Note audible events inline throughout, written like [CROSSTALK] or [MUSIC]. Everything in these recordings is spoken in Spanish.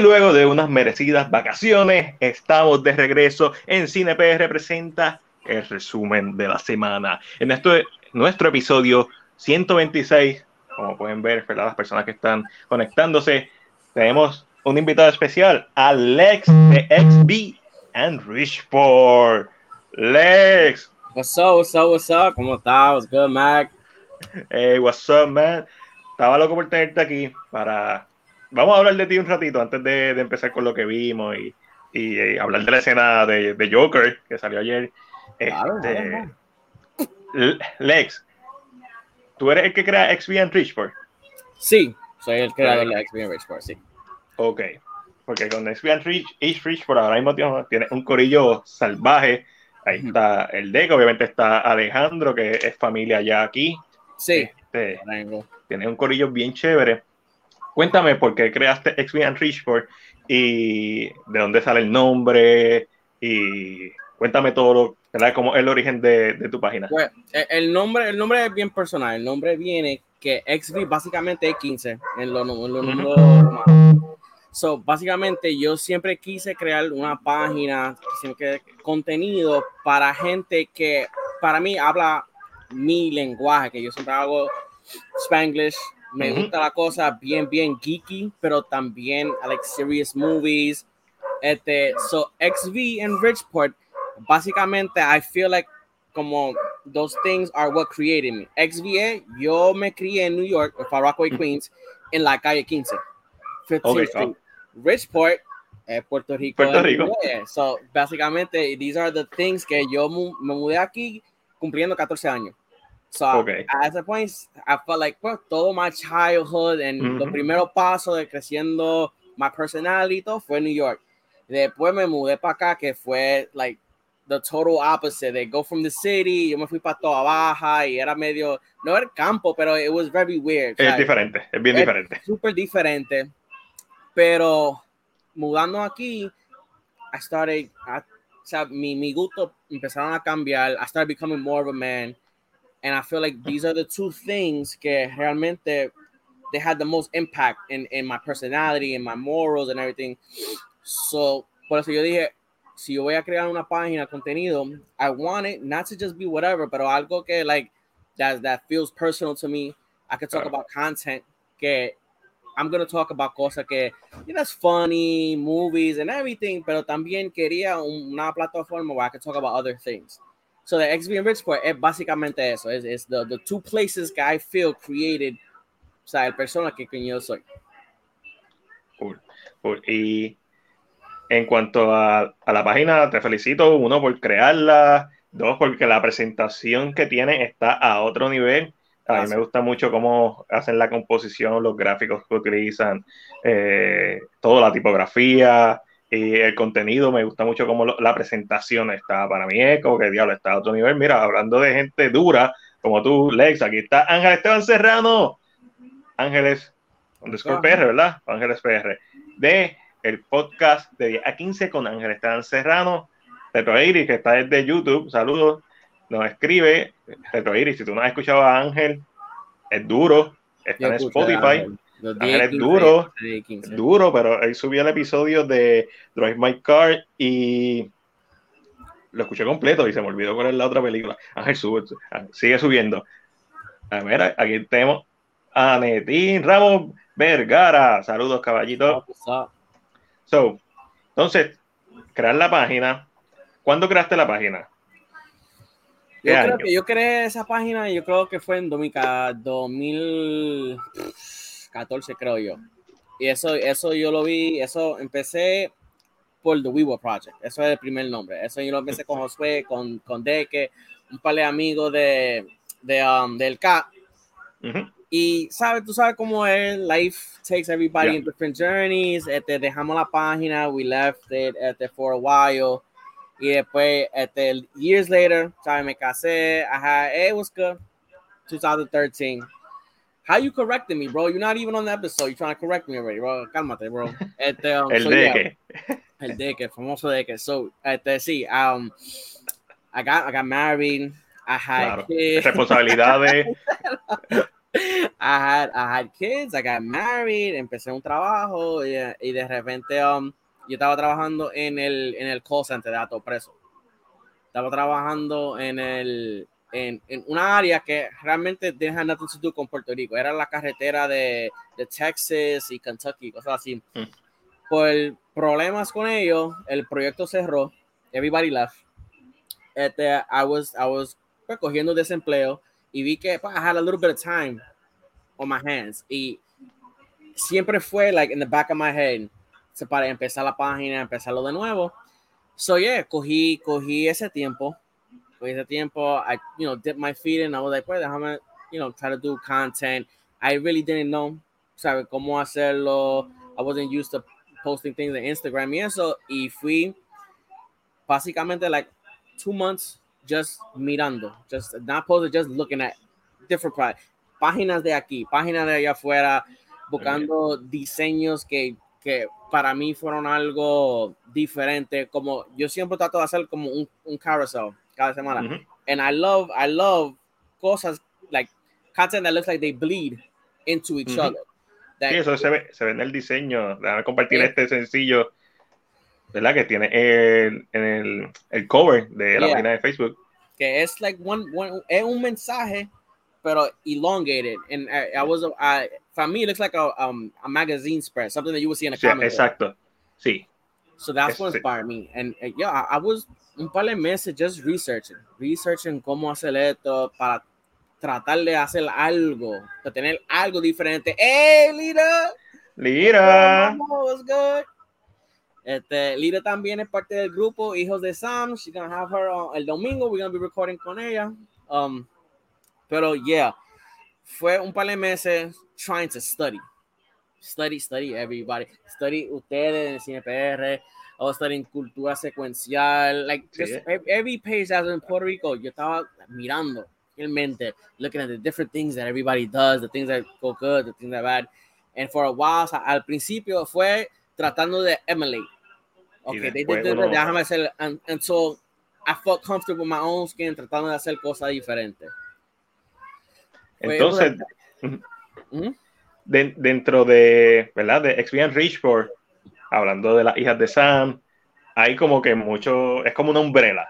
Luego de unas merecidas vacaciones, estamos de regreso en CinePR presenta el resumen de la semana. En esto, nuestro episodio 126, como pueden ver, ¿verdad? las personas que están conectándose, tenemos un invitado especial, Alex de XB and Richport. Lex. What's up, what's up, what's up? ¿Cómo estás? What's good, Mac? Hey, what's up, man? Estaba loco por tenerte aquí para vamos a hablar de ti un ratito antes de, empezar con lo que vimos y, eh, hablar de la escena de, Joker que salió ayer. Este, Lex, ¿tú eres el que crea XB en Richport? Sí, soy el creador de XB en Richport, sí. Ok, porque con XB en Rich, Richport ahora mismo tiene un corillo salvaje. Ahí está el Deco, obviamente está Alejandro, que es familia ya aquí. Sí, este, tiene un corillo bien chévere. Cuéntame por qué creaste XB Richport y de dónde sale el nombre y cuéntame todo, ¿verdad? ¿Cómo es el origen de, tu página? Pues, e, el nombre, el nombre es bien personal. El nombre viene que XB básicamente es 15 en los lo, números So, básicamente yo siempre quise crear una página, que contenido para gente que para mí habla mi lenguaje, que yo siempre hago Spanglish, me gusta la cosa bien, bien geeky, pero también I like serious movies. Este, so XV and Richport, básicamente, I feel like como those things are what created me. XVA, yo me crié en New York, en Far Rockaway, Queens, en la calle 15. Okay, oh. Richport, eh, Puerto Rico. Puerto Rico. So, básicamente, these are the things que yo me mudé aquí cumpliendo 14 años. So okay. at ese point, I felt like well, todo my childhood and mm -hmm. los primeros pasos de creciendo my personality todo fue en New York. Después me mudé para acá, que fue like the total opposite. They go from the city, yo me fui para toda baja y era medio, no era campo, pero it was very weird. Es diferente, es bien es diferente. Súper diferente. Pero mudando aquí, I started, I, o sea, mi, mi gusto empezaron a cambiar. I started becoming more of a man. And I feel like these are the two things que realmente they had the most impact in, in my personality and my morals and everything. So, por eso yo dije, si yo voy a crear una página contenido, I want it not to just be whatever, pero algo que like that that feels personal to me. I could talk about content que I'm gonna talk about cosas que you know, that's funny, movies and everything, pero también quería una plataforma where I could talk about other things. So the XB and Richport es básicamente eso, es, es the, the two places que I feel created, o sea, el persona que, que yo soy. Cool, cool. Y en cuanto a, a, la página, te felicito, uno, por crearla, dos, porque la presentación que tiene está a otro nivel. A mí me gusta mucho cómo hacen la composición, los gráficos que utilizan, eh, toda la tipografía, y el contenido me gusta mucho como la presentación está. Para mí es como que diablo está a otro nivel. Mira hablando de gente dura como tú Lex aquí está Ángel Esteban Serrano. Ángeles underscore PR verdad Ángeles PR de el podcast de 10 a 15 con Ángel Esteban Serrano. Retro Iris que está desde YouTube saludos. Nos escribe Retro Iris si tú no has escuchado a Ángel es duro. Está en Spotify es duro, duro, pero él subió el episodio de Drive My Car y lo escuché completo y se me olvidó cuál es la otra película. Ángel sube, sigue subiendo. A ver, aquí tenemos a Netín Ramos Vergara. Saludos, caballito. So, entonces, crear la página. ¿Cuándo creaste la página? Yo creo que yo creé esa página, yo creo que fue en 2000 14 creo yo. Y eso, eso yo lo vi, eso empecé por The Weaver Project, eso es el primer nombre. Eso yo lo empecé con Josué, con, con Deke, un par de amigos de, de um, del CAP. Y sabes, tú sabes cómo es, life takes everybody in different journeys. Este, dejamos la página, we left it este, for a while. Y después, este, years later, sabes, me casé, had, it was good, 2013. How you correcting me, bro? You're not even on the episode. You're trying to correct me already, bro. Cálmate, bro. [LAUGHS] Este, um, el so, deque. Yeah, el deque, famoso deque. So, este, sí, um, I got, I got married. I had claro. kids. Responsabilidades. [LAUGHS] I had I had kids, I got married, empecé un trabajo y, y de repente um, yo estaba trabajando en el, en el call center de Ato Preso. Estaba trabajando en el en, en una área que realmente deja nada to do con Puerto Rico. Era la carretera de, de Texas y Kentucky, cosas así. Mm. Por problemas con ellos, el proyecto cerró. Everybody left. Este, I was, I was pues, cogiendo desempleo y vi que pues, I had a little bit of time on my hands. Y siempre fue like in the back of my head para empezar la página, empezarlo de nuevo. So yeah, cogí, cogí ese tiempo. Cogí ese tiempo. I, you know, dipped my feet in. I was like, pues, déjame, you know, try to do content. I really didn't know, sabe, cómo hacerlo. I wasn't used to posting things on Instagram y eso. Y fui básicamente like two months just mirando, just not posting, just looking at different páginas de aquí, páginas de allá afuera, buscando diseños que, que para mí fueron algo diferente. Como yo siempre trato de hacer como un, un carousel cada semana. Ujú. And I love, I love cosas like content that looks like they bleed into each Ujú. other. That- Sí, eso se ve, se ve en el diseño. Déjame compartir Sí. este sencillo, ¿verdad? Que tiene el, en el, el cover de la Yeah. página de Facebook. que es like one, one es un mensaje pero elongated and I, I was I, for me it looks like a, um, a magazine spread something that you would see in a Sí, comic book. exacto. Sí. So that's what Este- inspired me and yeah I, I was un par de meses just researching researching cómo hacer esto para tratar de hacer algo de tener algo diferente hey Lira Mira. what's good este, Lira también es parte del grupo Hijos de Sam. She's gonna have her on- el domingo. We're gonna be recording con ella. Um, pero yeah, fue un par de meses trying to study. Study, study everybody. Study ustedes en Cine PR. I was studying cultura secuencial. Like just ev- every page was in Puerto Rico, yo estaba mirando realmente, looking at the different things that everybody does, the things that go good, the things that bad. And for a while, o sea, al principio fue tratando de emulate. Okay, they did uno- déjame hacer, and, and so I felt comfortable with my own skin tratando de hacer cosas diferentes. Entonces. De- dentro de, ¿verdad? De Experience Richport, hablando de las hijas de Sam, hay como que mucho, es como una umbrella,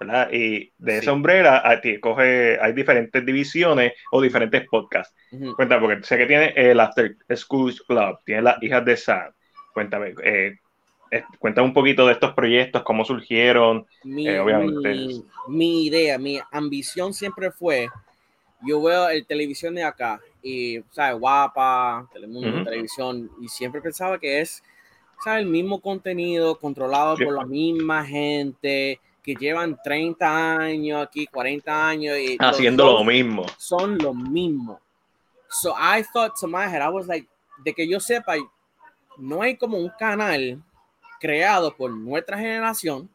¿verdad? Y de Sí. esa umbrella a ti coge, hay diferentes divisiones o diferentes podcasts. Ujú. Cuéntame, porque sé que tiene el After School Club, tiene las hijas de Sam. Cuéntame, eh, eh, cuéntame un poquito de estos proyectos, cómo surgieron. mi, Eh, obviamente. mi, mi idea, mi ambición siempre fue, yo veo el televisión de acá y, ¿sabes? Guapa, Telemundo, Ujú. televisión, y siempre pensaba que es, ¿sabes? El mismo contenido controlado Sí. por la misma gente que llevan 30 años aquí, 40 años y Haciendo lo mismo. son lo mismo. So I thought to my head, I was like, de que yo sepa, no hay como un canal creado por nuestra generación,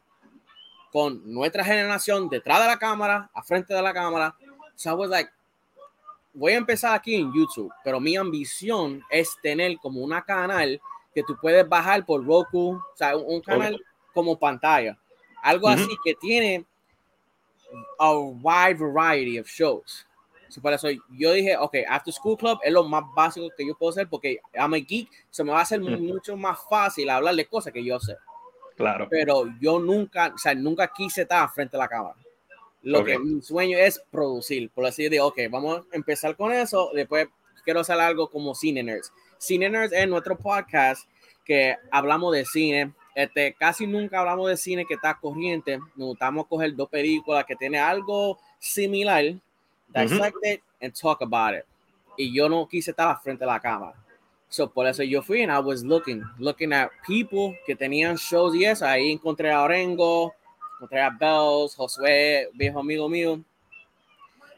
con nuestra generación detrás de la cámara, a frente de la cámara. So I was like, voy a empezar aquí en YouTube, pero mi ambición es tener como una canal que tú puedes bajar por Roku, o sea, un, canal como pantalla. Algo Ujú. así que tiene a wide variety of shows. So, por eso yo dije, ok, After School Club es lo más básico que yo puedo hacer porque I'm a geek, se me va a hacer Mm. mucho más fácil hablar de cosas que yo sé. Claro. Pero yo nunca, o sea, nunca quise estar frente a la cámara. Lo que mi sueño es producir. Por así de, ok, vamos a empezar con eso. Después quiero hacer algo como Cine Nerds. Cine Nerds es nuestro podcast que hablamos de cine. Este, casi nunca hablamos de cine que está corriente. Nos gustamos coger dos películas que tienen algo similar, dissect it and talk about it. Y yo no quise estar frente a la cámara. So, por eso yo fui and I was looking, looking at people que tenían shows y eso. Ahí encontré a Orengo, a Bells, Josué, viejo amigo mío.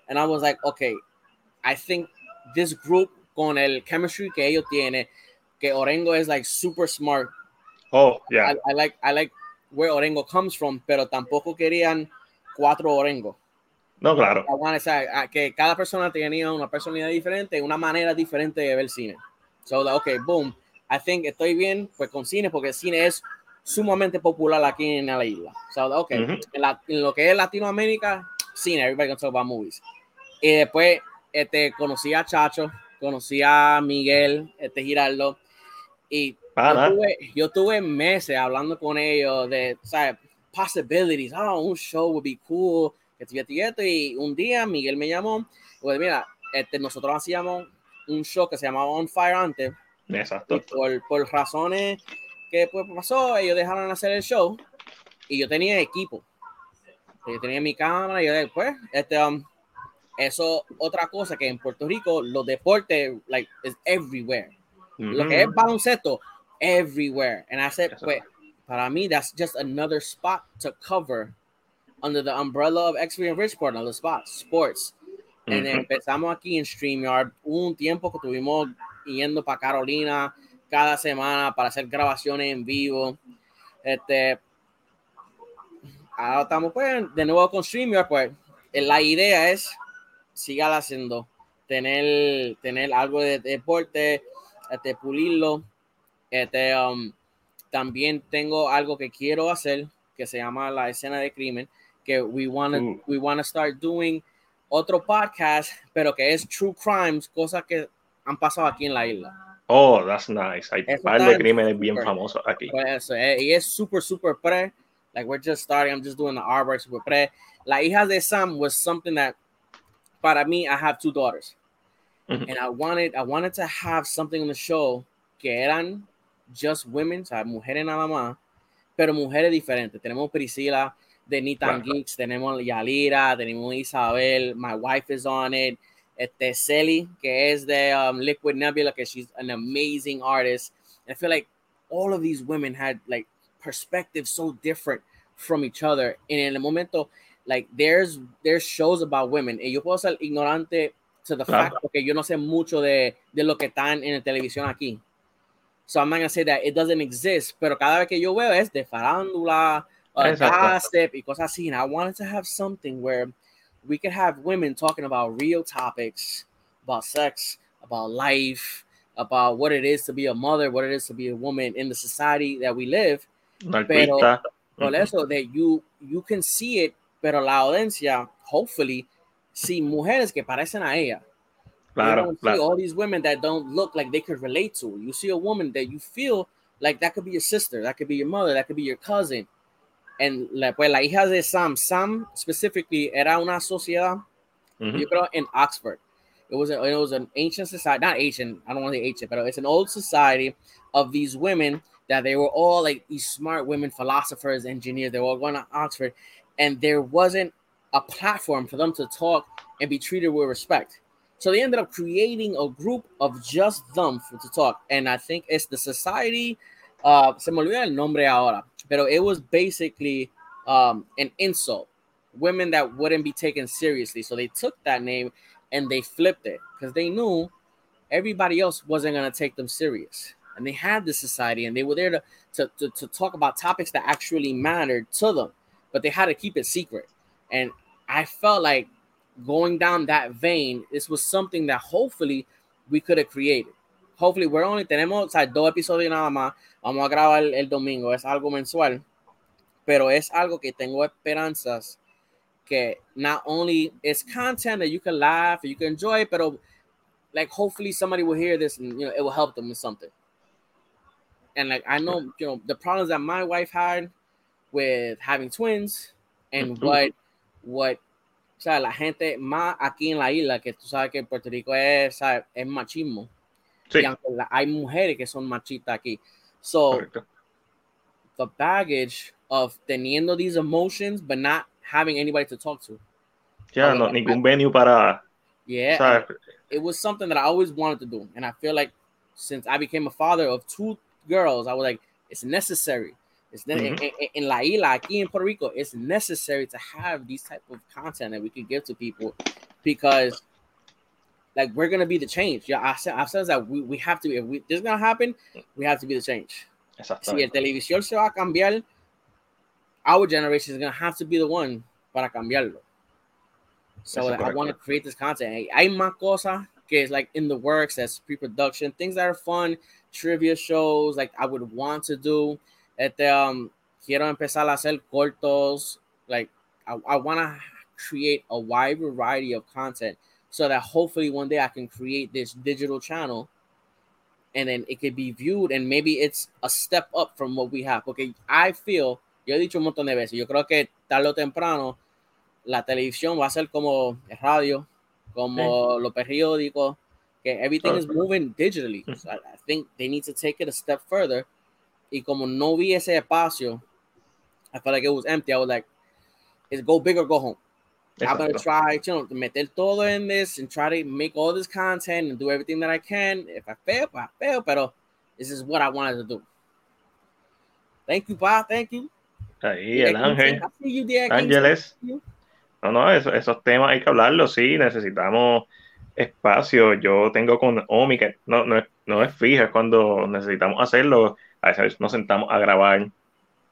And I was like, okay, I think this group con el chemistry que ellos tienen, que Orengo es like super smart. Oh, ya. I, I like, I like where Orengo comes from, pero tampoco querían cuatro Orengo. No, claro. I say, ah, que cada persona tenía una personalidad diferente, una manera diferente de ver cine. So, like, okay, boom. I think estoy bien pues con cine porque el cine es sumamente popular aquí en la isla. So, okay, Ujú. en, la- en lo que es Latinoamérica, cine, everybody can talk about movies. Y después este, conocí a Chacho, conocí a Miguel, este Giraldo, y yo tuve, yo tuve, meses hablando con ellos de, ¿sabes? Possibilities, oh, un show would be cool, y un día Miguel me llamó, pues mira, este, nosotros hacíamos un show que se llamaba On Fire antes, Exacto. Por, por, razones que pues, pasó, ellos dejaron hacer el show y yo tenía equipo. Yo tenía mi cámara y yo después, este, um, eso otra cosa que en Puerto Rico los deportes, like, is everywhere. Lo que es baloncesto, everywhere. And I said, pues, para mí, that's just another spot to cover under the umbrella of XP and Bridgeport, another spot, sports. And empezamos aquí en StreamYard. un tiempo que tuvimos yendo para Carolina cada semana para hacer grabaciones en vivo. Este, ahora estamos pues de nuevo con StreamYard, pues la idea es siga haciendo, tener, tener algo de deporte, este, pulirlo. Este, um, también tengo algo que quiero hacer que se llama la escena de crimen, que we want to we wanna start doing otro podcast, pero que es true crimes, cosas que han pasado aquí en la isla. Oh, that's nice. Hay un par de crímenes bien famosos aquí. Pues eso, eh, y es súper, súper pre. Like, we're just starting. I'm just doing the artwork super pre. La hija de Sam was something that, para mí, I have two daughters. Mm-hmm. And I wanted, I wanted to have something on the show que eran just women, o sea, mujeres nada más, pero mujeres diferentes. Tenemos Priscila de Nitan Geeks, tenemos Yalira, tenemos Isabel, my wife is on it este Celi, que es de um, Liquid Nebula, que she's an amazing artist. And I feel like all of these women had like perspectives so different from each other. And in el momento, like there's there's shows about women. And yo puedo ser ignorante to the fact porque yo no sé mucho de, de lo que están en la televisión aquí. So I'm not gonna say that it doesn't exist, pero cada vez que yo veo es de farándula, uh, gossip y cosas así. And I wanted to have something where we could have women talking about real topics, about sex, about life, about what it is to be a mother, what it is to be a woman in the society that we live. Pero por mm-hmm. eso that you you can see it, pero la audiencia, hopefully, see mujeres que parecen a ella. Claro, you don't claro. see all these women that don't look like they could relate to. You see a woman that you feel like that could be your sister, that could be your mother, that could be your cousin, en la, pues la hija de Sam, Sam specifically era una sociedad, mm-hmm. yo creo en Oxford. It was a, it was an ancient society, not ancient. I don't want to say ancient, but it's an old society of these women that they were all like these smart women, philosophers, engineers. They were all going to Oxford, and there wasn't a platform for them to talk and be treated with respect. So they ended up creating a group of just them for, to talk, and I think it's the Society uh, se me olvida el nombre ahora, pero it was basically um, an insult. Women that wouldn't be taken seriously. So they took that name and they flipped it because they knew everybody else wasn't going to take them serious. And they had this society and they were there to, to, to, to talk about topics that actually mattered to them, but they had to keep it secret. And I felt like going down that vein, this was something that hopefully we could have created. Hopefully we're only tenemos o sea, dos episodios nada más. Vamos a grabar el, el, domingo, es algo mensual, pero es algo que tengo esperanzas que not only it's content that you can laugh, you can enjoy, pero like hopefully somebody will hear this and you know it will help them with something. And like I know, you know, the problems that my wife had with having twins and what what o sea, la gente más aquí en la isla, que tú sabes que Puerto Rico es, ¿sabes? es machismo. Sí. Y aunque la, hay mujeres que son machistas aquí. So, Correcto. the baggage of teniendo these emotions, but not having anybody to talk to. Yeah, no, ningún venue para. Yeah, it was something that I always wanted to do, and I feel like since I became a father of two girls, I was like, it's necessary. It's mm-hmm. in, in, in La Isla, aquí in Puerto Rico, it's necessary to have these type of content that we can give to people because like we're gonna be the change. Yeah, I said I've said that we, we have to be if we, this is gonna happen, we have to be the change. Si el televisión se va a cambiar, our generation is gonna have to be the one para cambiarlo. So I want to create this content. Hay más cosas que is like in the works as pre-production, things that are fun, trivia shows like I would want to do. Este, um, quiero empezar a hacer cortos. Like I, I want to create a wide variety of content so that hopefully one day I can create this digital channel and then it could be viewed and maybe it's a step up from what we have. Porque I feel, yo he dicho un montón de veces, yo creo que tarde o temprano la televisión va a ser como el radio, como sí. los periódicos, que everything oh. is moving digitally. So I, I think they need to take it a step further. Y como no vi ese espacio, I felt like it was empty. I was like, it's go big or go home. Exacto. I'm gonna try you know, meter todo in this and try to make all this content and do everything that I can. If I fail, I fail, pero this is what I wanted to do. Thank you, Pa. Thank you. Ahí, el ángel. Ángeles. No, no, eso, esos temas hay que hablarlos, sí, necesitamos espacio. Yo tengo con Omi, que no, no, es, no es fija, es cuando necesitamos hacerlo. A veces nos sentamos a grabar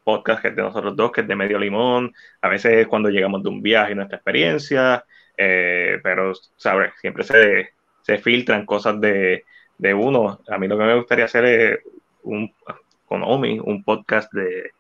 podcast que es de nosotros dos, que es de medio limón, a veces cuando llegamos de un viaje y nuestra experiencia, eh, pero, ¿sabes? Siempre se, se filtran cosas de, de, uno. A mí lo que me gustaría hacer es un, con Omi, un podcast de,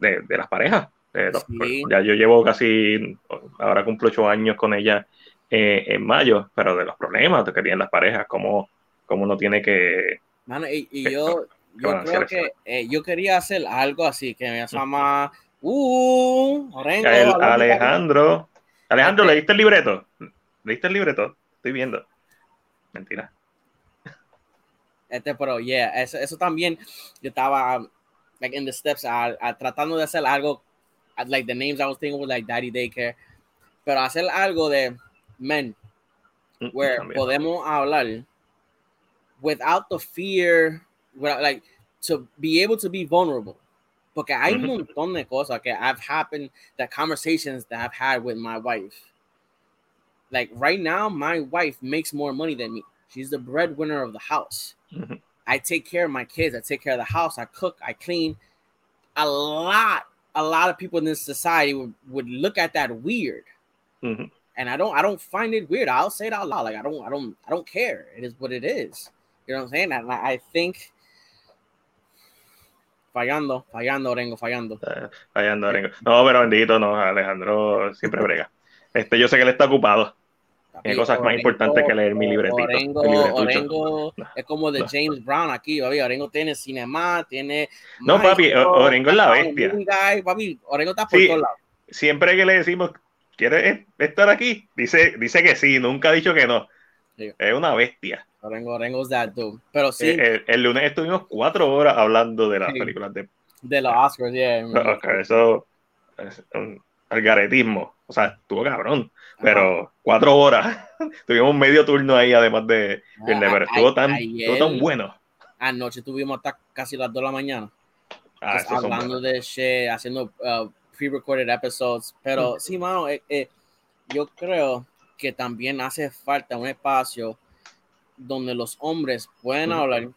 de, de las parejas. Sí. Ya yo llevo casi, ahora cumplo ocho años con ella eh, en mayo, pero de los problemas que tienen las parejas, cómo, cómo uno tiene que... Mano, y, y yo, yo creo que eh, yo quería hacer algo así, que me llama uh, Orengo, el Alejandro. Alejandro, ¿leíste el libreto? ¿Leíste el libreto? Estoy viendo. Mentira. Este, pero, yeah, eso, eso también, yo estaba, like, in the steps, a, a, tratando de hacer algo, like, the names I was thinking were, like, Daddy Daycare, pero hacer algo de men, where también. podemos hablar without the fear like to be able to be vulnerable. Porque hay un montón de cosas que I've happened, that conversations that I've had with my wife. Like right now, my wife makes more money than me. She's the breadwinner of the house. Mm-hmm. I take care of my kids. I take care of the house. I cook. I clean. A lot, a lot of people in this society would, would look at that weird. Mm-hmm. And I don't, I don't find it weird. I'll say it out loud. Like I don't, I don't, I don't care. It is what it is. You know what I'm saying? And I think fallando, fallando, Orengo, fallando. Uh, fallando, Orengo. No, pero bendito, no, Alejandro siempre [LAUGHS] brega. Este, yo sé que él está ocupado. Hay cosas Orengo, más importantes que leer mi libretito. Orengo, Orengo no. es como de James Brown aquí, papi. Orengo tiene cinema, tiene. No, papi, Orengo es la bestia. Guy, papi, Orengo está por sí, todos lados. Siempre que le decimos, ¿quieres estar aquí? Dice, dice que sí, nunca ha dicho que no. Sí. Es una bestia. Orengo, Orengo's that dude. Pero sí. El, el, el, lunes estuvimos cuatro horas hablando de las sí. películas de. De los Oscars, yeah. Okay, eso es un algaretismo. O sea, estuvo cabrón. Pero Ajá. cuatro horas. [LAUGHS] tuvimos medio turno ahí, además de. Ah, pero estuvo tan, ayer, estuvo tan bueno. Anoche tuvimos hasta casi las dos de la mañana. Ah, pues, hablando de shit, haciendo uh, pre-recorded episodes. Pero sí, mano, eh, eh, yo creo que también hace falta un espacio donde los hombres pueden uh -huh. hablar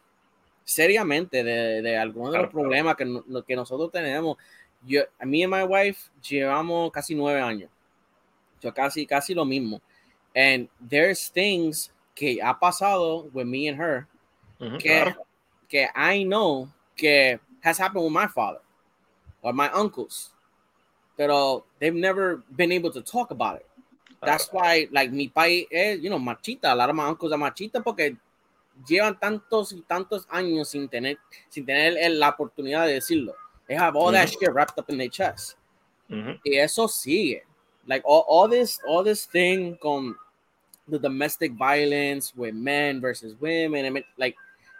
seriamente de, de algunos de los problemas que, que nosotros tenemos. Yo, a mí y my wife llevamos casi nueve años. Yo casi, casi lo mismo. And there's things que ha pasado with me and her uh -huh, que, claro. que I know que has happened with my father or my uncles. Pero they've never been able to talk about it. That's why, like, mi país es, you know, machita. A lot of my uncles are machita porque llevan tantos y tantos años sin tener, sin tener la oportunidad de decirlo. They have all mm -hmm. that shit wrapped up in their chest. Mm -hmm. Y eso sigue. Like, all, all this, all this thing con the domestic violence with men versus women. I mean, like,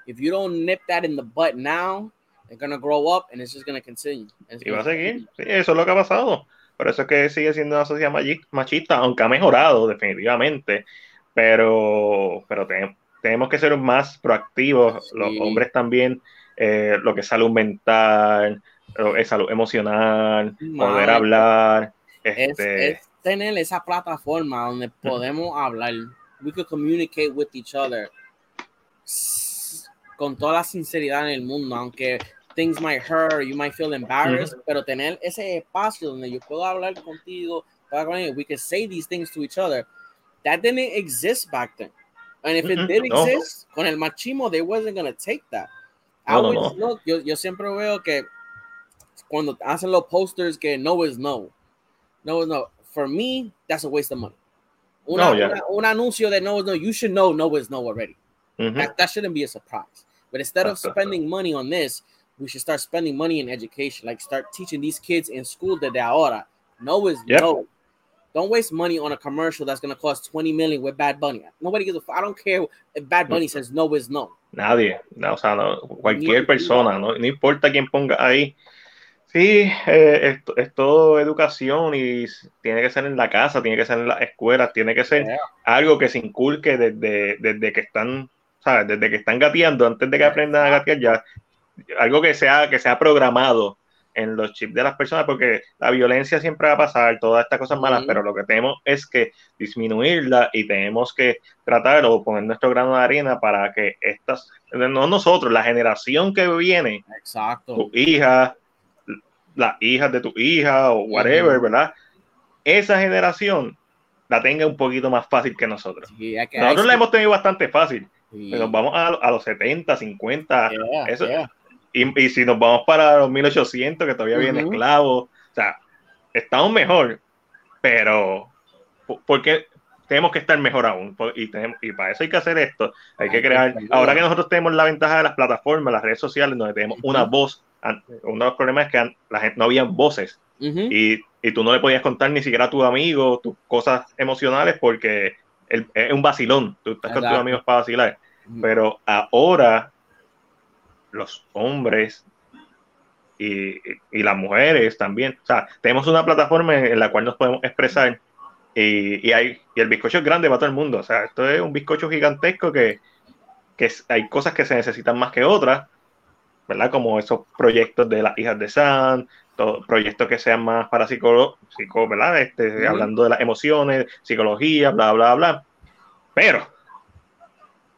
if you don't nip that in the butt now, they're gonna grow up and it's just gonna continue. Y va a seguir. Sí, eso es lo que ha pasado. Por eso es que sigue siendo una sociedad machista, aunque ha mejorado definitivamente, pero, pero tenemos, tenemos que ser más proactivos, sí. los hombres también, eh, lo que es salud mental, lo que es salud emocional, poder hablar. Es, este... es, tener esa plataforma donde podemos hablar, we could communicate with each other con toda la sinceridad en el mundo, aunque things might hurt, you might feel embarrassed, mm -hmm. pero tener ese espacio donde yo puedo hablar contigo, we can say these things to each other, that didn't exist back then. And if it mm -hmm. did exist, no. con el machismo, they wasn't going to take that. I no, always no, look, yo, yo siempre veo que cuando hacen los posters que no is no. No is no. For me, that's a waste of money. una, No, yeah. una- un anuncio de no is no, you should know no is no already. Ujú. That, that shouldn't be a surprise. But instead of spending money on this, we should start spending money in education. Like start teaching these kids in school that they ahora no is Yep. no. Don't waste money on a commercial that's gonna cost 20 million with Bad Bunny. Nobody gives a f- I don't care if Bad Bunny says no is no. Nadie, no, o sea, no, cualquier persona, no, no importa quién ponga ahí. Sí, eh, esto- es, todo educación y tiene que ser en la casa, tiene que ser en las escuelas, tiene que ser Yeah. algo que se inculque desde, desde que están, ¿sabes? Desde que están gateando, antes de que aprendan a gatear ya, algo que sea, que sea programado en los chips de las personas, porque la violencia siempre va a pasar, todas estas cosas malas, pero lo que tenemos es que disminuirla y tenemos que tratar o poner nuestro grano de arena para que estas, no nosotros, la generación que viene, Exacto. tu hija, las hijas de tu hija o whatever. ¿verdad? Esa generación la tenga un poquito más fácil que nosotros. Sí, Nosotros la hemos tenido bastante fácil. Sí. Nos vamos a, a los 70, 50, Yeah, eso- yeah. Y, y si nos vamos para los 1800, que todavía viene Ujú. esclavos, o sea, estamos mejor, pero ¿por- ¿por qué tenemos que estar mejor aún? Y, tenemos, y para eso hay que hacer esto, hay que crear, ahora que nosotros tenemos la ventaja de las plataformas, las redes sociales, donde tenemos una voz, uno de los problemas es que la gente, no había voces Ujú. y, y tú no le podías contar ni siquiera a tu amigo tus cosas emocionales porque él- es un vacilón, tú estás con tus Exacto. amigos para vacilar. Pero ahora los hombres y, y- las mujeres también, o sea, tenemos una plataforma en la cual nos podemos expresar y, y hay, y el bizcocho es grande para todo el mundo, o sea, esto es un bizcocho gigantesco que, que hay cosas que se necesitan más que otras, ¿verdad? Como esos proyectos de las hijas de San, todo- proyectos que sean más para psicólogos, ¿verdad? Este, Ujú. Hablando de las emociones, psicología, bla, bla, bla. Pero,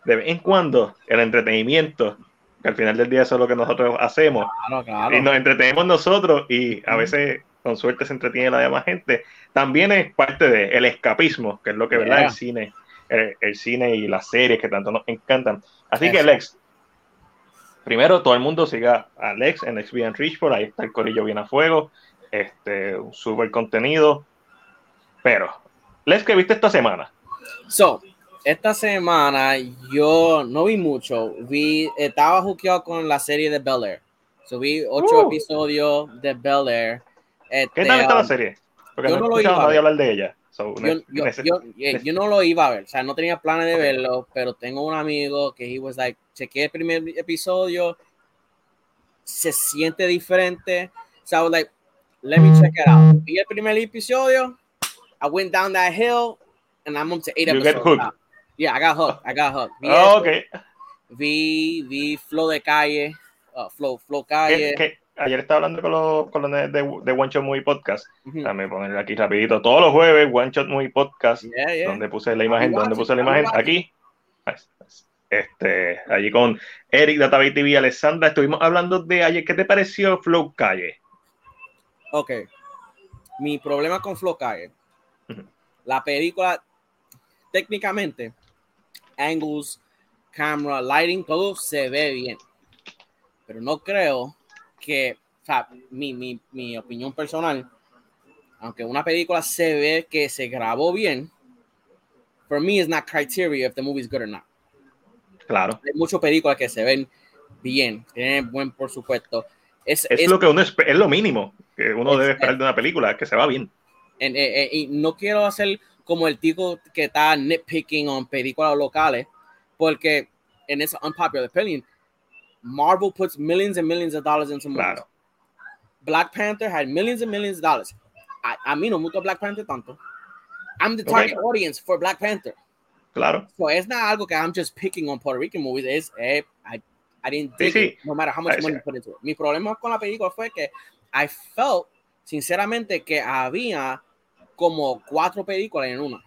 de vez en cuando, el entretenimiento, que al final del día eso es lo que nosotros hacemos, Claro, claro. y nos entretenemos nosotros y a veces con suerte se entretiene la demás gente, también es parte del escapismo, que es lo que, ¿verdad? Yeah. El cine, el, el cine y las series que tanto nos encantan. Así que. Lex, primero todo el mundo siga a Lex en XBN Richford, ahí está el corillo bien a fuego, este, un súper contenido, pero, Lex, ¿qué viste esta semana? So, esta semana yo no vi mucho. Vi, estaba juqueado con la serie de Bel Air. So, vi ocho Uh. episodios de Bel Air. ¿Qué Este, tal está la um, serie? Porque yo no, no lo iba a ver. hablar de ella. So, yo, yo, yo, eh, yo no lo iba a ver, o sea, no tenía planes de Ok. verlo, pero tengo un amigo que he was like, chequeé el primer episodio, se siente diferente, so I was like, let me check it out. Vi el primer episodio, I went down that hill, and I'm up to eight You get episodes. hooked. Yeah, I got hooked, I got hooked. Vi, Ah, eso, ok. vi, vi Flow de Calle, uh, Flow, Flow Calle. que ayer estaba hablando con los, con los de, de One Shot Movie Podcast. Ujú. Déjame ponerle aquí rapidito. Todos los jueves, One Shot Movie Podcast. Yeah, yeah. Donde puse la imagen, donde puse la I'm imagen, aquí. Este, allí con Eric Database TV y Alessandra. Estuvimos hablando de ayer. ¿Qué te pareció Flow Calle? Ok. Mi problema con Flow Calle. La película, técnicamente, angles, camera, lighting, todo se ve bien. Pero no creo que, o sea, mi, mi, mi opinión personal, aunque una película se ve que se grabó bien, for me is not criteria if the movie is good or not. Claro. Hay muchas películas que se ven bien, tienen buen por supuesto. Es, Es, es- lo que uno es lo mínimo que uno Es- debe esperar de una película, que se va bien. en- eh, eh, y no quiero hacer como el tipo que está nitpicking on películas locales, porque en esa unpopular opinion, Marvel puts millions and millions of dollars into movies. Claro. Black Panther had millions and millions of dollars. A, a mí no me gusta Black Panther tanto. I'm the target audience for Black Panther. Claro. So it's not algo que I'm just picking on Puerto Rican movies. It's, eh, I, I didn't Sí, dig sí. it, no matter how much money you put into it. Mi problema con la película fue que I felt, sinceramente, que había como cuatro películas en una.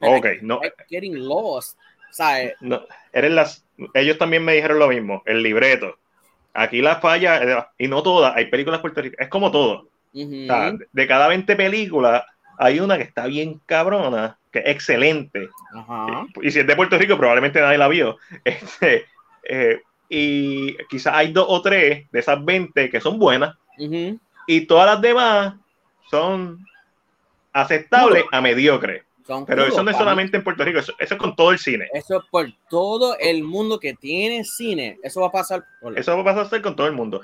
Ok, no, getting lost. ¿sabes? no, eres las, ellos también me dijeron lo mismo, el libreto. Aquí la falla, eh, y no todas, hay películas puertorriqueñas, es como todo. Ujú. O sea, de cada 20 películas, hay una que está bien cabrona, que es excelente. Ajá. Y si es de Puerto Rico, probablemente nadie la vio. [LAUGHS] Este, eh, y quizás hay dos o tres de esas 20 que son buenas, y todas las demás son aceptables a mediocre. Pero eso no es solamente en Puerto Rico, eso, es con todo el cine. Eso es por todo el mundo que tiene cine. Eso va a pasar. Eso va a pasar con todo el mundo.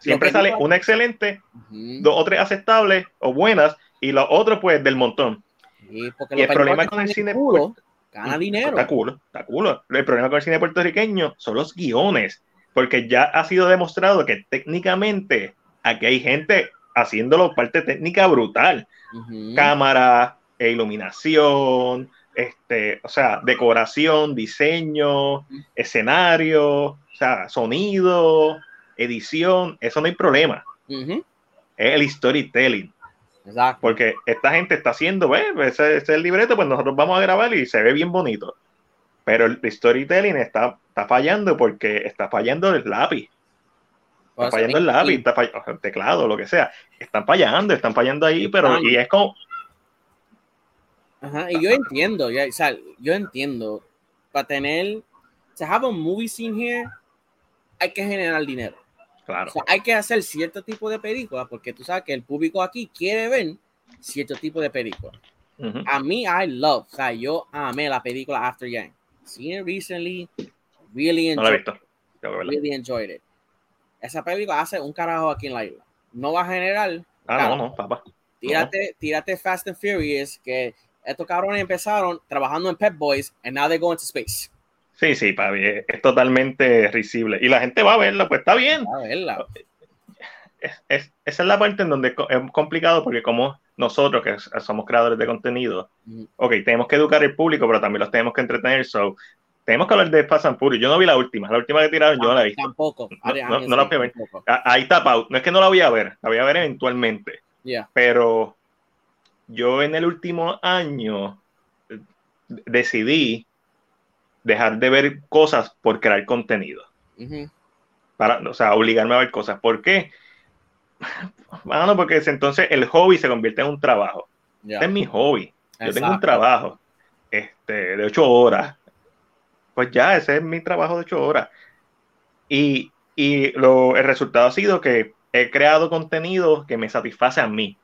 Siempre sale una excelente, dos o tres aceptables o buenas, y los otros, pues, del montón. y el problema con el cine. Culo, gana dinero. Está culo, está culo. El problema con el cine puertorriqueño son los guiones. Porque ya ha sido demostrado que técnicamente aquí hay gente haciéndolo parte técnica brutal. Cámara, e iluminación, este, o sea, decoración, diseño, escenario, o sea, sonido, edición, eso no hay problema. Es el storytelling. Exacto. Porque esta gente está haciendo, ese, es el libreto, pues nosotros vamos a grabar y se ve bien bonito. Pero el storytelling está, está fallando porque está fallando el lápiz. Está fallando el lápiz, está fallando el teclado, lo que sea. Están fallando, están fallando ahí, pero y es como, Ajá, y yo entiendo, ya, o sea, yo entiendo, para tener, to have a movie scene here, hay que generar dinero. Claro. hay que hacer cierto tipo de película, porque tú sabes que el público aquí quiere ver cierto tipo de película. A mí, I love, o sea, yo amé la película After Yang. Seen it recently, really enjoyed, it. really enjoyed it. Esa película hace un carajo aquí en la isla. No va a generar. Ah, no, no, papá. Tírate, tírate Fast and Furious, que estos cabrones empezaron trabajando en Pep Boys and now they go into space. Sí, sí, papi, es, totalmente risible. Y la gente va a verla, pues está bien. Va a verla. esa es la parte en donde es complicado porque como nosotros que somos creadores de contenido, ok, tenemos que educar al público, pero también los tenemos que entretener, so tenemos que hablar de Fast and Furious. Yo no vi la última, la última que tiraron yo no la vi. Tampoco. No, no, la voy a ver. Ahí está, No es que no la voy a ver, la voy a ver eventualmente. Pero yo en el último año decidí dejar de ver cosas por crear contenido. Para, o sea, obligarme a ver cosas. ¿Por qué? Bueno, porque entonces el hobby se convierte en un trabajo. es mi hobby. Yo tengo un trabajo este, de ocho horas. Pues ya, ese es mi trabajo de ocho horas. Y, lo, el resultado ha sido que he creado contenido que me satisface a mí.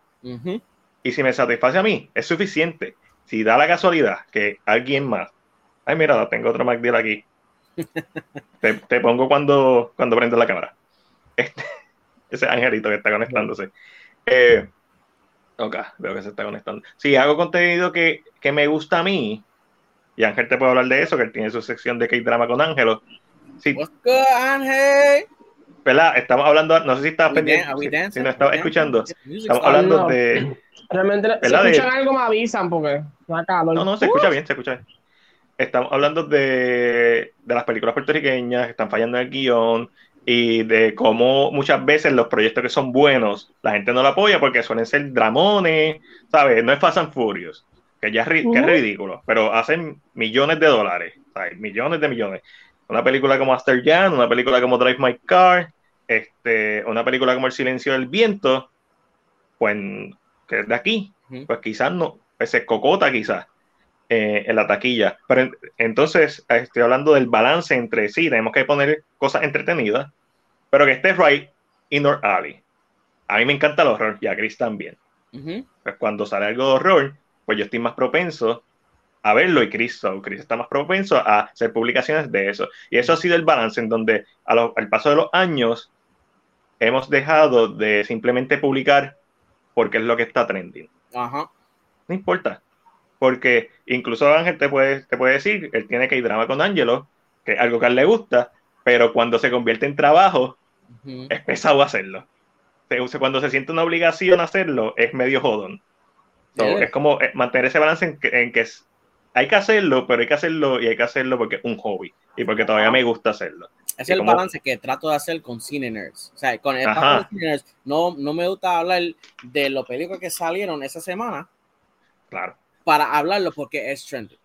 Y si me satisface a mí, es suficiente. Si da la casualidad que alguien más. Ay, mira, tengo otro MacDeal aquí. [LAUGHS] te, pongo cuando, cuando prendo la cámara. Este, [LAUGHS] ese angelito que está conectándose. Eh, ok, veo que se está conectando. Si hago contenido que, me gusta a mí, y Ángel te puede hablar de eso, que él tiene su sección de K-Drama con Ángelo. Sí. What's good, Ángel? Estamos hablando, no sé si estabas pendiente, si, no estabas escuchando, estamos hablando de Realmente, si escuchan algo me avisan porque No, no, se escucha bien, se escucha bien. Estamos hablando de, de las películas puertorriqueñas que están fallando en el guion y de cómo muchas veces los proyectos que son buenos, la gente no lo apoya porque suelen ser dramones, ¿sabes? No es Fast and Furious, que ya es, que es ridículo, pero hacen millones de dólares, ¿sabes? Millones de millones. Una película como Master Jan, una película como Drive My Car, este, una película como El Silencio del Viento, pues que es de aquí, pues quizás no, pues se cocota quizás eh, en la taquilla. Pero entonces estoy hablando del balance entre sí, tenemos que poner cosas entretenidas, pero que esté right in our alley. A mí me encanta el horror y a Chris también. Pues cuando sale algo de horror, pues yo estoy más propenso a verlo y Chris, Chris está más propenso a hacer publicaciones de eso. Y eso ha sido el balance en donde al paso de los años hemos dejado de simplemente publicar porque es lo que está trending. Ajá. No importa. Porque incluso Ángel te puede, te puede decir, él tiene que ir drama con Angelo, que es algo que a él le gusta, pero cuando se convierte en trabajo, es pesado hacerlo. Cuando se siente una obligación a hacerlo, es medio jodón. Es como eh, mantener ese balance en que, en que hay que hacerlo, pero hay que hacerlo y hay que hacerlo porque es un hobby y porque todavía me gusta hacerlo. Es el balance que trato de hacer con Cine Nerds. O sea, con el Cine Nerds, no, no me gusta hablar de los películas que salieron esa semana. Claro. Para hablarlo porque es trending.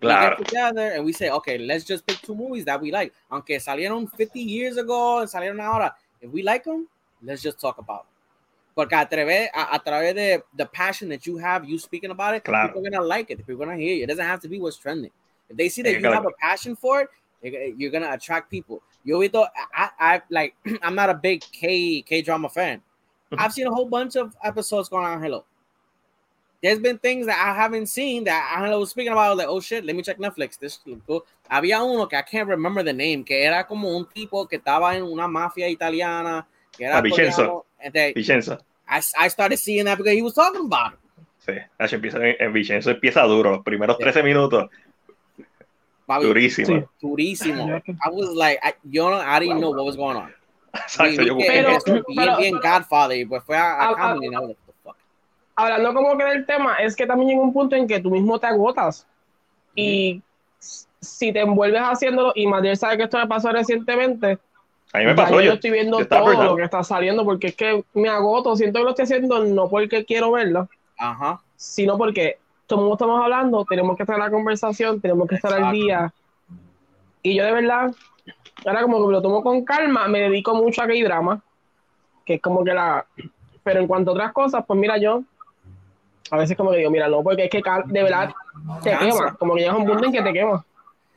Claro. We get together and we say, okay, let's just pick two movies that we like. Aunque salieron 50 years ago, salieron ahora. If we like them, let's just talk about them. Porque a través, a, a través de the passion that you have, you speaking about it, claro. people are gonna like it. People are gonna hear you. It doesn't have to be what's trending. If they see that you have a passion for it, you're gonna attract people. Yo visto, I, I like, [CLEARS THROAT] I'm not a big K K drama fan. I've seen a whole bunch of episodes going on Hello. there's been things that I haven't seen that I was speaking about. Like, oh shit, let me check Netflix. This cool. Había uno que I can't remember the name, que era como un tipo que estaba en una mafia italiana. Que era ah, Vicenzo. Vicenzo. I, I started seeing that because he was talking about it. Sí, empieza, en Vicenzo empieza duro, los primeros 13 minutos. durísimo. Sí. Durísimo. I was like, I, yo, I didn't know what was going on. Exacto, yo, pero, bien, bien Godfather, pues fue a, a, a, a hablando como que del tema, es que también llega un punto en que tú mismo te agotas. Y si te envuelves haciéndolo, y Matiel sabe que esto me pasó recientemente. A mí me pasó. Yo, estoy viendo todo lo que está saliendo porque es que me agoto. Siento que lo estoy haciendo no porque quiero verlo, Ajá. sino porque todos estamos hablando, tenemos que estar en la conversación, tenemos que estar al día. Y yo de verdad, ahora como que me lo tomo con calma, me dedico mucho a que drama, que es como que la. Pero en cuanto a otras cosas, pues mira, yo a veces como que digo, mira, no, porque es que de verdad te quema, como que llegas a un punto en que te quema.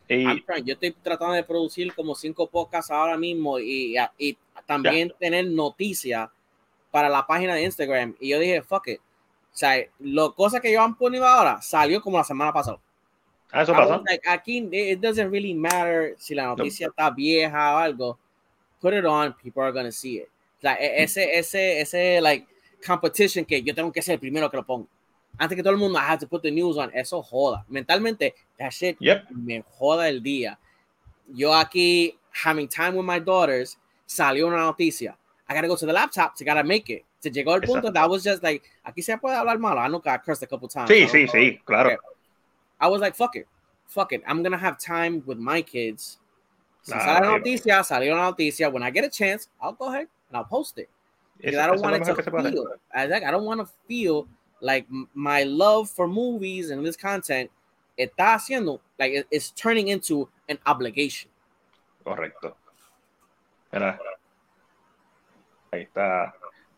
Yo estoy tratando de producir como cinco podcasts ahora mismo y, y también tener noticias para la página de Instagram. Y yo dije, fuck it. O sea, lo cosas que yo han ponido ahora salió como la semana pasada. Ah, eso pasa. aquí, it doesn't really matter si la noticia está vieja o algo. Put it on, people are gonna see it. O sea, e, ese, ese, ese, like, competition que yo tengo que ser el primero que lo pongo antes que todo el mundo, I have to put the news on. Eso joda. Mentalmente, that shit me joda el día. Yo aquí, having time with my daughters, salió una noticia. I gotta go to the laptop, so gotta make it. Se llegó el punto, that was just like, aquí se puede hablar malo. I know I cursed a couple times. Sí, sí, sí, claro. I was like, fuck it. Fuck it. I'm gonna have time with my kids. Si nah, sale la noticia, salió la noticia. When I get a chance, I'll go ahead and I'll post it. Because I don't want it to feel. I, I don't want to feel like my love for movies and this content está haciendo like it's turning into an obligation. Correcto. Mira. Ahí está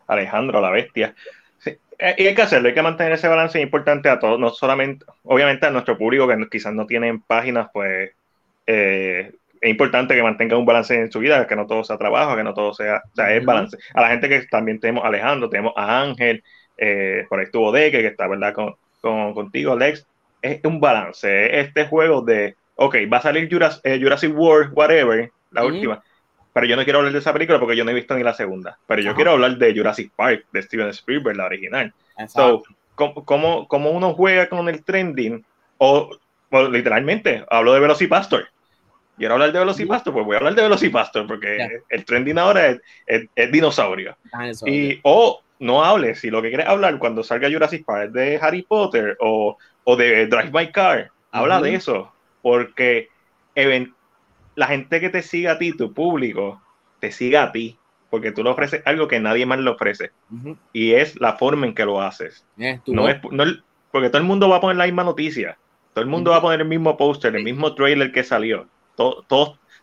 Alejandro, la bestia. Sí. Eh, y hay que hacerlo, hay que mantener ese balance importante a todos, no solamente, obviamente a nuestro público que quizás no tienen páginas, pues eh, es importante que mantenga un balance en su vida, que no todo sea trabajo, que no todo sea, o sea, es balance. A la gente que también tenemos a Alejandro, tenemos a Ángel, eh, por ahí estuvo Deke, que está, ¿verdad? Con, con, contigo, Alex. Es un balance. Este juego de, ok, va a salir Jurassic, eh, Jurassic World, whatever, la última. Pero yo no quiero hablar de esa película porque yo no he visto ni la segunda. Pero yo quiero hablar de Jurassic Park, de Steven Spielberg, la original. So, ¿cómo, ¿cómo, uno juega con el trending? O, literalmente, hablo de Velocipastor. Quiero hablar de Velocipastor, pues voy a hablar de Velocipastor porque el trending ahora es, es, dinosaurio. Y, o no hables, si lo que quieres hablar cuando salga Jurassic Park de Harry Potter o, o de Drive My Car, habla de eso, porque la gente que te siga a ti, tu público, te siga a ti, porque tú le ofreces algo que nadie más le ofrece, y es la forma en que lo haces. no es, porque todo el mundo va a poner la misma noticia, todo el mundo va a poner el mismo póster, el mismo trailer que salió. Todos,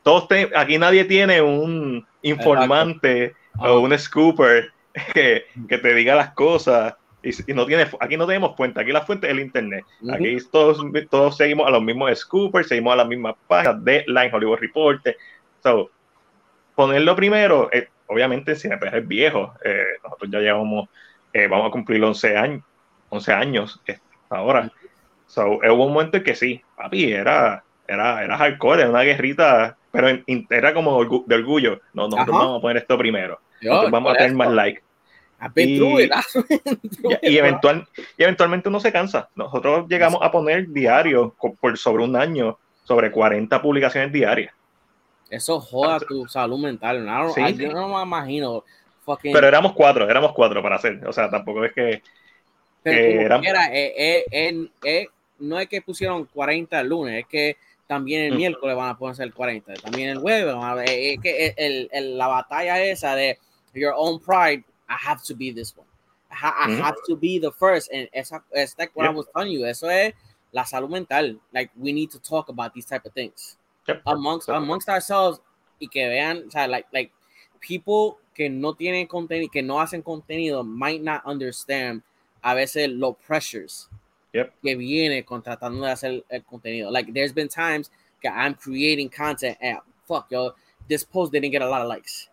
todos, aquí nadie tiene un informante o un scooper [LAUGHS] que, que te diga las cosas y, no tiene, aquí no tenemos fuente, aquí la fuente es el internet. Aquí todos, todos seguimos a los mismos scoopers, seguimos a las mismas páginas, Deadline, Hollywood Reporter. So, ponerlo primero, eh, obviamente CNP es viejo, eh, nosotros ya llevamos, eh, vamos a cumplir 11 años, 11 años ahora. So, hubo un momento en que sí, papi, era, era, era hardcore, era una guerrita, pero era como de orgullo. No, nosotros vamos a poner esto primero. vamos a tener más like. Y, [LAUGHS] y, eventual, y eventualmente uno se cansa. Nosotros llegamos a poner diario por sobre un año, sobre 40 publicaciones diarias. Eso joda tu salud mental. No, yo no me imagino. Pero éramos cuatro, éramos cuatro para hacer. O sea, tampoco es que. Pero era, eh, eh, eh, no es que pusieron 40 el lunes, es que también el miércoles van a ponerse el 40, también el jueves. es que el, el, la batalla esa de your own pride I have to be this one. I, ha I mm-hmm. have to be the first. And it's like what yep. I was telling you. Eso es la salud mental. Like we need to talk about these type of things yep. amongst amongst ourselves y que vean, o sea, like like people que no tienen contenido, que no hacen contenido, might not understand a veces los pressures yep. que viene con tratando de hacer el contenido. Like there's been times that I'm creating content and fuck yo, this post didn't get a lot of likes.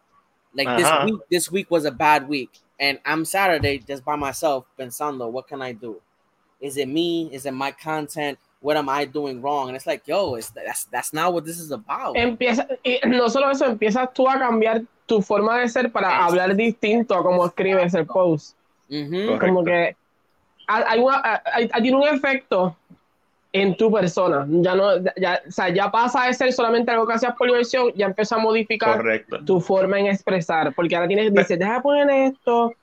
Like uh-huh. this week, this week was a bad week, and I'm Saturday just by myself pensando, what can I do? Is it me? Is it my content? What am I doing wrong? And it's like, yo, it's, that's, that's not what this is about. Empieza, y no solo eso, empiezas tú a cambiar tu forma de ser para Exacto. hablar distinto a cómo escribes el post. Ujú. Como que hay, hay hay- hay- tiene un efecto en tu persona. Ya no, ya, o sea, ya pasa de ser solamente algo que hacías por diversión, ya empezó a modificar Correcto. tu forma en expresar. Porque ahora tienes, dices, deja de poner esto.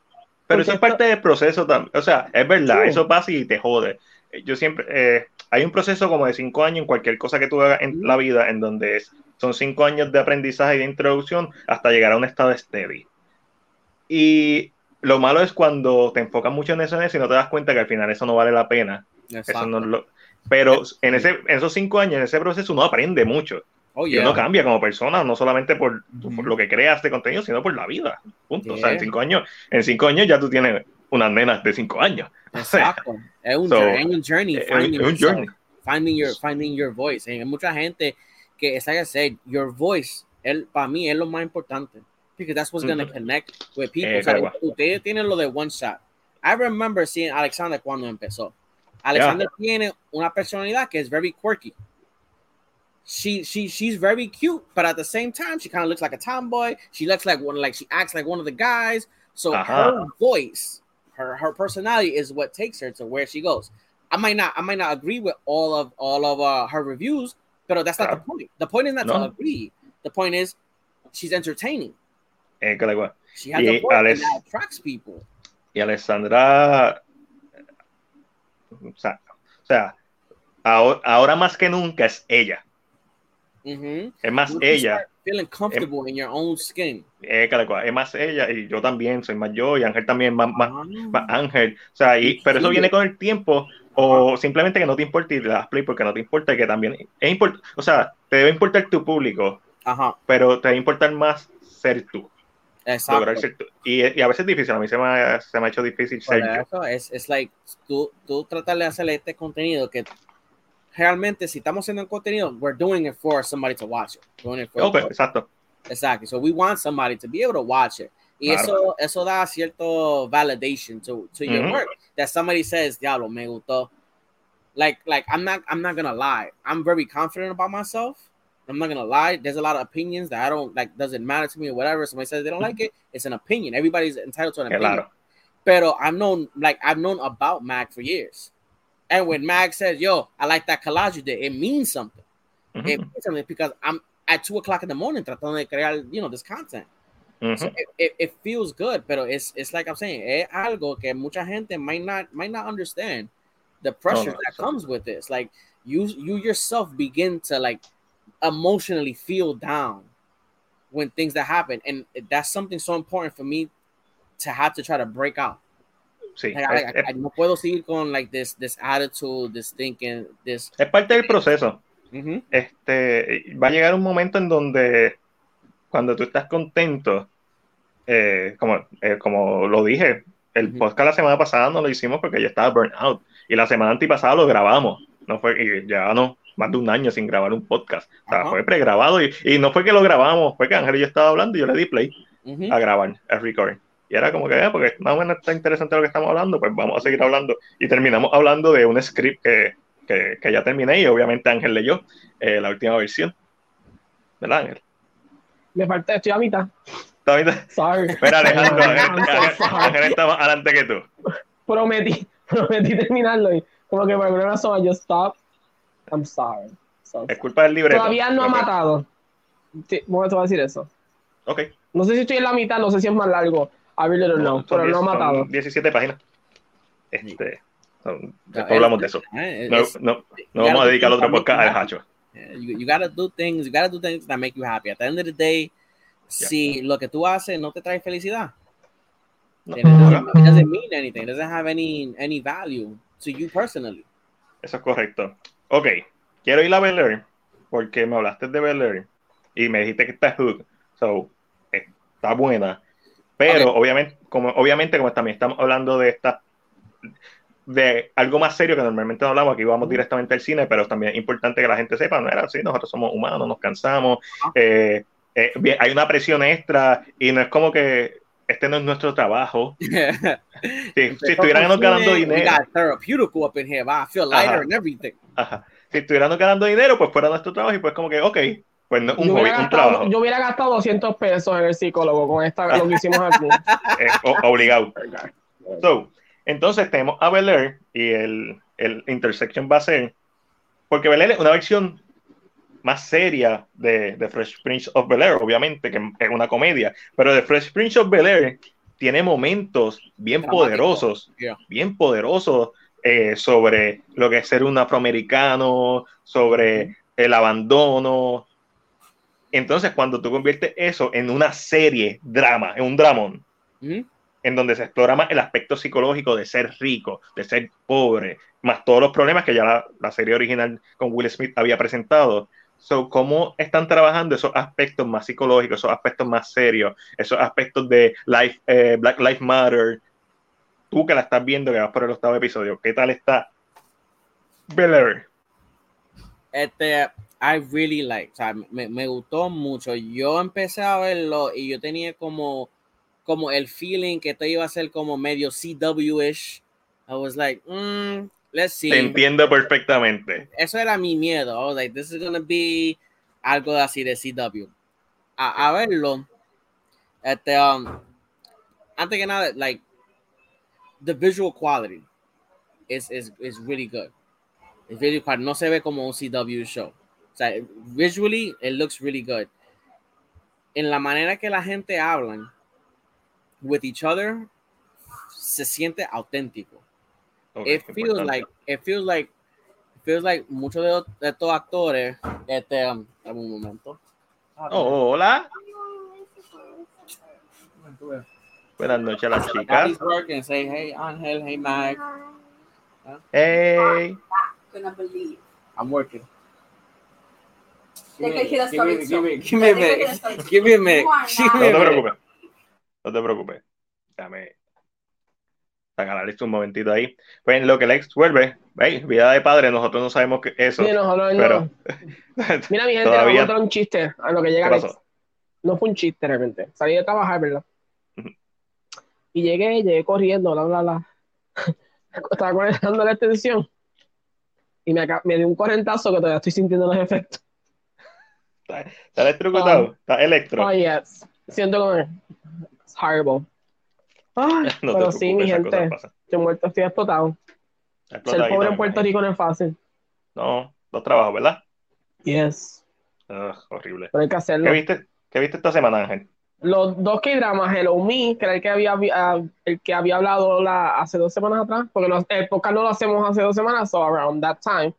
Pero eso es parte del proceso también. O sea, es verdad, Sí. eso pasa y te jode. Yo siempre, eh, hay un proceso como de cinco años en cualquier cosa que tú hagas en la vida, en donde es- son cinco años de aprendizaje y de introducción hasta llegar a un estado steady. Y lo malo es cuando te enfocas mucho en eso, en eso y no te das cuenta que al final eso no vale la pena. Eso no es lo- pero en, ese, en esos cinco años, en ese proceso, uno aprende mucho. Oh, Y yeah. uno cambia como persona, no solamente por, Ujú. por lo que creas de contenido, sino por la vida. Punto. O sea, en cinco años, en cinco años ya tú tienes unas nenas de cinco años. Exacto. [LAUGHS] Es un, So, journey, es un journey. es- finding es un journey. Finding your, finding your voice. Y hay mucha gente que, I said, your voice, él, para mí, es lo más importante. Because that's what's going to Ujú. connect with people. Eh, O sea, ustedes tienen lo de one shot. I remember seeing Alexander cuando empezó. Alexander tiene una personalidad que es very quirky. She she she's very cute, but at the same time, she kind of looks like a tomboy. She looks like one like she acts like one of the guys. So Ajá. her voice, her her personality is what takes her to where she goes. I might not I might not agree with all of all of uh, her reviews, but that's not the point. The point is not to agree. The point is she's entertaining. Eh, She has Y a voice Alex- that attracts people. y Alessandra, o sea, o sea, ahora, ahora más que nunca es ella. Es más ella. feeling comfortable in your own skin. Eh, es más ella y yo también soy más yo y Ángel también más, más, Ah. más Ángel. O sea, y, pero eso viene con el tiempo o simplemente que no te importa y le das play porque no te importa y que también es importante, o sea, te debe importar tu público, Ajá, pero te debe importar más ser tú, exacto. lograr ser tú. Y, y a veces es difícil, a mí se me, ha- se me ha hecho difícil Por ser yo. eso es, es like tú, tú tratar de hacerle este contenido que realmente si estamos haciendo contenido, we're doing it for somebody to watch it. Doing it for Ok, exacto. Exactly. So we want somebody to be able to watch it. Y Claro. eso, eso da cierto validation to, to your Ujú. work. That somebody says, diablo, me gustó. Like, like I'm not I'm not gonna lie. I'm very confident about myself. I'm not gonna lie. There's a lot of opinions that I don't like doesn't matter to me or whatever. Somebody says they don't like mm-hmm. it, it's an opinion. Everybody's entitled to an opinion. Claro. Pero I've known like I've known about Mag for years. And when Mag says, yo, I like that collage you did, it means something. Ujú, It mm-hmm. means something because I'm at two o'clock in the morning tratando de crear, you know, this content. ujú. So mm-hmm. it, it, it feels good, pero it's it's like I'm saying, es algo que mucha gente might not might not understand the pressure that comes with this. Like you you yourself begin to like emotionally feel down when things that happen, and that's something so important for me to have to try to break out. Sí, Like, I, es- I- I no puedo seguir con like this this attitude, this thinking, this. es parte del proceso. Este, va a llegar un momento en donde cuando tú estás contento, eh, como, eh, como lo dije, el podcast la semana pasada no lo hicimos porque ya estaba burnt out y la semana antipasada lo grabamos, no fue, y ya no, más de un año sin grabar un podcast, o sea, Ajá. fue pregrabado y, y no fue que lo grabamos, fue que Ángel y yo estaba hablando y yo le di play Mhm. a grabar, a record. Y era como que, eh, porque más o menos está interesante lo que estamos hablando, pues vamos a seguir hablando. Y terminamos hablando de un script que, que, que ya terminé y obviamente Ángel leyó eh, la última versión. ¿Verdad, Ángel? Me falta, estoy a mitad. ¿Está bien? Sorry. Espera, Alejandro, [LAUGHS] Ángel, so Ángel- está más adelante que tú. Prometí, [LAUGHS] prometí terminarlo y como que por alguna razón just stopped. I'm sorry. So Es culpa del libreto. Todavía no ha matado. Sí, bueno, te voy a decir eso. Ok. No sé si estoy en la mitad, no sé si es más largo. I really don't know, Son pero no ha 10 son matado. 17 páginas. Este, son- No, después hablamos de eso. Eh, No, no, no vamos a dedicar otro podcast al hacho. happy. You, you gotta do things, you gotta do things that make you happy. At the end of the day, si lo que tú haces no te trae felicidad, No, it doesn't, no, it doesn't mean anything. It doesn't have any any value to you personally. Eso es correcto. Ok, quiero ir a Bel Air porque me hablaste de Bel Air y me dijiste que está hook. So, está buena. Pero obviamente, como, obviamente, como también estamos hablando de esta de algo más serio que normalmente no hablamos, aquí vamos directamente al cine, pero también es importante que la gente sepa, no era así, nosotros somos humanos, nos cansamos, eh, eh, bien, hay una presión extra y no es como que este no es nuestro trabajo. [LAUGHS] si, si estuviéramos ganando dinero. up in here, I feel lighter and everything. Ajá. Si estuviéramos ganando dinero, pues fuera nuestro trabajo y pues como que, ok, pues no, un, hobby, un trabajo. Yo hubiera gastado 200 pesos en el psicólogo con esta, lo que hicimos aquí. [LAUGHS] eh, obligado. So, entonces tenemos a Bel y el, el intersection va a ser, porque Bel es una versión más seria de, de, Fresh Prince of Bel Air, obviamente, que es una comedia, pero de Fresh Prince of Bel Air tiene momentos bien poderosos, bien poderosos eh, sobre lo que es ser un afroamericano, sobre el abandono. Entonces, cuando tú conviertes eso en una serie drama, en un dramón, en donde se explora más el aspecto psicológico de ser rico, de ser pobre, más todos los problemas que ya la, la serie original con Will Smith había presentado, So, ¿cómo están trabajando esos aspectos más psicológicos, esos aspectos más serios, esos aspectos de eh, Black Lives Matter? Tú que la estás viendo, que vas por el octavo episodio, ¿qué tal está Bel Este, I really like, o me, gustó mucho. Yo empecé a verlo y yo tenía como, como el feeling que esto iba a ser como medio CW-ish. I was like, mm, Let's see. Te entiendo perfectamente. Eso era mi miedo. I was like, this is gonna be algo así de CW. A, a verlo, este, um, antes que nada, like, the visual quality is, is, is really good. It's really good. No se ve como un CW show. O sea, visually, it looks really good. En la manera que la gente hablan with each other, se siente auténtico. Okay, it feels importante. like it feels like it feels like muchos de, de estos actores este um, un momento oh, hola buenas noches a las chicas working say hey Angel hey huh? hey I'm working Give me, give, me, give, me, give me. Give me a minute. No te preocupes. No te preocupes. Dame sacar un momentito ahí. Pues en lo que Lex vuelve, ¿veis? Vida de padre, nosotros no sabemos que eso. Sí, nosotros pero... no. [LAUGHS] Mira, mi gente, todavía... vamos a contar un chiste a lo que llega Lex. No fue un chiste realmente. Salí de trabajar, ¿verdad? Y llegué, llegué corriendo, bla, bla, bla. [LAUGHS] Estaba conectando la extensión. Y me, me dio un correntazo que todavía estoy sintiendo los efectos. ¿Está, electrocutado? Oh. ¿Está electro? Oh, yes. Siento como... It's horrible. Ay, [LAUGHS] no pero sí, mi gente. Estoy muerto, estoy explotado. Ser pobre en Puerto Rico no es fácil. No, dos trabajos, ¿verdad? Yes. Ugh, horrible. Pero hay que hacerlo. ¿Qué viste, ¿Qué viste esta semana, Ángel? Los dos K-dramas, Hello Me, que era el que había, uh, el que había hablado la, hace dos semanas atrás, porque los, el podcast no lo hacemos hace dos semanas, so around that time.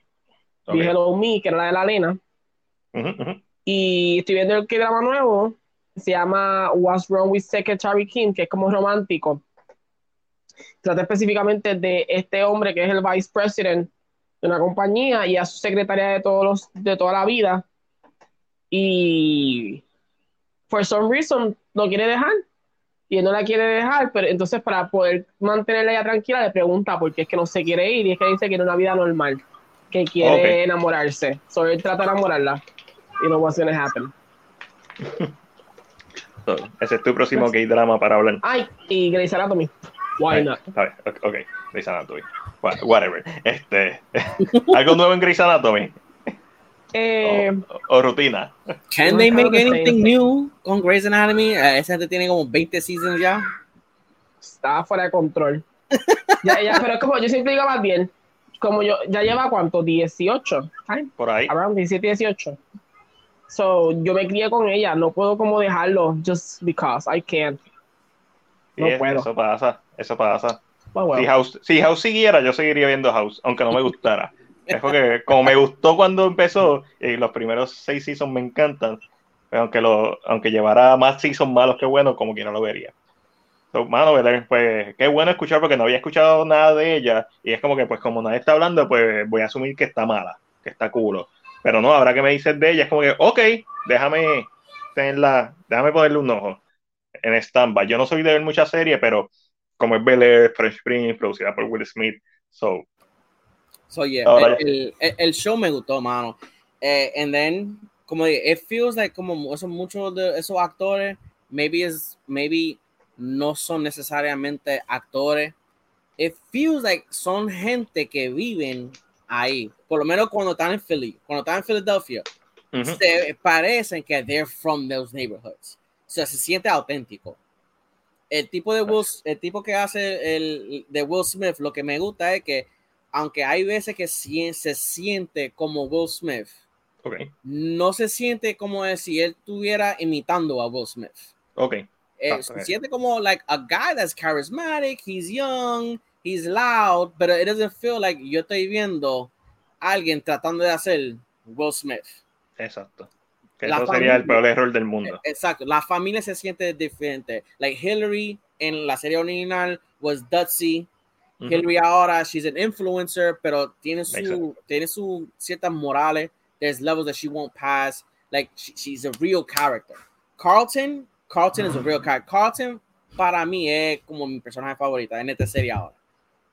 Okay. Vi Hello Me, que era la de la Lena. Uh -huh, uh -huh. Y estoy viendo el K-drama nuevo, se llama What's Wrong with Secretary Kim, que es como romántico. Trata específicamente de este hombre que es el vice president de una compañía y a su secretaria de, todos los, de toda la vida. Y for some reason no quiere dejar. Y él no la quiere dejar, pero entonces para poder mantenerla ya tranquila le pregunta por qué es que no se quiere ir y es que dice que quiere una vida normal, que quiere okay. enamorarse. So él trata de enamorarla. Y no what's gonna happen. So, ese es tu próximo gay drama para hablar. Ay, y Grey's Anatomy. Why not? A ver, ok, Grey's Anatomy. Whatever. Este, [LAUGHS] ¿Algo nuevo en Grey's Anatomy? Eh, o, o, rutina. Can they make anything new con Grey's Anatomy? Uh, esa gente tiene como 20 seasons ya. Está fuera de control. ya, ya, pero es como yo siempre digo más bien, como yo, ya lleva cuánto, 18. Por ahí. Around 17, 18. So, yo me crié con ella, no puedo como dejarlo just because I can't. No sí, puedo. Eso pasa, eso pasa. Oh, si, House, si House siguiera, yo seguiría viendo House, aunque no me gustara. es porque como me gustó cuando empezó, y los primeros seis seasons me encantan, pero aunque, lo, aunque llevara más seasons malos que buenos, como que no lo vería. So, mano, pues qué bueno escuchar porque no había escuchado nada de ella y es como que pues como nadie está hablando, pues voy a asumir que está mala, que está culo. Pero no, ahora que me dices de ella, es como que, ok, déjame tenerla, déjame ponerle un ojo en stand-by. Yo no soy de ver muchas series, pero como es Bel Fresh Prince, producida por Will Smith, so. So, yeah, ahora, el, el, el, show me gustó, mano. Eh, and then, como it feels like como esos muchos de esos actores, maybe is, maybe no son necesariamente actores. It feels like son gente que viven ahí. Por lo menos cuando están en Philly, cuando están en Philadelphia, Ujú. se parecen que they're from those neighborhoods. O sea, se siente auténtico. El tipo de Will, el tipo que hace el de Will Smith, lo que me gusta es que aunque hay veces que sí- se siente como Will Smith, Ok, no se siente como si él estuviera imitando a Will Smith. ok. Eh, Ah, se ok. siente como like a guy that's charismatic, he's young, he's loud, but it doesn't feel like yo estoy viendo a alguien tratando de hacer Will Smith. Exacto. Que La eso sería el familia. peor error del mundo. Exacto, la familia se siente diferente. Like Hillary en la serie original was Dutzy. Ujú. Hillary ahora, she's an influencer, pero tiene su, Exacto. tiene su ciertas morales. There's levels that she won't pass. Like she- she's a real character. Carlton, Carlton is a real character. Carlton para mí es como mi personaje favorito en esta serie ahora.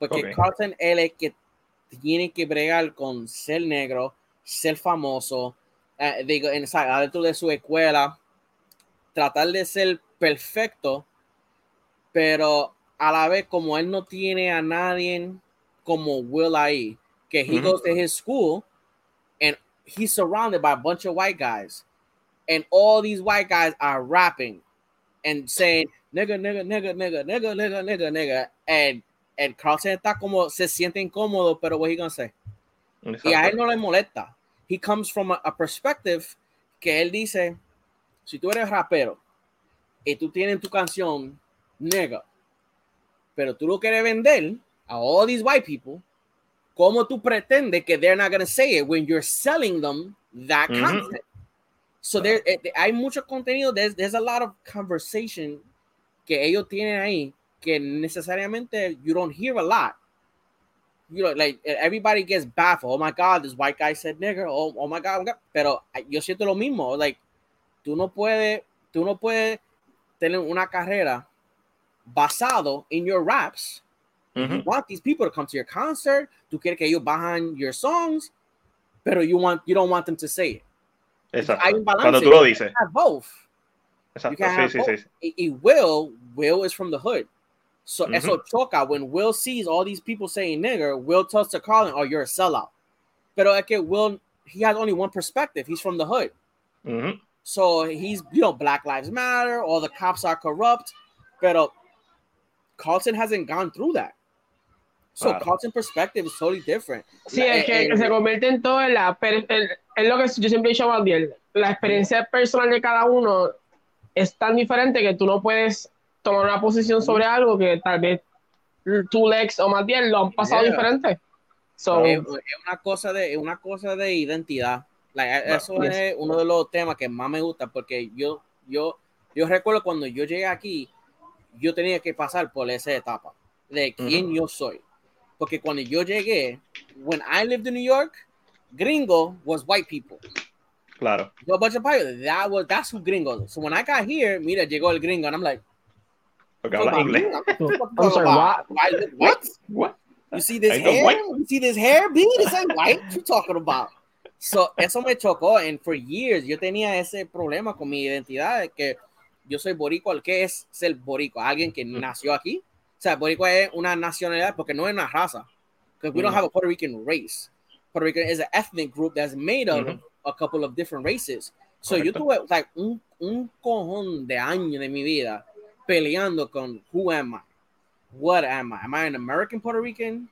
Porque Ok. Carlton es que tiene que bregar con ser negro, ser famoso, eh, digo, en, adentro de su escuela, tratar de ser perfecto, pero a la vez como él no tiene a nadie como Will ahí, que he goes to his school and he's surrounded by a bunch of white guys, and all these white guys are rapping and saying nigga, nigga, nigga, nigga, nigga, nigga, nigga, nigga, and and Carlton está como se siente incómodo, pero what he gonna say? Y a él no le molesta. He comes from a, a perspective que él dice, si tú eres rapero y tú tienes tu canción, nigga, pero tú lo quieres vender a all these white people, ¿cómo tú pretendes que they're not to say it when you're selling them that Ujú. content? So there, eh, hay mucho contenido, there's, there's a lot of conversation que ellos tienen ahí que necesariamente you don't hear a lot you know, like everybody gets baffled. Oh my God, this white guy said nigger. Oh, oh my God. Pero yo siento lo mismo. Like, tú no puedes, tú no puedes tener una carrera basado en your raps. You Ujú. want these people to come to your concert. Tú quieres que ellos bajan your songs, pero you want, you don't want them to say it. Exacto. Hay un balance. Cuando tú lo dices. You have both. You Exacto. Sí, have sí, both. sí. Y, y Will, Will is from the hood. So Mhm. eso choca when Will sees all these people saying nigger, Will tells to Colin, oh, you're a sellout. Pero es que Will, he has only one perspective. He's from the hood. Ujú. So he's, you know, Black Lives Matter, all the cops are corrupt. Pero Carlton hasn't gone through that. So Claro. Carlton's perspective is totally different. Sí, La- es que, eh, se convierte en todo en la. per- el- Es lo que yo siempre he dicho a La experiencia personal de cada uno es tan diferente que tú no puedes tomar una posición sobre algo que tal vez tú, Lex o Mandiel lo han pasado Yeah. diferente. So, es, es una cosa de es una cosa de identidad Like, Bueno, eso yes. es uno de los temas que más me gusta porque yo yo yo recuerdo cuando yo llegué aquí yo tenía que pasar por esa etapa de quién yo soy porque cuando yo llegué when I lived in New York gringo was white people Claro. a bunch of pirates that was that's who gringo so when I got here mira llegó el gringo and I'm like I'm sorry, what? Why look white? What? You see this hair? white. You see this hair, B? This ain't white. What you talking about? So, eso me chocó. And for years, yo tenía ese problema con mi identidad, de que yo soy boricua. ¿Qué es ser boricua? Alguien que nació aquí. O sea, boricua es una nacionalidad porque no es una raza. Because we don't Mm. have a Puerto Rican race. Puerto Rican is an ethnic group that's made of Ujú. a couple of different races. So, yo Correcto. tuve like, un, un cojón de años de mi vida peleando con who am I? What am I? Am I an American Puerto Rican?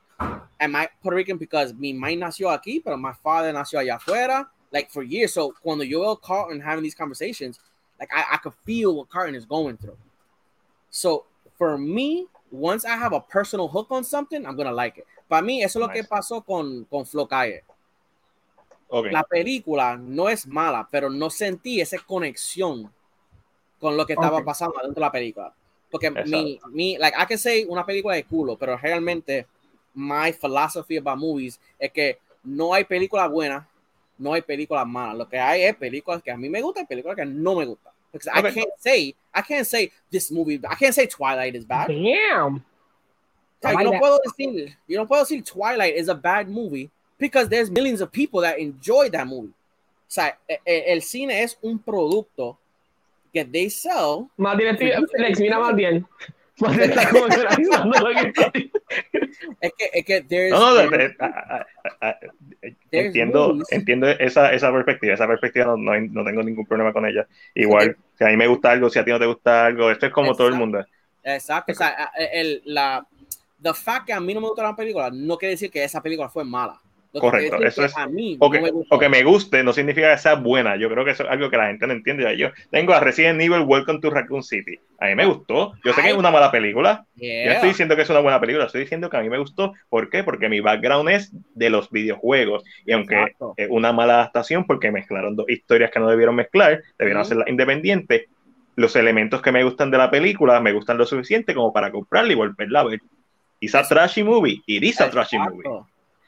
Am I Puerto Rican because mi mãe nació aquí, pero my father nació allá afuera? Like for years. So cuando yo veo Carlton having these conversations, like I, I could feel what Carlton is going through. So for me, once I have a personal hook on something, I'm gonna like it. Para mí, eso es lo que Nice. pasó con, con Flo Calle. Ok. La película no es mala, pero no sentí esa conexión con lo que estaba Ok. pasando dentro de la película. Porque mi, mi, like, I can say una película de culo, pero realmente, my philosophy about movies es que no hay película buena, no hay películas malas. Lo que hay es películas que a mí me gustan y películas que no me gustan. Because I Ok. can't say, I can't say this movie, I can't say Twilight is bad. damn. I yo like no that. puedo decir, yo no puedo decir Twilight is a bad movie because there's millions of people that enjoy that movie. O sea, e- e- el cine es un producto que they sell. Más bien, estoy- Lex, mira más bien. Más bien está como lo que está diciendo. Es que, es que there's, No, no, there's- There's entiendo, entiendo esa, esa perspectiva. Esa perspectiva no, no, no tengo ningún problema con ella. Igual, si a mí me gusta algo, si a ti no te gusta algo, esto es como todo el Exacto. mundo. Exacto. O sea, el, la, the fact que a mí no me gustó la película no quiere decir que esa película fue mala. Lo que Correcto, quiere eso es- que a mí O que, no me o que me guste no significa que sea buena. Yo creo que eso es algo que la gente no entiende. Yo tengo a Resident Evil Welcome to Raccoon City. A mí me gustó. Yo sé que es una mala película. Yo no Yeah. estoy diciendo que es una buena película. Estoy diciendo que a mí me gustó. ¿Por qué? Porque mi background es de los videojuegos. Y aunque Exacto. es una mala adaptación, porque mezclaron dos historias que no debieron mezclar, debieron Ujú. hacerlas independientes, los elementos que me gustan de la película me gustan lo suficiente como para comprarla y volverla a ver. A trashy movie. It is a trashy movie.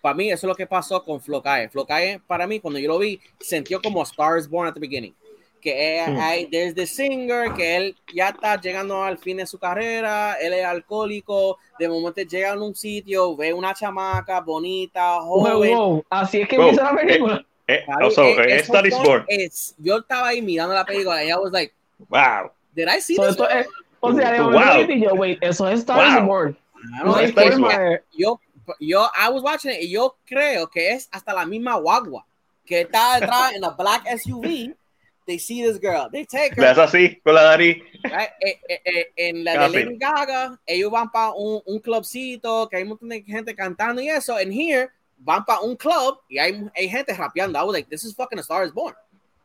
Para mí, eso es lo que pasó con Flocae. Flocae, para mí, cuando yo lo vi, sintió como Stars Born at the beginning. Que eh, Hmm. hay, there's the singer, que él ya está llegando al fin de su carrera, él es alcohólico, de momento llega a un sitio, ve una chamaca bonita, joven. wow. Así es que Wow. empieza la película. Eh, also, eh, eh, Born. es- yo estaba ahí mirando la película y I was like, Wow. did I see So, this? es- o sea, de Wow. yo wait, eso es Star is Wow. Born. No is Born. de- yo, yo, I was watching it y yo creo que es hasta la misma guagua que está detrás en la black SUV. They see this girl, they take her. hace así con la right? Eh, eh, eh, en la Casi. de Lady Gaga, ellos van para un, un clubcito que hay un montón de gente cantando y eso. En here, van para un club y hay, hay gente rapeando. I was like, this is fucking a Star is Born.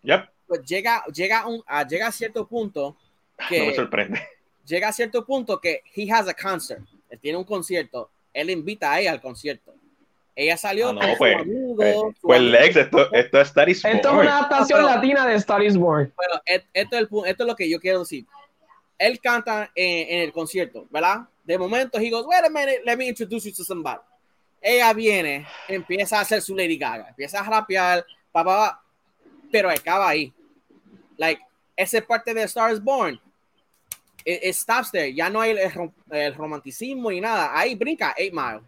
Yep. Pues llega, llega, un, a, llega a cierto punto que No me sorprende. llega a cierto punto que he has a concert. Él tiene un concierto. Él invita a ella al concierto. Ella salió Ah, no, con su pues, amigo. Eh, su Pues amigo. Lex, esto, esto es Star is Esto es Born. una adaptación Pero- latina de Star is Born. Bueno, et- esto es, el esto es lo que yo quiero decir. Él canta en, en el concierto, ¿verdad? De momento, he goes, wait a minute, let me introduce you to somebody. Ella viene, empieza a hacer su Lady Gaga, empieza a rapear, pa, pa, pa, pero acaba ahí. Like, esa parte de Star is Born. It, it stops there. Ya no hay el, el romanticismo y nada. Ahí brinca 8 Mile.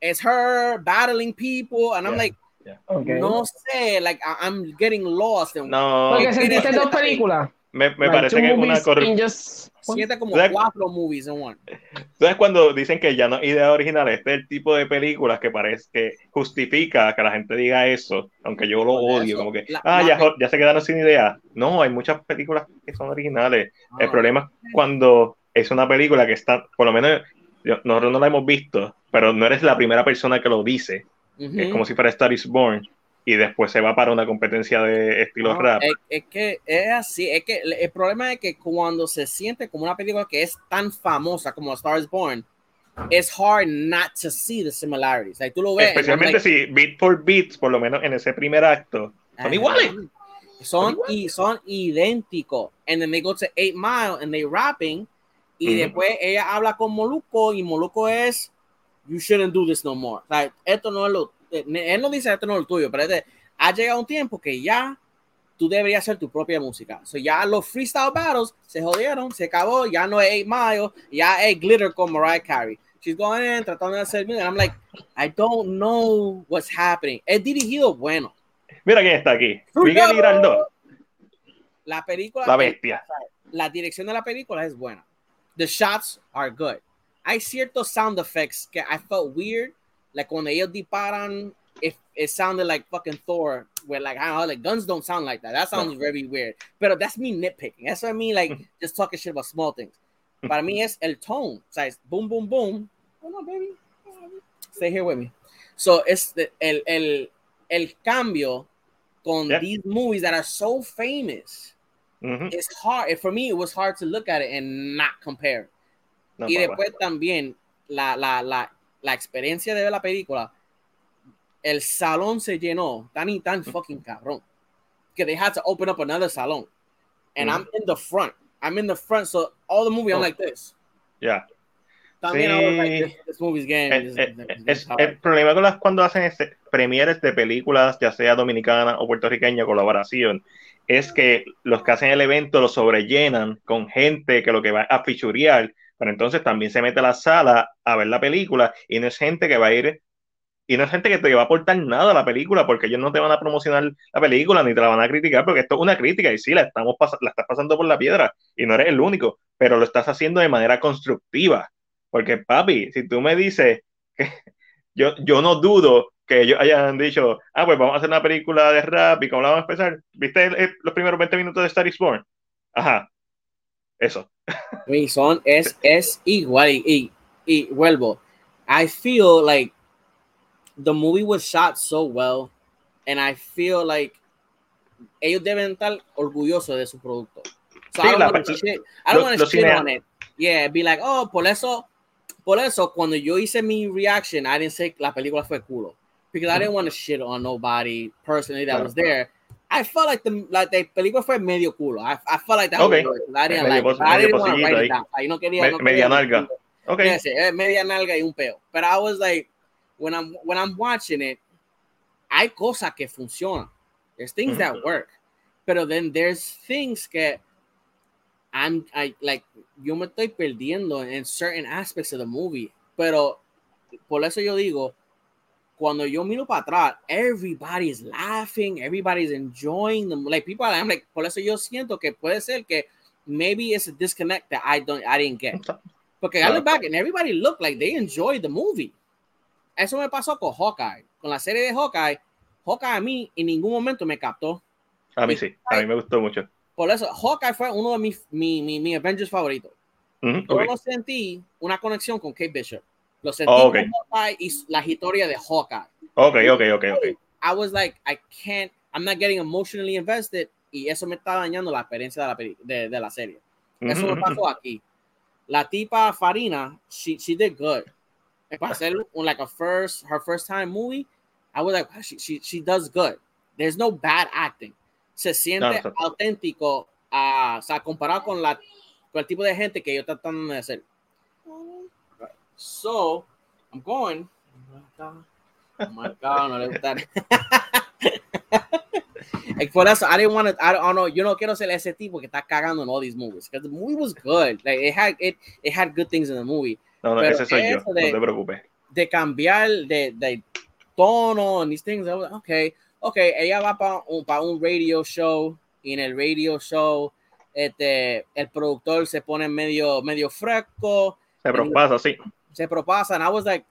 It's her battling people, and I'm Yeah. like, Okay. no sé, like, I- I'm getting lost. in No, Porque sentiste dos películas. Me, me Like, parece que es una corrupción. Siente como cuatro movies en one. ¿Sabes cuando dicen que ya no es idea original? Este es el tipo de películas que parece que justifica que la gente diga eso, aunque yo lo Por odio, eso, como que, la- ah, la ya, ya se quedaron sin idea. No, hay muchas películas que son originales. El Ah. problema es cuando es una película que está, por lo menos yo- nosotros no la hemos visto, pero no eres la primera persona que lo dice. Ujú. Es como si fuera Star is Born y después se va para una competencia de estilo No, rap. Es, es que es así, es que el, problema es que cuando se siente como una película que es tan famosa como Star is Born, it's hard not to see the similarities. Like, tú lo ves. Especialmente like, si beat for beat, por lo menos en ese primer acto, son Ajá. iguales. Son, y son idénticos. And then they go to 8 Mile and they rapping. Y Ujú. después ella habla con Moluco y Moluco es You shouldn't do this no more. Like, esto no es lo. Eh, Él no dice esto no es lo tuyo, pero es de, ha llegado un tiempo que ya tú deberías hacer tu propia música. So ya los freestyle battles se jodieron, se acabó, ya no es 8 Mile, ya es Glitter con Mariah Carey. She's going in, tratando de hacer music, I'm like, I don't know what's happening. Es dirigido bueno. Mira quién está aquí. Miguel Giraldo, La película, la bestia. la dirección de la película es buena. The shots are good. Hay ciertos sound effects que I felt weird, like cuando ellos disparan, if it sounded like fucking Thor, where like I don't know, like guns don't sound like that. That sounds very weird. But that's me nitpicking. That's what I mean, like [LAUGHS] just talking shit about small things. Para mí es el tone. O sea, es boom, boom, boom. Hold on, baby. Stay here with me. So it's the, el, el, el cambio con Yeah. these movies that are so famous mm-hmm. Ujú. it's hard for me it was hard to look at it and not compare No, y después también la, la, la, la experiencia de ver la película el salón se llenó tan y tan fucking cabrón que they had to open up another salon and I'm in the front. I'm in the front so all the movie I'm Oh. like this. Ya. también I was like Sí. this, this movie's game Eh, eh, this- eh, this el problema con las cuando hacen este, premieres de películas, ya sea dominicana o puertorriqueña, colaboración, es que los que hacen el evento lo sobrellenan con gente que lo que va a fichurear, pero entonces también se mete a la sala a ver la película y no es gente que va a ir y no es gente que te va a aportar nada a la película, porque ellos no te van a promocionar la película ni te la van a criticar, porque esto es una crítica y sí, la, estamos la estás pasando por la piedra y no eres el único, pero lo estás haciendo de manera constructiva. Porque, papi, si tú me dices que [LAUGHS] yo, yo no dudo que ellos hayan dicho, ah, pues vamos a hacer una película de rap y cómo la vamos a empezar. ¿Viste los primeros 20 minutos de Star is Born? Ajá, eso. son, es, es igual y, y vuelvo. I feel like the movie was shot so well, and I feel like ellos deben estar orgullosos de su producto. So sí, I don't want to shit, I don't want to shit on it. Yeah, be like, oh, por eso, por eso, cuando yo hice mi reaction, I didn't say la película fue culo. Because I didn't want to shit on nobody personally that was there. I felt like the like the película fue medio culo. I, I felt like that okay. was I didn't like it. I didn't want to write it down. Yo no quería, no media nalga. Okay. Yes, media nalga y un peo. But I was like, when I'm when I'm watching it, hay cosas que funcionan. There's things that work. Pero then there's things que I'm I like yo me estoy perdiendo in certain aspects of the movie. Pero por eso yo digo, cuando yo miro para atrás, everybody's laughing, everybody's enjoying them. Like people, I'm like, por eso yo siento que puede ser que maybe it's a disconnect that I don't I didn't get. Porque I look back and everybody looked like they enjoyed the movie. Eso me pasó con Hawkeye. Con la serie de Hawkeye, Hawkeye a mí en ningún momento me captó. A mí sí, a mí me gustó mucho. Por eso, Hawkeye fue uno de mis mi, mi, mi Avengers favoritos. Yo lo sentí una conexión con Kate Bishop. Lo sentí oh, okay. Hawkeye y la historia de Hawkeye. Ok, ok, ok, ok. I was like, I can't, I'm not getting emotionally invested y eso me está dañando la experiencia de la, de, de la serie. Eso me pasó aquí. La tipa Farina, she, she did good para hacer un, like a first her first time movie, I was like she, she, she does good. There's no bad acting. Se siente no. auténtico, uh, o sea, comparado con la con el tipo de gente que yo tratando de hacer. So, I'm going. Oh my God, no le gusta. [LAUGHS] like for us, I didn't want to. I don't know. Yo no quiero ser ese tipo que está cagando en all these movies because the movie was good. Like it had it it had good things in the movie. No, no, Pero ese soy yo, de, no te preocupes. De cambiar de, de tono and these things, ok, ok, ella va para un, pa un radio show y en el radio show este, el productor se pone medio, medio fresco. Se propasa, sí. Se propasa, and I was like,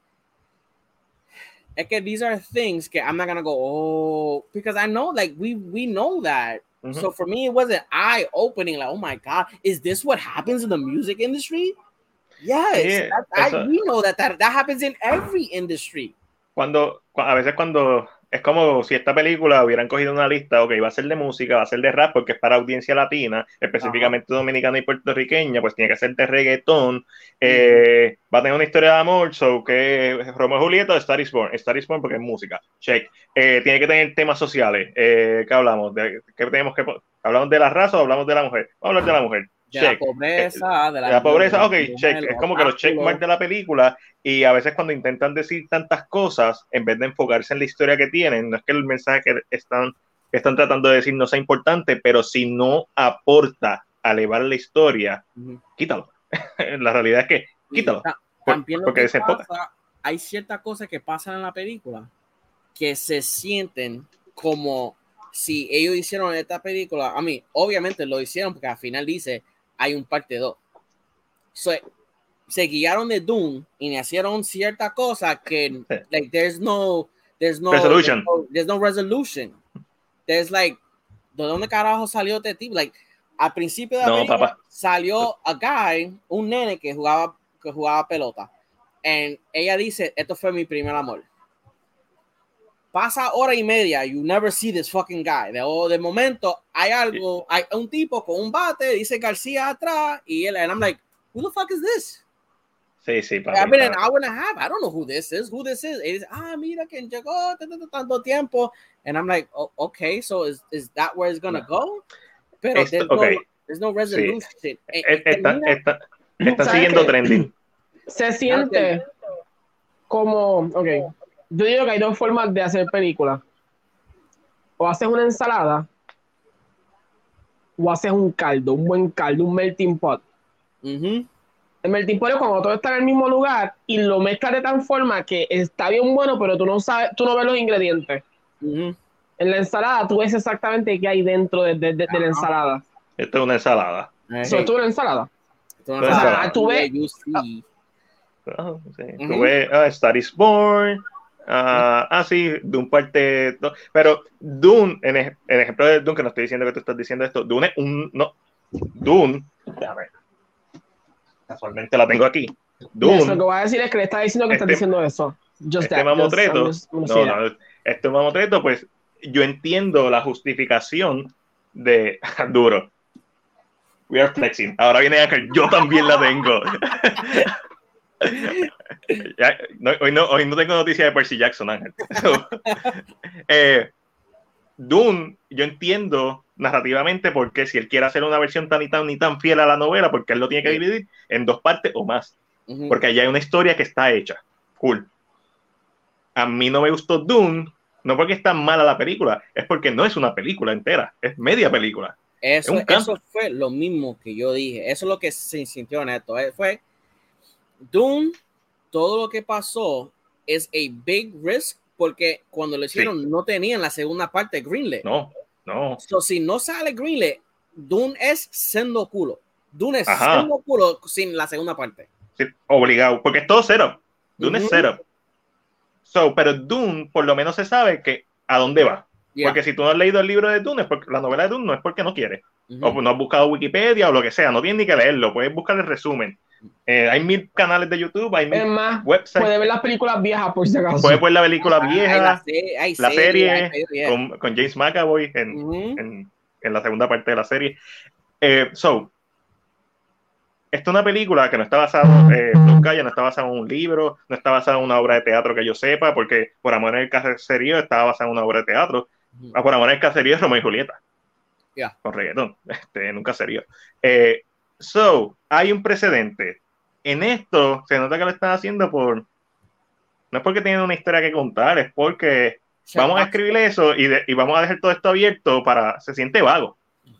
que these are things que I'm not gonna go, oh, because I know, like, we we know that. Mm -hmm. So for me, it wasn't eye opening, like, oh my God, is this what happens in the music industry? Yes, that, I, we know that, that that happens in every industry. Cuando, a veces cuando es como si esta película hubieran cogido una lista, ok, va a ser de música, va a ser de rap, porque es para audiencia latina, específicamente Ajá. dominicana y puertorriqueña, pues tiene que ser de reggaetón, eh, va a tener una historia de amor, so que Romeo y Julieta, Star is Born, Star is Born porque es música, check, eh, tiene que tener temas sociales, eh, ¿qué hablamos? ¿De, ¿Qué tenemos que, hablamos de la raza o hablamos de la mujer? Vamos a hablar de la mujer, de la pobreza, de la, de la pobreza, ok, check. Es como que los checkmarks de la película y a veces cuando intentan decir tantas cosas, en vez de enfocarse en la historia que tienen, no es que el mensaje que están, que están tratando de decir no sea importante, pero si no aporta a elevar la historia, uh -huh. quítalo. [LAUGHS] la realidad es que quítalo. También lo porque que pasa, hay ciertas cosas que pasan en la película que se sienten como si ellos hicieron esta película, a mí, obviamente lo hicieron porque al final dice hay un parte 2. So, se guiaron de Doom y hicieron cierta cosa que like there's no there's no resolution. There's no, there's no resolution. There's like ¿de dónde carajo salió este tipo? Like al principio de la no, salió a guy, un nene que jugaba que jugaba pelota. And ella dice, "Esto fue mi primer amor." Pasa hora y media, you never see this fucking guy. De, oh, de momento hay algo, hay un tipo con un bate, dice García atrás, y él, and I'm like, who the fuck is this? Sí, sí, papi, I've been an hour and a half. I don't know who this is. Who this is? Y dice, ah, mira que llegó tanto tiempo. And I'm like, oh, okay, so is, is that where it's gonna no. go? Pero Esto, there's, okay. no, there's no resolution. Sí. Está, está, está siguiendo trending. Se siente como, ok, yo digo que hay dos formas de hacer películas. O haces una ensalada, o haces un caldo, un buen caldo, un melting pot. Uh -huh. El melting pot es cuando todo está en el mismo lugar y lo mezclas de tal forma que está bien bueno, pero tú no sabes, tú no ves los ingredientes. Ujú. En la ensalada tú ves exactamente qué hay dentro de, de- de- de la ensalada. Esto es una ensalada. Eh, So, esto es una ensalada. tú no Pues, sabes, ah, tú ves- see. Ah, sí. Tú ves, ah, Star is Born. Ah, ah, sí, Dune parte 2. Pero Dune, en el ejemplo de Dune, que no estoy diciendo que tú estás diciendo esto, Dune es un. No, Dune. Ver. Casualmente la tengo aquí. Eso, Dune. lo que voy a decir es que le está diciendo que Este- está diciendo eso. Just este that. mamotreto, Just- just- no, no, este mamotreto, pues yo entiendo la justificación de [LAUGHS] Duro. We are flexing. Ahora viene Ángel, yo también la tengo. [LAUGHS] [LAUGHS] Ya, no, hoy, no, hoy no tengo noticia de Percy Jackson, Ángel. So, [LAUGHS] eh, Dune, yo entiendo narrativamente porque si él quiere hacer una versión tan y tan ni tan fiel a la novela, porque él lo tiene que dividir en dos partes o más Ujú. porque allá hay una historia que está hecha. Cool. A mí no me gustó Dune, no porque está mala la película, es porque no es una película entera, es media película. Eso, Es eso fue lo mismo que yo dije. Eso es lo que se sintió en esto. Eh, Fue Doom, todo lo que pasó es a big risk porque cuando lo hicieron no tenían la segunda parte de Greenlit. No, no. So, si no sale Greenlit, Dune es siendo culo. Dune es Ajá. siendo culo sin la segunda parte. Sí, obligado, porque es todo setup. Dune es Ujú. setup. So, pero Dune, por lo menos se sabe que a dónde va. Yeah. Porque si tú no has leído el libro de Dune, es porque la novela de Dune no es porque no quieres. Ujú. o no has buscado Wikipedia o lo que sea, no tienes ni que leerlo, puedes buscar el resumen. Eh, hay mil canales de YouTube, hay Es mil más, websites, puede ver las películas viejas por si acaso. puedes ver la película Ah, vieja, la, se- hay la serie yeah. con, con James McAvoy en, Ujú. en, en la segunda parte de la serie. Eh, so, esta es una película que no está basada, eh, no está basada en un libro, no está basada en una obra de teatro que yo sepa, porque Por Amor en el Caserío estaba basada en una obra de teatro. Ah, Por Amor en el Caserío es Romeo y Julieta. Ya. Con reggaetón, este, en un caserío. Eh, so, hay un precedente. En esto se nota que lo están haciendo por. No es porque tienen una historia que contar, es porque vamos a escribir eso y, de- y vamos a dejar todo esto abierto para. Se siente vago.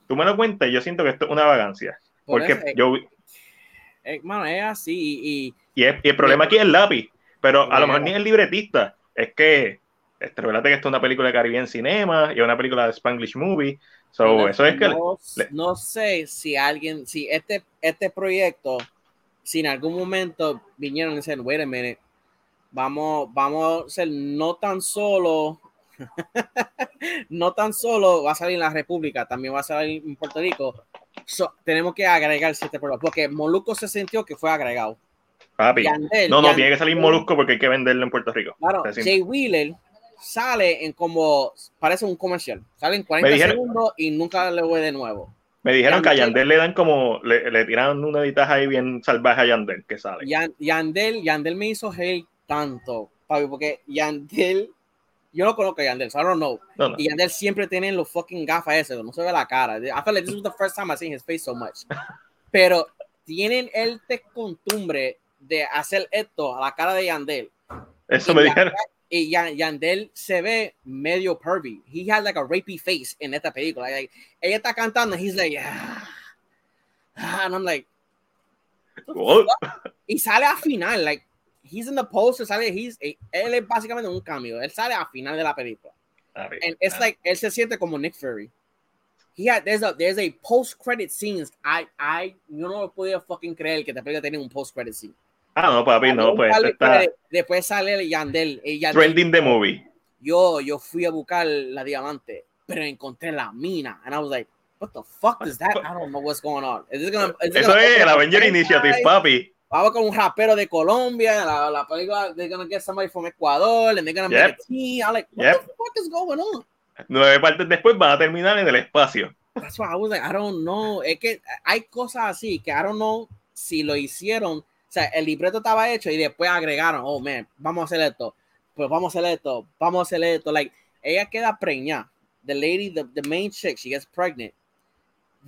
Tú me lo cuentas, y yo siento que esto es una vagancia. Por Porque eso, yo. eh, mano, es así y, y- es- y el problema aquí es el lápiz. Pero a lo mejor ni el libretista. Es que. Este, que esto es una película de Caribbean Cinema y una película de Spanglish Movie. So, no, eso es que. no, le- no sé si alguien, si este, este proyecto, si en algún momento vinieron y dicen, wait a minute, vamos, vamos a ser no tan solo, [LAUGHS] no tan solo va a salir en la República, también va a salir en Puerto Rico. So, tenemos que agregar siete programas, porque Moluco se sintió que fue agregado. Papi. Yandel- No, no, Yandel- tiene que salir Molusco porque hay que venderlo en Puerto Rico. Claro. Jay Wheeler sale en como, parece un comercial, sale en 40 Me dijeron- segundos y nunca le voy de nuevo. Me dijeron que a Yandel- le dan como, le, le tiran una editaje ahí bien salvaje a Yandel que sale. Yan- Yandel, Yandel me hizo hate tanto, papi, porque Yandel, yo no conozco a Yandel, so I don't know. No, no. Y Yandel siempre tiene los fucking gafas ese, no se ve la cara. I feel like this was the first time I seen his face so much. Pero tienen el te costumbre de hacer esto a la cara de Yandel. Eso y me dijeron. Y Yan- Yandel se ve medio pervy. He has like a rapey face en esta película. Like, ella está cantando, he's like, ah, ah, and I'm like, Oh, y sale a final, like, he's in the poster, sale, he's, él es básicamente un cambio. Él sale a final de la película. papi. And it's like, él se siente como Nick Fury. He had, there's a, there's a post-credit scenes. I, I, yo no lo podía fucking creer que te película tenía un post-credit scene. Ah, no, papi, no, pues está Después sale el Yandel. el Yandel trending the movie. yo, yo fui a buscar la diamante, pero encontré la mina. And I was like, what the fuck is that? I don't know what's going on. Is gonna, is Eso gonna es el Avenger? Initiative, papi. Vamos con un rapero de Colombia. La, la película, they're gonna get somebody from Ecuador and they're gonna make Yep. a team. I'm like, what Yep. the fuck is going on? Nueve partes después van a terminar en el espacio. That's why I was like, I don't know. Es que hay cosas así que I don't know si lo hicieron. O sea, el libreto estaba hecho y después agregaron, oh man, vamos a hacer esto. Pues vamos a hacer esto, vamos a hacer esto. Like, ella queda preñada. The lady, the, the main chick, she gets pregnant.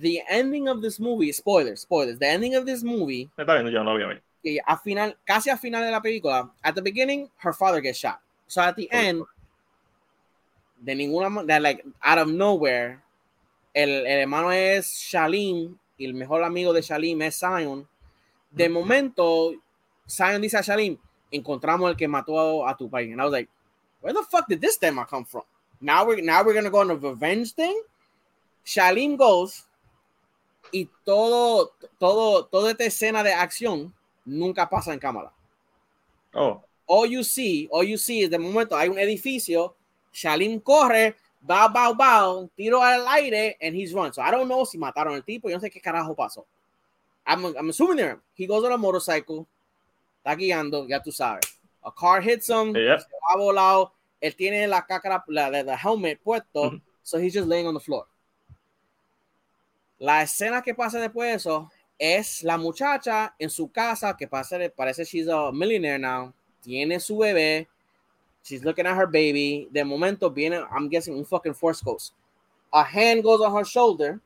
The ending of this movie, spoilers, spoilers. The ending of this movie, Está bien, yo no lo voy a ver. que a final, casi a final de la película, at the beginning, her father gets shot. So at the end, de ninguna manera, like, out of nowhere, el, el hermano es Shalim y el mejor amigo de Shalim es Zion. De momento, Zion dice a Shalim, encontramos el que mató a, a tu país. And I was like, where the fuck did this tema come from? Now we're, now we're gonna go on a revenge thing. Shalim goes y todo, todo, toda esta escena de acción nunca pasa en cámara. Oh, All you see, all you see es de momento hay un edificio, Shalim corre, bow, bow, bow, tiro al aire, and he's run. So I don't know si mataron al tipo, yo no sé qué carajo pasó. I'm, I'm assuming there. He goes on a motorcycle, está guiando, ya tú sabes. A car hits him, Yep. se va volado, él tiene la cácara, la, la, la helmet puesto, Ujú. so he's just laying on the floor. La escena que pasa después de eso es la muchacha en su casa que pasa, parece she's a millionaire now, tiene su bebé, she's looking at her baby. De momento viene, I'm guessing, un fucking force ghost. A hand goes on her shoulder.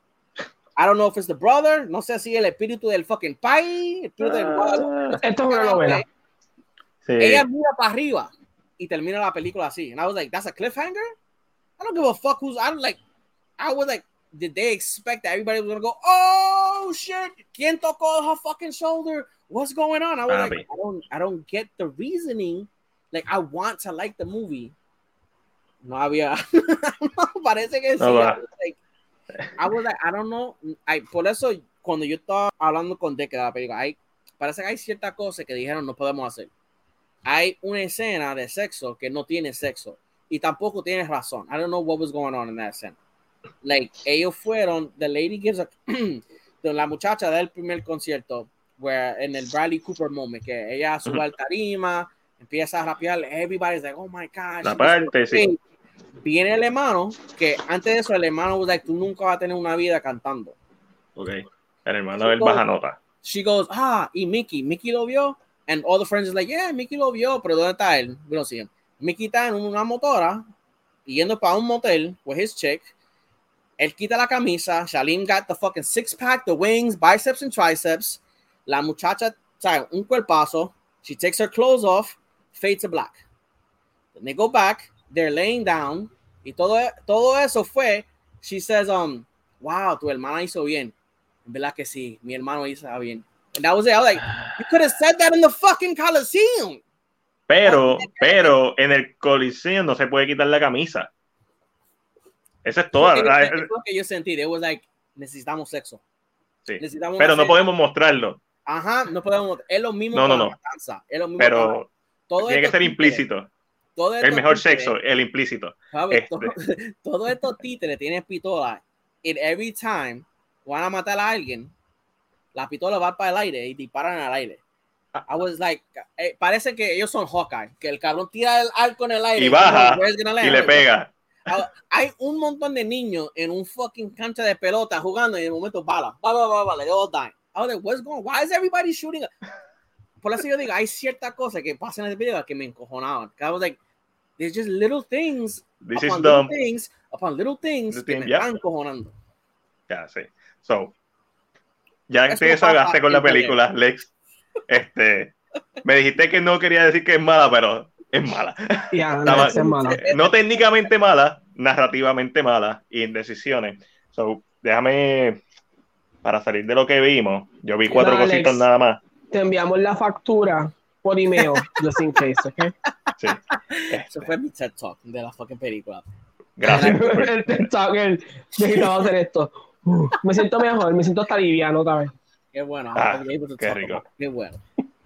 I don't know if it's the brother, no sé si el espíritu del fucking pai, el espíritu del Ah, Esto es una novela. sí. ella mira para arriba y termina la película así. And I was like, that's a cliffhanger? I don't give a fuck who's, I don't like, I was like, did they expect that everybody was gonna go, oh shit, ¿quién tocó her fucking shoulder? What's going on? I was like, Papi. I don't, I don't get the reasoning. Like, I want to like the movie. No había, [LAUGHS] parece que sí. No I va. was like, I was like, I don't know. I, por eso, cuando yo estaba hablando con Deck de la película, hay, parece que hay ciertas cosas que dijeron no podemos hacer. Hay una escena de sexo que no tiene sexo y tampoco tiene razón. I don't know what was going on in that scene. Like, ellos fueron, the lady gives a, [CLEARS THROAT] la muchacha del primer concierto, where, en el Bradley Cooper moment, que ella sube al tarima, empieza a rapear, everybody's like, oh my gosh. La parte, sí. Viene el hermano, que antes de eso el hermano was like, tú nunca vas a tener una vida cantando. Ok. El hermano del baja nota. She goes, ah, y Mickey, Mickey lo vio, and all the friends is like, yeah, Mickey lo vio, pero ¿dónde está él? See him. Mickey está en una motora, yendo para un motel with his chick. Él quita la camisa, Shalim got the fucking six pack, the wings, biceps and triceps. La muchacha, sabe, un cuerpazo. She takes her clothes off, fades to black. Then they go back, they're laying down, y todo, todo eso fue, she says, um, wow, tu hermana hizo bien. En verdad que sí, mi hermano hizo bien. And that was it. I was like, you could have said that in the fucking Coliseum. Pero, pero en el coliseo no se puede quitar la camisa. Esa es toda. La- es lo que yo sentí. It was like, necesitamos sexo. sí. Necesitamos Pero no podemos mostrarlo. Ajá, no podemos. Es lo mismo No, no, la no. matanza, Es lo mismo con la- Pero todo tiene que ser implícito. El mejor títeres, sexo, el implícito. Este. Todo, [LAUGHS] todo estos títeres tienen pistola. And every time van a matar a alguien, la pistola va para el aire y disparan al aire. I was like, eh, parece que ellos son Hawkeye, que el cabrón tira el arco en el aire Y baja? Y le pega. Ah, Hay un montón de niños en un fucking cancha de pelota jugando y de momento bala, bala, bala, bala, they all die. I was like, what's going on? Why is everybody shooting? Por eso yo digo, hay ciertas cosas que pasan en el video que me encojonaban. I was like, there's just little things This is upon little dumb. things upon little things que thing, me yeah. están. Ya, sí. So, ya Eso te pasa desagaste con la película, Lex. Este, me dijiste que no quería decir que es mala, pero es mala. Mal. [LAUGHS] esa es mala. No técnicamente mala, narrativamente mala y en decisiones. So, déjame, para salir de lo que vimos, yo vi cuatro cositas nada más. Te enviamos la factura por email, just in case, ¿ok? Sí. Eso fue mi TED Talk de la fucking película. Gracias. [LAUGHS] el TikTok, el necesitaba hacer esto. Uh, me siento mejor, me siento hasta liviano otra vez. Qué bueno. Ah, qué talk rico. Qué bueno.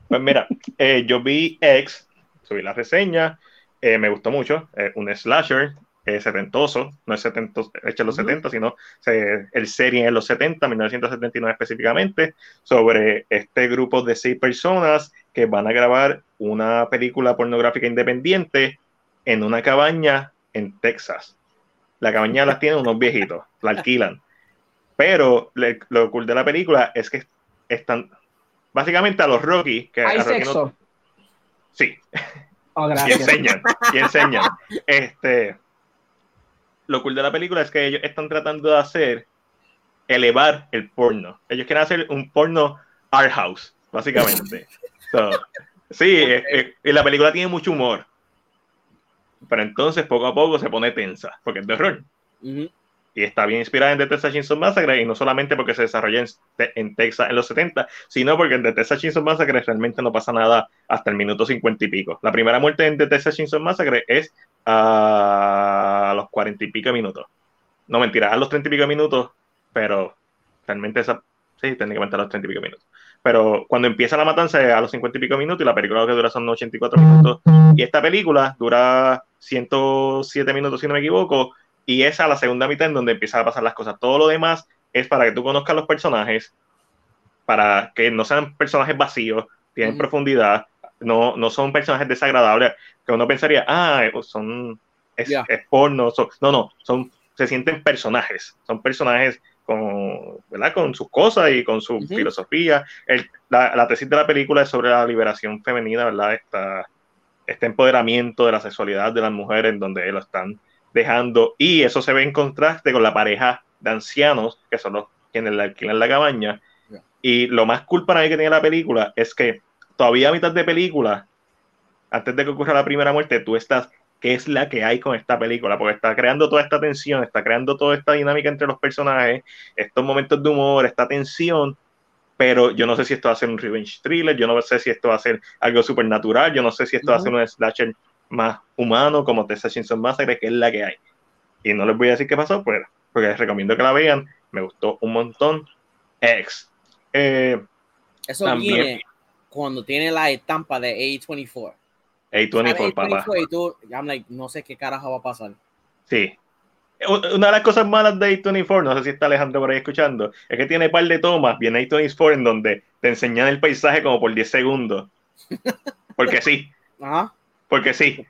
Pues mira, eh, yo vi X, subí la reseña, eh, me gustó mucho, eh, un slasher eh, setentoso, no es setentoso, hecho en los Ujú. 70, sino se- el serie en los 70, 1979 específicamente, sobre este grupo de seis personas que van a grabar una película pornográfica independiente en una cabaña en Texas. La cabaña la tienen unos viejitos, la alquilan. Pero le- lo cool de la película es que están básicamente a los Rocky, que Hay a Rocky no- sexo. sí, Oh, y enseñan, y enseñan. [LAUGHS] Este, lo cool de la película es que ellos están tratando de hacer elevar el porno. Ellos quieren hacer un porno art house, básicamente. [LAUGHS] So, sí, eh, eh, y la película tiene mucho humor. Pero entonces poco a poco se pone tensa, porque es de horror. Ujú. y está bien inspirada en The Texas Chainsaw Massacre y no solamente porque se desarrolla en, en, Texas en los 70, sino porque en The Texas Chainsaw Massacre realmente no pasa nada hasta el minuto 50 y pico. La primera muerte en The Texas Chainsaw Massacre es a los 40 y pico minutos. No mentira, a los 30 y pico minutos, pero realmente esa sí, técnicamente a los 30 y pico minutos. Pero cuando empieza la matanza es a los 50 y pico minutos y la película lo que dura son 84 minutos. Y esta película dura 107 minutos, si no me equivoco, y esa la segunda mitad en donde empiezan a pasar las cosas. Todo lo demás es para que tú conozcas los personajes, para que no sean personajes vacíos, tienen profundidad, no, no son personajes desagradables, que uno pensaría, ah, son, es, porno, no, no, son, se sienten personajes, son personajes con, ¿verdad? con sus cosas y con su filosofía. El, la, la, tesis de la película es sobre la liberación femenina, ¿verdad? Esta, este empoderamiento de la sexualidad de las mujeres, en donde lo están dejando, y eso se ve en contraste con la pareja de ancianos, que son los quienes le alquilan la cabaña. Y lo más cool para mí que tiene la película es que todavía a mitad de película, antes de que ocurra la primera muerte, tú estás, ¿qué es la que hay con esta película? Porque está creando toda esta tensión, está creando toda esta dinámica entre los personajes, estos momentos de humor, esta tensión, pero yo no sé si esto va a ser un revenge thriller, yo no sé si esto va a ser algo supernatural, yo no sé si esto va a ser un slasher más humano como Tessa Chainsaw Massacre, que es la que hay. Y no les voy a decir qué pasó, pues, porque les recomiendo que la vean. Me gustó un montón. X. Eh, Eso también, viene cuando tiene la estampa de A24. A24, papá. Y tú, I'm like, no sé qué carajo va a pasar. Sí. Una de las cosas malas de A24, no sé si está Alejandro por ahí escuchando, es que tiene un par de tomas, viene A24 en donde te enseñan el paisaje como por 10 segundos. [LAUGHS] Porque sí. Ajá. Porque sí.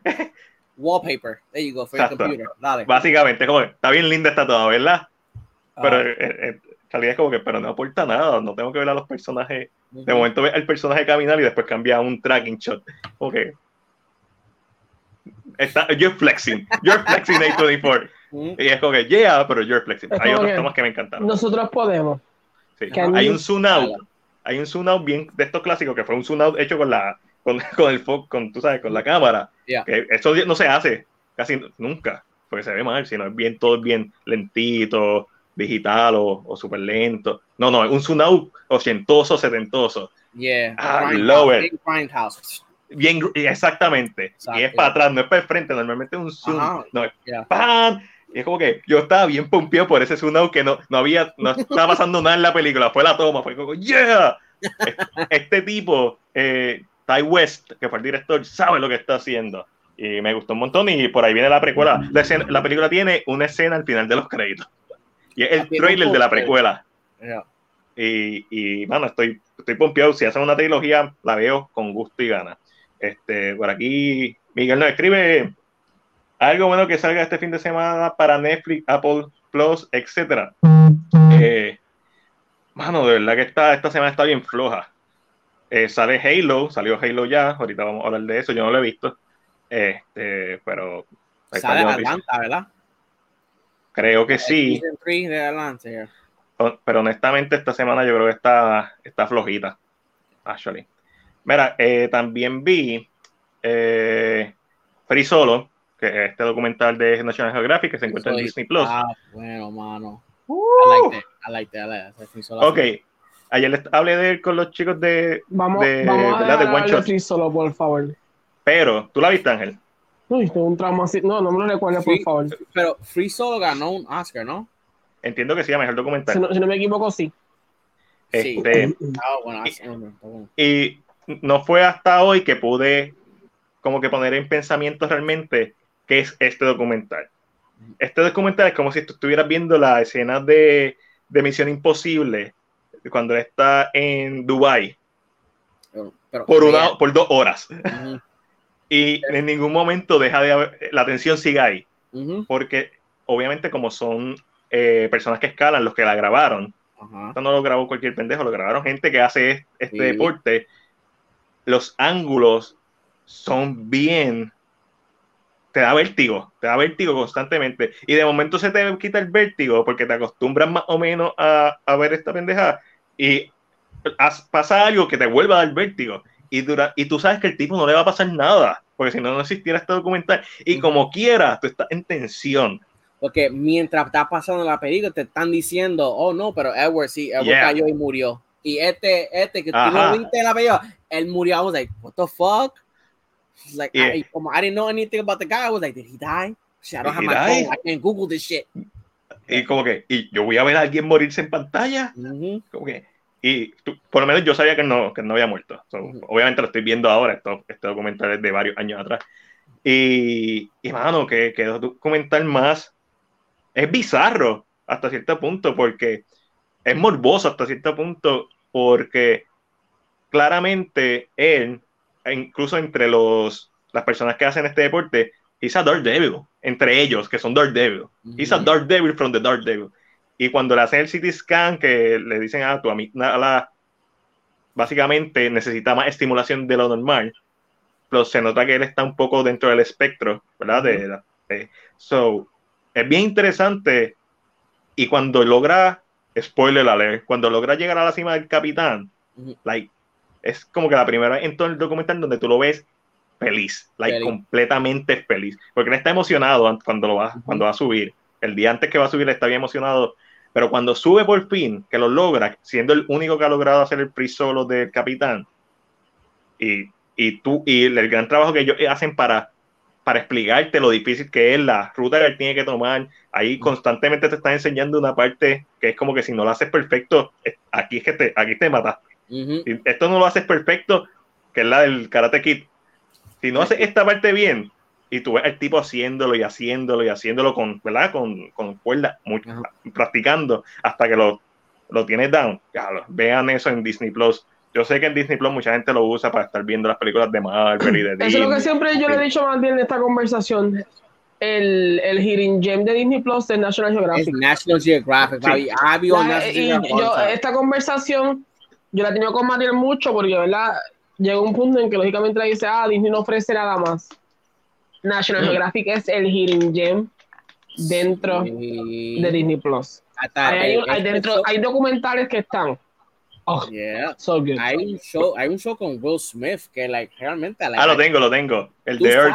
Wallpaper. There you go, for your computer. Dale. Básicamente, como, está bien linda esta toda, ¿verdad? Pero uh, en realidad es como que, pero no aporta nada, no tengo que ver a los personajes. De momento ve al personaje caminar y después cambia a un tracking shot. Ok. Está, you're flexing. You're flexing A24. Y es como que, yeah, pero you're flexing. Hay otros tomas que me encantaron. Nosotros podemos. Sí. Hay un zoom out. Hay un zoom out bien de estos clásicos que fue un zoom out hecho con la con, [LAUGHS] con el foco, con, tú sabes, con la cámara. Que eso no se hace casi nunca, porque se ve mal, sino es bien, todo bien lentito, digital o, o súper lento. No, no, es un zoom out ochentoso, setentoso. Yeah, ah, love Bien, exactamente. y es para atrás, no es para el frente, normalmente es un zoom. No, es ¡pam! Y es como que yo estaba bien pompeado por ese zoom out que no, no había, no estaba pasando nada en la película, fue la toma, fue como, ¡yeah! Este tipo, eh, Ty West, que fue el director, sabe lo que está haciendo. Y me gustó un montón. Y por ahí viene la precuela. La, película tiene una escena al final de los créditos. Y es el trailer de la precuela. Y, y, bueno, estoy, estoy pompeado. Si hacen una trilogía, la veo con gusto y ganas. Este, por aquí, Miguel nos escribe algo bueno que salga este fin de semana para Netflix, Apple Plus, etcétera. Eh, mano, de verdad que esta, esta semana está bien floja. Eh, sale Halo, salió Halo ya, ahorita vamos a hablar de eso, yo no lo he visto. Este, pero. Sale Atlanta, ¿verdad? Creo que sí. Pero honestamente, esta semana yo creo que está, está flojita. Actually. Mira, eh, también vi eh, Free Solo, que es este documental de National Geographic que se encuentra en Disney Plus. Ah, bueno, mano. Uh. I like it, I like it, I like it. Ok, Ayer les hablé de él con los chicos de, vamos, de, vamos a de One Shot. solo, por favor. Pero, ¿tú la viste, Ángel? Uy, tengo un trauma así. No, no me lo recuerdo, por favor. Pero Free Solo ganó un Oscar, ¿no? Entiendo que sí, a mejor documental. Si no, si no me equivoco, sí. Este, sí. Ah, bueno, y, no fue hasta hoy que pude como que poner en pensamiento realmente qué es este documental. Este documental es como si tú estuvieras viendo la escena de, de Misión Imposible cuando está en Dubai por, una, por dos horas. [LAUGHS] y en ningún momento deja de haber, la atención sigue ahí. Porque obviamente como son eh, personas que escalan los que la grabaron, esto no lo grabó cualquier pendejo, lo grabaron gente que hace este deporte, los ángulos son bien te da vértigo, te da vértigo constantemente. Y de momento se te quita el vértigo porque te acostumbras más o menos a, a ver esta pendeja y pasa algo que te vuelva a dar vértigo. Y, dura, y tú sabes que el tipo no le va a pasar nada, porque si no, no existiera este documental. Y como quiera, tú estás en tensión. Porque mientras está pasando la película, te están diciendo, oh no, pero Edward sí, Edward Yeah. cayó y murió. Y este, este que tú Ajá. lo viste en la película, él murió. I was like, what the fuck? Like, Yeah. I, como I didn't know anything about the guy. I was like, did he die? Shit, I don't have my phone. I can't Google this shit. Y como que, y yo voy a ver a alguien morirse en pantalla. Ujú. Como que, y tú- por lo menos yo sabía que no, que no había muerto. So, Ujú. Obviamente lo estoy viendo ahora, esto, este documental es de varios años atrás. Y, y mano, que, que documental más es bizarro hasta cierto punto, porque es morboso hasta cierto punto, porque claramente él, e incluso entre los, las personas que hacen este deporte, he's a Daredevil, entre ellos, que son Daredevil. He's a. Daredevil from the Daredevil. Y cuando le hacen el CT scan, que le dicen a tu amígdala, básicamente necesita más estimulación de lo normal, pero se nota que él está un poco dentro del espectro, ¿verdad? De, so, es bien interesante. Y cuando logra, spoiler alert, cuando logra llegar a la cima del capitán, like, es como que la primera vez en todo el documental donde tú lo ves feliz, like, Feliz. completamente feliz, porque él está emocionado an- cuando, lo va, cuando va a subir. El día antes que va a subir está bien emocionado, pero cuando sube por fin, que lo logra, siendo el único que ha logrado hacer el free solo del capitán, y, y tú, y el gran trabajo que ellos hacen para, para explicarte lo difícil que es la ruta que él tiene que tomar, ahí constantemente te están enseñando una parte que es como que si no lo haces perfecto, aquí es que te, aquí te mataste. Ujú. Si esto no lo haces perfecto, que es la del Karate Kid, si no haces esta parte bien, y tú ves el tipo haciéndolo y haciéndolo y haciéndolo con, ¿verdad? Con, con cuerda, Ajá. practicando hasta que lo, lo tienes down. Vean eso en Disney Plus. Yo sé que en Disney Plus mucha gente lo usa para estar viendo las películas de Marvel y de [CLEARS THROAT] Eso es lo que Disney. siempre yo le he dicho más bien en esta conversación. El, el Hidden Gem de Disney Plus de National Es Geographic. National Geographic, Sí. National y Geographic all yo, esta conversación, yo la he tenido con Mariel mucho porque, ¿verdad? Llega un punto en que lógicamente le dice, ah, Disney no ofrece nada más. National Mm. Geographic es el Hidden Gem dentro Y- de Disney Plus. hasta Hay, hay- el- hay este dentro, show- hay documentales que están. Oh, Yeah. so good. Hay un show, hay un show con Will Smith que like realmente like, Ah, lo tengo, lo tengo. El de Earth.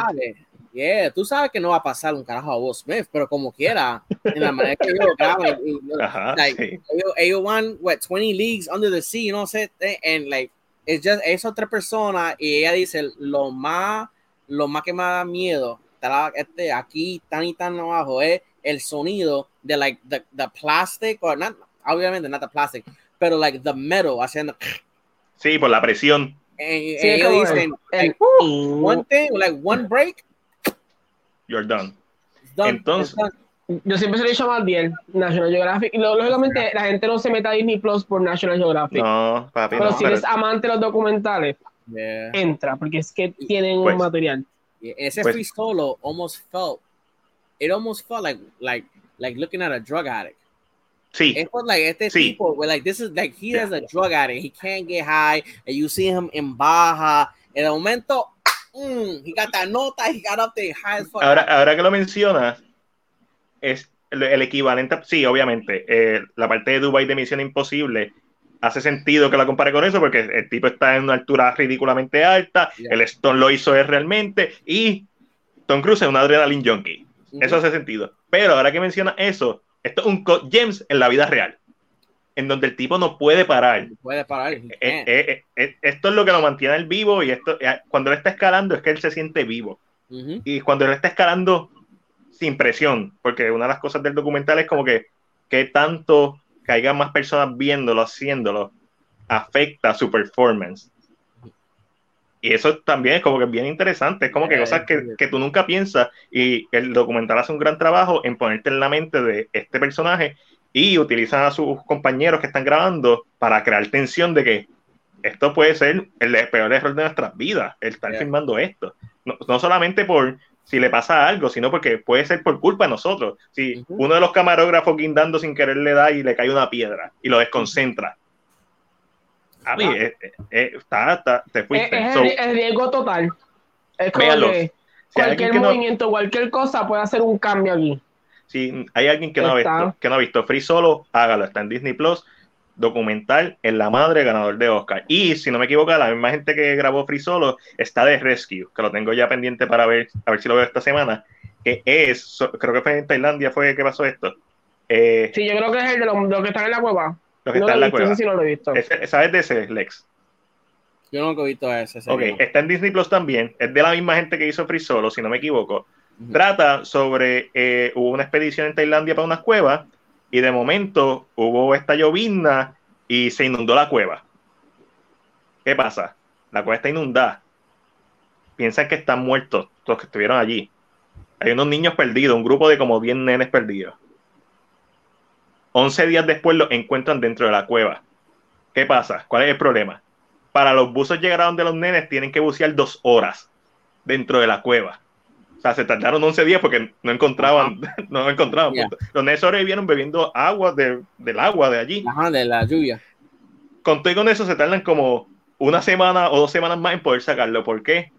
Yeah, tú sabes que no va a pasar un carajo a Will Smith, pero como quiera, en la manera que ellos lo graban, y- [LAUGHS] Ajá, like, sí. ellos, ellos van what 20 leagues under the sea, no sé, and like it's just es otra persona y ella dice lo más lo más que me da miedo está este aquí tan y tan abajo es el sonido de like the, the plastic or not obviamente not the plastic pero like the metal haciendo Sí, por la presión. y- Sí, ellos como dicen el- like, one thing like one break You're done. it's done, Entonces-. Yo siempre se lo he dicho más bien, National Geographic. Y lógicamente la gente no se mete a Disney Plus por National Geographic. No, papi, pero no. si pero- eres amante de los documentales, Yeah. entra, porque es que tienen Pues- un material. Ese Pues- free solo almost felt it almost felt like like like looking at a drug addict sí, It was like este Sí. tipo, where like this is like he Yeah. is a drug addict. He can't get high, and you see him in baja. En el momento, mm, he got that nota. He got up there high as fuck. ahora, ahora que lo mencionas, es el, el equivalente, a- sí, obviamente, eh, la parte de Dubai de Misión Imposible hace sentido que la compare con eso porque el tipo está en una altura ridículamente alta, Yeah. el Stone lo hizo él realmente y Tom Cruise es un adrenaline junkie. Ujú. Eso hace sentido. Pero ahora que menciona eso, esto es un James en la vida real, en donde el tipo no puede parar. puede parar. Eh, eh, eh, esto es lo que lo mantiene él vivo y esto cuando él está escalando es que él se siente vivo y cuando él está escalando sin presión porque una de las cosas del documental es como que que tanto haya más personas viéndolo haciéndolo afecta su performance y eso también es como que bien interesante es como que cosas que, que tú nunca piensas y el documental hace un gran trabajo en ponerte en la mente de este personaje y utilizan a sus compañeros que están grabando para crear tensión de que esto puede ser el peor error de nuestras vidas, el estar Yeah. filmando esto. No, no solamente por si le pasa algo, sino porque puede ser por culpa de nosotros. Si uno de los camarógrafos guindando sin querer le da y le cae una piedra y lo desconcentra. A mí, Ah. eh, eh, eh, está- está- te Es, fuiste. es So, el, riesgo total. Es como que si cualquier no- movimiento, cualquier cosa puede hacer un cambio aquí. Si hay alguien que no, ha visto, que no ha visto Free Solo, hágalo. Está en Disney Plus. Documental en la madre ganador de Oscar. Y si no me equivoco, la misma gente que grabó Free Solo está de Rescue, que lo tengo ya pendiente para ver, a ver si lo veo esta semana. que es, so- creo que fue en Tailandia fue que pasó esto. Eh, Sí, yo creo que es el de los, los que están en la cueva. lo que no está en lo la he visto, cueva. ese sí no lo he visto. Ese- ¿Sabes de ese, Lex? Yo nunca he visto ese. ese Ok, no. está en Disney Plus también. Es de la misma gente que hizo Free Solo, si no me equivoco. Trata sobre eh, hubo una expedición en Tailandia para unas cuevas y de momento hubo esta llovizna y se inundó la cueva. ¿Qué pasa? La cueva está inundada. Piensan que están muertos los que estuvieron allí. Hay unos niños perdidos, un grupo de como 10 nenes perdidos. 11 días después los encuentran dentro de la cueva. ¿Qué pasa? ¿Cuál es el problema? Para los buzos llegar a donde los nenes tienen que bucear dos horas dentro de la cueva. O sea, se tardaron 11 días porque no encontraban, [LAUGHS] no encontraban. Ya. punto. Los nenes sobrevivieron bebiendo agua de- del agua de allí. Ajá, de la lluvia. Con todo y con eso se tardan como una semana o dos semanas más en poder sacarlo. ¿Por qué?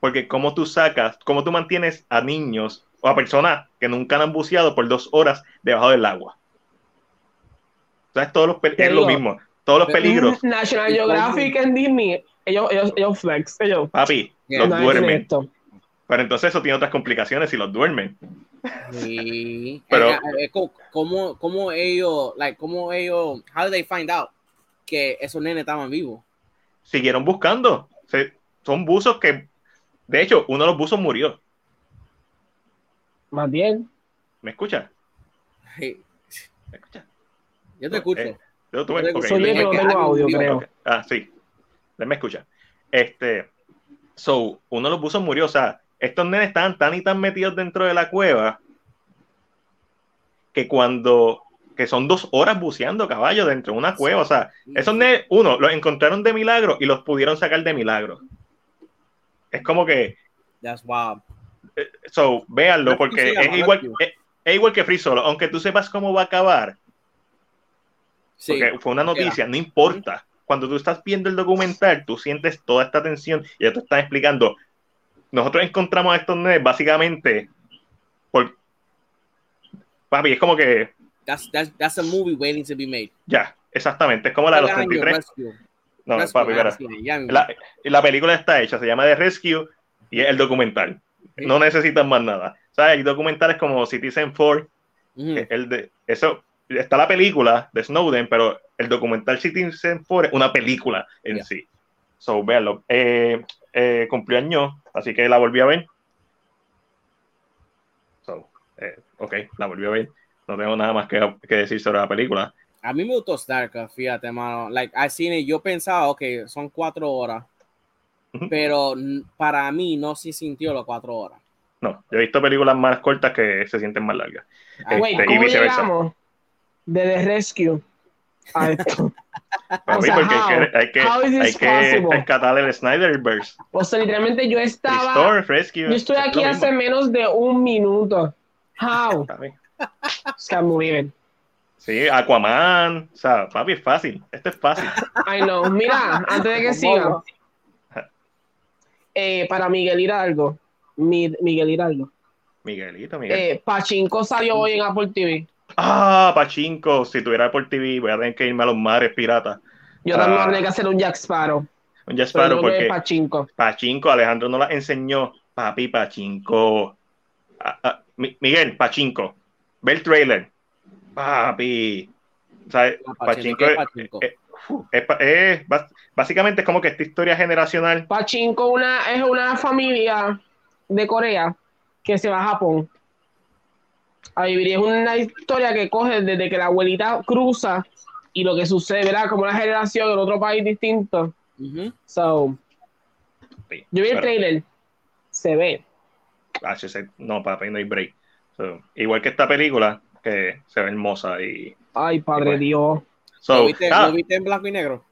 Porque cómo tú sacas, cómo tú mantienes a niños o a personas que nunca han buceado por dos horas debajo del agua. ¿Sabes? Todos los es lo mismo. Todos los peligros. National ¿Y Geographic en Disney, ellos, ellos, ellos flex, ellos Papi, Yeah. los no duermen. Pero entonces eso tiene otras complicaciones si los duermen. Sí. [LAUGHS] Pero- ¿Cómo, cómo ellos, like, cómo ellos, how did they find out que esos nenes estaban vivos? Siguieron buscando. Se- son buzos que, de hecho, uno de los buzos murió. Más bien. ¿Me escuchas? Hey, ¿Me escuchas? yo te escucho. Eh, Yo, tú me- Yo te ok, Soy yo le- que no audio, creo. Ah, sí. Me escucha. Este, so, uno de los buzos murió. O sea, estos nenes estaban tan y tan metidos dentro de la cueva que cuando, que son dos horas buceando caballo dentro de una cueva. O sea, esos nenes, uno, los encontraron de milagro y los pudieron sacar de milagro. Es como que, That's wild. so, véanlo, porque es igual, es igual que Free Solo. Aunque tú sepas cómo va a acabar, Sí. porque fue una noticia, no importa. Cuando tú estás viendo el documental, tú sientes toda esta tensión y ya te están explicando. Nosotros encontramos a estos nenes básicamente por. Papi, es como que. That's, that's, that's a movie waiting to be made. Ya, exactamente. Es como la de los Año, 33. Rescue. No, Rescue, papi, espera. La, la película está hecha, se llama The Rescue y es el documental. Sí. No necesitan más nada. ¿Sabes? Hay documentales como Citizen 4 Ujú. que el de eso está la película de Snowden, pero el documental Citizen 4 es una película en Ya. sí. So, véanlo. Eh, eh, cumplió año, así que la volví a ver. So, eh, ok, la volví a ver. No tengo nada más que, que decir sobre la película. A mí me gustó Starcraft, fíjate, mano. Like, I seen it, yo pensaba, ok, son cuatro horas. Pero para mí no se sintió las cuatro horas. No, yo he visto películas más cortas que se sienten más largas. Ah, Wait, Este, y ¿cómo viceversa. llegamos de The Rescue a esto? [LAUGHS] Para O mí, sea, porque how? hay que, hay que, hay rescatar el Snyderverse. O sea, literalmente yo estaba... Restore, Rescue. Yo estoy es aquí hace menos de un minuto. How? Can't believe it. Sí, Aquaman. O sea, papi, es fácil. Esto es fácil. I know. Mira, antes de que siga, eh, para Miguel Hidalgo, Mi- Miguel Hidalgo, Miguelito, Miguel. eh, Pachinko salió hoy en Apple TV. Ah, Pachinko. Si tuviera por TV, voy a tener que irme a los mares piratas. Yo también Ah. voy a tener que hacer un Jack Sparrow. Un Jack Sparrow, porque Pachinko. Pachinko, Alejandro nos la enseñó. Papi, Pachinko. Ah, ah, Mi- Miguel, Pachinko. Ve el trailer. Papi. O sea, Ah, Pachinko, Pachinko, ¿qué es, es Pachinko? es- es pa- es bas- básicamente es como que esta historia generacional. Pachinko una, es una familia de Corea que se va a Japón a vivir. Y Es una historia que coge desde que la abuelita cruza y lo que sucede, ¿verdad? Como una generación en otro país distinto. Ujú. So, Sí, yo vi el trailer. Se ve. HC, no, papi, no hay break. So, igual que esta película, que se ve hermosa y. Ay, padre Bueno. Dios. So, ¿Lo, viste, lo viste en blanco y negro?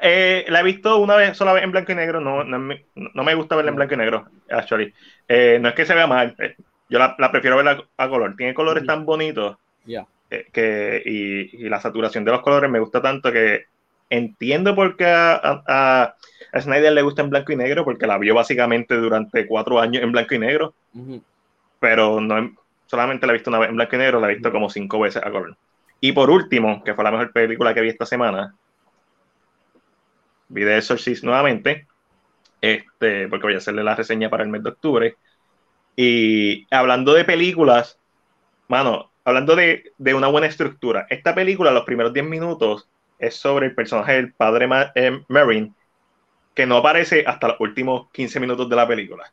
eh, la he visto una vez, sola vez en blanco y negro. No, no, me, no me gusta verla en blanco y negro, actually. Eh, no es que se vea mal. eh, yo la, la prefiero verla a color. Tiene colores tan bonitos Ya. eh, que, y, y la saturación de los colores me gusta tanto que entiendo por qué a, a- a Snyder le gusta en blanco y negro, porque la vio básicamente durante cuatro años en blanco y negro. Pero no en- solamente la he visto una vez en blanco y negro, la he visto como cinco veces a color. Y por último, que fue la mejor película que vi esta semana, vi The Exorcist nuevamente, este, porque voy a hacerle la reseña para el mes de octubre. Y hablando de películas, mano, hablando de, de una buena estructura, esta película, los primeros 10 minutos, es sobre el personaje del padre Ma eh, Marin, que no aparece hasta los últimos 15 minutos de la película.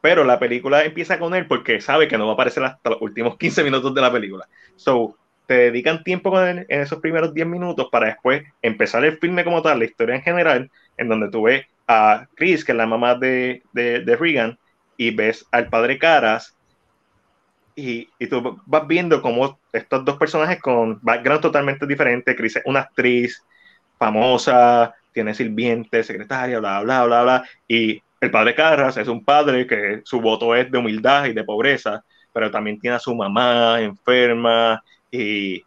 Pero la película empieza con él porque sabe que no va a aparecer hasta los últimos 15 minutos de la película. So, te dedican tiempo con él en esos primeros 10 minutos para después empezar el filme como tal, la historia en general, en donde tú ves a Chris, que es la mamá de, de, de Regan, y ves al padre Caras, y, y, tú vas viendo cómo estos dos personajes con background totalmente diferente, Chris es una actriz famosa, tiene sirviente, secretaria, bla, bla, bla, bla, y el padre Carras es un padre que su voto es de humildad y de pobreza, pero también tiene a su mamá enferma y,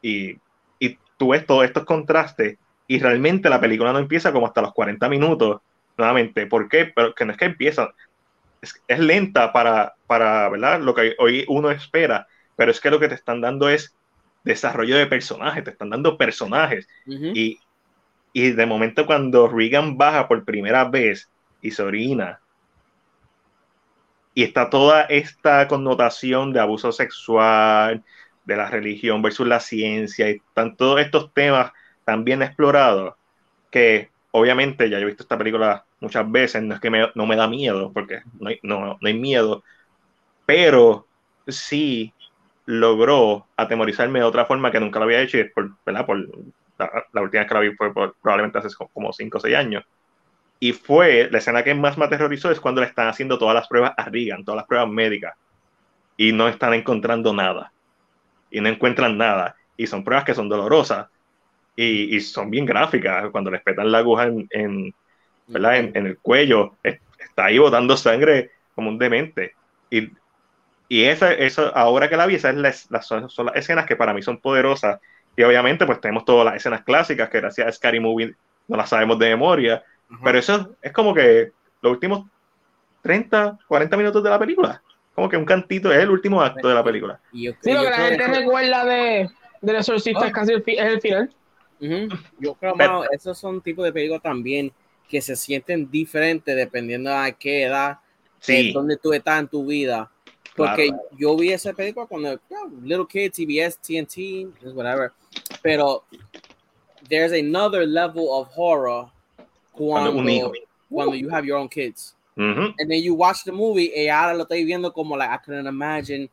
y, y tú ves todos estos contrastes y realmente la película no empieza como hasta los 40 minutos, nuevamente. ¿Por qué? Pero que no es que empieza, es, es, lenta para, para, ¿verdad? Lo que hoy uno espera, pero es que lo que te están dando es desarrollo de personajes, te están dando personajes. Uh -huh. y, y de momento cuando Regan baja por primera vez y se orina, y está toda esta connotación de abuso sexual, de la religión versus la ciencia, y están todos estos temas tan bien explorados que obviamente ya he visto esta película muchas veces, no es que me, no me da miedo, porque no hay, no, no hay miedo, pero sí logró atemorizarme de otra forma que nunca lo había hecho, y por, ¿verdad? por la, la, última vez que la vi fue por, probablemente hace como 5 o 6 años. Y fue, la escena que más me aterrorizó es cuando le están haciendo todas las pruebas a Regan, todas las pruebas médicas, y no están encontrando nada, y no encuentran nada, y son pruebas que son dolorosas, y, y son bien gráficas, cuando les petan la aguja en, en, ¿verdad? en, en el cuello, está ahí botando sangre como un demente. Y, y esa, eso, ahora que la vi, esas es la, son, son, las escenas que para mí son poderosas. Y obviamente, pues tenemos todas las escenas clásicas que gracias a Scary Movie no las sabemos de memoria. Uh -huh. Pero eso es como que los últimos 30, 40 minutos de la película. Como que un cantito es el último acto de la película. Yo, sí, lo que la gente recuerda de, del exorcista oh. es casi el, es el final. Uh -huh. Yo creo, mano, esos son tipos de películas también que se sienten diferentes dependiendo a qué edad, sí. de dónde tú estás en tu vida. Porque claro. yo vi esa película cuando Little Kid, TBS, TNT, whatever. Pero there's another level of horror cuando, cuando, cuando you have your own kids. And then you watch the movie y ahora lo estoy viendo como like I couldn't imagine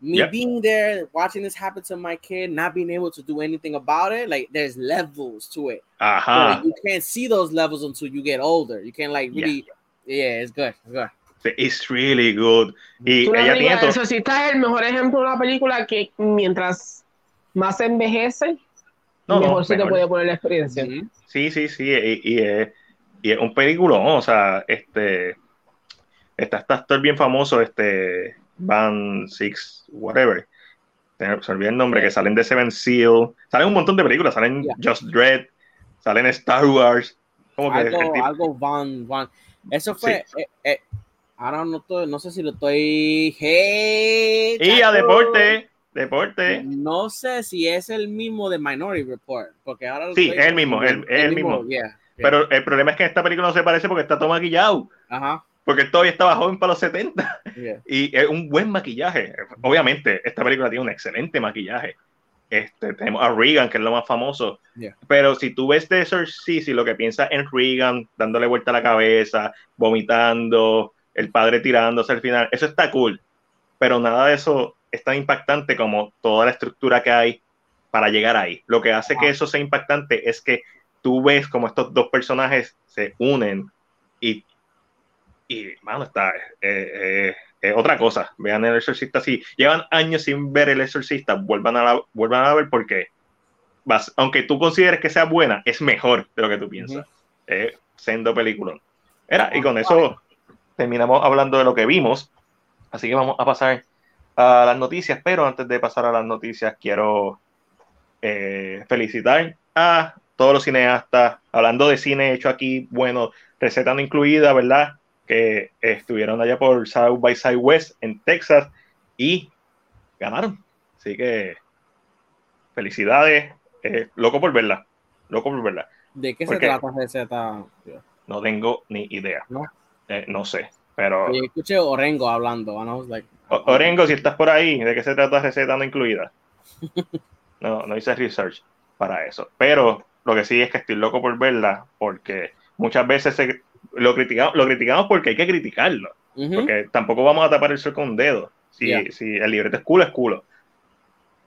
me yep. being there, watching this happen to my kid, not being able to do anything about it, like there's levels to it. Uh-huh. So you can't see those levels until you get older. You can't like really, yeah, yeah it's good, it's good. It's really good. Y ella tiene todo... Eso sí está el mejor ejemplo de una película que mientras más envejece, no, mejor no, se mejor. te puede poner la experiencia. Sí, sí, sí. Y, y, es, y es un película, ¿no? o sea, este está este actor bien famoso, este Van Six, whatever. Se olvidó el nombre, que salen de Seven Seal. Salen un montón de películas, salen yeah. Just Dread, salen Star Wars. Como que algo, algo Van, Van. Eso fue. Sí. Eh, eh, ahora no, estoy, no sé si lo estoy. Hey, y a deporte. Deporte. No sé si es el mismo de Minority Report. Porque ahora lo sí, es el mismo. El, el, el, mismo. mismo. Yeah, yeah. Pero el problema es que esta película no se parece porque está todo maquillado. Ajá porque él todavía estaba joven para los 70 yeah. y es un buen maquillaje. Obviamente, esta película tiene un excelente maquillaje. Este, tenemos a Regan, que es lo más famoso. Yeah. Pero si tú ves The Exorcist y lo que piensas en Regan, dándole vuelta a la cabeza, vomitando, el padre tirándose al final, eso está cool. Pero nada de eso es tan impactante como toda la estructura que hay para llegar ahí. Lo que hace wow. que eso sea impactante es que tú ves como estos dos personajes se unen y y, mano, está, eh, eh, otra cosa. Vean el exorcista. Si llevan años sin ver el exorcista, vuelvan a, la, vuelvan a ver porque, vas, aunque tú consideres que sea buena, es mejor de lo que tú piensas. Uh -huh. eh, sendo película. Era, y con eso terminamos hablando de lo que vimos. Así que vamos a pasar a las noticias. Pero antes de pasar a las noticias, quiero eh, felicitar a todos los cineastas. Hablando de cine hecho aquí, bueno, receta no incluida, ¿verdad? Que estuvieron allá por South by Southwest en Texas y ganaron. Así que felicidades, eh, loco por verla, loco por verla. ¿De qué Porque se trata esa No tengo ni idea. No, eh, no sé. Pero, Yo escuché Orengo hablando, like, O- Orengo, si estás por ahí, ¿de qué se trata receta no incluida? [LAUGHS] No, no hice research para eso. Pero lo que sí es que estoy loco por verla, porque muchas veces se- lo, criticamos, lo criticamos porque hay que criticarlo. Porque tampoco vamos a tapar el sol con un dedo. Si, Yeah. si el libreto es culo, es culo.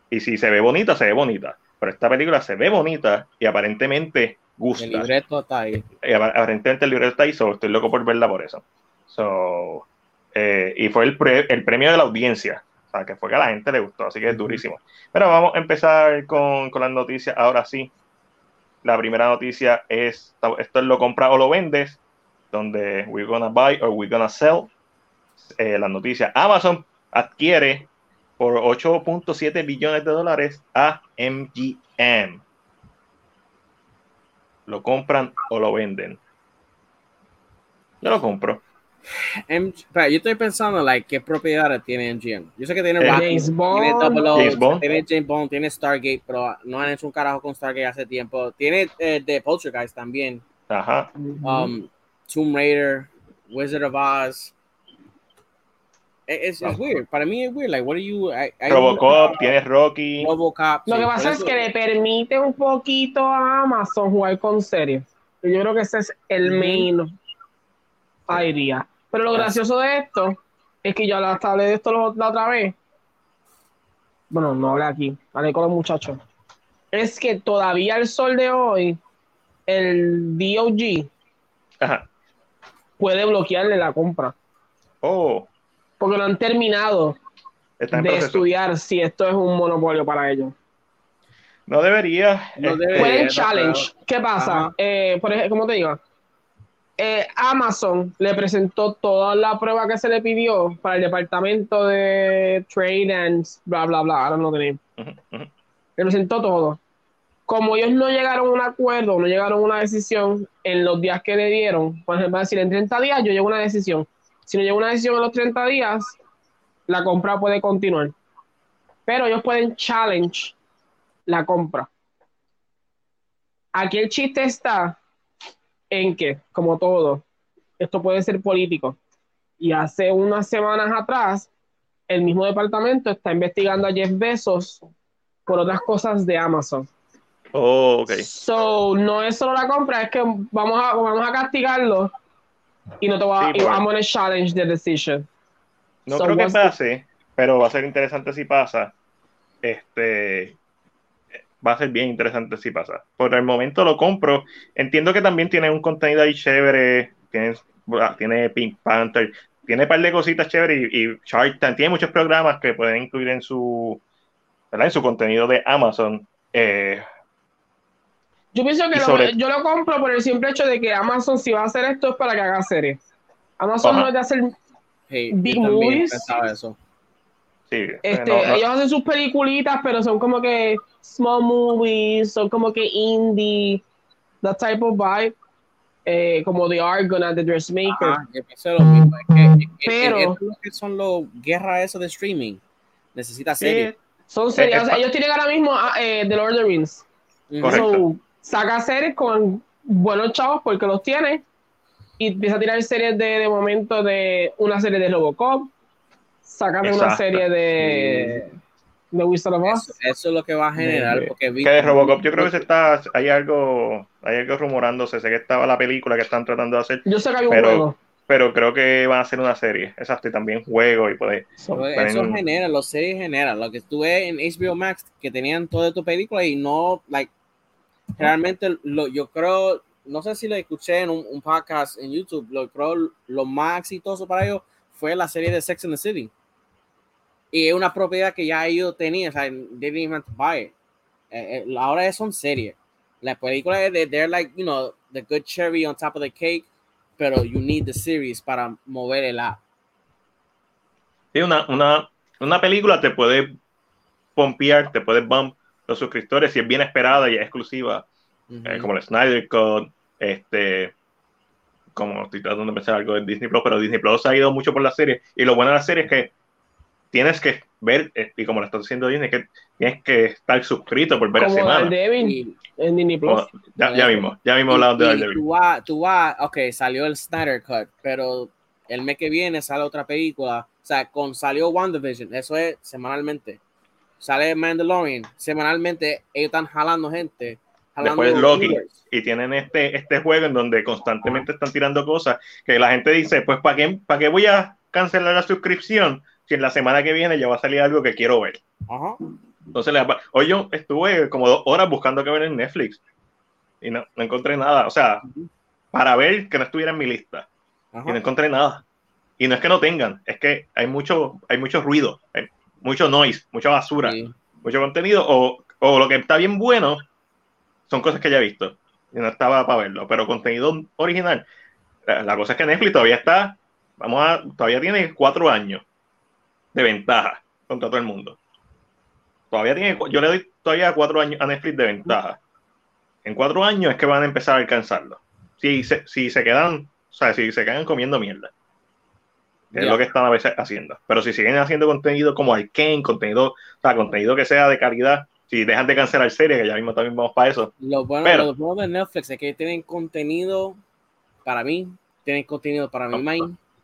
Y si se ve bonita, se ve bonita. Pero esta película se ve bonita y aparentemente gusta. el libreto está ahí. Y aparentemente el libreto está ahí, so estoy loco por verla por eso. So, eh, y fue el, pre- el premio de la audiencia. O sea, que fue que a la gente le gustó, así que es durísimo. Pero vamos a empezar con, con las noticias. Ahora sí. La primera noticia es, esto es lo compra o lo vendes, donde we're gonna buy or we're gonna sell. Eh, la noticia, Amazon adquiere por 8.7 billones de dólares a MGM. Lo compran o lo venden. Yo lo compro. M- yo estoy pensando, like, ¿qué propiedades tiene MGM? Yo sé que tiene Eh, Rocky, James tiene Bond. Double O, James Bond. tiene James Bond, tiene Stargate, pero no han hecho un carajo con Stargate hace tiempo. Tiene eh, de Poltergeist también. Ajá. Um, Tomb Raider, Wizard of Oz. It- It's, it's Ah. weird. Para mí es weird. Like, what are you? I, I- Robocop, tienes Rocky. Robocop. Lo sí, que pasa es que le permite un poquito a Amazon jugar con series. Yo creo que ese es el main idea. Pero lo gracioso de esto es que yo hablé de esto la otra vez. Bueno, no hablé aquí, hablé con los muchachos. Es que todavía el sol de hoy, el DOG Ajá. Puede bloquearle la compra. Oh, Porque lo han terminado está de proceso. estudiar si esto es un monopolio para ellos. No debería. No este, debería. Pueden no challenge. ¿Qué pasa? Eh, por ejemplo, ¿cómo te digo? Eh, Amazon le presentó toda la prueba que se le pidió para el departamento de Trade and bla, bla, bla. Ahora no tenemos. ujú. Le presentó todo. Como ellos no llegaron a un acuerdo, no llegaron a una decisión en los días que le dieron, por ejemplo, decir en 30 días yo llego a una decisión. Si no llego una decisión en los 30 días, la compra puede continuar. Pero ellos pueden challenge la compra. Aquí el chiste está en que, como todo, esto puede ser político. Y hace unas semanas atrás, el mismo departamento está investigando a Jeff Bezos por otras cosas de Amazon. Oh, ok. So, no es solo la compra, es que vamos a, vamos a castigarlo y no te va Sí, a, challenge the decision. No So creo que pase, pero va a ser interesante si pasa. Este va a ser bien interesante si pasa. Por el momento lo compro. Entiendo que también tiene un contenido ahí chévere. Tiene, tiene Pink Panther. Tiene un par de cositas chéveres y, y Shark Tank. Tiene muchos programas que pueden incluir en su, ¿verdad? En su contenido de Amazon. Eh, Yo pienso que lo- sobre- yo lo compro por el simple hecho de que Amazon, si va a hacer esto, es para que haga series. Amazon Ajá. no es de hacer. Hey, Big movies. eso. sí, Este, no, no. Ellos hacen sus peliculitas, pero son como que small movies, son como que indie, that type of vibe. Eh, como The Argonaut, The Dressmaker. Ajá, yo pensé lo mismo. Es que, es Pero- es lo que son los guerras eso de streaming. Necesita Sí, series. Son series. Eh, O sea, eh, ellos tienen ahora mismo ah, eh, The Lord of the Rings. Correcto. So, saca series con buenos chavos porque los tiene y empieza a tirar series de, de momento de una serie de Robocop, sácate una serie de, de Wizard of Oz. Eso, eso es lo que va a generar. De- Porque vi- Que de Robocop yo creo que se está, hay algo, hay algo rumorándose, sé que estaba la película que están tratando de hacer, Yo sé que hay un Pero- juego. pero creo que van a hacer una serie, exacto, y también juego y Pero eso en- genera, los series generan. Lo que estuve en HBO Max, que tenían toda tu película y no, like, realmente lo, yo creo, no sé si lo escuché en un, podcast en YouTube, lo creo lo más exitoso para ellos fue la serie de Sex and the City. Y es una propiedad que ya ellos tenían, o sea, they didn't even buy it. Eh, eh, ahora son series. La película es de, they're like, you know, the good cherry on top of the cake, pero you need the series para mover el app. Una, una, una película te puede pompear, te puede bump los suscriptores si es bien esperada y es exclusiva, eh, Ujú. como el Snyder Cut, este, como estoy tratando de pensar algo de Disney Plus, pero Disney Plus ha ido mucho por la serie y lo bueno de la serie es que tienes que ver, eh, y como lo está haciendo Disney, que tienes que estar suscrito por ver a semana. Y- en Disney Plus. Como- ya, ya mismo, ya mismo hablamos de Daredevil. tú vas, tú vas, ok, salió el Snyder Cut, pero el mes que viene sale otra película. O sea, con salió WandaVision, eso es semanalmente. Sale Mandalorian, semanalmente ellos están jalando gente. Jalando Después Loki. Y tienen este, este juego en donde constantemente están tirando cosas que la gente dice, pues ¿para qué, ¿para qué voy a cancelar la suscripción si en la semana que viene ya va a salir algo que quiero ver? Ajá. Entonces, hoy yo estuve como dos horas buscando qué ver en Netflix y no, no encontré nada. O sea, para ver que no estuviera en mi lista y no encontré nada. Y no es que no tengan, es que hay mucho, hay mucho ruido, hay mucho noise, mucha basura, Sí. mucho contenido, o, o lo que está bien bueno son cosas que ya he visto y no estaba para verlo, pero contenido original. La, la cosa es que Netflix todavía está, vamos a, todavía tiene cuatro años de ventaja contra todo el mundo. Todavía tiene, yo le doy todavía cuatro años a Netflix de ventaja. En cuatro años es que van a empezar a alcanzarlo. Si se, si se quedan, o sea, si se quedan comiendo mierda. Es lo que están a veces haciendo. Pero si siguen haciendo contenido como Arkane, contenido, o sea, contenido que sea de calidad, si dejan de cancelar series, que ya mismo también vamos para eso. Lo bueno, Pero- lo bueno de Netflix es que tienen contenido para mí, tienen contenido para mi mãe,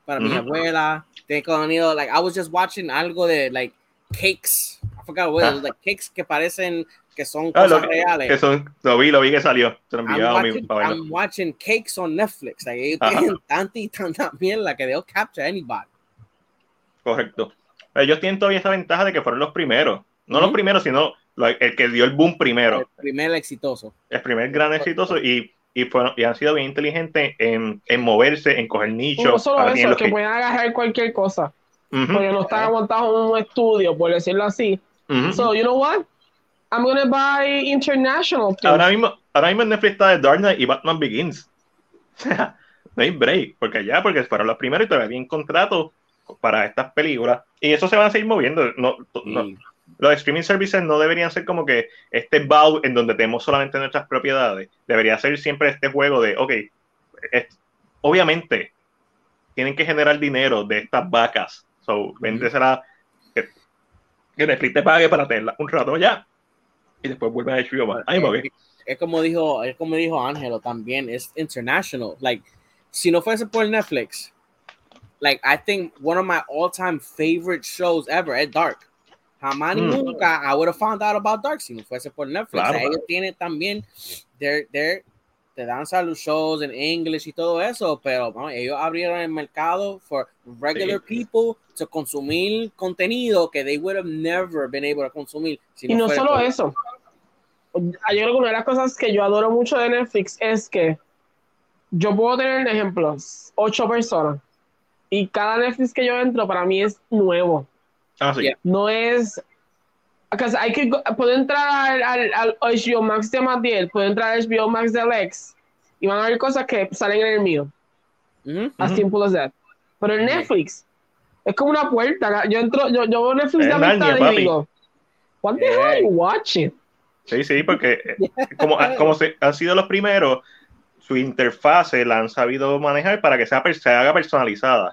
para mi abuela, tienen contenido, like, I was just watching algo de, like, cakes, I forgot what it was, Ah. like, cakes que parecen que son Ah, cosas lo, reales. que son, lo vi, lo vi que salió. Se lo I'm a mi watching, verlo. I'm watching cakes on Netflix, like, ellos Ajá. tienen tanta y tanta mierda que they'll capture anybody. Correcto. Ellos tienen todavía esa ventaja de que fueron los primeros. No los primeros, sino lo- el que dio el boom primero. El primer exitoso. El primer gran exitoso y, y, fueron, y han sido bien inteligentes en, en moverse, en coger nichos. No solo eso, que que- pueden agarrar cualquier cosa. Ujú, Porque no están aguantados en un estudio, por decirlo así. ujú. So, you know what? I'm gonna buy international. things. ahora, mismo, ahora mismo Netflix está The Dark Knight y Batman Begins. O [LAUGHS] sea, no hay break, porque ya, porque fueron los primeros y todavía había contrato para estas películas. Y eso se van a seguir moviendo. No, no- Y- los streaming services no deberían ser como que este bow en donde tenemos solamente nuestras propiedades. Debería ser siempre este juego de, ok, es- obviamente tienen que generar dinero de estas vacas. So, véndesela, que, que Netflix te pague para tenerla un rato ya. Y después vuelve a HBO. Ay, voy. es como dijo, es como dijo Ángelo también, es international. Like, si no fuese por Netflix, like, I think one of my all-time favorite shows ever es Dark. Jamás Mm. nunca I would have found out about Dark si no fuese por Netflix. Claro, Ellos claro. tienen también, they're, they're, te dan los shows en English y todo eso, pero ellos abrieron el mercado for regular people to consumir contenido que they would have never been able to consumir. si Y no fuera solo por- eso. Yo creo que una de las cosas que yo adoro mucho de Netflix es que yo puedo tener, ejemplos, ocho personas. Y cada Netflix que yo entro para mí es nuevo. Ah, sí. No es. Because I could go- puedo entrar al, al, al HBO Max de Matiel, puedo entrar al HBO Max de Alex y van a ver cosas que salen en el mío. Ujú. As Ujú. simple as that. Pero en Netflix es como una puerta. Yo entro, yo, yo veo Netflix de amistad y digo, What the hell are you watching? Sí, sí, porque eh, [LAUGHS] como, como se, han sido los primeros, su interfase la han sabido manejar para que sea, se haga personalizada.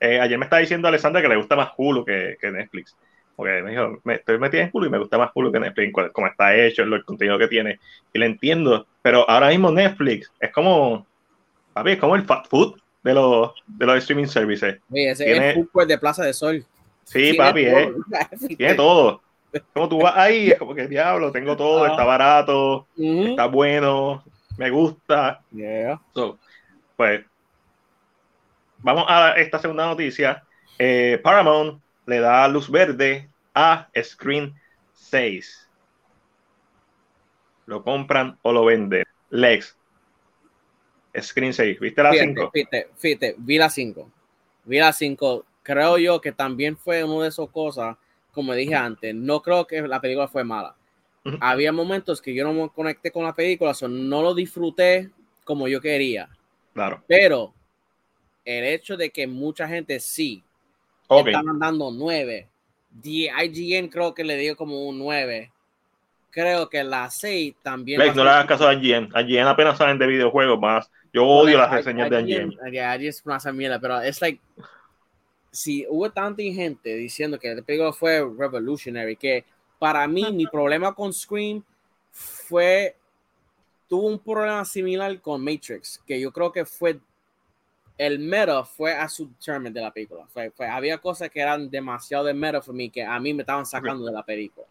Eh, ayer me estaba diciendo Alessandra que le gusta más Hulu que, que Netflix. Porque me dijo, me estoy metida en Hulu y me gusta más Hulu que Netflix, como está hecho, el contenido que tiene. Y le entiendo. Pero ahora mismo Netflix es como, papi, es como el fast food de los, de los streaming services. Oye, ese Tiene- es el de Plaza de Sol. Sí, Tiene papi, todo. eh, tiene todo. Como tú vas ahí, es como que diablo, tengo todo, Ah. está barato, Ujú. está bueno, me gusta. Yeah. So, pues, vamos a esta segunda noticia. Eh, Paramount le da luz verde a Screen 6. ¿Lo compran o lo venden? Lex. Screen 6. ¿Viste la Fíjate, 5? fíjate, fíjate, vi la 5. Vi la 5. Creo yo que también fue una de esas cosas, como dije antes, no creo que la película fue mala. Ujú. Había momentos que yo no me conecté con la película, so no lo disfruté como yo quería. Claro. Pero el hecho de que mucha gente sí Ok. estaban dando 9. The IGN creo que le dio como un 9. Creo que la 6 también. Lex, no le hagas caso a IGN. IGN apenas saben de videojuegos más. Yo odio las reseñas de IGN. Yeah, IGN es una mierda, pero es like si hubo tanta gente diciendo que el película fue revolutionary, que para mí mi problema con Scream fue tuvo un problema similar con Matrix, que yo creo que fue el meta fue a su termen de la película. Fue, fue- había cosas que eran demasiado de meta para mí que a mí me estaban sacando de la película.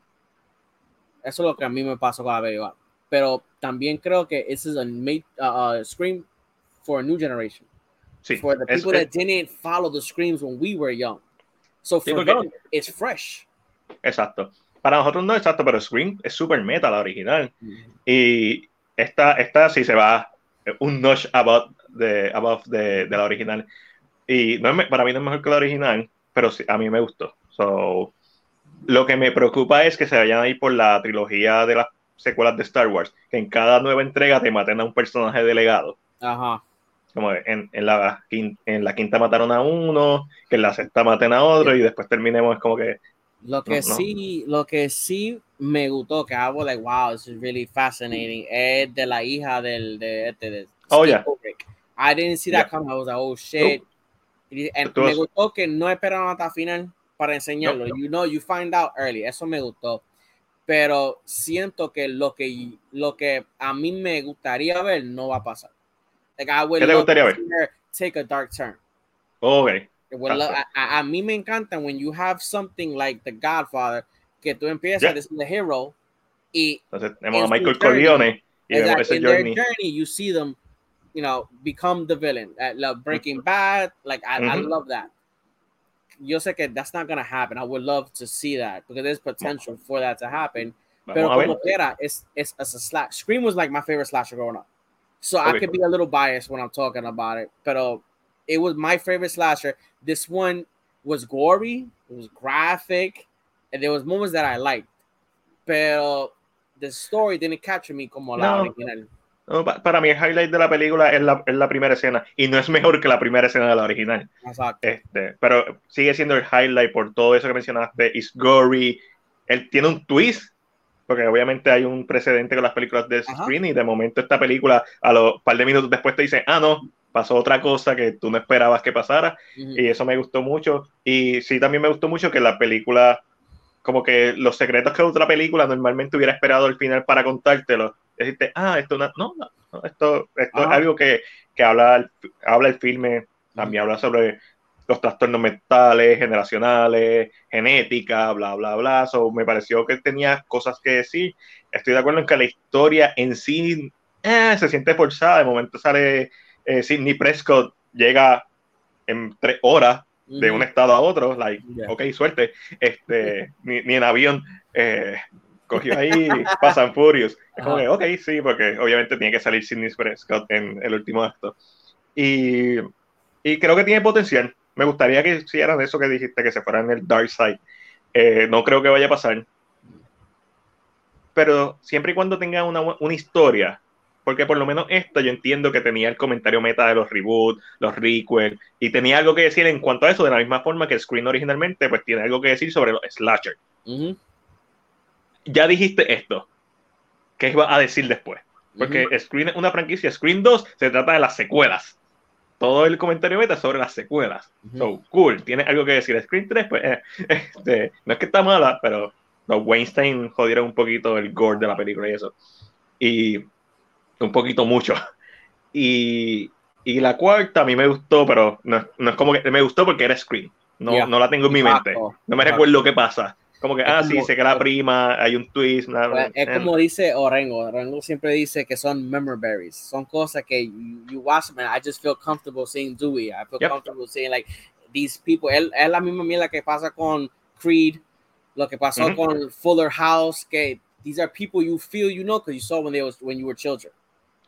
Eso es lo que a mí me pasó con la película. Pero también creo que this is a made, uh, uh, scream for a new generation. Sí, For the people es- that didn't follow the screams when we were young. So Sí, for porque- them, it's fresh. exacto. Para nosotros no, exacto, pero Scream es super meta la original. Y esta, esta sí se va un notch above de, above de, de la original. Y no es para mí no es mejor que la original, pero sí, a mí me gustó. So, lo que me preocupa es que se vayan a ir por la trilogía de las secuelas de Star Wars, que en cada nueva entrega te maten a un personaje delegado. Ajá. Como en, en, la, quin- en la quinta mataron a uno, que en la sexta maten a otro, y después terminemos como que Lo que No, no. sí, lo que sí me gustó, que was like, wow, this is really fascinating, es de la hija del, de este, de Oh, Steve yeah. Kubrick. I didn't see that Yeah. coming. I was like, oh shit. And Tú me gustó que no esperaron hasta final para enseñarlo. No, no. You know, you find out early. Eso me gustó. Pero siento que lo que lo que a mí me gustaría ver no va a pasar. Like, I would ¿Qué te love gustaría to ver? see her take a dark turn. ok, It would lo- Exacto. a, a- a mí me encanta when you have something like The Godfather, que tú empiezas Yeah. this is the hero y entonces tenemos a Michael Corleone y vemos ese in their journey. you see them, you know, become the villain. Uh, like Breaking Bad, like I, I Mhm. love that. Yo sé que that's not gonna happen. I would love to see that because there's potential for that to happen. Pero Vamos a como quiera, it's, it's, it's a slash. Scream was like my favorite slasher growing up. So I could be a little biased when I'm talking about it. Pero it was my favorite slasher. This one was gory, it was graphic, and there was moments that I liked. Pero the story didn't capture me como la No. original. No, pa- para mí el highlight de la película es la, es la primera escena y no es mejor que la primera escena de la original. Exacto. Este, pero sigue siendo el highlight por todo eso que mencionaste. It's gory. Él tiene un twist, porque obviamente hay un precedente con las películas de Ajá. Screen y de momento esta película, a los par de minutos después te dice, ah, no, pasó otra cosa que tú no esperabas que pasara. Y eso me gustó mucho. Y sí, también me gustó mucho que la película, como que los secretos que otra película normalmente hubiera esperado al final para contártelo. Decirte, ah, esto no, no, no, esto, esto es algo que, que habla, habla el filme, también habla sobre los trastornos mentales, generacionales, genética, bla, bla, bla. So, me pareció que tenía cosas que decir. Estoy de acuerdo en que la historia en sí eh, se siente forzada. De momento sale eh, Sidney Prescott, llega en tres horas de un estado a otro, like, Yeah. ok, suerte, este, [LAUGHS] ni, ni en avión eh, cogió ahí Pasan Furious. Es como que, ok, sí, porque obviamente tiene que salir Sidney Prescott en el último acto. Y, y creo que tiene potencial. Me gustaría que hicieran eso que dijiste, que se fueran en el Dark Side. Eh, no creo que vaya a pasar. Pero siempre y cuando tenga una, una historia, porque por lo menos esto yo entiendo que tenía el comentario meta de los reboots, los requels, y tenía algo que decir en cuanto a eso, de la misma forma que el Screen originalmente, pues tiene algo que decir sobre los slasher. Ya dijiste esto. ¿Qué iba a decir después? Porque Screen es una franquicia, Screen 2 se trata de las secuelas. Todo el comentario meta sobre las secuelas. Ujú. So, cool, tiene algo que decir. Screen 3, pues, eh, [LAUGHS] este, no es que está mala, pero los Weinstein jodieron un poquito el gore de la película y eso. Y un poquito mucho. [LAUGHS] Y, y la cuarta a mí me gustó, pero no, no es como que me gustó porque era Screen. No, Yeah. no la tengo en mi Exacto. mente. No me recuerdo qué pasa. Como que, Es ah, sí, como- sé que la prima, hay un twist. Pues, es como dice Orengo, Orengo siempre dice que son memories, son cosas que you, you watch and I just feel comfortable seeing Dewey, I feel Yep. comfortable seeing like these people, él- es la misma mierda que pasa con Creed, lo que pasó con Fuller House, que these are people you feel you know because you saw when they was when you were children.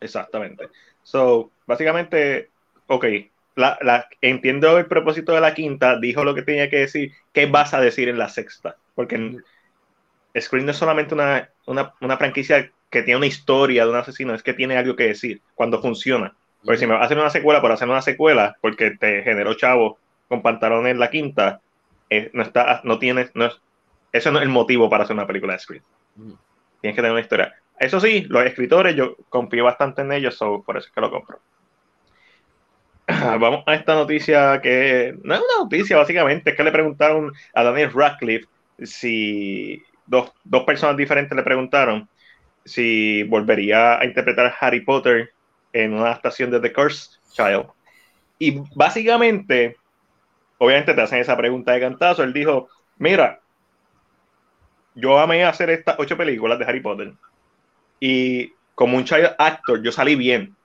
Exactamente. So, básicamente, ok, la, la, entiendo el propósito de la quinta, dijo lo que tenía que decir, ¿qué vas a decir en la sexta? Porque Scream no es solamente una, una, una franquicia que tiene una historia de un asesino, es que tiene algo que decir cuando funciona. Porque si me vas a hacer una secuela por hacer una secuela, porque te generó chavo con pantalones en la quinta, eh, no está, no tienes, no es, eso no es el motivo para hacer una película de Scream. Ujú. Tienes que tener una historia. Eso sí, los escritores, yo confío bastante en ellos, so, por eso es que lo compro. [CLEARS THROAT] Vamos a esta noticia que no es una noticia, básicamente, es que le preguntaron a Daniel Radcliffe si dos, dos personas diferentes le preguntaron si volvería a interpretar a Harry Potter en una adaptación de The Cursed Child. Y básicamente, obviamente te hacen esa pregunta de cantazo. Él dijo: Mira, yo amé hacer estas ocho películas de Harry Potter. Y como un child actor, yo salí bien.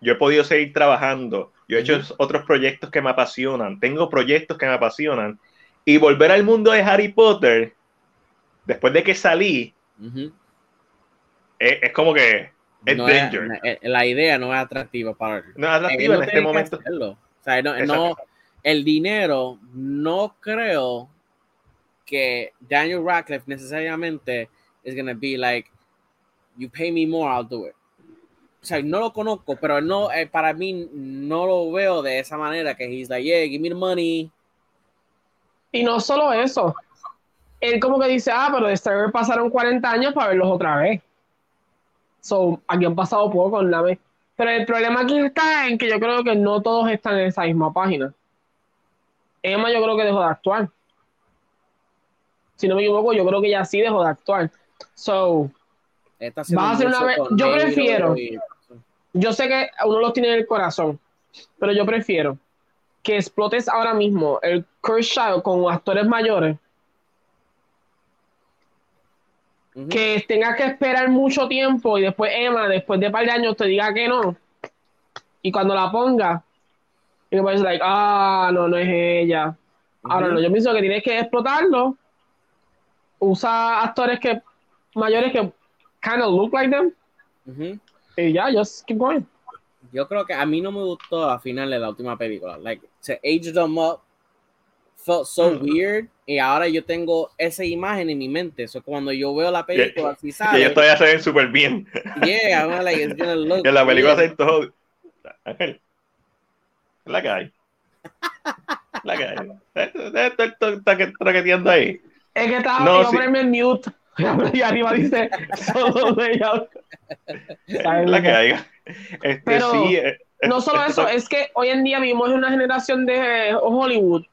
Yo he podido seguir trabajando. Yo he hecho otros proyectos que me apasionan. Tengo proyectos que me apasionan. Y volver al mundo de Harry Potter, después de que salí, Ujú. es, es como que es No danger. eh, la idea no es atractiva para él. no es Él no en este momento. O sea, no, no- el dinero, no creo que Daniel Radcliffe necesariamente is gonna be like, you pay me more, I'll do it. O sea, no lo conozco, pero no, eh, para mí no lo veo de esa manera que he's like, yeah, give me the money. Y no solo eso. Él como que dice, ah, pero de Star Wars pasaron 40 años para verlos otra vez. So, aquí han pasado poco la vez. Pero el problema aquí está en que yo creo que no todos están en esa misma página. Emma yo creo que dejó de actuar. Si no me equivoco, yo creo que ella sí dejó de actuar. So, haciendo Vas a hacer una vez- yo prefiero- yo sé que uno los tiene en el corazón, pero yo prefiero que explotes ahora mismo el Curse Child con actores mayores que tengas que esperar mucho tiempo y después Emma, después de un par de años, te diga que no. Y cuando la ponga, y me like, ah, no, no es ella. Ahora no, yo pienso que tienes que explotarlo. Usa actores que mayores que kind of look like them. Y ya, just keep going. Yo creo que a mí no me gustó al final de la última película. Like, se aged them up. Felt so Mm. weird. Y ahora yo tengo esa imagen en mi mente. So cuando yo veo la película, si Y sale, ellos todavía se ven súper bien. yeah, I'm like, it's gonna [LAUGHS] look en la película hacen todo. Ángel. Es la que hay. Es La que hay. Esto esto está que- traqueteando ahí. Es que estaba, No, sí. en mute. [LAUGHS] Y arriba dice, [LAUGHS] solo de la que hay. Este, Pero sí, eh, No solo esto- eso, es que hoy en día vivimos en una generación de Hollywood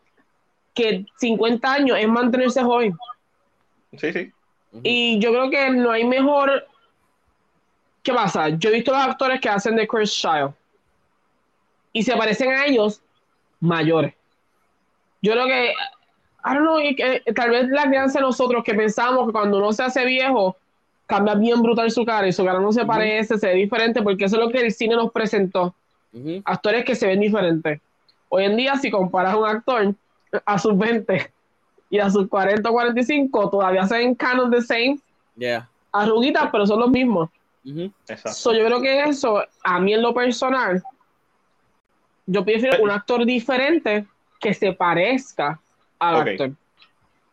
que 50 años es mantenerse joven. Sí, sí. Y yo creo que no hay mejor. ¿Qué pasa? Yo he visto los actores que hacen de Chris Child y se parecen a ellos mayores. Yo creo que, I don't know, y que, tal vez la crianza de nosotros que pensamos que cuando uno se hace viejo cambia bien brutal su cara y su cara no se parece, se ve diferente, porque eso es lo que el cine nos presentó actores que se ven diferentes. Hoy en día, si comparas a un actor a sus 20 y a sus 40 o 45, todavía se ven canon the same, Yeah. arruguitas, pero son los mismos. Exacto. So, yo creo que eso, a mí en lo personal, yo prefiero un actor diferente que se parezca al Ok. actor.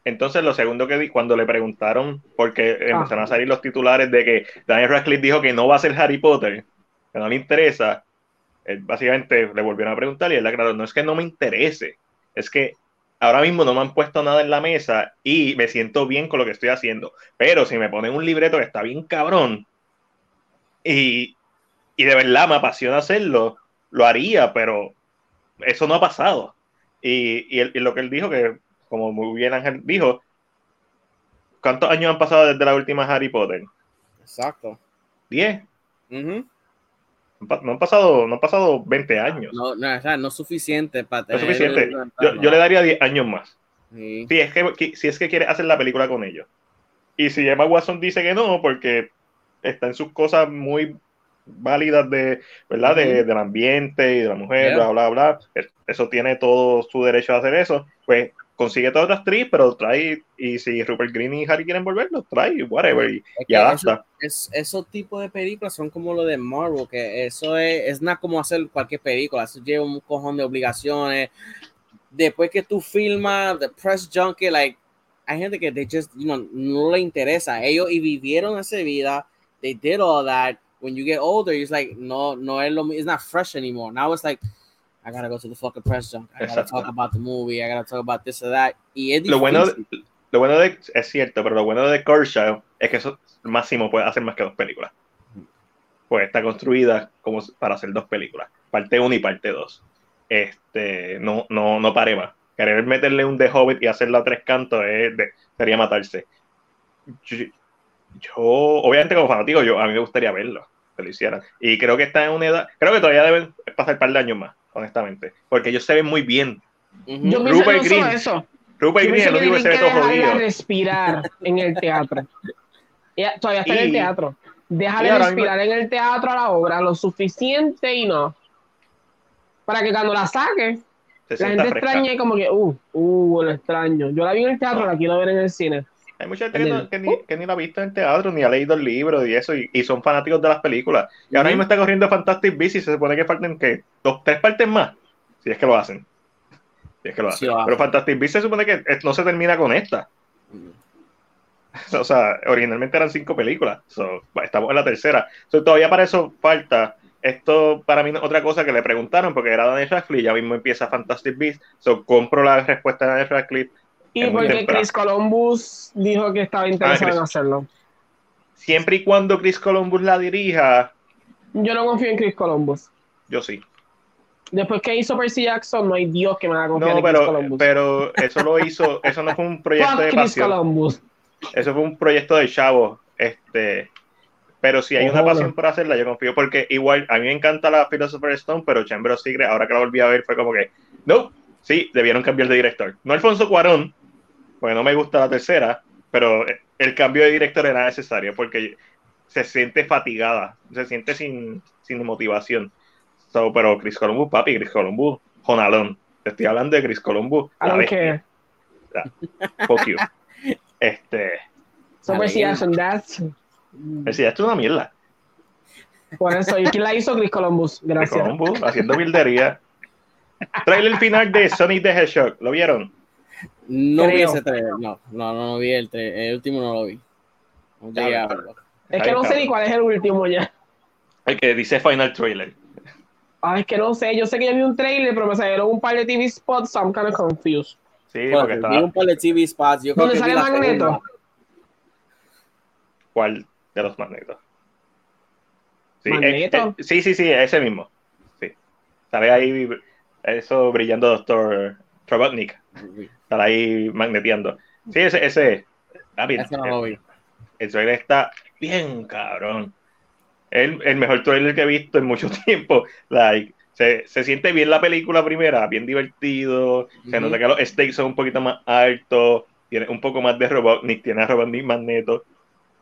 Entonces, lo segundo que di, cuando le preguntaron, porque Ah. empezaron a salir los titulares de que Daniel Radcliffe dijo que no va a ser Harry Potter, que no le interesa, él básicamente le volvieron a preguntar y él aclaró, no es que no me interese, es que ahora mismo no me han puesto nada en la mesa y me siento bien con lo que estoy haciendo, pero si me ponen un libreto que está bien cabrón y, y de verdad me apasiona hacerlo, lo haría, pero eso no ha pasado. Y, y, él- y lo que él dijo, que como muy bien Ángel dijo, ¿cuántos años han pasado desde la última Harry Potter? Exacto. ¿10? Ujú. Han pa- No han pasado, no han pasado 20 años. No, no, o sea, no es suficiente para No es tener suficiente. Yo, yo le daría 10 años más. Sí. Si es, que, si es que quiere hacer la película con ellos. Y si Emma Watson dice que no, porque está en sus cosas muy válidas de, ¿verdad? De- del ambiente y de la mujer, Yeah. bla, bla, bla. Es- Eso tiene todo su derecho a hacer eso. Pues consigue toda otra actriz, pero trae, y si Rupert Green y Harry quieren volverlo, trae, whatever, y, Es y adapta. Es, esos tipos de películas son como lo de Marvel, que eso es, es nada como hacer cualquier película, eso lleva un cojón de obligaciones. Después que tú filmas, the press junkie, like, hay gente que they just, you know, no le interesa. Ellos y vivieron esa vida, they did all that. When you get older, it's like, no, no es lo mi- it's not fresh anymore. Now it's like, I gotta go to the fucking press junk. I gotta talk about the movie. I gotta talk about this or that. Y es Lo bueno, lo bueno de, es cierto, pero lo bueno de Kershaw es que eso máximo puede hacer más que dos películas. Pues está construida como para hacer dos películas, parte 1 y parte 2. Este, no, no, no pare más. Querer meterle un The Hobbit y hacerlo a tres cantos es de- sería matarse. Yo, yo, obviamente como fanático, yo, a mí me gustaría verlo, que lo hicieran. Y creo que está en una edad, creo que todavía deben pasar un par de años más honestamente, porque ellos se ven muy bien. Ujú. Yo Rupert no Green. eso. Rupert Yo Green es que único que se ve todo jodido. respirar en el teatro. Ella todavía está en el Y- teatro. Déjale y respirar en el teatro a la obra lo suficiente y no. Para que cuando la saque, Se la gente fresca. extrañe como que, uh, uh, lo extraño. Yo la vi en el teatro, la quiero ver en el cine. Hay mucha gente En que, no- que ni, que ni la ha visto en el teatro, ni ha leído el libro y eso, y, y son fanáticos de las películas. Y ahora mismo está corriendo Fantastic Beasts y se supone que faltan que dos, tres partes más, si es que lo hacen. Si es que lo hacen. Pero Fantastic Beasts se supone que no se termina con esta. [LAUGHS] O sea, originalmente eran cinco películas. So, estamos en la tercera. So, todavía para eso falta. Esto para mí otra cosa que le preguntaron porque era Daniel Radcliffe y ya mismo empieza Fantastic Beasts. So, compro la respuesta de Daniel Radcliffe. Y Es porque. Chris Columbus dijo que estaba interesado Chris. en hacerlo. Siempre y cuando Chris Columbus la dirija, Yo no confío en Chris Columbus. yo sí. Después que hizo Percy Jackson, no hay Dios que me haga confiar No, en Chris pero, Columbus. pero eso lo hizo, eso no fue un [LAUGHS] proyecto de Chris pasión. Columbus. Eso fue un proyecto de chavo. Este, pero si hay una pasión por hacerla, yo confío. Porque igual, a mí me encanta la Philosopher's Stone, pero Chamber of Secrets, ahora que la volví a ver, fue como que, no, sí, debieron cambiar de director. No Alfonso Cuarón, porque no me gusta la tercera, pero el cambio de director era necesario porque se siente fatigada, se siente sin, sin motivación. So, pero Chris Columbus, papi, Chris Columbus, Jonalón. Te estoy hablando de Chris Columbus. I la don't care. Fuck you. [LAUGHS] Este, So. Jackson, that's... decía, esto es una mierda. Por eso, ¿y quién la hizo? Chris Columbus. Chris Gracias. Columbus haciendo bildería. Trailer final de Sonic the Hedgehog, ¿lo vieron? No vi ese trailer, no, no, no, no vi el trailer, el último no lo vi. No llegué a verlo. Es que no sé ni cuál es el último ya. El que dice final trailer. Ay, es que no sé. Yo sé que yo vi un trailer, pero me salieron un par de TV spots, so I'm kind of confused. Sí, Bueno, porque vi estaba. un par de TV spots, yo creo ¿Dónde que vi sale Magneto? ¿Cuál de los magnetos? Sí, ¿Magneto? eh, eh, sí, sí, sí, ese mismo. Sí. Sale ahí eso brillando Doctor Robotnik. Sale ahí magneteando. Sí, ese, ese. Ah, bien, Ese no el trailer está bien cabrón. El, el mejor trailer que he visto en mucho [LAUGHS] tiempo. Like, se, se siente bien la película primera, bien divertido. Se nota que los stakes son un poquito más altos. Tiene un poco más de Robotnik, tiene a Robotnik Magneto.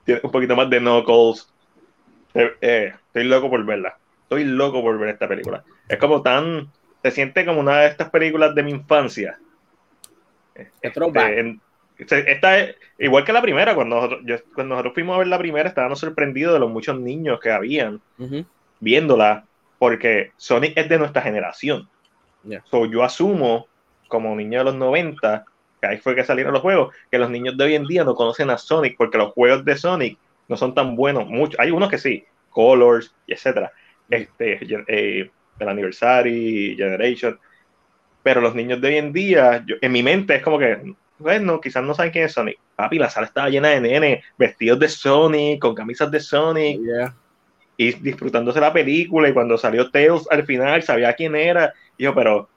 Tiene un poquito más de Knuckles. Eh, eh, estoy loco por verla. Estoy loco por ver esta película. Es como tan. Se siente como una de estas películas de mi infancia. Este, en- esta es igual que la primera, cuando nosotros, yo- cuando nosotros fuimos a ver la primera, estábamos sorprendidos de los muchos niños que habían viéndola, porque Sonic es de nuestra generación. Yeah. So, yo asumo, como niño de los 90, que ahí fue que salieron los juegos, que los niños de hoy en día no conocen a Sonic, porque los juegos de Sonic no son tan buenos. Muchos, hay unos que sí, Colors, y etcétera. Este, eh, el Anniversary, Generation. Pero los niños de hoy en día, yo- en mi mente es como que, bueno, quizás no saben quién es Sonic. Papi, la sala estaba llena de nenes, vestidos de Sonic, con camisas de Sonic Yeah. y disfrutándose la película y cuando salió Tails al final sabía quién era y yo pero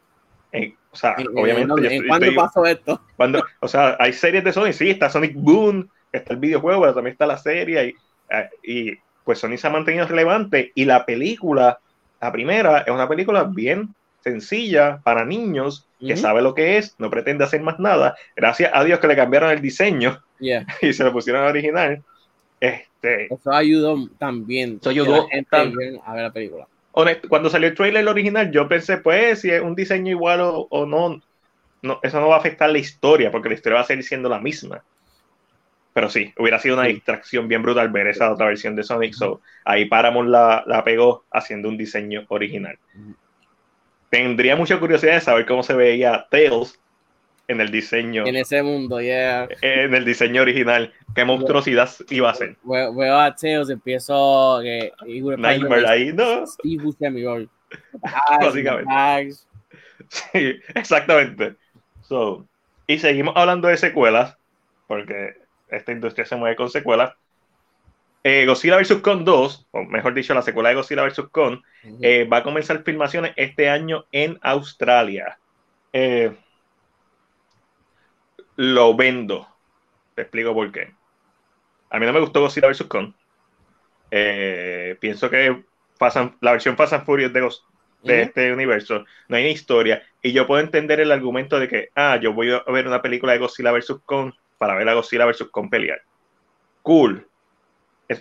eh, o sea ¿En- en- obviamente yo estoy- ¿Cuándo estoy- pasó esto? cuando o sea hay series de Sonic sí está Sonic Boom está el videojuego pero también está la serie y, eh, y pues Sonic se ha mantenido relevante y la película la primera es una película bien sencilla para niños que Ujú. sabe lo que es no pretende hacer más nada gracias a Dios que le cambiaron el diseño Yeah. [LAUGHS] y se lo pusieron al original este Eso ayudó también. Eso ayudó viera a ver la película. honest- cuando salió el trailer original, yo pensé, pues, si es un diseño igual o, o no, no, eso no va a afectar la historia, porque la historia va a seguir siendo la misma. Pero sí, hubiera sido una Sí. distracción bien brutal ver esa otra versión de Sonic. So, ahí Paramount la, la pegó haciendo un diseño original. Tendría mucha curiosidad de saber cómo se veía Tails en el diseño, En ese mundo, yeah. en el diseño original. Qué monstruosidad iba a ser. Veo, a Tails, empiezo have Nightmare ahí, no. Steve Buscemi. [LAUGHS] Básicamente. Sí, exactamente. So, y seguimos hablando de secuelas, porque esta industria se mueve con secuelas. Eh, Godzilla vs. Kong 2, o mejor dicho, la secuela de Godzilla vs. Kong, eh, va a comenzar filmaciones este año en Australia. Eh, lo vendo. Te explico por qué. A mí no me gustó Godzilla vs. Kong. Eh, pienso que Fast and- la versión Fast and Furious de, este universo, no hay una historia. Y yo puedo entender el argumento de que, ah, yo voy a ver una película de Godzilla vs. Kong para ver a Godzilla vs. Kong pelear. Cool.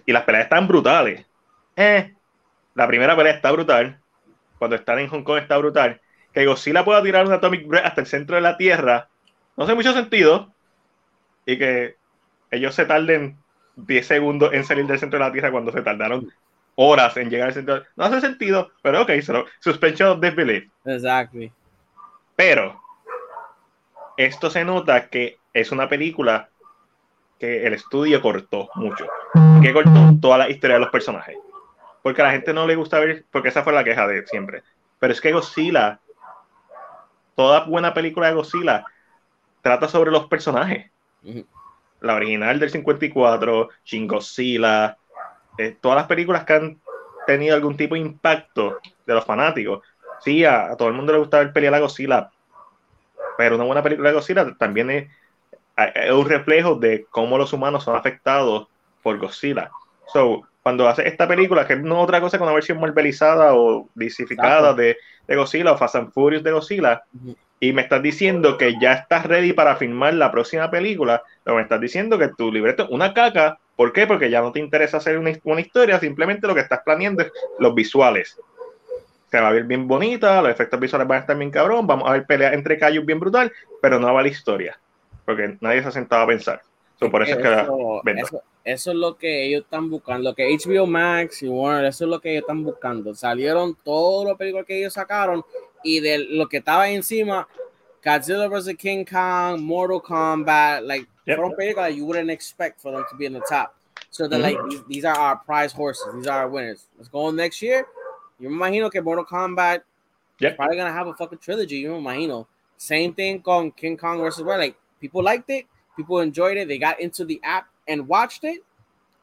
Y las peleas están brutales. Eh, la primera pelea está brutal. Cuando están en Hong Kong está brutal. Que Godzilla pueda tirar un Atomic Breath hasta el centro de la Tierra, no hace mucho sentido. Y que ellos se tarden 10 segundos en salir del centro de la Tierra cuando se tardaron horas en llegar al centro. No hace sentido, pero ok, solo suspension of disbelief. Exactly. Pero esto se nota que es una película que el estudio cortó mucho. Que cortó toda la historia de los personajes. Porque a la gente no le gusta ver, porque esa fue la queja de siempre. Pero es que Godzilla, toda buena película de Godzilla, trata sobre los personajes. La original del 54, Shin Godzilla, eh, todas las películas que han tenido algún tipo de impacto de los fanáticos. Sí, a, a todo el mundo le gusta ver pelear a Godzilla, pero una buena película de Godzilla también es, es un reflejo de cómo los humanos son afectados por Godzilla. So, cuando hace esta película, que no es otra cosa que una versión marvelizada o disificada de, de Godzilla o Fast and Furious de Godzilla, Ujú. y me estás diciendo que ya estás ready para filmar la próxima película, pero me estás diciendo que tu libreto es una caca. ¿Por qué? Porque ya no te interesa hacer una, una historia, simplemente lo que estás planeando es los visuales. Se va a ver bien bonita, los efectos visuales van a estar bien cabrón, vamos a ver peleas entre callos bien brutal, pero no va la historia, porque nadie se ha sentado a pensar. So, por eso es que la Eso, vendo. eso- eso es lo que ellos están buscando, lo que HBO Max y Warner, eso es lo que ellos están buscando. Salieron todas las películas que ellos sacaron y de lo que estaba encima, Godzilla vs. King Kong, Mortal Kombat, like Yep. fueron películas you wouldn't expect for them to be in the top. So they're like, these, these are our prize horses, these are our winners. Let's go on next year. Yo me imagino que Mortal Kombat Yep. is probably gonna have a fucking trilogy. Yo me imagino. Same thing con King Kong versus. Like people liked it, people enjoyed it, they got into the app and watched it.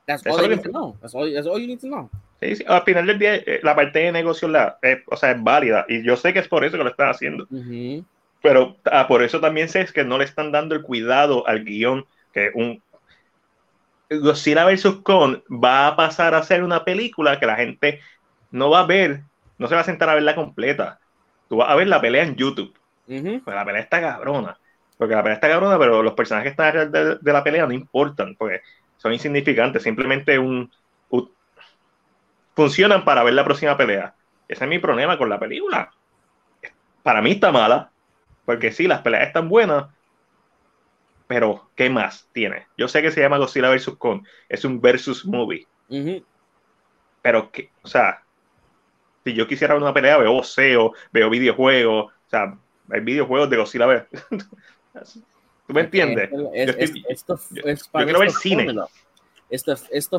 That's all lo need to know. That's all. That's all you need to know. Sí, sí, Al final del día, eh, la parte de negocio la, eh, o sea, es válida, y yo sé que es por eso que lo están haciendo. Pero ah, por eso también sé es que no le están dando el cuidado al guion que un Godzilla vs. Kong va a pasar a ser una película que la gente no va a ver, no se va a sentar a verla completa. Tú vas a ver la pelea en YouTube, pues la pelea está cabrona, porque la pelea está cabrona, pero los personajes que están alrededor de, de la pelea no importan, porque son insignificantes, simplemente un, un- funcionan para ver la próxima pelea. Ese es mi problema con la película. Para mí está mala, porque sí, las peleas están buenas, pero ¿qué más tiene? Yo sé que se llama Godzilla vs. Kong, es un versus movie, pero que, o sea, si yo quisiera ver una pelea, veo boxeo, veo videojuegos, o sea, hay videojuegos de Godzilla vs. ¿Tú me entiendes? Es, es, estoy- es the- yo- yo quiero ver cine. fórmula.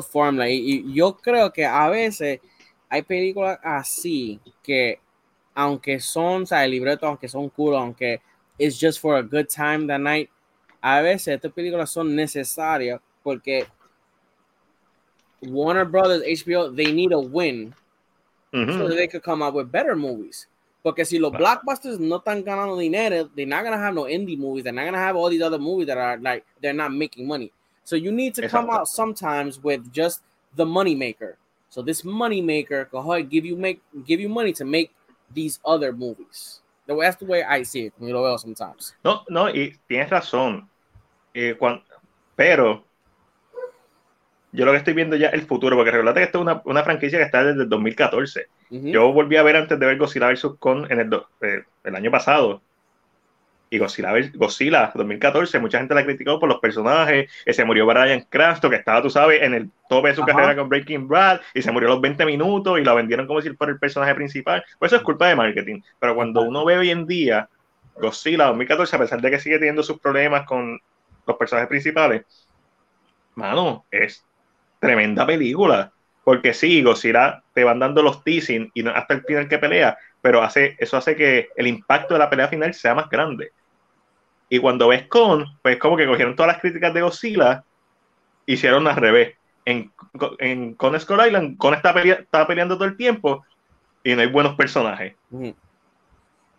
Fórmula. Y, y creo que a veces hay películas así que, aunque son, o sea, el libreto, aunque son cool, aunque it's just for a good time that night, a veces estas películas son necesarias porque Warner Brothers, HBO, they need a win Ujú. so that they could come up with better movies. Porque si los blockbusters no están ganando dinero, they're not gonna have no indie movies. They're not gonna have all these other movies that are like they're not making money. So you need to come out sometimes with just the money maker. So this money maker can ahead give you make give you money to make these other movies. That's the way I see it. You know, sometimes. No, no, y tienes razón. Eh, cuan- pero yo lo que estoy viendo ya es el futuro, porque recuerda que esto es una, una franquicia que está desde el 2014. Mhm. Yo volví a ver antes de ver Godzilla vs. Kong en el, do- eh, el año pasado. Y Godzilla, Godzilla 2014, mucha gente la criticó por los personajes, que se murió Brian Cranston, que estaba, tú sabes, en el tope de su Ajá. carrera con Breaking Bad, y se murió a los 20 minutos y la vendieron como si fuera el personaje principal. Pues eso es culpa de marketing. Pero cuando uno ve hoy en día Godzilla 2014, a pesar de que sigue teniendo sus problemas con los personajes principales, mano, es tremenda película. Porque sí, Godzilla te van dando los teasing y no hasta el final que pelea, pero hace, eso hace que el impacto de la pelea final sea más grande. Y cuando ves con, pues como que cogieron todas las críticas de Godzilla, hicieron al revés. En, en Con Skull Island, Con está, pelea- está peleando todo el tiempo y no hay buenos personajes.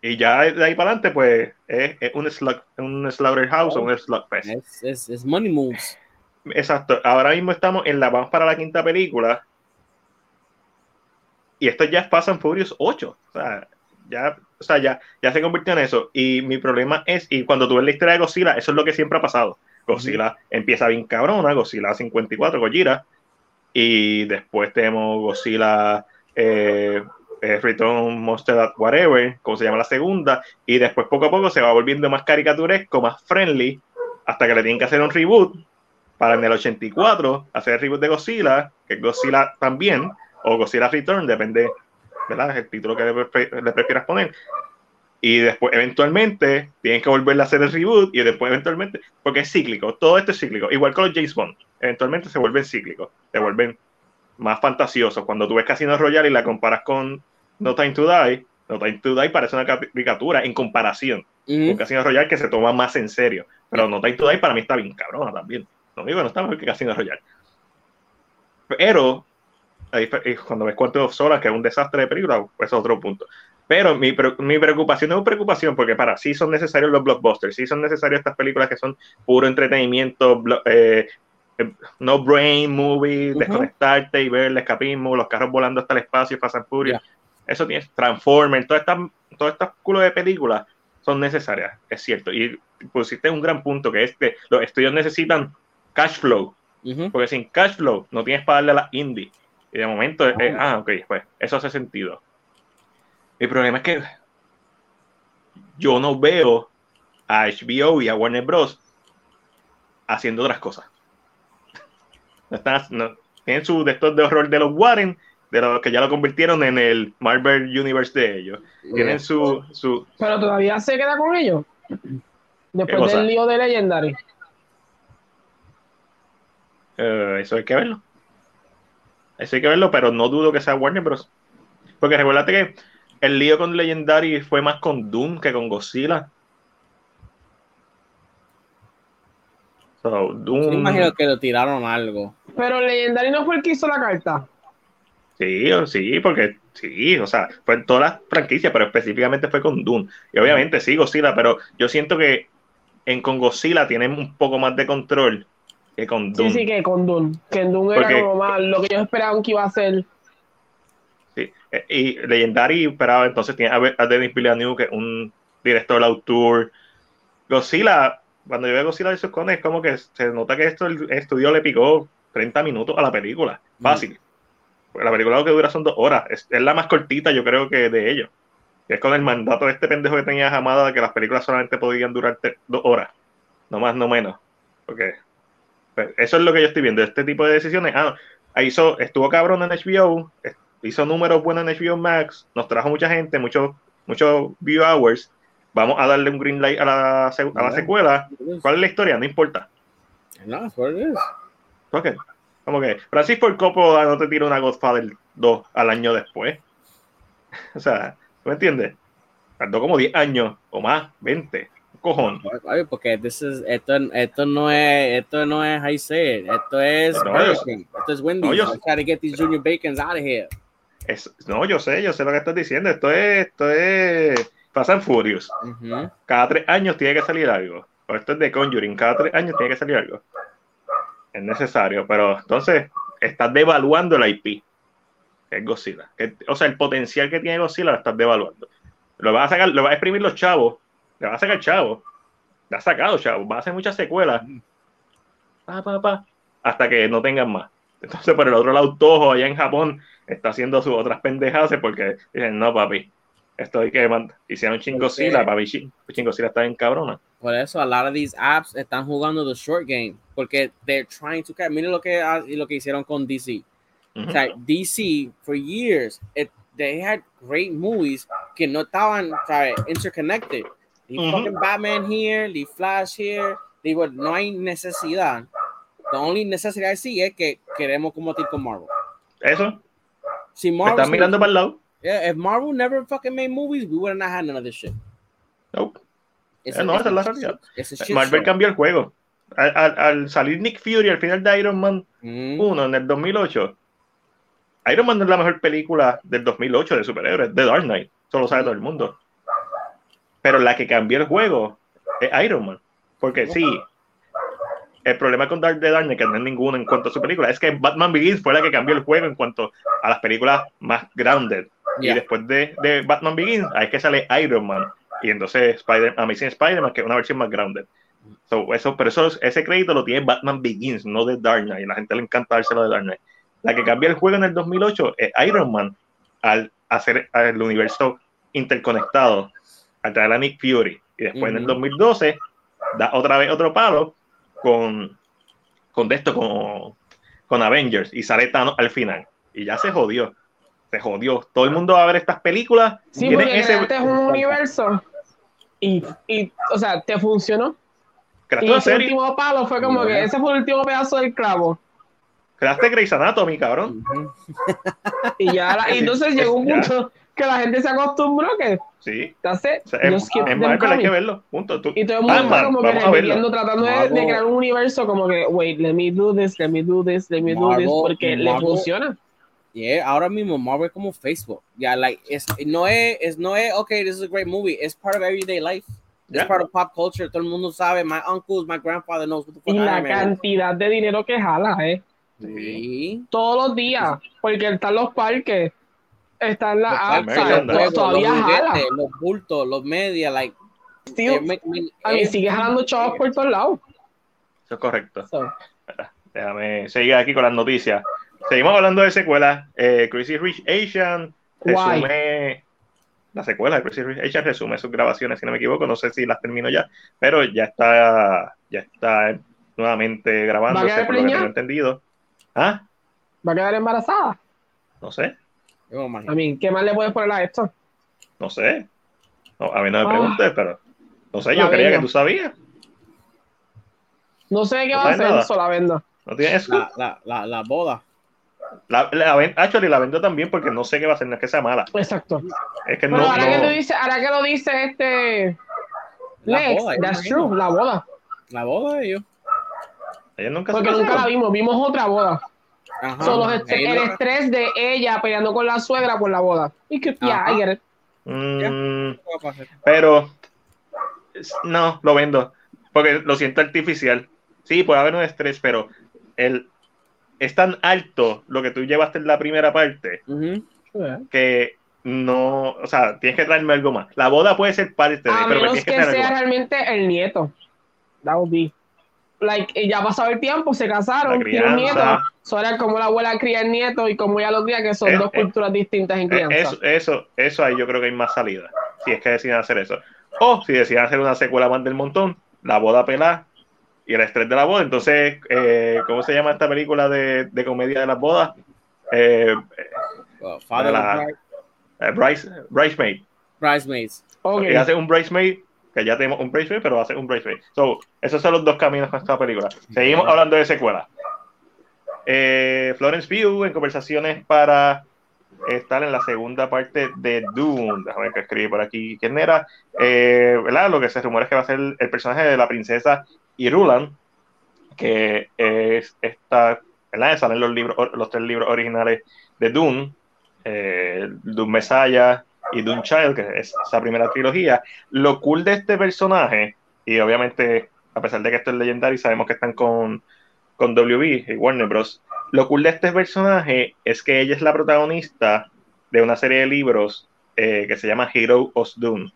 Y ya de ahí para adelante, pues es, es un, slug, un Slaughterhouse o un Slugfest. It's, it's money moves. Exacto. Ahora mismo estamos en la, vamos para la quinta película. y esto ya es Fast and Furious 8. O sea, ya, o sea, ya, ya se convirtió en eso. Y mi problema es, y cuando tú ves la historia de Godzilla, eso es lo que siempre ha pasado. Godzilla empieza bien cabrona, Godzilla 54, Gojira, y después tenemos Godzilla eh, eh, Return Monster at Whatever, como se llama la segunda, y después poco a poco se va volviendo más caricaturesco, más friendly, hasta que le tienen que hacer un reboot para en el 84 hacer el reboot de Godzilla, que es Godzilla también, o Godzilla Return, depende, ¿verdad? El título que le, pre- le prefieras poner. Y después, eventualmente, tienen que volver a hacer el reboot y después, eventualmente, porque es cíclico, todo esto es cíclico, igual con los James Bond, eventualmente se vuelven cíclicos, se vuelven más fantasiosos. Cuando tú ves Casino Royale y la comparas con No Time to Die, No Time to Die parece una caricatura en comparación Ujú. con Casino Royale que se toma más en serio. Pero No Time to Die para mí está bien cabrona también. Que no está mejor que Casino Royale. Pero cuando ves Quantum of Solace, que es un desastre de película, pues es otro punto. Pero mi, mi preocupación no es preocupación, porque para sí son necesarios los blockbusters, sí son necesarias estas películas que son puro entretenimiento, eh, eh, no brain movie, Ujú. desconectarte y ver el escapismo, los carros volando hasta el espacio, Fast and Furious. Eso tiene Transformers, todas estas todas estas culos de películas son necesarias, es cierto. Y pusiste un gran punto que es que los estudios necesitan cash flow, porque sin cash flow no tienes para darle a la indie. Y de momento, eh, ah, ok, pues eso hace sentido. El problema es que yo no veo a HBO y a Warner Bros. haciendo otras cosas. No están, no, tienen su de estos de horror de los Warren, de los que ya lo convirtieron en el Marvel Universe de ellos. Tienen su, su Pero todavía se queda con ellos. Después del lío de Legendary. Eh, eso hay que verlo. Eso hay que verlo, pero no dudo que sea Warner Bros. Porque recuérdate que el lío con Legendary fue más con Doom que con Godzilla. So, Doom, Yo me imagino que lo tiraron algo. Pero Legendary no fue el que hizo la carta. Sí, sí, porque sí, o sea, fue en todas las franquicias, pero específicamente fue con Doom. Y obviamente sí, Godzilla, pero yo siento que en con Godzilla tienen un poco más de control que con Doom. Sí, sí, que con Doom. Que en Doom era como más lo que ellos esperaban que iba a ser. Sí, eh, Y Legendary esperaba entonces tiene a, Denis Villeneuve, que es un director autor. Godzilla, cuando yo veo Godzilla vs. Kong, es como que se nota que esto el estudio le picó 30 minutos a la película. Fácil. Porque la película lo que dura son dos horas. Es, es la más cortita, yo creo que de ellos. Es con el mandato de este pendejo que tenía Hamada de que las películas solamente podían durar dos horas. No más, no menos. Porque eso es lo que yo estoy viendo. Este tipo de decisiones. Ah, hizo, estuvo cabrón en HBO. Hizo números buenos en HBO Max. Nos trajo mucha gente, muchos muchos view hours. Vamos a darle un green light a la, a la secuela. ¿Cuál es la historia? No importa. No, is. Ok. Como que Francis Ford Coppola no te tira una Godfather 2 al año después. [LAUGHS] o sea, ¿tú me entiendes? Tardó como 10 años o más, 20. Cojón. Oye, porque this is, esto, esto no es, esto no es say it. Esto es No, yo-. Esto es Wendy's. no, yo- I'm trying to get these Junior Bacons out of here. Es- no, yo sé, yo sé lo que estás diciendo. Esto es, esto es Fast and Furious. Cada tres años tiene que salir algo. O esto es de Conjuring, cada tres años tiene que salir algo. Es necesario, pero entonces estás devaluando el IP. Es Godzilla. O sea, el potencial que tiene Godzilla lo estás devaluando. Lo vas a sacar, lo vas a exprimir los chavos. Le vas a sacar chavos. Le has sacado chavos. Va a hacer muchas secuelas. Pa, pa, pa, hasta que no tengan más. Entonces, por el otro lado, Toho allá en Japón está haciendo sus otras pendejadas porque dicen, no, papi, esto hay que mandar. Hicieron chingosila, papi, Chin- chingosila está bien cabrona. Por eso, a lot of these apps están jugando the short game. Porque they're trying to catch. Miren lo que, ha- lo que hicieron con DC. Ujú. O sea, DC, for years, it, they had great movies que no estaban ¿sabes? interconnected. Ujú. fucking Batman here, the Flash here, were- no hay necesidad. The only necesidad sí es que queremos combatir con Marvel. Eso, Si Marvel, están mirando para el lado. yeah, if Marvel never fucking made movies, we would not had none of this shit. Nope. It's Eh, no, esa es la realidad. Marvel cambió el juego. Al, al- al salir Nick Fury al final de Iron Man Mm. 1 en el 2008, Iron Man no es la mejor película del 2008 de superhéroes, de Dark Knight. Eso lo sabe todo el mundo. Pero la que cambió el juego es Iron Man. Porque sí, el problema con Dark the Dark Knight, que no es ninguno en cuanto a su película, es que Batman Begins fue la que cambió el juego en cuanto a las películas más grounded. Yeah. Y después de, de Batman Begins, hay que sale Iron Man. Y entonces Spider Amazing Spider-Man, que es una versión más grounded. So, eso, pero eso, ese crédito lo tiene Batman Begins, no de Dark Knight. La gente le encanta dárselo de Dark Knight. La que cambia el juego en el 2008 es Iron Man al hacer el universo interconectado, al traer a Nick Fury. Y después en el Ujú. 2012 da otra vez otro palo con, con esto, con, con Avengers. Y sale Thanos al final. Y ya se jodió. Se jodió. Todo el mundo va a ver estas películas. Sí, porque ese- creaste un universo y, y, o sea, te funcionó. creaste Y ese serie. último palo fue como que ese fue el último pedazo del clavo. Creaste Grey's Anatomy, cabrón. Y ya, la- y entonces llegó un punto que la gente se acostumbró que Sí. O sea, es, es Marvel, hay que verlo. Punto. Tú- Y todo el mundo está como que repitiendo, tratando de, de Marvel. crear un universo como que, wait, let me do this, let me do this, let me do this, Marvel, porque le Marvel. funciona. Yeah, ahora mismo Marvel es como Facebook. Yeah, like es no es, es no es okay, this is a great movie. It's part of everyday life. It's Yeah. part of pop culture. Todo el mundo sabe. My uncles, my grandfather knows what the fuck Y la cantidad de dinero que jala, ¿eh? Sí. Todos los días, porque están los parques, están las apps, juegos, todavía los jala. los bultos, los media, like Tío, eh, me- me- a mí eh, sigue jalando chavos por todos lados. Eso es correcto. So, Déjame seguir aquí con las noticias. Seguimos hablando de secuelas. Eh, Crazy Rich Asian resume la secuela de Crazy Rich Asian resume sus grabaciones, si no me equivoco. No sé si las termino ya, pero ya está, ya está nuevamente grabándose, por lo que tengo entendido. Ah, ¿Va a quedar embarazada? no sé, yo me imagino. A mí, ¿qué más le puedes poner a esto? no sé. No, a mí no me Ah. preguntes, pero no sé, La yo creía que tú sabías. No sé qué No va a hacer, nada. solo la vendo. No tienes eso. La, la, la, la boda. La, la, actually, la vendo también porque no sé qué va a hacer, no es que sea mala. Exacto. Es que no, ahora, que no- tú dices, ahora que lo dice este La Lex, boda, that's true, la boda. La boda de ellos. ellos nunca se Porque nunca la vimos, vimos otra boda. Ajá. Son los est- Ellos el estrés de ella peleando con la suegra por la boda. Y que, ya, Ajá. I get it. Mm, pero no, lo vendo. Porque lo siento artificial. Sí, puede haber un estrés, pero el, es tan alto lo que tú llevaste en la primera parte que no, o sea, tienes que traerme algo más. La boda puede ser parte de, A pero me menos tienes que que traer algo sea realmente el nieto. That would be. Like, ya ha pasado el tiempo, se casaron, tienen un nieto. crianza. So era como la abuela cría el nieto y como ella lo cría, que son Eh, dos eh, culturas distintas en Eh, crianza. Eso, eso, eso ahí yo creo que hay más salida. Si es que deciden hacer eso. O si deciden hacer una secuela más del montón, la boda pelada y el estrés de la boda. Entonces, eh, ¿cómo se llama esta película de, de comedia de las bodas? Eh, Well, Father La- eh, Bryce, Bridesmaid. Bridesmaids. Ok. Y hace un Bridesmaid, que ya tenemos un Bridesmaid, pero hace un Bridesmaid. So, esos son los dos caminos con esta película. Seguimos hablando de secuela. Eh, Florence Pugh en conversaciones para estar en la segunda parte de Dune. Déjame ver que escribí por aquí quién era. Eh, ¿verdad? Lo que se rumora es que va a ser el personaje de la princesa Irulan, que es esta, ¿verdad? Salen los libros, los tres libros originales de Dune, eh, Dune Messiah y Dune Child, que es esa primera trilogía. Lo cool de este personaje, y obviamente, a pesar de que esto es legendario, sabemos que están con, con WB y Warner Bros. Lo cool de este personaje es que ella es la protagonista de una serie de libros eh, que se llama Hero of Dune,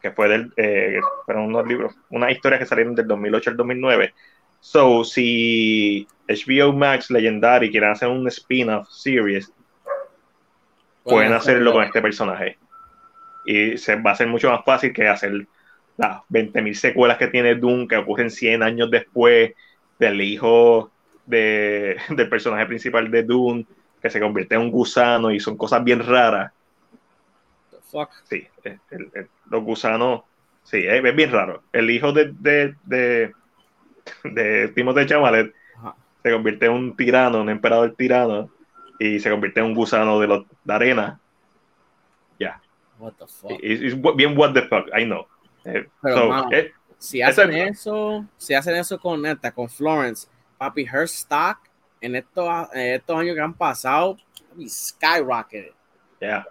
que fue del, eh, fueron unos libros, unas historias que salieron del 2008 al 2009. So, si HBO Max Legendary quieren hacer un spin-off series, pueden hacerlo con este personaje. Y se va a ser mucho más fácil que hacer las 20.000 secuelas que tiene Doom, que ocurren 100 años después del hijo de, [LAUGHS] del personaje principal de Doom, que se convierte en un gusano y son cosas bien raras. The fuck. Sí, el- el- el- los gusanos, sí, es, es bien raro. El hijo de, de, de, [LAUGHS] de Timothée Ajá. se convierte en un tirano, un emperador tirano, y se convierte en un gusano de, los, de arena. What the fuck. Es es bien what the fuck, I know. Eh, Pero, so, mano, eh, Si hacen es- eso, si hacen eso con esta, con Florence, papi, her stock en estos, en estos años que han pasado, skyrocketed. yeah.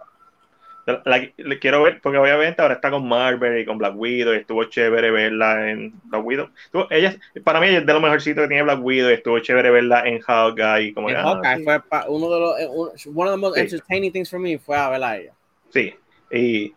La- la- le quiero ver, porque obviamente ahora está con Marvel y con Black Widow, y estuvo chévere verla en Black Widow. Estuvo- ella, para mí, ella es de lo mejorcito que tiene Black Widow, y estuvo chévere verla en Hawkeye. Como En que, ah, Hawkeye sí. fue pa- uno de los, eh, one of the most Sí. entertaining things for me fue a verla a ella. Sí, y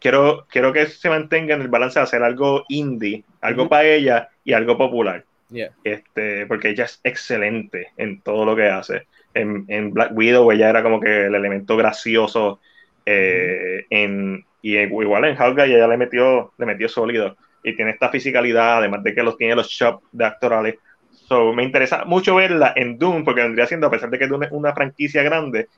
quiero, quiero que se mantenga en el balance de hacer algo indie, algo Ujú. para ella y algo popular. Yeah. Este, porque ella es excelente en todo lo que hace. En, en Black Widow ella era como que el elemento gracioso eh, en, y igual en Hawkeye ella le metió, le metió sólido y tiene esta fisicalidad, además de que los tiene los shops de actorales. So, me interesa mucho verla en Doom porque vendría siendo, a pesar de que Doom es una franquicia grande,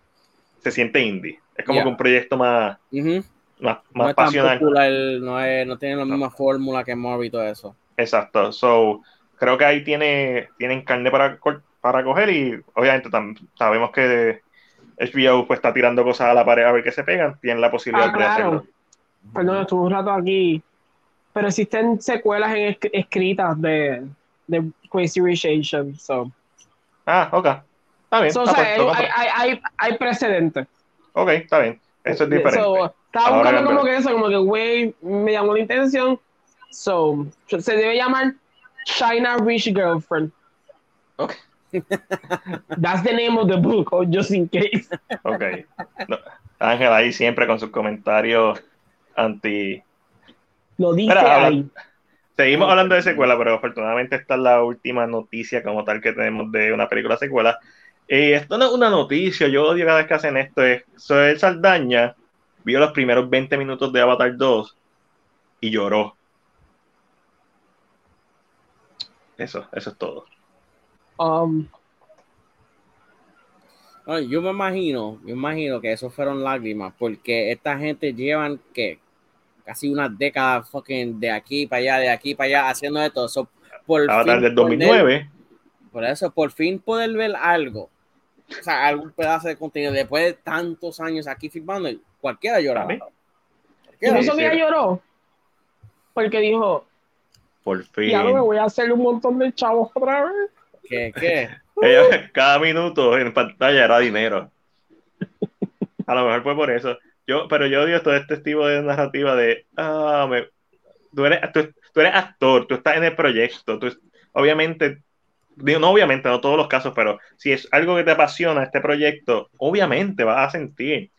se siente indie. Es como Yeah. que un proyecto más, Ujú. más, No más es tan pasional. popular, no, es, no tiene la misma fórmula que Marvel y todo eso. Exacto. So, creo que ahí tiene, tienen carne para, para coger y obviamente sabemos que HBO pues, está tirando cosas a la pared a ver qué se pegan. Tienen la posibilidad Ah, de claro. hacerlo. Perdón, estuve un rato aquí. Pero existen secuelas en esc- escritas de, de Crazy Rich Asians. So. Ah, ok. Está bien. So, o está sea, puesto, hay, hay, hay, hay precedentes. ok, está bien. Eso es diferente. So, estaba Ahora buscando como que eso, como que, güey, me llamó la intención. So, se debe llamar China Rich Girlfriend. Ok. [LAUGHS] That's the name of the book, or just in case. Ok. No, Ángel ahí siempre con sus comentarios anti... Lo dice Mira, habla- ahí. Seguimos hablando de secuela, pero afortunadamente esta es la última noticia como tal que tenemos de una película secuela. Y esto no es una noticia, yo odio cada vez que hacen esto. Es Zoe Saldaña vio los primeros 20 minutos de Avatar 2 y lloró. Eso, eso es todo. Um, No, yo me imagino, me imagino que eso fueron lágrimas, porque esta gente llevan que casi una década fucking de aquí para allá, de aquí para allá, haciendo esto. So, por Avatar fin del poder- 2009, por eso, por fin poder ver algo, o sea, algún pedazo de contenido después de tantos años aquí filmando, cualquiera llora. ¿A mí? Cualquiera. incluso ella lloró. Porque dijo, por fin. ya no me voy a hacer un montón de chavos otra vez. ¿Qué? Cada minuto en pantalla era dinero. A lo mejor fue por eso. Yo, pero yo odio todo este tipo de narrativa de, ah, tú, eres, tú, eres actor, tú estás en el proyecto, tú, obviamente, no obviamente, no todos los casos, pero si es algo que te apasiona este proyecto, obviamente vas a sentir.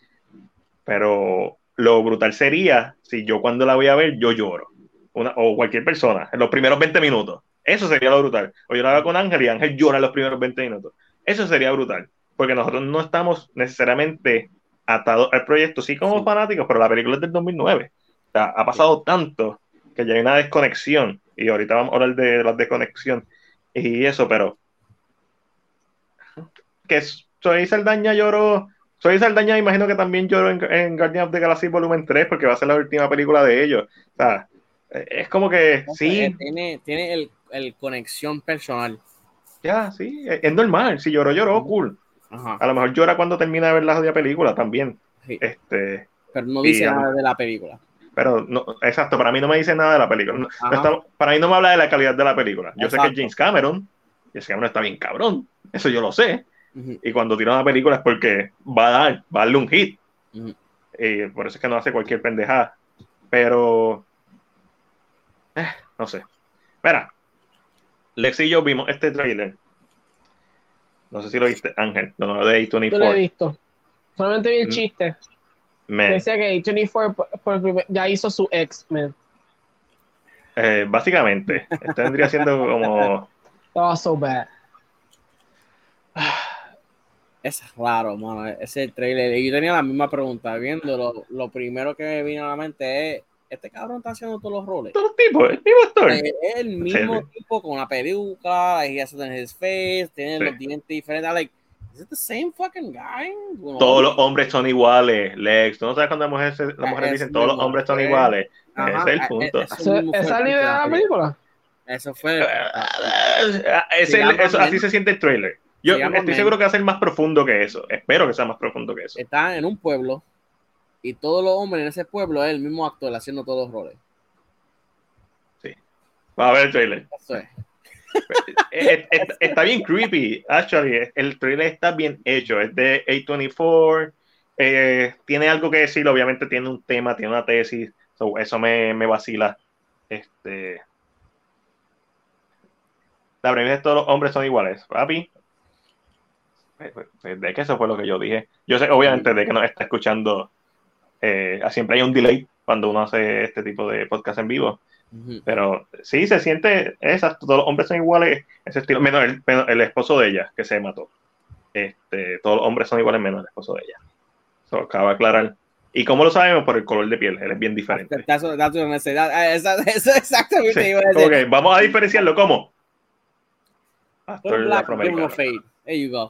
Pero lo brutal sería si yo cuando la voy a ver, yo lloro. Una, o cualquier persona, en los primeros 20 minutos. Eso sería lo brutal. O yo la veo con Ángel y Ángel llora los primeros 20 minutos. Eso sería brutal. Porque nosotros no estamos necesariamente atados al proyecto. Sí, como Sí. fanáticos, pero la película es del 2009. O sea, ha pasado tanto que ya hay una desconexión. Y ahorita vamos a hablar de la desconexión y eso, pero. Que Soy Saldaña lloró. Soy Saldaña, imagino que también lloró en, en Guardian of the Galaxy Volumen 3 porque va a ser la última película de ellos. O sea, es como que No sí, Tiene, tiene el, el conexión personal. ya, sí, es, normal. Si lloró, lloró, cool. Ajá. A lo mejor llora cuando termina de ver la jodida película también. Sí. Este, Pero no dice nada de la película. pero no, exacto, para mí no me dice nada de la película. No- no Ajá. está- para mí no me habla de la calidad de la película. Yo sé que James Cameron, James Cameron está bien cabrón. Eso yo lo sé. Y cuando tira una película es porque va a dar, va a darle un hit. Y por eso es que no hace cualquier pendejada. Pero. eh, no sé. Mira, Lex y yo vimos este trailer. No sé si lo viste, Ángel. No, no, de Yo lo he A24. visto. Solamente vi el Mm. chiste. Me- Decía que A24 por- por primer- ya hizo su X-Men. eh, básicamente, este vendría siendo como. Was so bad. [SIGHS] Es raro, mano. Ese trailer. Y yo tenía la misma pregunta. Viéndolo, lo primero que me vino a la mente es: ¿este cabrón está haciendo todos los roles? Todos los tipos, el mismo actor. Es el mismo Sí, tipo con la peluca, he has it in his face, tiene Sí. los dientes diferentes. Like, is it the same fucking guy? Bueno, Todos los hombres son iguales, Lex. ¿Tú no sabes cuando las mujeres, las mujeres es dicen todos los hombres son iguales? Ajá, Ese es el eh, punto. eh, ¿Esa es la idea de la película? Eso fue. Eso- así se siente el trailer. Yo estoy seguro que va a ser más profundo que eso. Espero que sea más profundo que eso. Está en un pueblo y todos los hombres en ese pueblo es el mismo actor haciendo todos los roles. Va a ver el trailer. Eso es. Eh, eh, está bien creepy, actually. El trailer está bien hecho. Es de A24 eh, tiene algo que decir, obviamente tiene un tema, tiene una tesis, so, eso me, me vacila. Este, la premisa es todos los hombres son iguales, papi. eh, De que eso fue lo que yo dije. Yo sé, obviamente, de que nos está escuchando, eh, siempre hay un delay cuando uno hace este tipo de podcast en vivo. Pero sí, se siente exacto, todos los hombres son iguales, ese estilo, menos el, menos el esposo de ella, que se mató. Este, todos los hombres son iguales menos el esposo de ella. Eso acaba de aclarar. ¿Y cómo lo sabemos? Por el color de piel, él es bien diferente. That- ah, Eso [LAUGHS] exactamente Sí, iba a decir. que vamos a diferenciarlo, ¿cómo? Black, fade. There you go.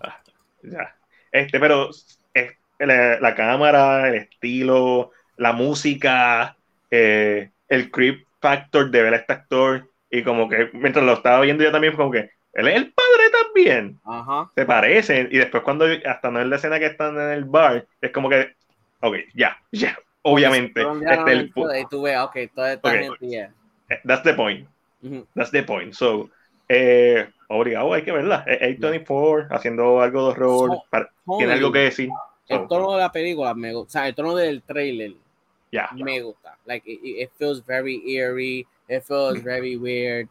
Ya. Este, pero es, la, la cámara, el estilo, la música, eh, el creep factor de ver a este actor, y como que mientras lo estaba viendo yo también, como que él es el padre también, Ajá. se parecen, y después cuando hasta no es la escena que están en el bar, es como que, ok, ya, ya, obviamente, este el tú ves, ok, toda esta Ok. gente, yeah. that's the point. That's the point. So, eh, obligado, hay que verla. Eh, A24 haciendo algo de horror, So, tiene algo que decir. El tono de la película me gusta, o sea, el tono del trailer ya. me gusta. Like, it, it feels very eerie, it feels very [LAUGHS] weird.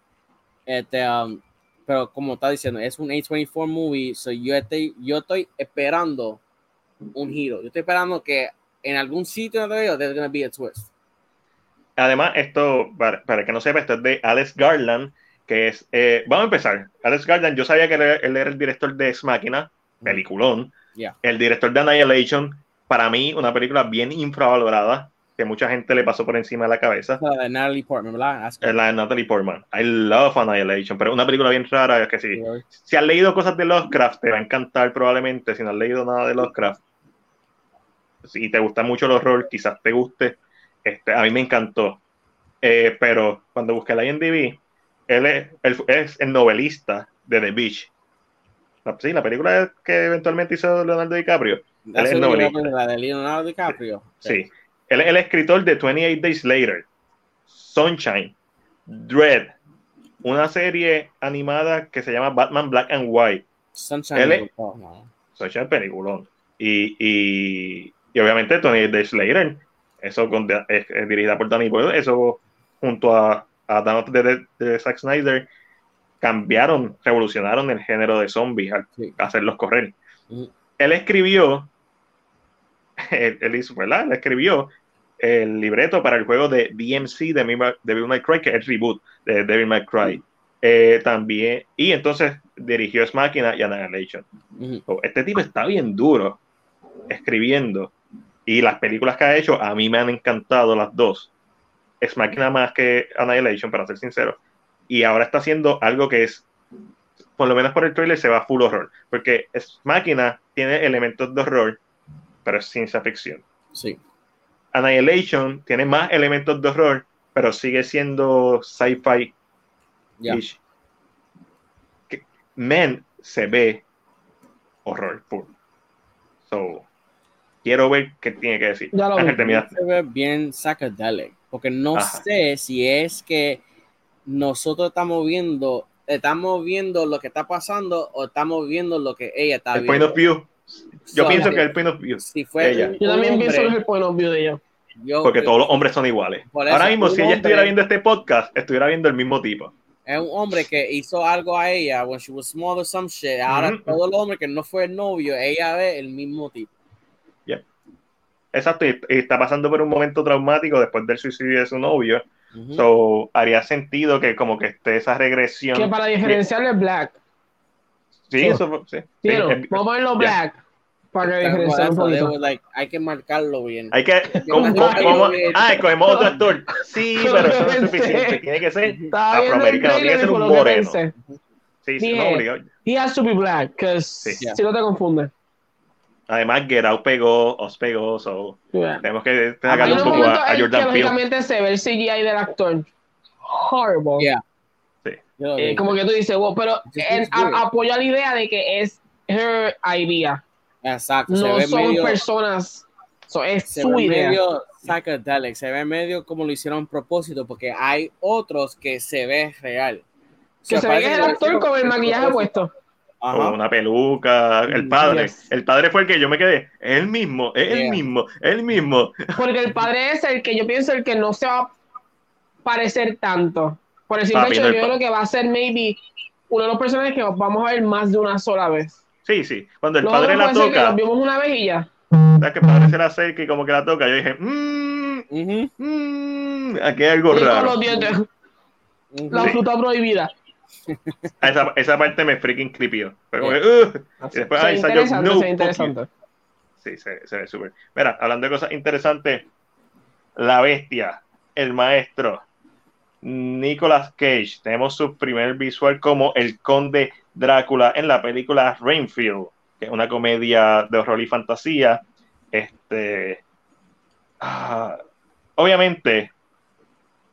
Este, um, pero como está diciendo, es un A24 movie, so yo estoy, yo estoy esperando un giro. Yo estoy esperando que en algún sitio en el video there's gonna be a twist. Además, esto, para, para que no sepa, esto es de Alex Garland, que es. eh, vamos a empezar. Alex Garland, yo sabía que él, era- él era el director de Ex Machina, peliculón. Yeah. El director de Annihilation, para mí, una película bien infravalorada, que mucha gente le pasó por encima de la cabeza. La de Natalie Portman, ¿verdad? Es la de Natalie Portman. I love Annihilation, pero una película bien rara, es que sí. si has leído cosas de Lovecraft, te va a encantar probablemente. Si no has leído nada de Lovecraft, si te gusta mucho el horror, quizás te guste. Este, a mí me encantó. Eh, pero cuando busqué la IMDb, él es, él es el novelista de The Beach. La, sí, la película que eventualmente hizo Leonardo DiCaprio. That's Él es novelista. la de Leonardo DiCaprio. Sí. Él es el escritor de 28 Days Later, Sunshine, Dread, una serie animada que se llama Batman Black and White. Sunshine. Él es- no. Sunshine peliculón. Y, y, y obviamente 28 Days Later, eso con, es, es dirigida por Danny Boyle, eso junto a, a of the Dead de Zack Snyder, cambiaron, revolucionaron el género de zombies al Sí. hacerlos correr. Él escribió, [LAUGHS] él, él hizo, ¿verdad? Él escribió el libreto para el juego de DMC de Devil May- Cry, que es el reboot de Devil May Cry. Eh, también, y entonces dirigió Ex Machina y Annihilation. So, Este tipo está bien duro escribiendo. Y las películas que ha hecho, a mí me han encantado las dos. Ex Machina más que Annihilation, para ser sincero. Y ahora está haciendo algo que es, por lo menos por el trailer, se va full horror. Porque Machina tiene elementos de horror, pero es ciencia ficción. Sí. Annihilation tiene más elementos de horror, pero sigue siendo sci-fi. Que- Men se ve horror full. So, quiero ver qué tiene que decir. Ya lo Ángel, vi. se ve bien psychedelic, porque no Ajá. sé si es que nosotros estamos viendo, estamos viendo lo que está pasando o estamos viendo lo que ella está El point viendo. of view. Yo So, pienso que el point of view. si fue ella. un Yo también hombre, pienso que es el point of view de ella. yo- Porque todos los hombres son iguales. Eso, Ahora mismo, si ella hombre- estuviera viendo este podcast, estuviera viendo el mismo tipo. es un hombre que hizo algo a ella when she was small or some shit. Ahora Ujú. todo el hombre que no fue el novio, ella ve el mismo tipo. Exacto, y, y está pasando por un momento traumático después del suicidio de su novio. Ujú. So, haría sentido que como que esté esa regresión. Que para diferenciarle es black. Sí, eso sí. sí, ¿Vieron? es- Vamos a ya. black. Para diferenciar un poquito. like, hay que marcarlo bien. Hay que. [LAUGHS] ¿cómo- cómo- ah, escogemos otro actor. [LAUGHS] Sí, pero eso no es suficiente. Tiene que ser afroamericano, tiene que ser un moreno. Sí, sí, no obligado. He has to be black, because Sí. si no te confundes. Además, Get Out pegó, Os pegó, so Yeah. tenemos que sacarle un poco a, a Jordan Peele. lógicamente se ve el CGI del actor. Horrible. Yeah. Sí. Eh, como que tú dices, wow, pero apoya la idea de que es her idea. Exacto, se No ve son medio, personas. So, es se su ve idea. medio psychedelic, se ve medio como lo hicieron a propósito, porque hay otros que se ve real. que So, se ve que el actor con el maquillaje propósito. puesto. Ajá. una peluca, el padre, Yes. el padre fue el que yo me quedé, es el mismo, es el Yeah. mismo, es el mismo. Porque el padre es el que yo pienso el que no se va a parecer tanto. Por el simple hecho no de el yo creo que va a ser maybe uno de los personajes que vamos a ver más de una sola vez. Sí, sí, cuando el Los padre la que toca, los vimos una vez y ya. ¿sabes que el padre se la acerca y como que la toca? Yo dije, mmm, Ujú, mmm, aquí hay algo Y raro. los dientes, ujú. la Sí. fruta prohibida. Esa, esa parte me freaking que, Yeah. "Ugh". Y después, Se ve ahí salió, interesante, "No, se ve fuck interesante. Sí, se, se ve súper. Mira, hablando de cosas interesantes, la bestia, el maestro, Nicolas Cage, tenemos su primer visual como el conde Drácula en la película Rainfield, que es una comedia de horror y fantasía. Este, ah, obviamente,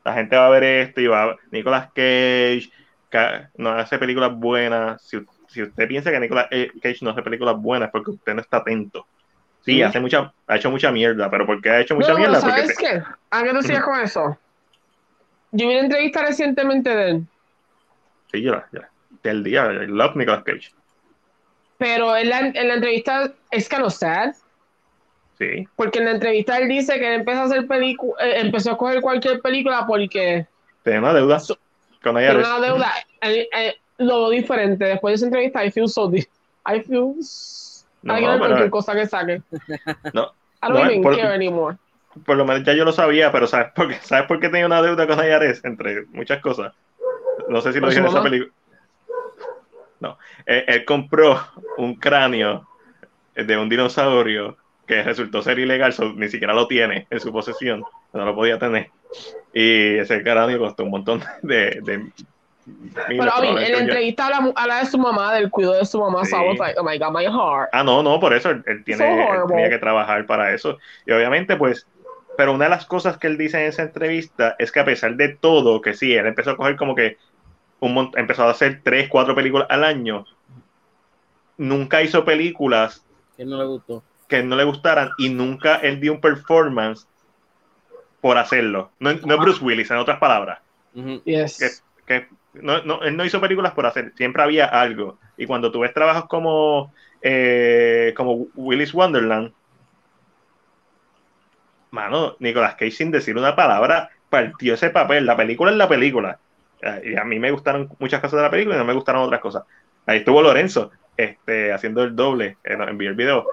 la gente va a ver esto y va a Nicolas Cage, ca- no hace películas buenas. Si, si usted piensa que Nicolas eh, Cage no hace películas buenas, es porque usted no está atento. Sí, hace mucha, ha hecho mucha mierda, pero ¿por qué ha hecho mucha No, mierda? Porque ¿sabes se- qué? ¿A qué tú sigas con eso? Yo vi una entrevista recientemente de él, sí, yo, la- ya, del día, I love Nicolas Cage. pero en la, en la entrevista es kind of sad, Sí, porque en la entrevista él dice que él empezó a hacer película, empezó a coger cualquier película porque tiene una deuda con tiene IRS. una deuda. Eh, eh, lo diferente. Después de esa entrevista, I feel so I feel No, I can pero- cualquier cosa que saque. No, I don't no, even por- care anymore. por lo menos ya yo lo sabía, pero ¿sabes por qué, ¿sabes por qué tenía una deuda con IRS? Entre muchas cosas. No sé si lo ¿Por dije en esa película. No, él, él compró un cráneo de un dinosaurio que resultó ser ilegal, so, ni siquiera lo tiene en su posesión, no lo podía tener. Y ese cráneo costó un montón de... de Pero I mean, en la entrevista habla, habla de su mamá, del cuidado de su mamá. So I was Sí. like, oh my God, my heart. Ah, no, no, por eso él, él tiene, So él tenía que trabajar para eso. Y obviamente, pues, pero una de las cosas que él dice en esa entrevista es que a pesar de todo, que sí, él empezó a coger como que un empezó a hacer tres, cuatro películas al año, nunca hizo películas Que no le gustó. que no le gustaran y nunca él dio un performance por hacerlo. No, no es Bruce Willis, en otras palabras. Yes. que, que no, no, él no hizo películas por hacer, siempre había algo. Y cuando tú ves trabajos como, eh, como Willis Wonderland, mano, Nicolas Cage sin decir una palabra partió ese papel. La película es la película. Y a mí me gustaron muchas cosas de la película y no me gustaron otras cosas. Ahí estuvo Lorenzo este, haciendo el doble, eh, envió el video.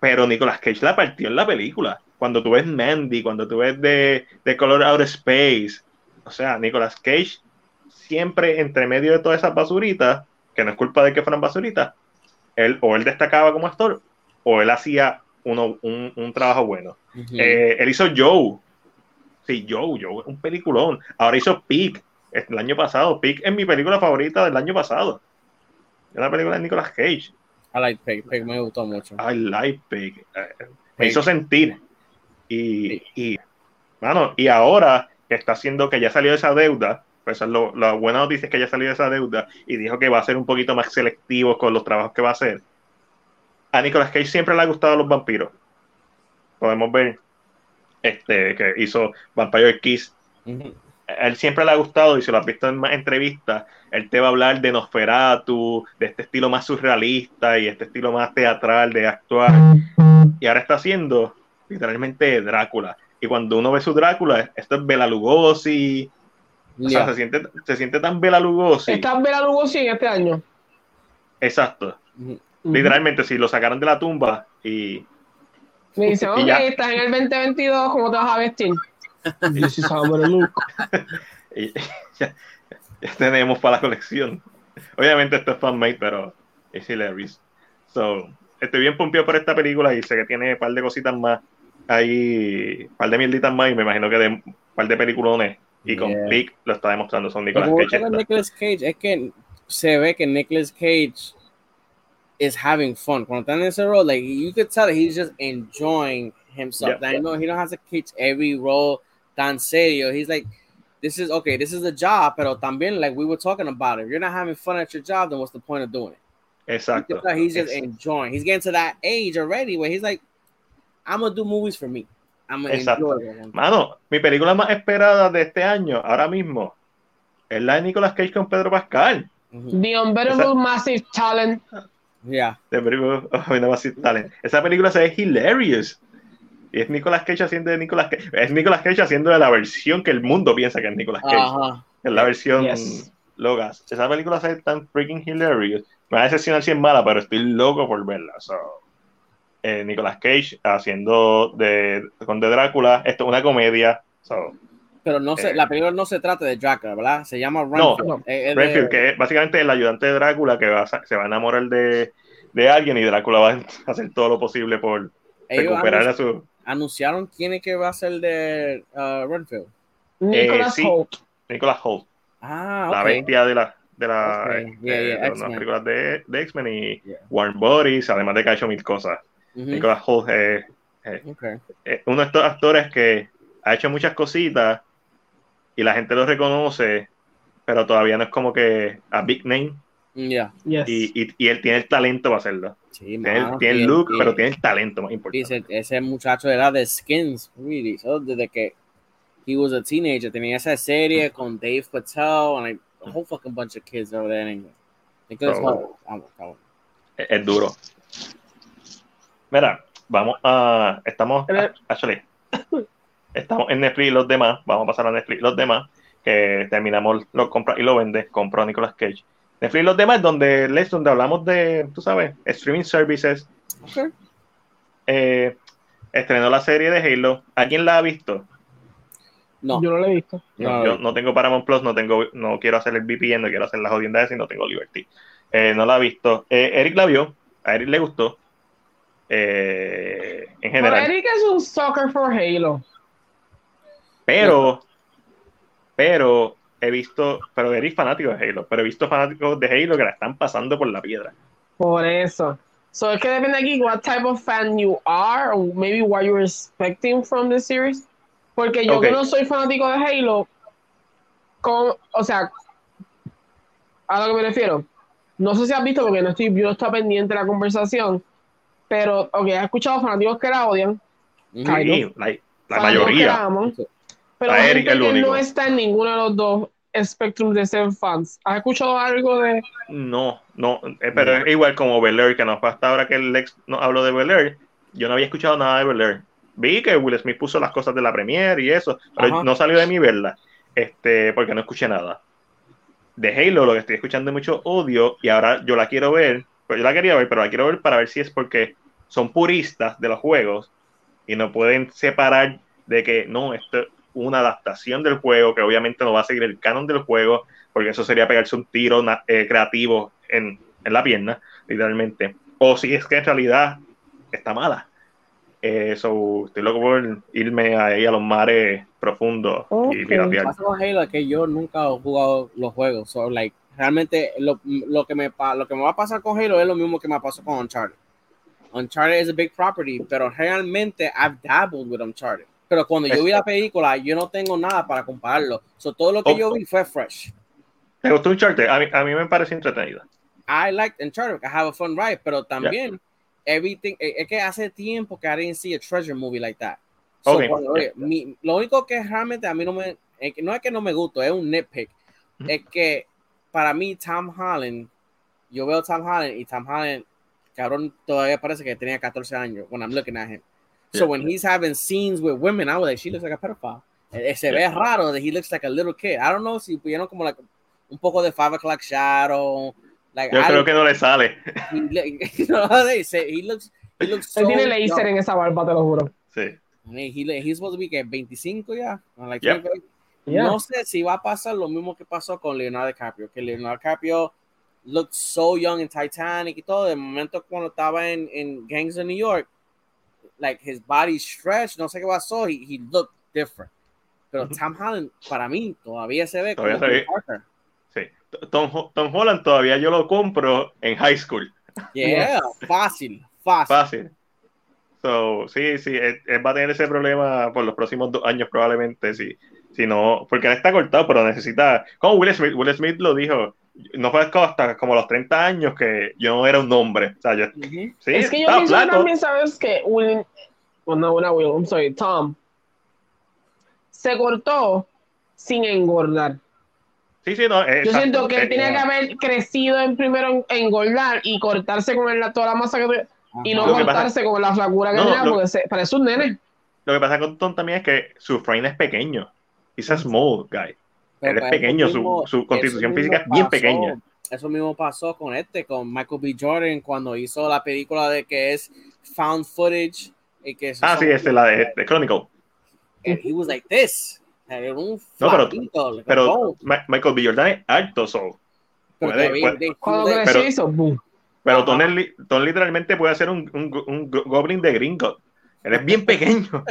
Pero Nicolas Cage la partió en la película. Cuando tú ves Mandy, cuando tú ves de, de Color Outer Space, o sea, Nicolas Cage siempre entre medio de todas esas basuritas, que no es culpa de que fueran basuritas, él o él destacaba como actor o él hacía uno, un, un trabajo bueno. Eh, él hizo Joe. Sí, Joe, Joe, un peliculón. Ahora hizo Pig el año pasado. Pig es mi película favorita del año pasado. Es una película de Nicolas Cage. I like Pig. Pig me gustó mucho. I like Pig. Eh, me hizo sentir. Y, y, mano, y ahora que está haciendo que ya salió de esa deuda, pues eso es lo- la buena noticia es que ya salió de esa deuda y dijo que va a ser un poquito más selectivo con los trabajos que va a hacer. A Nicolas Cage siempre le ha gustado los vampiros. Podemos ver este que hizo Vampire Kiss. Él siempre le ha gustado y si lo has visto en más entrevistas, él te va a hablar de Nosferatu, de este estilo más surrealista y este estilo más teatral de actuar. Y ahora está haciendo literalmente Drácula. Y cuando uno ve su Drácula, esto es Bela Lugosi. O sea, se siente, se siente tan Bela Lugosi. Está Bela Lugosi en este año. Exacto. Literalmente, si lo sacaran de la tumba y Me dice, Y ok, ya. estás en el 2022, ¿cómo te vas a vestir? This is how I'm gonna look. y ya, ya tenemos para la colección. Obviamente esto es fanmade, pero es hilarious. So, estoy bien pompeado por esta película y sé que tiene un par de cositas más ahí, un par de mierditas más y me imagino que de un par de peliculones y con Yeah. Pig lo está demostrando son Nicolas Cage. Nicolas Cage es que se ve que Nicolas Cage is having fun. Cuando está en ese role, like you could tell that he's just enjoying himself. That, you know, he don't have to catch every role tan serio. He's like, this is okay, this is the job, pero también like we were talking about, if you're not having fun at your job, then what's the point of doing it? Exacto. tell he's just Es- enjoying. He's getting to that age already where he's like, I'm gonna do movies for me. I'm gonna Exacto. enjoy. Mano, mi película más esperada de este año, ahora mismo, es la de Nicolas Cage con Pedro Pascal. Ujú. The Unbearable Esa- Massive Talent. Yeah. The [LAUGHS] of a Massive Talent. Esa película se ve hilarious. Y es Nicolas Cage haciendo de Nicolas Cage. Es Nicolas Cage haciendo de la versión que el mundo piensa que es Nicolas Cage. Ajá. Es la versión Yes. logas. Esa película se ve tan freaking hilarious. Me va a decepcionar si es mala, pero estoy loco por verla. So, eh, Nicolas Cage haciendo de con de Drácula. Esto es una comedia. So, Pero no se, Eh. la película no se trata de Drácula, ¿verdad? Se llama Renfield. no. Eh, de- Renfield, que es básicamente el ayudante de Drácula que va a, sa- se va a enamorar de, de alguien y Drácula va a [LAUGHS] hacer todo lo posible por ellos recuperar a su. anunciaron quién es que va a ser de uh, Renfield. Nicholas sí. Holt. Nicolas Holt, Ah, la bestia de la de, la, eh, yeah, de- yeah, de las X-Men. películas de, de X-Men y Yeah. Warren Bodies, además de que ha hecho mil cosas. Ujú. Nicolas Holt es Ok. es uno de estos actores que ha hecho muchas cositas y la gente lo reconoce, pero todavía no es como que a big name Yeah. Yes. y, y, y él tiene el talento para hacerlo. Sí, Tiene, mano, tiene el look, y- pero tiene el talento más importante. Dice, ese muchacho era de Skins, really. So, desde que he was a teenager, tenía esa serie con Dave Patel and like, a whole fucking bunch of kids over there in England. Nicholas So- vamos. es, es duro. Mira, vamos a. Estamos. Pero- Actually, estamos en Netflix y los demás. Vamos a pasar a Netflix y los demás. Que terminamos lo compra y lo vende. Compró Nicolas Cage. Netflix y los demás, donde, Les, donde hablamos de, tú sabes, streaming services. Ok. Eh, estrenó la serie de Halo. ¿Alguien la ha visto? No, Yo no lo he visto. No, no, yo no tengo Paramount Plus, no tengo, no quiero hacer el VPN, no quiero hacer las jodiendas y no tengo Liberty. Eh, no la ha visto. Eh, Eric la vio, a Eric le gustó. Eh, en Pero general. Eric es un sucker for Halo. Pero, pero he visto, pero Eric es fanático de Halo, pero he visto fanáticos de Halo que la están pasando por la piedra. Por eso. So es que depende aquí what type of fan you are, or maybe what you're expecting from the series. Porque yo que no soy fanático de Halo, con, o sea, a lo que me refiero, no sé si has visto porque no estoy, yo no estoy pendiente de la conversación, pero, ok, he escuchado fanáticos que la odian. Ay, no. la, la fanáticos que la mayoría. aman, pero A Eric el único. no está en ninguno de los dos spectrum de ser fans. ¿Has escuchado algo de...? No, no, eh, pero es igual como Bel Air, que nos fue hasta ahora que el ex no habló de Bel Air, yo no había escuchado nada de Bel Air. Vi que Will Smith puso las cosas de la premiere y eso, pero Ajá. no salió de mi verla, este, porque no escuché nada. De Halo lo que estoy escuchando es mucho odio y ahora yo la quiero ver, pero yo la quería ver, pero la quiero ver para ver si es porque son puristas de los juegos y no pueden separar de que no, esto es una adaptación del juego, que obviamente no va a seguir el canon del juego, porque eso sería pegarse un tiro eh, creativo en, en la pierna, literalmente. O si es que en realidad está mala. Eh, so, estoy loco por irme ahí a los mares profundos y Ok. piratear. pasa con Halo es que yo nunca he jugado los juegos. So, like, realmente lo, lo, que me, pa- lo que me va a pasar con Halo es lo mismo que me pasó con Uncharted. Uncharted es a big property, pero realmente I've dabbled with Uncharted. Pero cuando yo vi la película, yo no tengo nada para compararlo. So, todo lo que Oh. yo vi fue fresh. ¿Te gustó un charter? A mí, a mí me parece entretenida. I liked Uncharted. I have a fun ride, pero también everything. eh, Es que hace tiempo que I didn't see a treasure movie like that. So, Okay. cuando- oye, mi- lo único que realmente a mí no me, que no es que no me gusta, es un nitpick. Ujú. Es que para mí Tom Holland, yo veo Tom Holland y Tom Holland, cabrón, todavía parece que tenía 14 años when I'm looking at him. So Yeah. when he's having scenes with women, I was like, she looks like a pedophile. Eh, eh, Se Yeah. ve raro that he looks like a little kid. I don't know si pudieron como like un poco de five o'clock shadow. Like, Yo I- creo que no le sale. [LAUGHS] he, you [LAUGHS] know [LAUGHS] they say he looks he looks so Él tiene laser en esa barba, te lo juro. Sí. I mean, he, he's supposed to be que 25 ya. Like, Yeah. 25. Yeah. No sé si va a pasar lo mismo que pasó con Leonardo DiCaprio, que Leonardo DiCaprio looked so young en Titanic y todo. De momento cuando estaba en, en Gangs of New York, like his body stretched, no sé qué pasó, he, he looked different. Pero. Tom Holland, para mí, todavía se ve Todavía como se ve. Parker. Sí. Tom, Tom Holland todavía yo lo compro en high school. Yeah, [LAUGHS] fácil, fácil. Fácil. So, sí, sí, él, él va a tener ese problema por los próximos dos años probablemente, si, si no, porque él está cortado, pero necesita, como Will Smith, Will Smith lo dijo, no fue hasta como los 30 años que yo no era un hombre, o sea, yo, Ujú. sí, es que yo pienso también, ¿sabes? Que Will, well, no, no, Will, I'm sorry, Tom, se cortó sin engordar. Sí, sí, no. Yo exacto. siento que él Eh, tenía que haber crecido en primero en engordar y cortarse con el- toda la masa que tuviera, y no cortarse con la flacura que No, tenía, lo- porque se, parece un nene. Lo que pasa con Tom también es que su frame es pequeño. He's a small guy. Pero Él es pequeño, eso su- mismo- su constitución física es bien pasó- pequeña. Eso mismo pasó con este, con Michael B. Jordan, cuando hizo la película de que es found footage. Y que Ah, sí, es la de, de Chronicle. And he was like this. Era un No, pero- like Pero Michael B. Jordan es alto, so. Pero puede- puede- they pero-. Pero. Tom, Tom literalmente puede ser un, un, un go- goblin de gringo. Él es bien pequeño.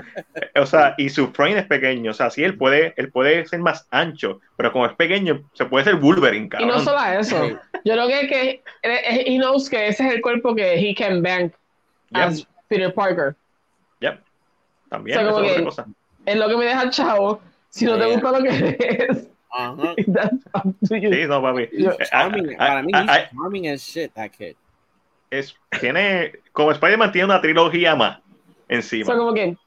o sea, y su frame es pequeño. O sea, sí, él puede, él puede ser más ancho, pero como es pequeño, se puede ser Wolverine, Y cabrón. no solo eso. Yo creo que, que eh, he knows que ese es el cuerpo que he can bank Yep, as Peter Parker. yep. También, O sea, eso es otra que- cosa. Es lo que me deja chavo. Si no te Yeah. gusta lo que es, Ajá. [LAUGHS] Sí, no, papi. Eh, Charming, ah, para mí, ah, ah, charming as shit, that kid. es, tiene, como Spider-Man tiene una trilogía más O encima. sea, como que,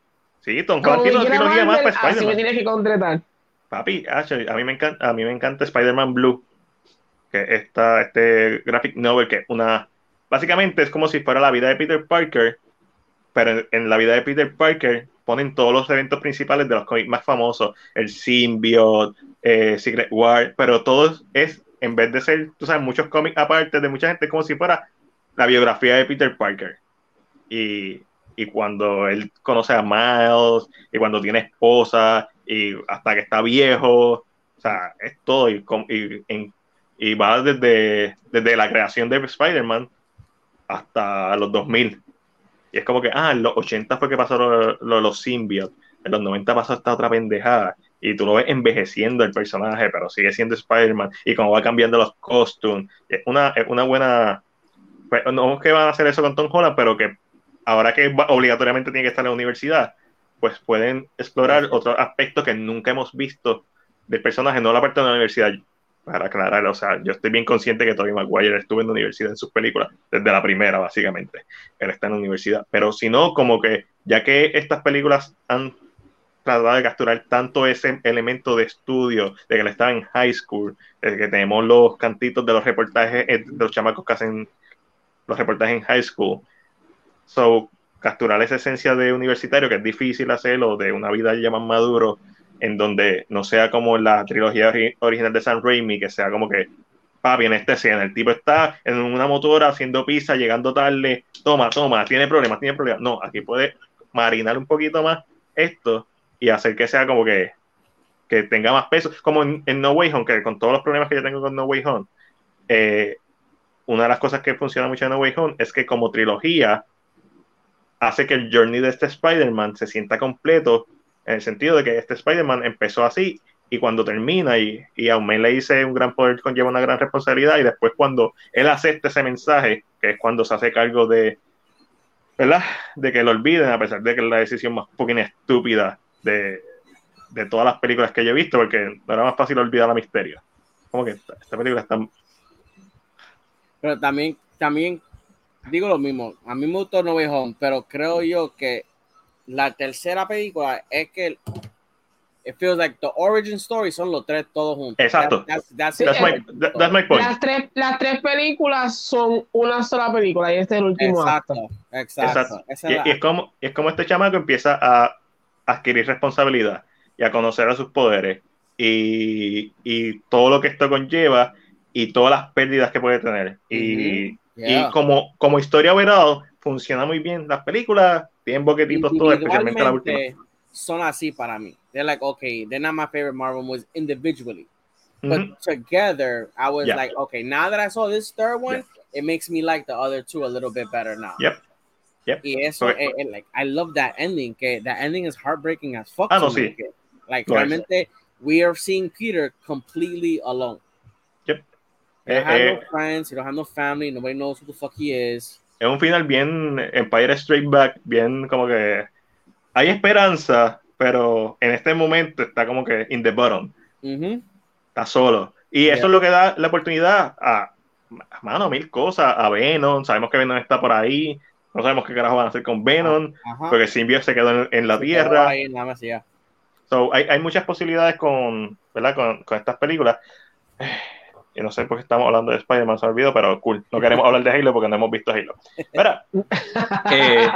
sí, Tom Holland tiene una trilogía más para así me Spider-Man. tienes que contratar. Papi, a mí me encanta, a mí me encanta Spider-Man Blue, que está este graphic novel que es una, básicamente es como si fuera la vida de Peter Parker, pero en, en la vida de Peter Parker ponen todos los eventos principales de los cómics más famosos, el Symbiote, eh, Secret War, pero todo es, en vez de ser, tú sabes, muchos cómics aparte de mucha gente, como si fuera la biografía de Peter Parker. Y, y cuando él conoce a Miles, y cuando tiene esposa, y hasta que está viejo, o sea, es todo, y, y, y va desde, desde la creación de Spider-Man hasta los 2000. Y es como que, ah, en los 80 fue que pasó lo, lo- los symbiotes, en los 90 pasó esta otra pendejada, y tú lo ves envejeciendo el personaje, pero sigue siendo Spider-Man, y como va cambiando los costumes, es una, una buena, pues, no es que van a hacer eso con Tom Holland, pero que ahora que obligatoriamente tiene que estar en la universidad, pues pueden explorar otros aspectos que nunca hemos visto del personaje, no la parte de la universidad. Para aclarar, o sea, yo estoy bien consciente que Tobey Maguire estuvo en la universidad en sus películas, desde la primera, básicamente. Él está en la universidad. Pero si no, como que, ya que estas películas han tratado de capturar tanto ese elemento de estudio, de que él estaba en high school, de que tenemos los cantitos de los reportajes eh, de los chamacos que hacen los reportajes en high school. So, capturar esa esencia de universitario, que es difícil hacerlo, de una vida ya más maduro, en donde no sea como la trilogía ori- original de Sam Raimi, que sea como que, papi, en esta escena, el tipo está en una motora haciendo pizza, llegando tarde, toma, toma, tiene problemas, tiene problemas. No, aquí puede marinar un poquito más esto y hacer que sea como que, que tenga más peso, como en, en No Way Home, que con todos los problemas que yo tengo con No Way Home, eh, una de las cosas que funciona mucho en No Way Home es que como trilogía hace que el journey de este Spider-Man se sienta completo en el sentido de que este Spider-Man empezó así y cuando termina y, y a le dice un gran poder conlleva una gran responsabilidad y después cuando él acepta ese mensaje, que es cuando se hace cargo de, ¿verdad? De que lo olviden a pesar de que es la decisión más poquín estúpida de, de todas las películas que yo he visto porque no era más fácil olvidar a Misterio. Como que esta, esta película está... Pero también, también digo lo mismo. A mí me gustó No Way Home, pero creo yo que la tercera película es que it feels like the origin story son los tres todos juntos. Exacto. That- that's, that's, That's my, that- that's my point. Las tres, las tres películas son una sola película y este es el último Exacto, acto. exacto. Exacto. Y, y es como, es como este chamaco empieza a adquirir responsabilidad y a conocer a sus poderes y, y todo lo que esto conlleva y todas las pérdidas que puede tener. Y. Yeah. y como, como historia overall, funciona muy bien. Las películas tienen boquetitos todos, especialmente la última. Son así para mí. They're like, okay, they're not my favorite Marvel movies individually. But Ujú. together, I was Yeah. like, okay, now that I saw this third one, it makes me like the other two a little bit better now. Yep. Yep. Y eso, Okay. eh, eh, like, I love that ending. Que that ending is heartbreaking as fuck. Ah, no, sí. que, Like, es. realmente, we are seeing Peter completely alone. Eh, have eh, no friends, he don't have no family, nobody knows who the fuck he is. es un final bien Empire Straight Back, bien como que hay esperanza, pero en este momento está como que in the bottom. Ujú. está solo. Y eso Yeah. es lo que da la oportunidad a, mano, mil cosas, a Venom, sabemos que Venom está por ahí, no sabemos qué carajo van a hacer con Venom, Ajá. porque Symbiote se quedó en, en la Se Tierra. ahí, nada más, ya. So, hay, hay muchas posibilidades con, ¿verdad? Con, con estas películas, Yo no sé por qué estamos hablando de Spider-Man, se me olvidó, pero cool. No queremos hablar de Halo porque no hemos visto Halo. Mira, [LAUGHS] eh,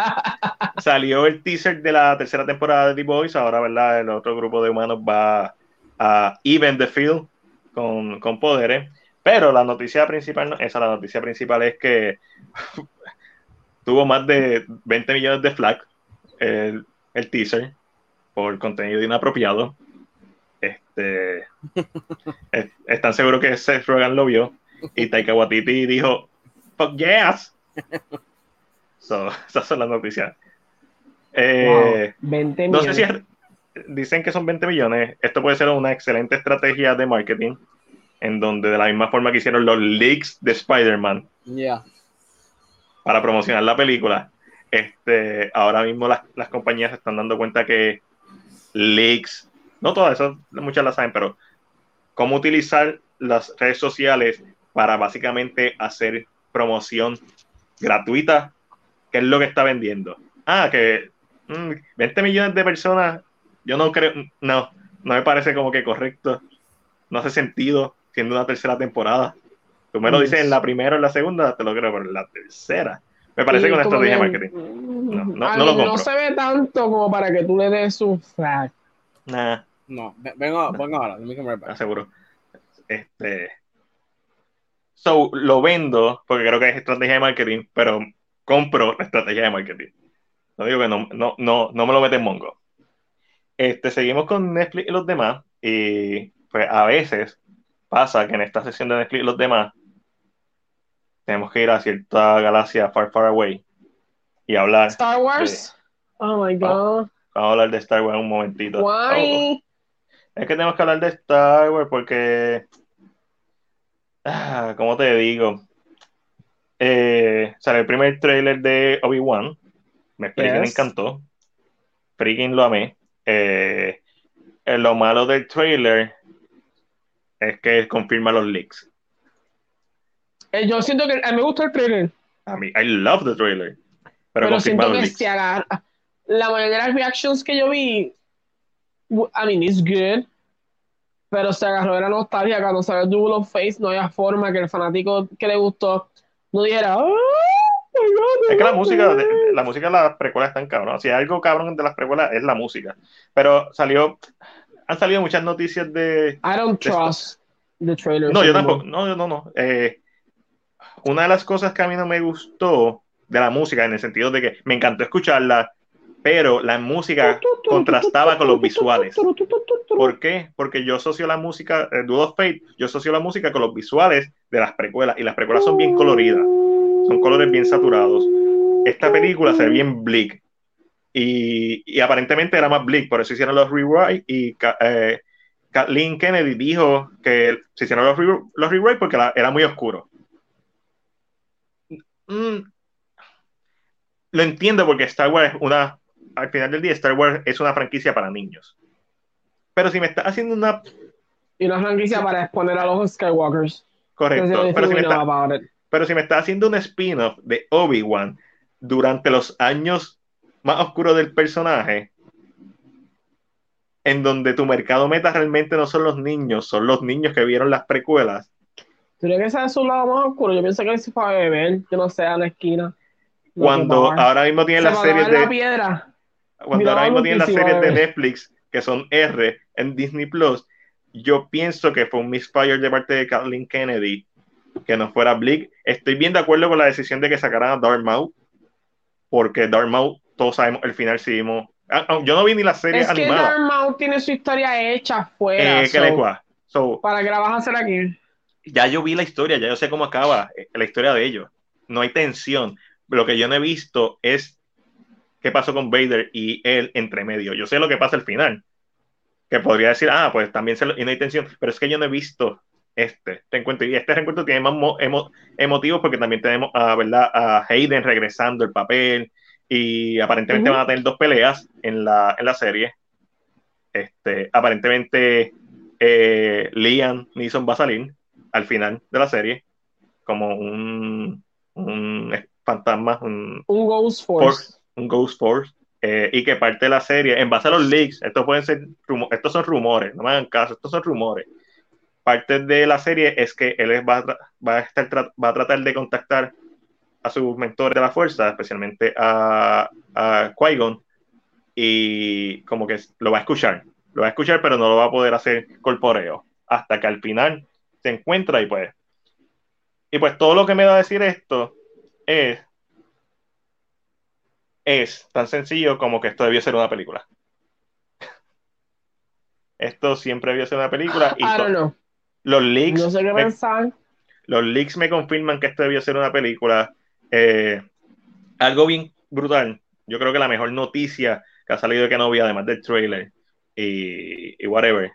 salió el teaser de la tercera temporada de The Boys. Ahora, ¿verdad? El otro grupo de humanos va a even the field con, con poderes. Pero la noticia principal, no, esa la noticia principal es que [LAUGHS] tuvo más de 20 millones de flag el, el teaser por contenido inapropiado. Este, es- están seguros que Seth Rogen lo vio y Taika Waititi dijo, fuck yes. So, esas son las noticias. Eh, Wow, 20 no sé si es- dicen que son 20 millones. Esto puede ser una excelente estrategia de marketing, en donde de la misma forma que hicieron los leaks de Spider-Man Yeah. para promocionar la película, este, ahora mismo las, las compañías se están dando cuenta que leaks, no todas esas, muchas las saben, pero cómo utilizar las redes sociales para básicamente hacer promoción gratuita, que es lo que está vendiendo. Ah, que mm, 20 millones de personas, yo no creo, no, no me parece como que correcto, no hace sentido siendo una tercera temporada. Tú me lo dices en la primera o en la segunda, te lo creo, pero en la tercera. Me parece Sí, que una estrategia de marketing. mm, No, no- lo compro. se ve tanto como para que tú le des un flag. Nah, No, ve- vengo, vengo ahora. Let me come right back. aseguro. Este. So, lo vendo porque creo que es estrategia de marketing, pero compro la estrategia de marketing. No digo que no, no, no, no me lo mete en Mongo. Este, seguimos con Netflix y los demás. Y pues a veces pasa que en esta sesión de Netflix y los demás tenemos que ir a cierta galaxia far, far away y hablar. Star Wars. Oh my god. Vamos a hablar de Star Wars un momentito. Oh, Why? Es que tenemos que hablar de Star Wars porque. Ah, ¿Cómo te digo? Eh, sale el primer trailer de Obi-Wan. Me Yes. encantó. Freaking lo amé. Eh, eh, lo malo del trailer es que confirma los leaks. Eh, Yo siento que a mí me gusta el trailer, A mí, I love the trailer. Pero, pero, confirma siento los que leaks. se agarra. La mayoría de las reactions que yo vi, I mean, it's good, pero se agarró de la nostalgia cuando salió Double of Face, no había forma que el fanático que le gustó no dijera, "Ah, my God, Es que la música, God". de- la música de las precuelas están cabrón. Si hay algo cabrón de las precuelas es la música. Pero salió, han salido muchas noticias de, I don't de trust the trailer. No, yo tampoco. No, no, no. Eh, una de las cosas que a mí no me gustó de la música, en el sentido de que me encantó escucharla, pero la música contrastaba con los visuales. ¿Por qué? Porque yo asocio la música, eh, Duel of Fate, yo asocio la música con los visuales de las precuelas, y las precuelas son bien coloridas, son colores bien saturados. Esta película se ve bien bleak, y, aparentemente era más bleak, por eso hicieron los rewrite, y eh, Kathleen Kennedy dijo que se hicieron los, re- los rewrite porque era muy oscuro. Mm, lo entiendo porque Star Wars es una, al final del día, Star Wars es una franquicia para niños. Pero si me está haciendo una, Y una franquicia para exponer a los Skywalkers. correcto, pero si me está, pero si me está haciendo un spin-off de Obi-Wan durante los años más oscuros del personaje, en donde tu mercado meta realmente no son los niños, son los niños que vieron las precuelas. ¿Tú crees que ese es su lado más oscuro? Yo pienso que él se fue a beber, que no sé, a la esquina. Cuando ahora mismo tienen Se las series en la de piedra. Cuando Mira, ahora mismo tienen las series de. Netflix que son R en Disney Plus, yo pienso que fue un misfire de parte de Kathleen Kennedy que no fuera Bleak. Estoy bien de acuerdo con la decisión de que sacaran a Darth porque Darth todos sabemos el final, si vimos. Ah, ah, yo no vi ni la serie Es que animada. Darth Maul tiene su historia hecha afuera. Eh, ¿qué so? So, ¿Para qué la vas a hacer aquí? ya yo vi la historia, ya yo sé cómo acaba eh, la historia de ellos. No hay tensión. Lo que yo no he visto es qué pasó con Vader y él entre medio. Yo sé lo que pasa al final. Que podría decir, ah, pues también se lo- y no hay tensión. Pero es que yo no he visto este, este encuentro. Y este reencuentro tiene más mo- emo- emotivos porque también tenemos a, ¿verdad? a Hayden regresando el papel. Y aparentemente van a tener dos peleas en la, en la serie. Este, aparentemente eh, Liam Neeson va a salir al final de la serie como un, un fantasma, un, Un Ghost Force. Ghost Force, eh, y que parte de la serie, en base a los leaks, estos pueden ser rumo- estos son rumores, no me hagan caso, estos son rumores. parte de la serie es que él va, a va a estar va a tratar de contactar a sus mentores de la fuerza, especialmente a, a Qui-Gon, y como que lo va a escuchar. Lo va a escuchar, pero no lo va a poder hacer corpóreo. Hasta que al final se encuentra y pues. Y pues todo lo que me da a decir esto es. Es tan sencillo como que esto debió ser una película. Esto siempre debió ser una película. Y don't know. los leaks. No sé qué me- pensar. los leaks me confirman que esto debió ser una película. Eh, algo bien brutal. Yo creo que la mejor noticia que ha salido de Kenobi, además del trailer y, y whatever,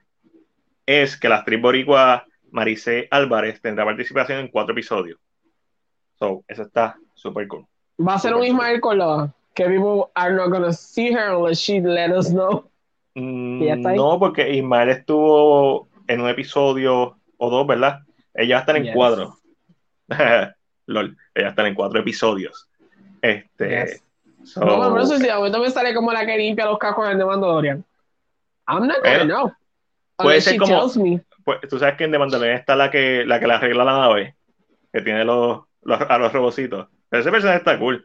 es que la actriz boricua Maricé Álvarez tendrá participación en cuatro episodios. So, eso está súper cool. Va a ser un Ismael Córdoba. Que people are not gonna see her unless she let us know. Mm, no, porque Ismael estuvo en un episodio o dos, ¿verdad? Ella va a estar en Yes. cuatro. [LAUGHS] Lol, ella va a estar en cuatro episodios. Este. Yes. so- No, pero eso sí, a momento me sale como la que limpia los cajos de Mandalorian. I'm not gonna Bueno, know. puede ser como- pues, tú sabes que en The Mandalorian está la que, la que le arregla la nave, que tiene los, los- a los robocitos. Pero ese personaje está cool.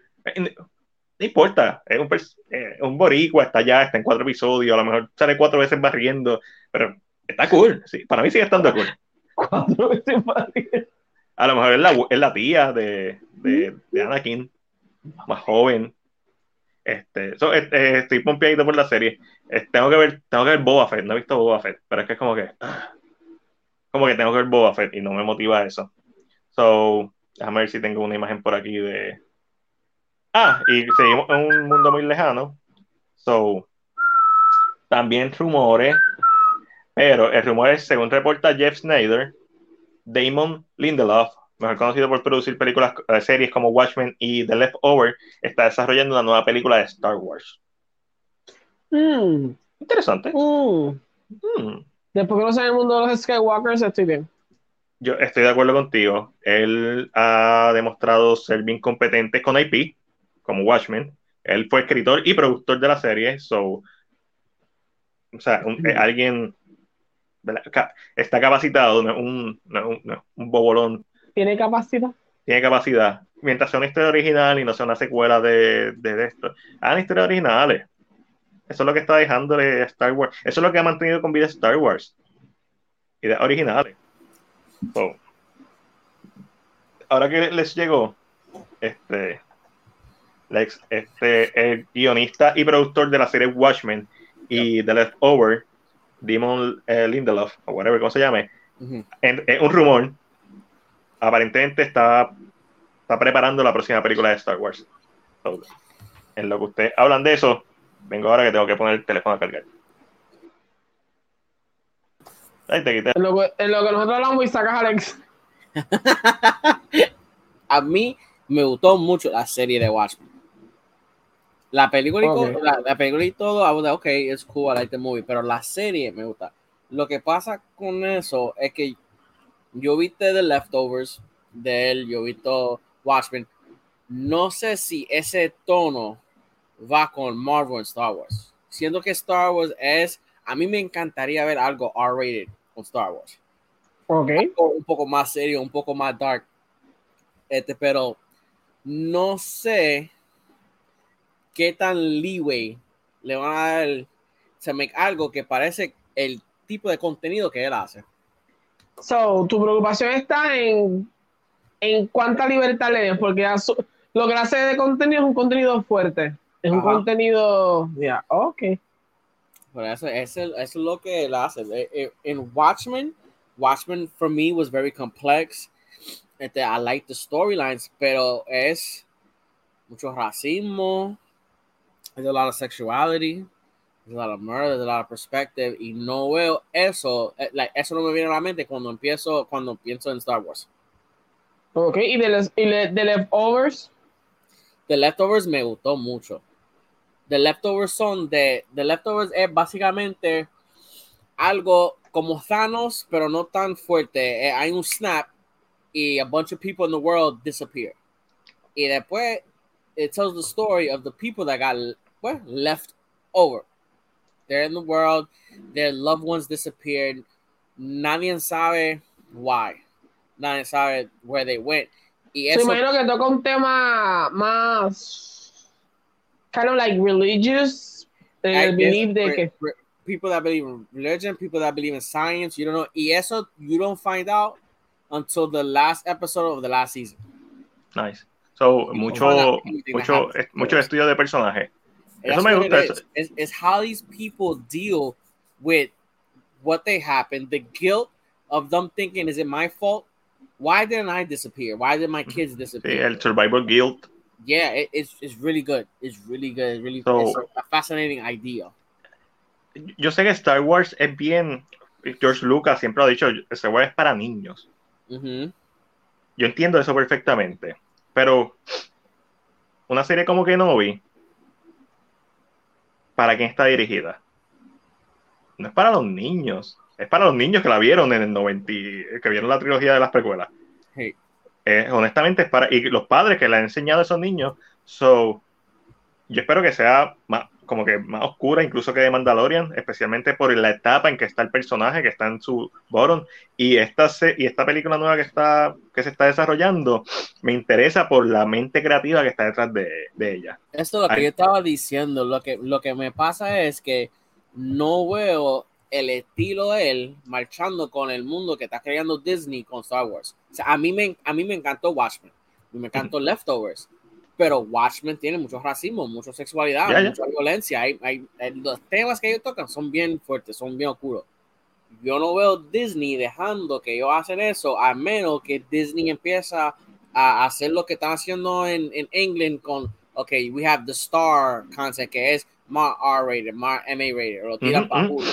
No importa, es un, eh, un boricua, está allá, está en cuatro episodios, a lo mejor sale cuatro veces barriendo, pero está cool. Sí, para mí sigue estando cool. Cuatro veces más. A lo mejor es la, es la tía de, de, de Anakin, más joven. Este, so, este, estoy pompeadito por la serie. Tengo que ver, tengo que ver Boba Fett, no he visto Boba Fett, pero es que es como que como que tengo que ver Boba Fett y no me motiva eso. So, déjame ver si tengo una imagen por aquí de. Ah, y seguimos en un mundo muy lejano. So, también rumores, pero el rumor es, según reporta Jeff Snyder, Damon Lindelof, mejor conocido por producir películas, eh, series como Watchmen y The Leftover, está desarrollando una nueva película de Star Wars. Mm, Interesante. mm. Después que no en el mundo de los Skywalkers, estoy bien. Yo estoy de acuerdo contigo. Él ha demostrado ser bien competente con IP, como Watchmen. Él fue escritor y productor de la serie, so, o sea, un- eh, alguien está capacitado, no un, no un, un bobolón Tiene capacidad. tiene capacidad. Mientras sea una historia original y no sea una secuela de, de, de esto. Hagan historias originales. Eso es lo que está dejándole Star Wars. Eso es lo que ha mantenido con vida Star Wars. Ideas originales. So, ahora que les llegó, este, Lex, este, el guionista y productor de la serie Watchmen y The Leftover, Damon eh, Lindelof, o whatever, como se llame, Ujú. en- es un rumor. Aparentemente está, está preparando la próxima película de Star Wars. So, en lo que ustedes hablan de eso, vengo ahora que tengo que poner el teléfono a cargar. Ahí te quité. En lo, que- en lo que nosotros hablamos y sacas Alex. [LAUGHS] A mí me gustó mucho la serie de Watchmen. La película y, Ok. todo, la, la película y todo, I was like, okay, it's cool, I like the movie, pero la serie me gusta. Lo que pasa con eso es que yo viste The Leftovers de él, yo he visto Watchmen. No sé si ese tono va con Marvel en Star Wars. Siendo que Star Wars es, a mí me encantaría ver algo R-rated con Star Wars Ok. algo un poco más serio, un poco más dark. Este, pero no sé qué tan leeway le van a dar algo que parece el tipo de contenido que él hace. So, tu preocupación está en, en cuánta libertad le des, porque su- lo que hace de contenido es un contenido fuerte. Es un contenido. Ya, ok. Por eso, eso, eso es lo que él hace. Eh, eh, En Watchmen, Watchmen for me was very complex. Este, I like the storylines, pero es mucho racismo, there's a lot of sexuality, there's a lot of murder, there's a lot of perspective, y no veo eso, eh, like, eso no me viene a la mente cuando empiezo, cuando pienso en Star Wars. Ok. Y de, les- y le- de leftovers. The Leftovers me gustó mucho. The Leftovers son de. The Leftovers es básicamente algo como Thanos, pero no tan fuerte. Eh, hay un snap y a bunch of people in the world disappear. Y después, it tells the story of the people that got well, left over. They're in the world, their loved ones disappeared. nadie sabe why. Nadie sabe where they went. Y imagino que toca un tema más kind of like religious, que re- people that believe in religion, people that believe in science, you don't know. Y eso you don't find out until the last episode of the last season. Nice. So, mucho, mucho, mucho estudio de personaje. That's what it is. It's, it's how these people deal with what they happened, the guilt of them thinking, is it my fault? Why didn't I disappear? Why did my kids disappear? el survival guilt. yeah, it, it's, it's really good. It's really good. It's really So- it's a fascinating idea. Yo sé que Star Wars es bien. George Lucas siempre ha dicho: Star Wars es para niños. hmm Yo entiendo eso perfectamente. Pero una serie como Kenobi, ¿para quién está dirigida? No es para los niños. Es para los niños que la vieron en el 90, y- que vieron la trilogía de las precuelas. Hey, Eh, honestamente, es para. Y los padres que le han enseñado a esos niños. So, yo espero que sea más, como que más oscura, incluso que de Mandalorian, especialmente por la etapa en que está el personaje, que está en su bottom. Y esta, se- y esta película nueva que, está, que se está desarrollando, me interesa por la mente creativa que está detrás de, de ella. esto es lo que Ay. yo estaba diciendo. Lo que, lo que me pasa es que no veo el estilo de él marchando con el mundo que está creando Disney con Star Wars. O sea, a mí me, a mí me encantó Watchmen, y me encantó Leftovers, pero Watchmen tiene mucho racismo, mucha sexualidad, ya. mucha violencia. Hay, hay, los temas que ellos tocan son bien fuertes, son bien oscuros. Yo no veo Disney dejando que ellos hacen eso, a menos que Disney empieza a hacer lo que están haciendo en, en England con, ok, we have the Star content, que es más R-rated, más MA-rated, lo tiran Ujú, para ujú. Hulu.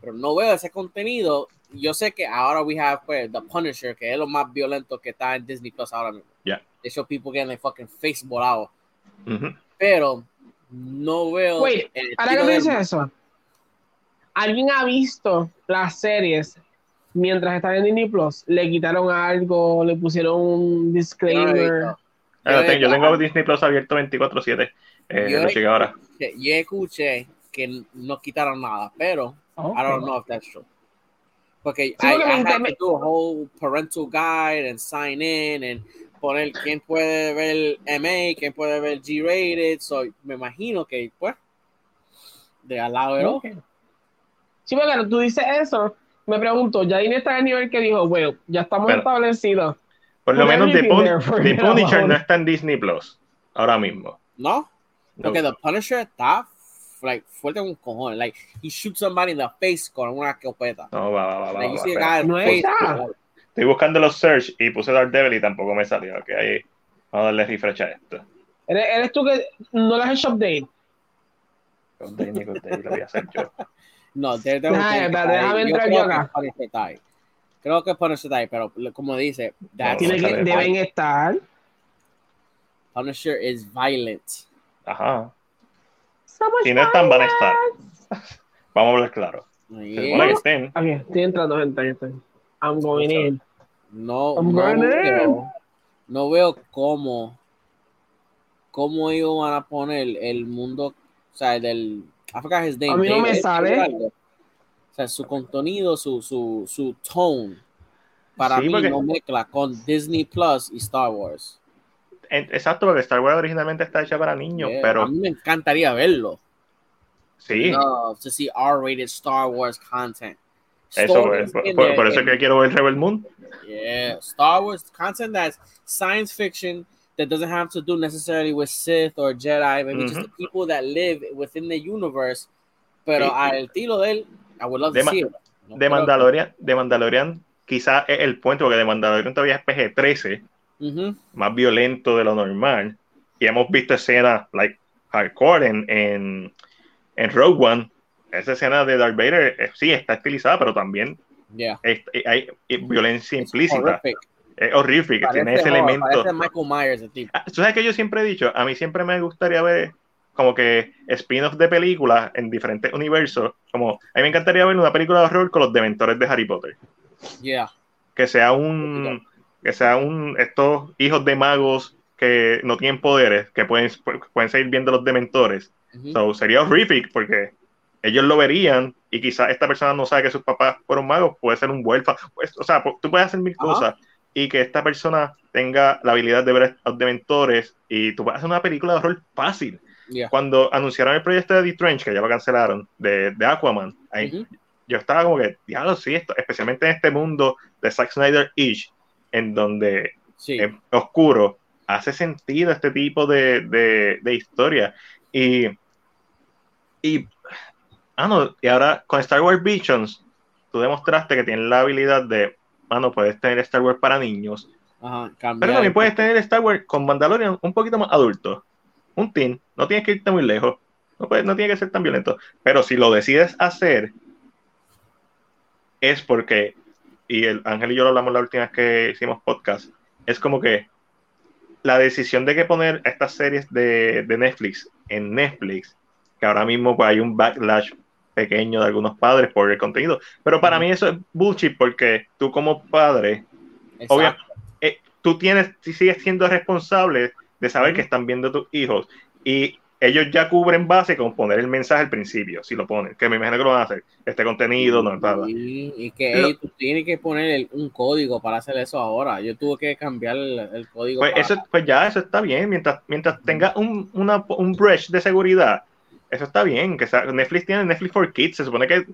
Pero no veo ese contenido. Yo sé que ahora we have pues, The Punisher, que es lo más violento que está en Disney Plus ahora mismo. Ya. De hecho, people getting their fucking face volado. Ujú. Pero no veo. Wait, me de- dices eso, ¿alguien ha visto las series mientras están en Disney Plus? ¿Le quitaron algo? ¿Le pusieron un no disclaimer? Ah, yo, Yo- tengo, yo tengo Disney Plus abierto 24-7. Eh, Yo- ahora. yo escuché que no quitaron nada, pero Ok. I don't know if that's true. Porque Sí, I, I had to do a whole parental guide and sign in and poner quién puede ver MA, quién puede ver G-rated. So, me imagino que, pues, de al lado de Ok. Sí, cuando tú dices eso, me pregunto, ya Disney está al nivel que dijo, bueno, ya estamos Pero- establecidos. Por lo menos The, Pun- The Punisher no [LAUGHS] está en Disney Plus ahora mismo. ¿No? No. Porque The Punisher está like, fuerte como un cojón. Like, he shoots somebody in the face con una escopeta. No, va, va, va, va, Like, va, see a espera. guy in No está. Estoy buscando los search y puse Daredevil y tampoco me salió. Ok, ahí. Vamos a darle refresh a esto. ¿Eres, eres tú que no le has hecho update? Disney, con Disney, lo voy a hacer yo. [LAUGHS] No, Daredevil Nah, que ahí. déjame Yo entrar creo yo que acá. Ahí. Creo que Punisher está ahí, pero como dice, No, Tiene que, deben estar. Punisher is violent. Ajá. Si no están, van a estar. [LAUGHS] Vamos a hablar claro. Se Yeah. supone que estén. Ok, estoy entrando, gente. aquí estoy. I'm going in. No, I'm no going veo, no veo cómo, cómo ellos van a poner el mundo, o sea, del, I forgot his name. A mí no me sale. O sea, su contenido, su, su, su tone, para Sí, mí porque- no mezcla con Disney Plus y Star Wars. Exacto, porque Star Wars originalmente está hecha para niños, Yeah, pero A mí me encantaría verlo. sí, Love to see R-rated Star Wars content. Eso. Por, por- por eso es que quiero ver Rebel Moon. Yeah, Star Wars content that's science fiction that doesn't have to do necessarily with Sith or Jedi, maybe just the people that live within the universe. Pero Sí. al estilo de él, I would love De to see it. No De Mandalorian, de Mandalorian quizás es el punto, porque de Mandalorian todavía es PG-13, Ujú. más violento de lo normal. Y hemos visto escenas like hardcore en, en, en Rogue One. Esa escena de Darth Vader eh, sí está estilizada, pero también Yeah. es- eh, hay eh, violencia It's implícita. horrific. Es horrífica, tiene ese elemento. Michael Myers, el tipo. Ah, ¿Tú sabes que yo siempre he dicho? A mí siempre me gustaría ver como que spin-off de películas en diferentes universos. Como a mí me encantaría ver una película de horror con los dementores de Harry Potter. Yeah. Que sea un que sea un estos hijos de magos que no tienen poderes, que pueden, pueden seguir viendo los dementores. Ujú. So, sería horrific porque ellos lo verían y quizás esta persona no sabe que sus papás fueron magos, puede ser un huérfano, pues, o sea, tú puedes hacer mil Ajá. cosas y que esta persona tenga la habilidad de ver a dementores y tú puedes hacer una película de horror fácil. Yeah. Cuando anunciaron el proyecto de The Trench, que ya lo cancelaron, de, de Aquaman, ahí Ujú. yo estaba como que, diablo, sí, esto, especialmente en este mundo de Zack Snyder-ish, en donde Sí. es oscuro, hace sentido este tipo de, de, de historia. Y, y, ah, no, y ahora con Star Wars Visions, tú demostraste que tienes la habilidad de, mano, puedes tener Star Wars para niños, Ajá, pero también puedes tener Star Wars con Mandalorian un poquito más adulto, un teen, no tienes que irte muy lejos, no, puede- no tiene que ser tan violento, pero si lo decides hacer, es porque, y el Ángel y yo lo hablamos la última vez que hicimos podcast, es como que la decisión de que poner estas series de, de Netflix en Netflix, que ahora mismo pues, hay un backlash pequeño de algunos padres por el contenido, pero para mí eso es bullshit porque tú como padre Exacto. obvia- eh, tú tienes, si sigues siendo responsable de saber que están viendo tus hijos y ellos ya cubren base con poner el mensaje al principio, si lo ponen, que me imagino que lo van a hacer, este contenido, no, nada. Sí, y que ey, tú tienes que poner el- un código para hacer eso ahora. Yo tuve que cambiar el, el código. Pues, para- eso, pues ya eso está bien, mientras, mientras tenga un, una, un breach de seguridad, eso está bien, que Netflix tiene Netflix for Kids, se supone que,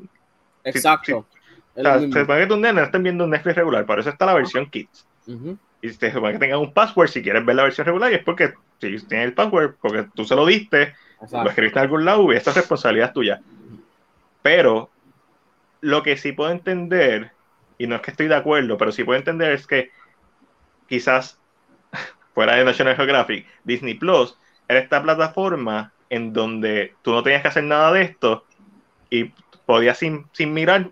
Exacto. o Es sea, lo se supone que tus nenes no estén viendo Netflix regular, por eso está la versión Kids. Y se supone que tengan un password si quieres ver la versión regular y es porque si tienes el password, porque tú se lo diste, lo escribiste en algún lado y esta es responsabilidad tuya. Pero lo que sí puedo entender, y no es que estoy de acuerdo, pero sí puedo entender es que quizás [LAUGHS] fuera de National Geographic, Disney Plus era esta plataforma en donde tú no tenías que hacer nada de esto y podías sin, sin mirar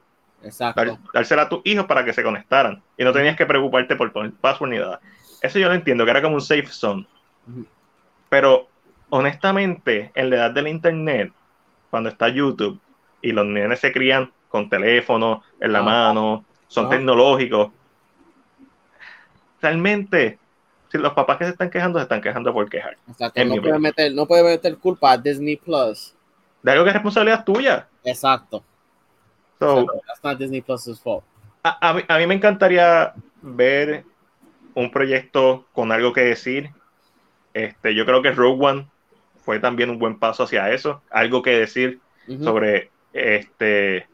dar- dársela a tus hijos para que se conectaran y no tenías que preocuparte por poner password ni nada. Eso yo lo entiendo, que era como un safe zone. Pero honestamente, en la edad del internet, cuando está YouTube y los nenes se crían con teléfono en la Ajá. mano, son Ajá. tecnológicos, realmente, si los papás que se están quejando, se están quejando por quejar. Exacto. No puede, meter, no puede meter culpa a Disney Plus. De algo que es responsabilidad tuya. Exacto. So, Exacto. That's not Disney Plus's fault. a, a mí, a mí me encantaría ver un proyecto con algo que decir. Este, yo creo que Rogue One fue también un buen paso hacia eso, algo que decir sobre este,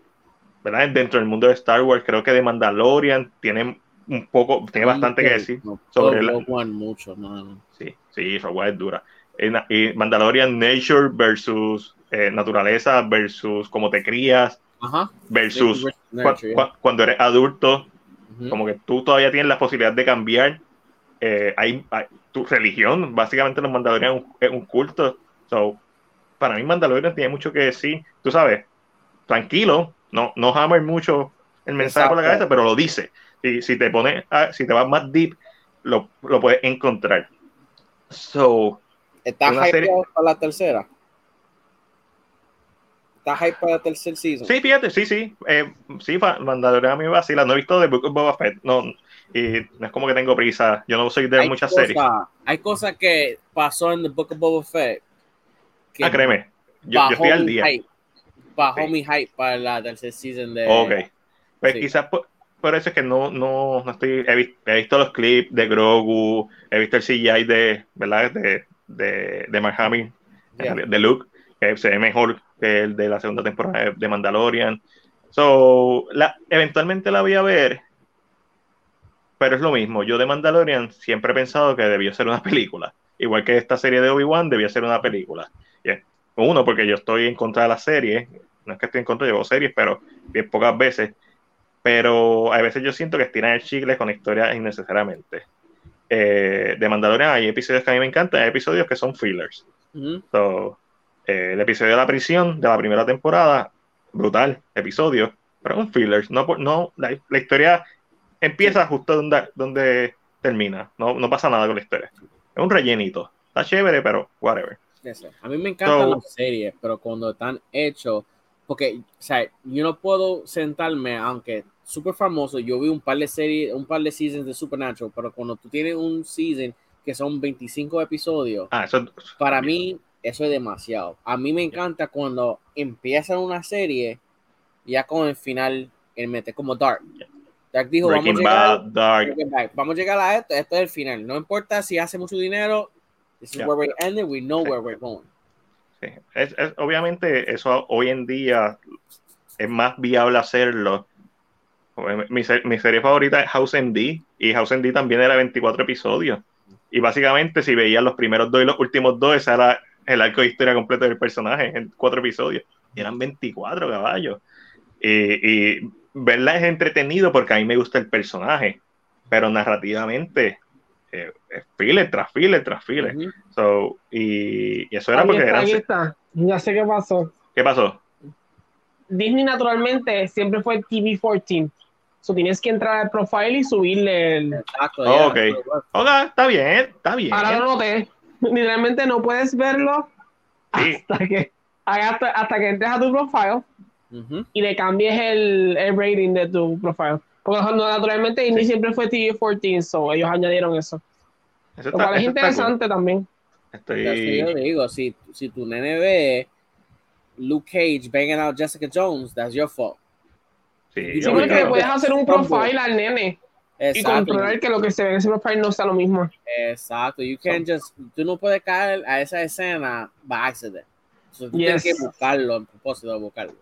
¿verdad? Dentro del mundo de Star Wars, creo que de Mandalorian tiene un poco, tiene bastante que decir. No, sobre la- One mucho. Sí, sí, Rogue One es dura. Y na- Y Mandalorian Nature versus eh, naturaleza versus cómo te crías Ajá. versus Nature nurture, cua- cuando eres adulto Ujú. como que tú todavía tienes la posibilidad de cambiar eh, hay, hay- tu religión, básicamente los Mandalorian es un, es un culto. So, para mí Mandalorian tiene mucho que decir, tú sabes, tranquilo, no, no hammer mucho el mensaje por la Exacto. cabeza, pero lo dice. Y si te pones, a- si te vas más deep, lo, lo puedes encontrar. So, ¿Estás una serie- hypeado para la tercera? ¿Estás hype para la tercera season? sí, fíjate, sí, sí, eh, sí, Mandalorian a mí me vacila, no he visto The Book of Boba Fett, no, y no es como que tengo prisa, yo no soy de Hay muchas series. Hay cosas que pasó en The Book of Boba Fett que Ah, créeme, yo, estoy al mi día. hype. Bajó Sí. mi hype para la tercera season de. Ok. Pues sí. quizás por, por eso es que no, no, no estoy. He, vis- he visto los clips de Grogu, he visto el CGI de, ¿verdad? De, de, de Yeah. de Luke, que se ve mejor que el de la segunda temporada de, Mandalorian. So, la, eventualmente la voy a ver, pero es lo mismo. Yo de Mandalorian siempre he pensado que debió ser una [LAUGHS] película. Igual que esta serie de Obi-Wan debió ser una película. Uno, porque yo estoy en contra de la serie. No es que estoy en contra, llevo series, pero bien pocas veces. Pero a veces yo siento que estiran el chicle con historias innecesariamente. Eh, de Mandalorian hay episodios que a mí me encantan, hay episodios que son fillers. Ujú. So, eh, el episodio de la prisión de la primera temporada, brutal episodio, pero es un filler. No, no, la, la historia empieza justo donde, donde termina. No, no pasa nada con la historia. Es un rellenito. Está chévere, pero whatever. Eso. A mí me encantan So- las series, pero cuando están hechos, porque, o sea, yo no puedo sentarme, aunque súper famoso, yo vi un par de series, un par de seasons de Supernatural, pero cuando tú tienes un season que son 25 episodios, Ah, eso para mí eso es demasiado. A mí me encanta cuando empiezan una serie ya con el final, él mete como Dark. Dark dijo, vamos a, llegar, Dark. Vamos a llegar a esto, esto es el final. No importa si hace mucho dinero, this is Yeah. where we're ending, we know Sí. where we're going. Sí. Es, es- obviamente eso hoy en día es más viable hacerlo. Mi, se- mi serie favorita es House MD y House MD también era 24 episodios. Y básicamente si veías los primeros dos y los últimos dos, ese era el arco de historia completo del personaje en cuatro episodios. Y eran 24 caballos. Y, y verla es entretenido porque a mí me gusta el personaje, pero narrativamente eh, es filler tras filler tras filler. So, y, y eso era Ahí porque está, eran ahí está. Ya sé qué pasó. ¿Qué pasó? Disney naturalmente siempre fue TV14. So tienes que entrar al profile y subirle el. Exacto. Oh, ok. Ok, está bien, está bien. Ahora lo noté. Literalmente no puedes verlo Sí. hasta que hasta, hasta que entres a tu profile y le cambies el, el rating de tu profile. Porque no, naturalmente Disney Sí. siempre fue TV14, so ellos añadieron eso. Eso Lo cual es eso está interesante también. yo Estoy, digo, si, si tu nene ve Luke Cage banging out Jessica Jones, that's your fault. Sí, Sí, porque le puedes hacer un profile al nene y Exacto. controlar que lo que se ve en ese profile no sea lo mismo. Exacto. You can't just, tú no puedes caer a esa escena by accident. So, tú Yes. tienes que buscarlo, en propósito de buscarlo.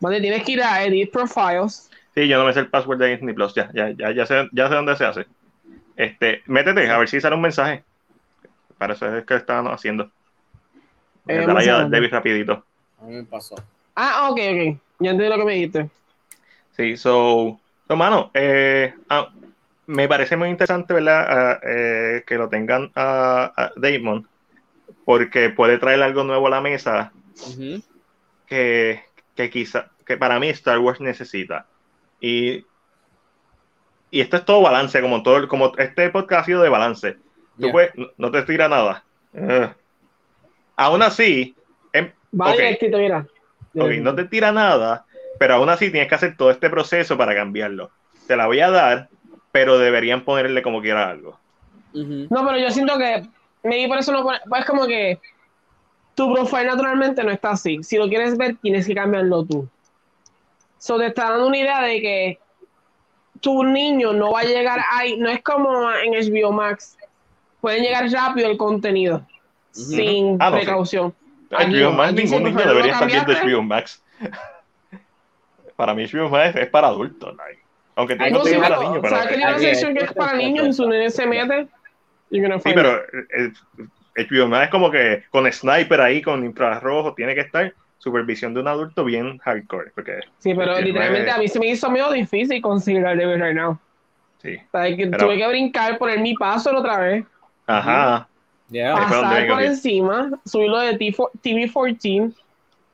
Vale, tienes que ir a Edit Profiles. Sí, yo no me sé el password de Disney Plus, ya, ya, ya, ya sé, ya sé dónde se hace. Este, métete, a ver si sale un mensaje. Para eso es que estaban haciendo. Eh, Dale a. David rapidito. A mí me pasó. Ah, ok, ok. Ya entendí lo que me dijiste. Sí, so, so mano, eh, ah, me parece muy interesante, ¿verdad? Ah, eh, que lo tengan a, a Damon, porque puede traer algo nuevo a la mesa que, que quizá, que para mí Star Wars necesita. Y, y esto es todo balance, como todo, como este podcast ha sido de balance. Tú Yeah. puedes- no, no te tira nada. Eh. Aún así, em- Va Ok. directito, mira. Ok, no te tira nada, pero aún así tienes que hacer todo este proceso para cambiarlo. Te la voy a dar, pero deberían ponerle como quiera algo. No, pero yo siento que maybe por eso no pone- pues como que tu profile naturalmente no está así. Si lo quieres ver, tienes que cambiarlo tú. So te está dando una idea de que tu niño no va a llegar ahí, no es como en HBO Max. Pueden llegar rápido el contenido sin Ah, no, precaución. HBO Max, ningún niño debería estar viendo. HBO Max. [LAUGHS] para mí HBO Max es para adultos. like. Aunque tiene Ay, No, contenido sí, para niños, pero... ¿sabes que una sección que es para niños y su nene se mete? Sí, pero it. eh, eh, HBO Max es como que con sniper ahí, con infrarrojo, tiene que estar supervisión de un adulto bien hardcore. Porque, Sí, pero literalmente no a mí se me hizo medio difícil conseguir Daredevil right now. es- sí. O sea, que Pero- tuve que brincar, poner mi paso otra vez, Ajá. Yeah. Ah, pasar por encima, subirlo de T4 TV14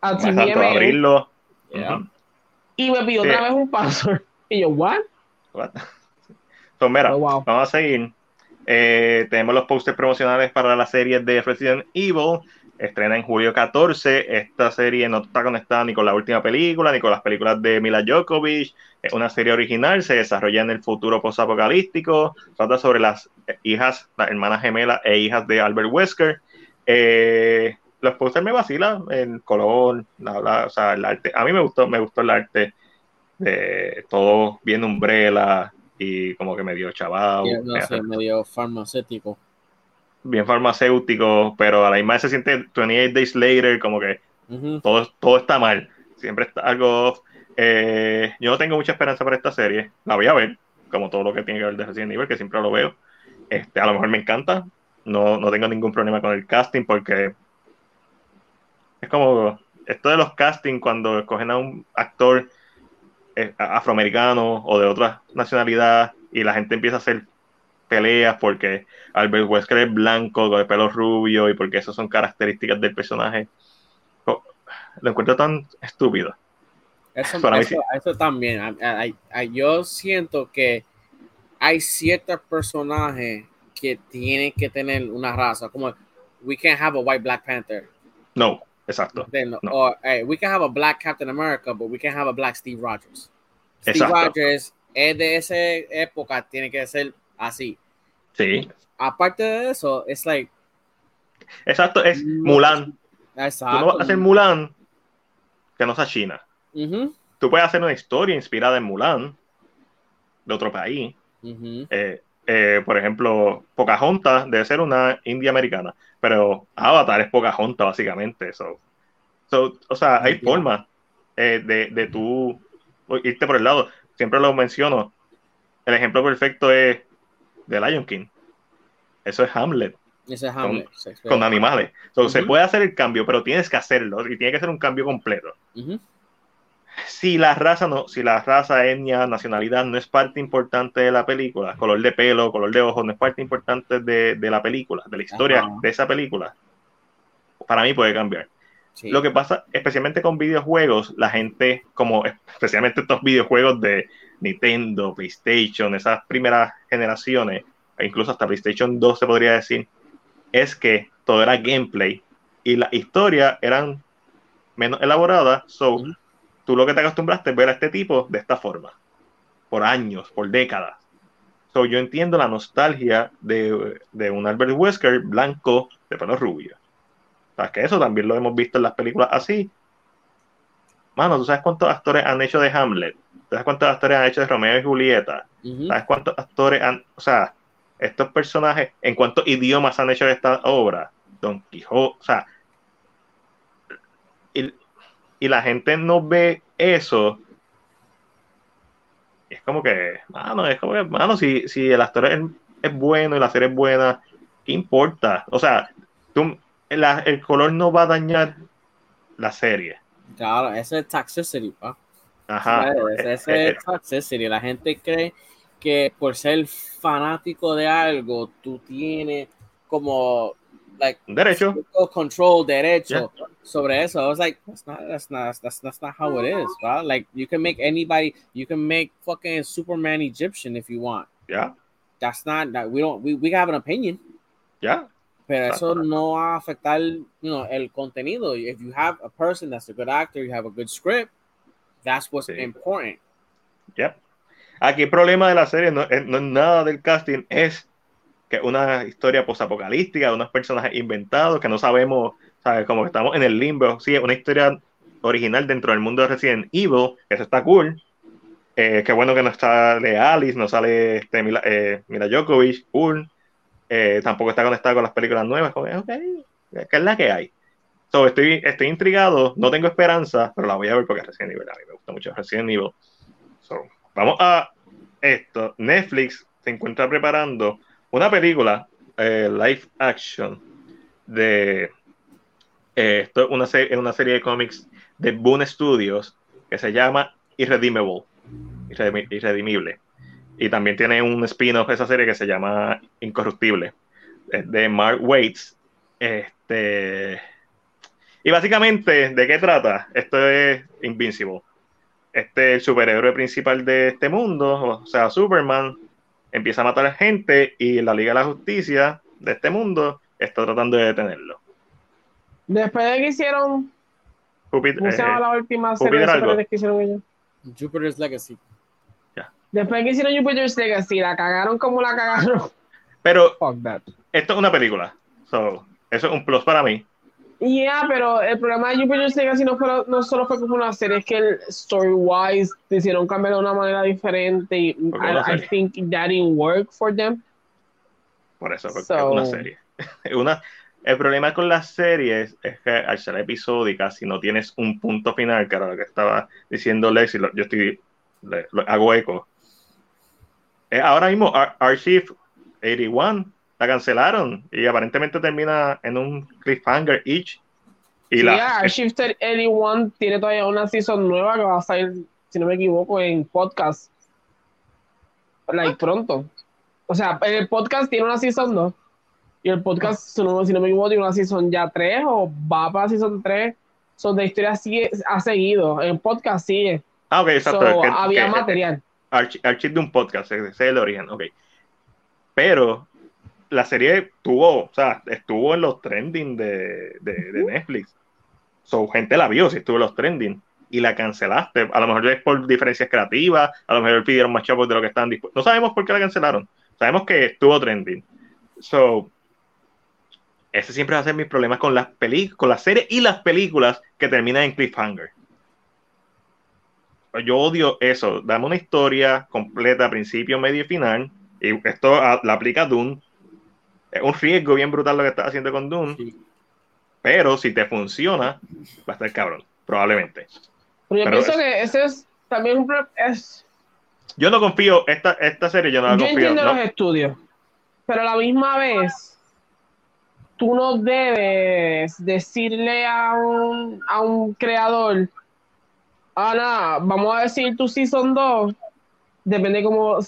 a TVMA abrirlo. Yeah. Ujú. y me pidió Sí. otra vez un paso. [LAUGHS] Y yo, ¿what? What? So, mira, Oh, wow. vamos a seguir. Eh, tenemos los posters promocionales para la serie de Resident Evil. Estrena en julio 14. Esta serie no está conectada ni con la última película, ni con las películas de Mila Djokovic. Es una serie original, se desarrolla en el futuro postapocalíptico. Trata sobre las hijas, las hermanas gemelas e hijas de Albert Wesker. Eh, los posters me vacilan, el color, la, la- o sea, el arte. A mí me gustó, me gustó el arte de todo bien umbrella y como que medio chavado, no sé, medio farmacéutico. Bien farmacéutico, pero a la misma vez se siente 28 Days Later, como que Ujú. todo, todo está mal, siempre está algo. Eh, yo no tengo mucha esperanza para esta serie, la voy a ver, como todo lo que tiene que ver de Resident Evil, que siempre lo veo. Este, a lo mejor me encanta, no, no tengo ningún problema con el casting porque es como esto de los castings cuando escogen a un actor eh, afroamericano o de otra nacionalidad y la gente empieza a hacer peleas porque Albert Wesker es blanco con el pelo rubio y porque esas son características del personaje. Oh, Lo encuentro tan estúpido. Eso, Para mí eso, sí. eso también. A- a- a- yo siento que hay ciertos personajes que tienen que tener una raza, como we can't have a white Black Panther. No, exacto. Then, No. Or hey, we can have a black Captain America, but we can't have a black Steve Rogers. Steve Exacto. Rogers es de esa época, tiene que ser así. Sí, Aparte de eso, es like. exacto. Es No. Mulan. Tú Exacto. no vas a hacer Mulan que no sea China. Tú puedes hacer una historia inspirada en Mulan, de otro país. Eh, eh, por ejemplo, Pocahontas debe ser una india americana, pero Avatar es Pocahontas, básicamente. So, so, o sea, hay formas eh, de, de tú irte por el lado. Siempre lo menciono. El ejemplo perfecto es The Lion King. Eso es Hamlet Ese es Hamlet. Con animales. So, Se Ujú. puede hacer el cambio, pero tienes que hacerlo y tiene que ser un cambio completo. Si la raza no, si la raza, etnia, nacionalidad no es parte importante de la película, color de pelo, color de ojos, no es parte importante de, de la película, de la historia Ajá. de esa película, para mí puede cambiar. sí. Lo que pasa, especialmente con videojuegos, la gente, como especialmente estos videojuegos de Nintendo, PlayStation, esas primeras generaciones, e incluso hasta PlayStation 2 se podría decir, es que todo era gameplay y la historia eran menos elaboradas, so tú lo que te acostumbraste es ver a este tipo de esta forma, por años, por décadas. So, yo entiendo la nostalgia de, de un Albert Wesker blanco de pelo rubio. O sea, que eso también lo hemos visto en las películas así. Mano, ¿tú sabes cuántos actores han hecho de Hamlet? ¿Tú sabes cuántos actores han hecho de Romeo y Julieta? Ujú. ¿Sabes cuántos actores han, o sea, estos personajes, en cuántos idiomas han hecho esta obra? Don Quijote, o sea, y, y la gente no ve eso. Es como que, mano, es como que, mano, si, si el actor es, es bueno y la serie es buena, ¿qué importa? O sea, tú, la- el color no va a dañar la serie. Claro, ese es toxicity, pa. Ajá. Ese, Eh, ese eh, es toxicity. La gente cree que por ser fanático de algo, tú tienes como like derecho. control, derecho sobre eso. I was like, that's not, that's not, that's, that's not how it is, bro. Like, you can make anybody, you can make fucking Superman Egyptian if you want. Ya, That's not that we don't we, we have an opinion, ya. Pero eso no va a afectar, you know, el contenido. If you have a person that's a good actor, you have a good script, that's what's Sí. important. Yep. Aquí el problema de la serie no es, no es nada del casting, es que es una historia posapocalíptica de unos personajes inventados que no sabemos, ¿sabes? Como que estamos en el limbo. Sí, es una historia original dentro del mundo de Resident Evil, eso está cool. Eh, qué bueno que no sale Alice, no sale este, Mila, eh, Mila Djokovic, cool. Eh, tampoco está conectada con las películas nuevas, como, ok, ¿qué es la que hay? Estoy, estoy intrigado, no tengo esperanza, pero la voy a ver porque Resident Evil, a mí me gusta mucho Resident Evil. So, vamos a esto. Netflix se encuentra preparando una película eh, live action de eh, esto es una, una serie de cómics de Boone Studios que se llama Irredeemable, Irredimi- Irredimible. Y también tiene un spin-off de esa serie que se llama Incorruptible, es de Mark Waits. Este, y básicamente, ¿de qué trata? Esto es Invincible. Este el superhéroe principal de este mundo, o sea, Superman, empieza a matar a gente y la Liga de la Justicia de este mundo está tratando de detenerlo. Después de que hicieron, Júpiter- ¿cómo se llama eh, la última serie de que hicieron ellos? Jupiter's Legacy. Después de que hicieron Jupiter's Legacy, la cagaron como la cagaron. pero esto es una película. So, eso es un plus para mí. Yeah, pero el problema de Jupiter's Legacy no, fue, no solo fue como una serie, es que el story-wise decidieron cambiar de una manera diferente y I, think that didn't work for them. Por eso, porque So- es una serie. [LAUGHS] Una, el problema con las series es que al ser episódicas, si no tienes un punto final, que era lo que estaba diciendo Lexi, yo estoy, le- lo- hago eco. Eh, ahora mismo, Ar- Archive 81 la cancelaron y aparentemente termina en un cliffhanger each. Y Y la, Shifted 81 tiene todavía una season nueva que va a salir, si no me equivoco, en podcast. Like pronto. O sea, el podcast tiene una season 2. Y el podcast, si no, si no me equivoco, tiene una season ya 3 o va para season 3. Son de historia sigue, ha seguido. El podcast sigue. ah, ok, exacto. So, había que- material. Archi- archive de un podcast, ese es el origen, ok. Pero la serie tuvo, o sea, estuvo en los trending de, de, de Netflix. So, gente la vio si estuvo en los trending y la cancelaste. A lo mejor es por diferencias creativas, a lo mejor pidieron más chavos de lo que estaban dispuestos. No sabemos por qué la cancelaron. Sabemos que estuvo trending. So, ese siempre va a ser mis problemas con las películas, con las series y las películas que terminan en cliffhanger. Yo odio eso. Dame una historia completa, principio, medio y final. Y esto a- la aplica Dune. Es un riesgo bien brutal lo que estás haciendo con Dune. Sí. Pero si te funciona, va a estar cabrón. Probablemente. Pero yo Pero pienso es- que ese es también un es, Yo no confío, esta, esta serie yo no la yo confío. entiendo no. los estudios, pero a la misma vez tú no debes decirle a un, a un creador, ah, nada, vamos a decir tu season 2, depende cómo,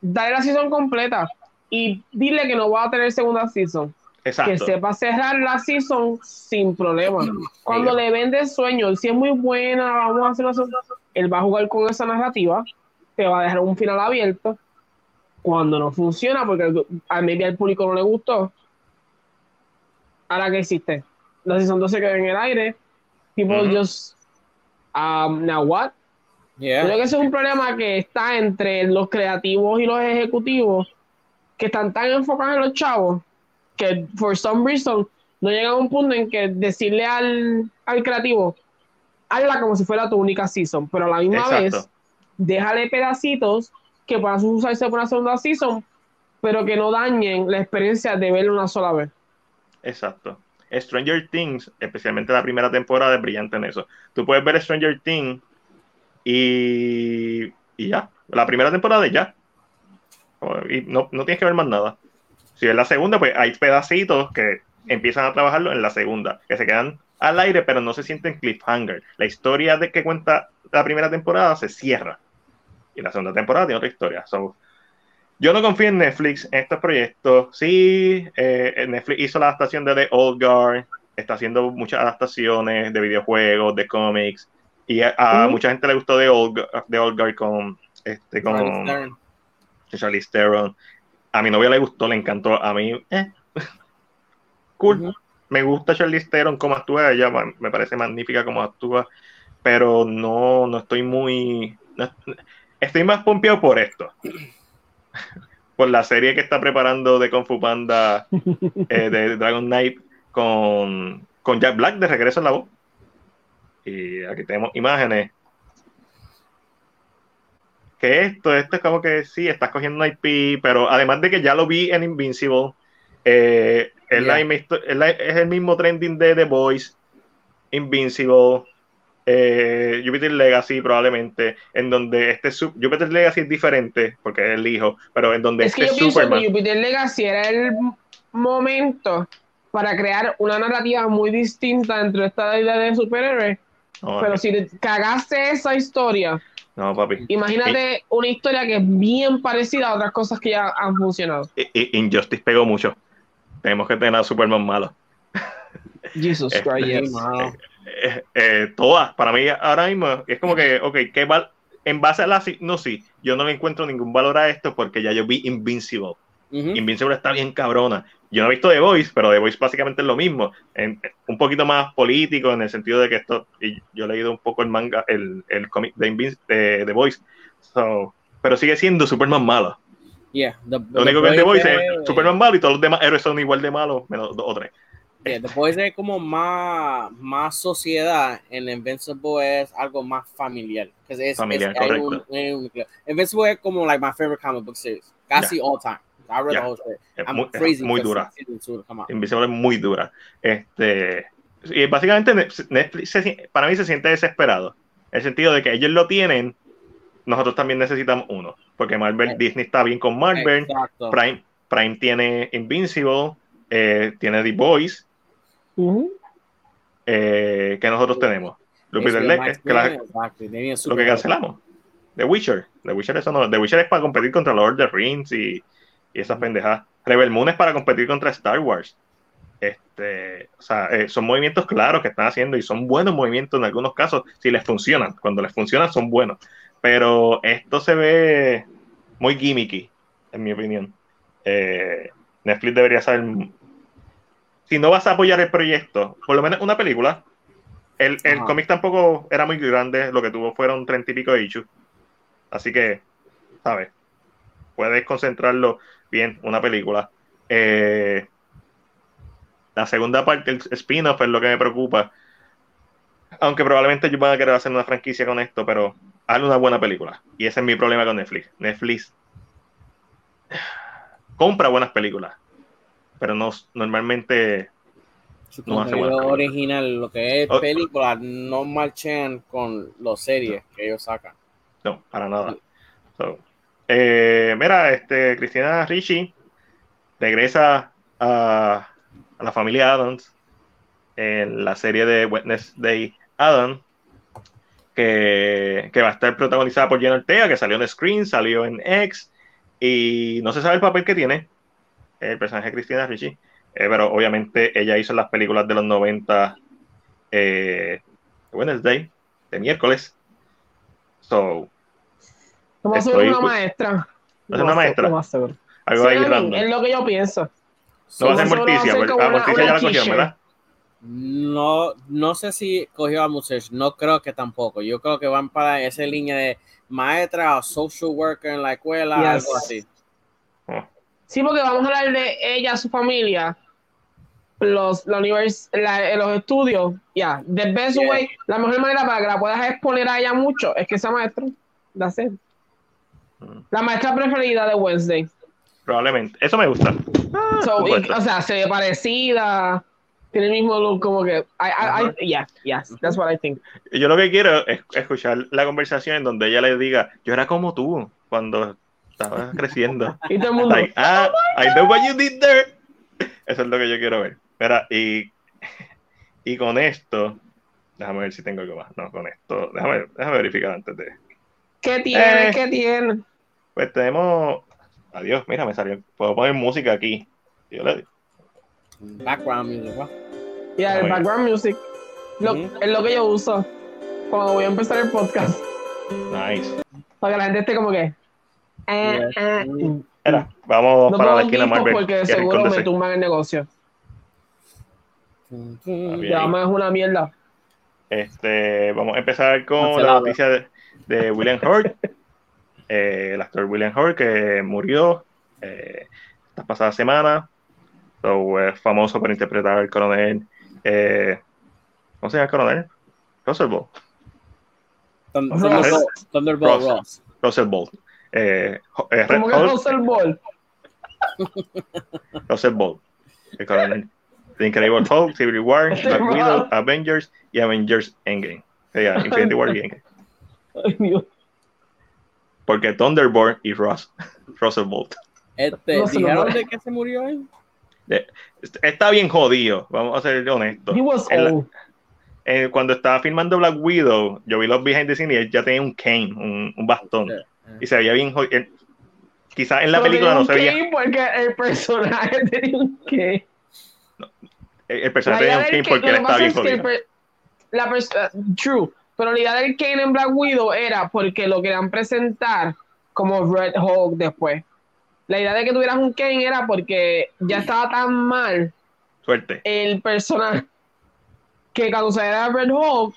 dale la season completa y dile que no va a tener segunda season. que Exacto. sepa cerrar la season sin problema. Cuando le vendes sueño, si es muy buena, vamos a hacer una segunda- él va a jugar con esa narrativa, te va a dejar un final abierto. Cuando no funciona, porque a maybe al público no le gustó, ahora que existe, la season 2 se queda en el aire, people Ujú. just, um, now what? Yeah. Creo que ese es un problema que está entre los creativos y los ejecutivos que están tan enfocados en los chavos que for some reason no llegan a un punto en que decirle al, al creativo hazla como si fuera tu única season, pero a la misma Exacto. vez déjale pedacitos que puedan usarse por una segunda season, pero que no dañen la experiencia de verlo una sola vez. Exacto. Stranger Things, especialmente la primera temporada, es brillante en eso. Tú puedes ver Stranger Things y, y ya. La primera temporada y ya. Y no, no tienes que ver más nada. Si es la segunda, pues hay pedacitos que empiezan a trabajarlo en la segunda, que se quedan al aire, pero no se sienten cliffhanger. La historia de que cuenta la primera temporada se cierra. Y la segunda temporada tiene otra historia. So, yo no confío en Netflix en estos proyectos. Sí, eh, Netflix hizo la adaptación de The Old Guard, está haciendo muchas adaptaciones de videojuegos, de cómics, y a, a mucha gente le gustó The Old, The Old Guard con, este, con Charlize Theron. A mi novia le gustó, le encantó. A mí, eh. cool. Me gusta Charlize Theron como actúa, ella me parece magnífica como actúa, pero no, no estoy muy... no- estoy más pompeado por esto. Por la serie que está preparando de Kung Fu Panda, eh, [LAUGHS] de Dragon Knight, con, con Jack Black de regreso en la voz. Y aquí tenemos imágenes. Que esto, esto es como que sí, estás cogiendo un IP, pero además de que ya lo vi en Invincible, eh, Yeah. es, la- es el mismo trending de The Voice, Invincible, eh, Jupiter Legacy probablemente, en donde este Jupiter Legacy es diferente, porque es el hijo, pero en donde Es que este yo pienso Superman... que Jupiter Legacy era el momento para crear una narrativa muy distinta entre esta idea de superhéroes. No, Pero si cagaste esa historia, no, papi. imagínate una historia que es bien parecida a otras cosas que ya han funcionado. Injustice pegó mucho. Tenemos que tener a Superman malo. Jesus Este, Christ, yes. Eh, eh, todas, para mí ahora mismo es como que, ok, ¿qué val en base a la no sí, yo no le encuentro ningún valor a esto porque ya yo vi Invincible. Ujú. Invincible está bien cabrona. Yo no he visto The Voice, pero The Voice básicamente es lo mismo. En- un poquito más político en el sentido de que esto, y yo he leído un poco el manga, el, el cómic de, de The Voice, So, pero sigue siendo Superman malo. Yeah, the, Lo único que es The Voice es Superman malo y todos los demás héroes son igual de malos, menos dos o tres. Yeah, The Boys es como más, más sociedad. En Invincible es algo más familiar. es- Familiar, es- hay correcto. un- hay un- Invincible es como like my favorite comic book series. Casi all time. I read Yeah. the whole shit. I'm muy, crazy muy dura. Invisible es muy dura. Este, y básicamente Netflix se- para mí se siente desesperado. En el sentido de que ellos lo tienen, nosotros también necesitamos uno. Porque Marvel, Eh. Disney está bien con Marvel, Exacto. Prime, Prime tiene Invincible, eh, tiene The Boys, Eh, que nosotros tenemos. Lupita que la- lo que cancelamos. The Witcher. The Witcher eso no. The Witcher es para competir contra Lord of the Rings y, y esas pendejadas. Rebel Moon es para competir contra Star Wars. Este, o sea, eh, son movimientos claros que están haciendo y son buenos movimientos en algunos casos, si les funcionan. Cuando les funcionan, son buenos. Pero esto se ve muy gimmicky, en mi opinión. Eh, Netflix debería saber. Si no vas a apoyar el proyecto, por lo menos una película. El, el cómic tampoco era muy grande, lo que tuvo fueron treinta y pico de issues. Así que, ¿sabes? Puedes concentrarlo bien, una película. Eh, la segunda parte, el spin-off, es lo que me preocupa. Aunque probablemente ellos van a querer hacer una franquicia con esto, pero hazle una buena película. Y ese es mi problema con Netflix. Netflix compra buenas películas, pero no normalmente Su No hace contenido buenas películas. original, lo que es Oh. película, no marchan con las series que ellos sacan. no, para nada. So, eh, mira, este Cristina Ricci regresa a, a la familia Adams en la serie de Wednesday Adam que, que va a estar protagonizada por Jenna Ortega, que salió en Screen, salió en X, y no se sabe el papel que tiene el personaje de Cristina Ricci, eh, pero obviamente ella hizo las películas de los 90 eh, Wednesday, de miércoles. So, Como ser una maestra. ¿Va a ser una maestra? algo Sí, ahí random. es lo que yo pienso. No va a ser Morticia, ser porque como a una- Morticia ya una la cogieron, teacher. ¿verdad? No, no sé si cogió a Musesh, no creo que tampoco. Yo creo que van para esa línea de maestra o social worker en la escuela, Yes. algo así. Sí, porque vamos a hablar de ella, su familia, los, la univers, la- los estudios. Ya, the best Yeah. way, la mejor manera para que la puedas exponer a ella mucho es que sea maestra. That's it. Mm. La maestra preferida de Wednesday. Probablemente. Eso me gusta. So, y- puede ser. o sea, se ve parecida, tiene el mismo look, como que. I, I, I- yeah, yes, that's what I think. Yo lo que quiero es escuchar la conversación en donde ella le diga, yo era como tú cuando estaba creciendo. Y todo el mundo. Like, ah, I know what you did there. Eso es lo que yo quiero ver. Mira, y, y con esto, déjame ver si tengo algo más. No, con esto, déjame, déjame verificar antes de. ¿Qué tiene? Eh. ¿Qué tiene? Pues tenemos. Adiós, mira, me salió. Puedo poner música aquí. Yo le Background music, ¿no? Ya, el Muy bien. background music. Lo-. Es lo que yo uso cuando voy a empezar el podcast. Nice. Para que la gente esté como que. Eh, eh. Mira, vamos No para la esquina Marvel. porque seguro me tumban el negocio. más es una mierda. Este, vamos a empezar con la Cancelado. noticia de, de William Hurt, [LAUGHS] eh, el actor William Hurt que murió eh, esta pasada semana. So, es famoso por interpretar al coronel. eh, ¿Cómo se llama el coronel? Russell Ross. Thunderbolt, Thunderbolt Ross. Ross. Russell Bolt. Eh, eh, Red Como que Russell Ball. [LAUGHS] Russell coronel. The Incredible [LAUGHS] Hulk, Civil War, Black. Widow, Avengers y Avengers Endgame. O sea, Infinity War y Endgame. Ay, Dios. Porque Thunderbolt y Ross, [LAUGHS] Russell Bolt. Este, ¿Dijeron de que se murió él? Está bien jodido, vamos a ser honestos. He was En la- old. eh, cuando estaba filmando Black Widow, yo vi los behind the scenes y él ya tenía un cane, un, un bastón. Y se veía bien jodido. Quizás en la película no se veía. Porque el personaje [LAUGHS] tenía un cane. El, el personaje tenía un cane porque él estaba bien jodido. la uh, true, pero la idea del Kane en Black Widow era porque lo querían presentar como Red Hulk después. La idea de que tuvieras un Kane era porque ya estaba tan mal Suerte. el personaje que cuando se era Red Hulk,